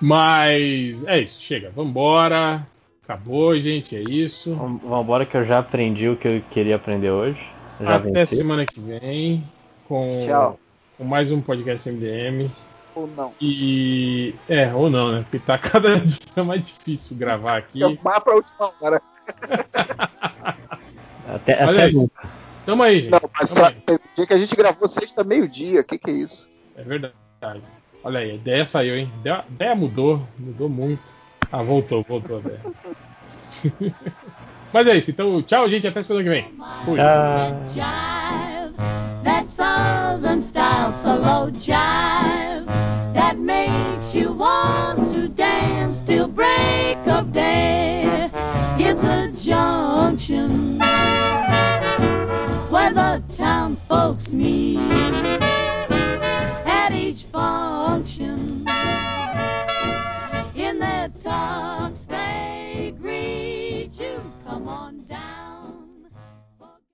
Speaker 1: Mas é isso, chega, vambora. Acabou, gente, é isso.
Speaker 2: Vamos embora que eu já aprendi o que eu queria aprender hoje. Já
Speaker 1: Até
Speaker 2: venci.
Speaker 1: semana que vem com,
Speaker 3: Tchau.
Speaker 1: com mais um podcast MDM.
Speaker 3: Ou não.
Speaker 1: E. É, ou não, né? Porque tá cada dia mais difícil gravar aqui.
Speaker 3: Chamar pra última hora.
Speaker 2: Até,
Speaker 1: Mas
Speaker 2: até
Speaker 1: é isso.
Speaker 2: nunca.
Speaker 1: Tamo aí, gente.
Speaker 3: Não, mas
Speaker 1: Tamo
Speaker 3: só,
Speaker 1: aí.
Speaker 3: dia que a gente gravou sexta meio-dia. O que, que é isso?
Speaker 1: É verdade. Olha aí, a ideia saiu, hein? A ideia mudou, mudou muito. Ah, voltou, voltou a ideia. Mas é isso, então tchau, gente, até semana que vem. Fui.
Speaker 2: Ah.
Speaker 10: Southern jive that makes you want to dance till break of day. It's a junction where the town folks meet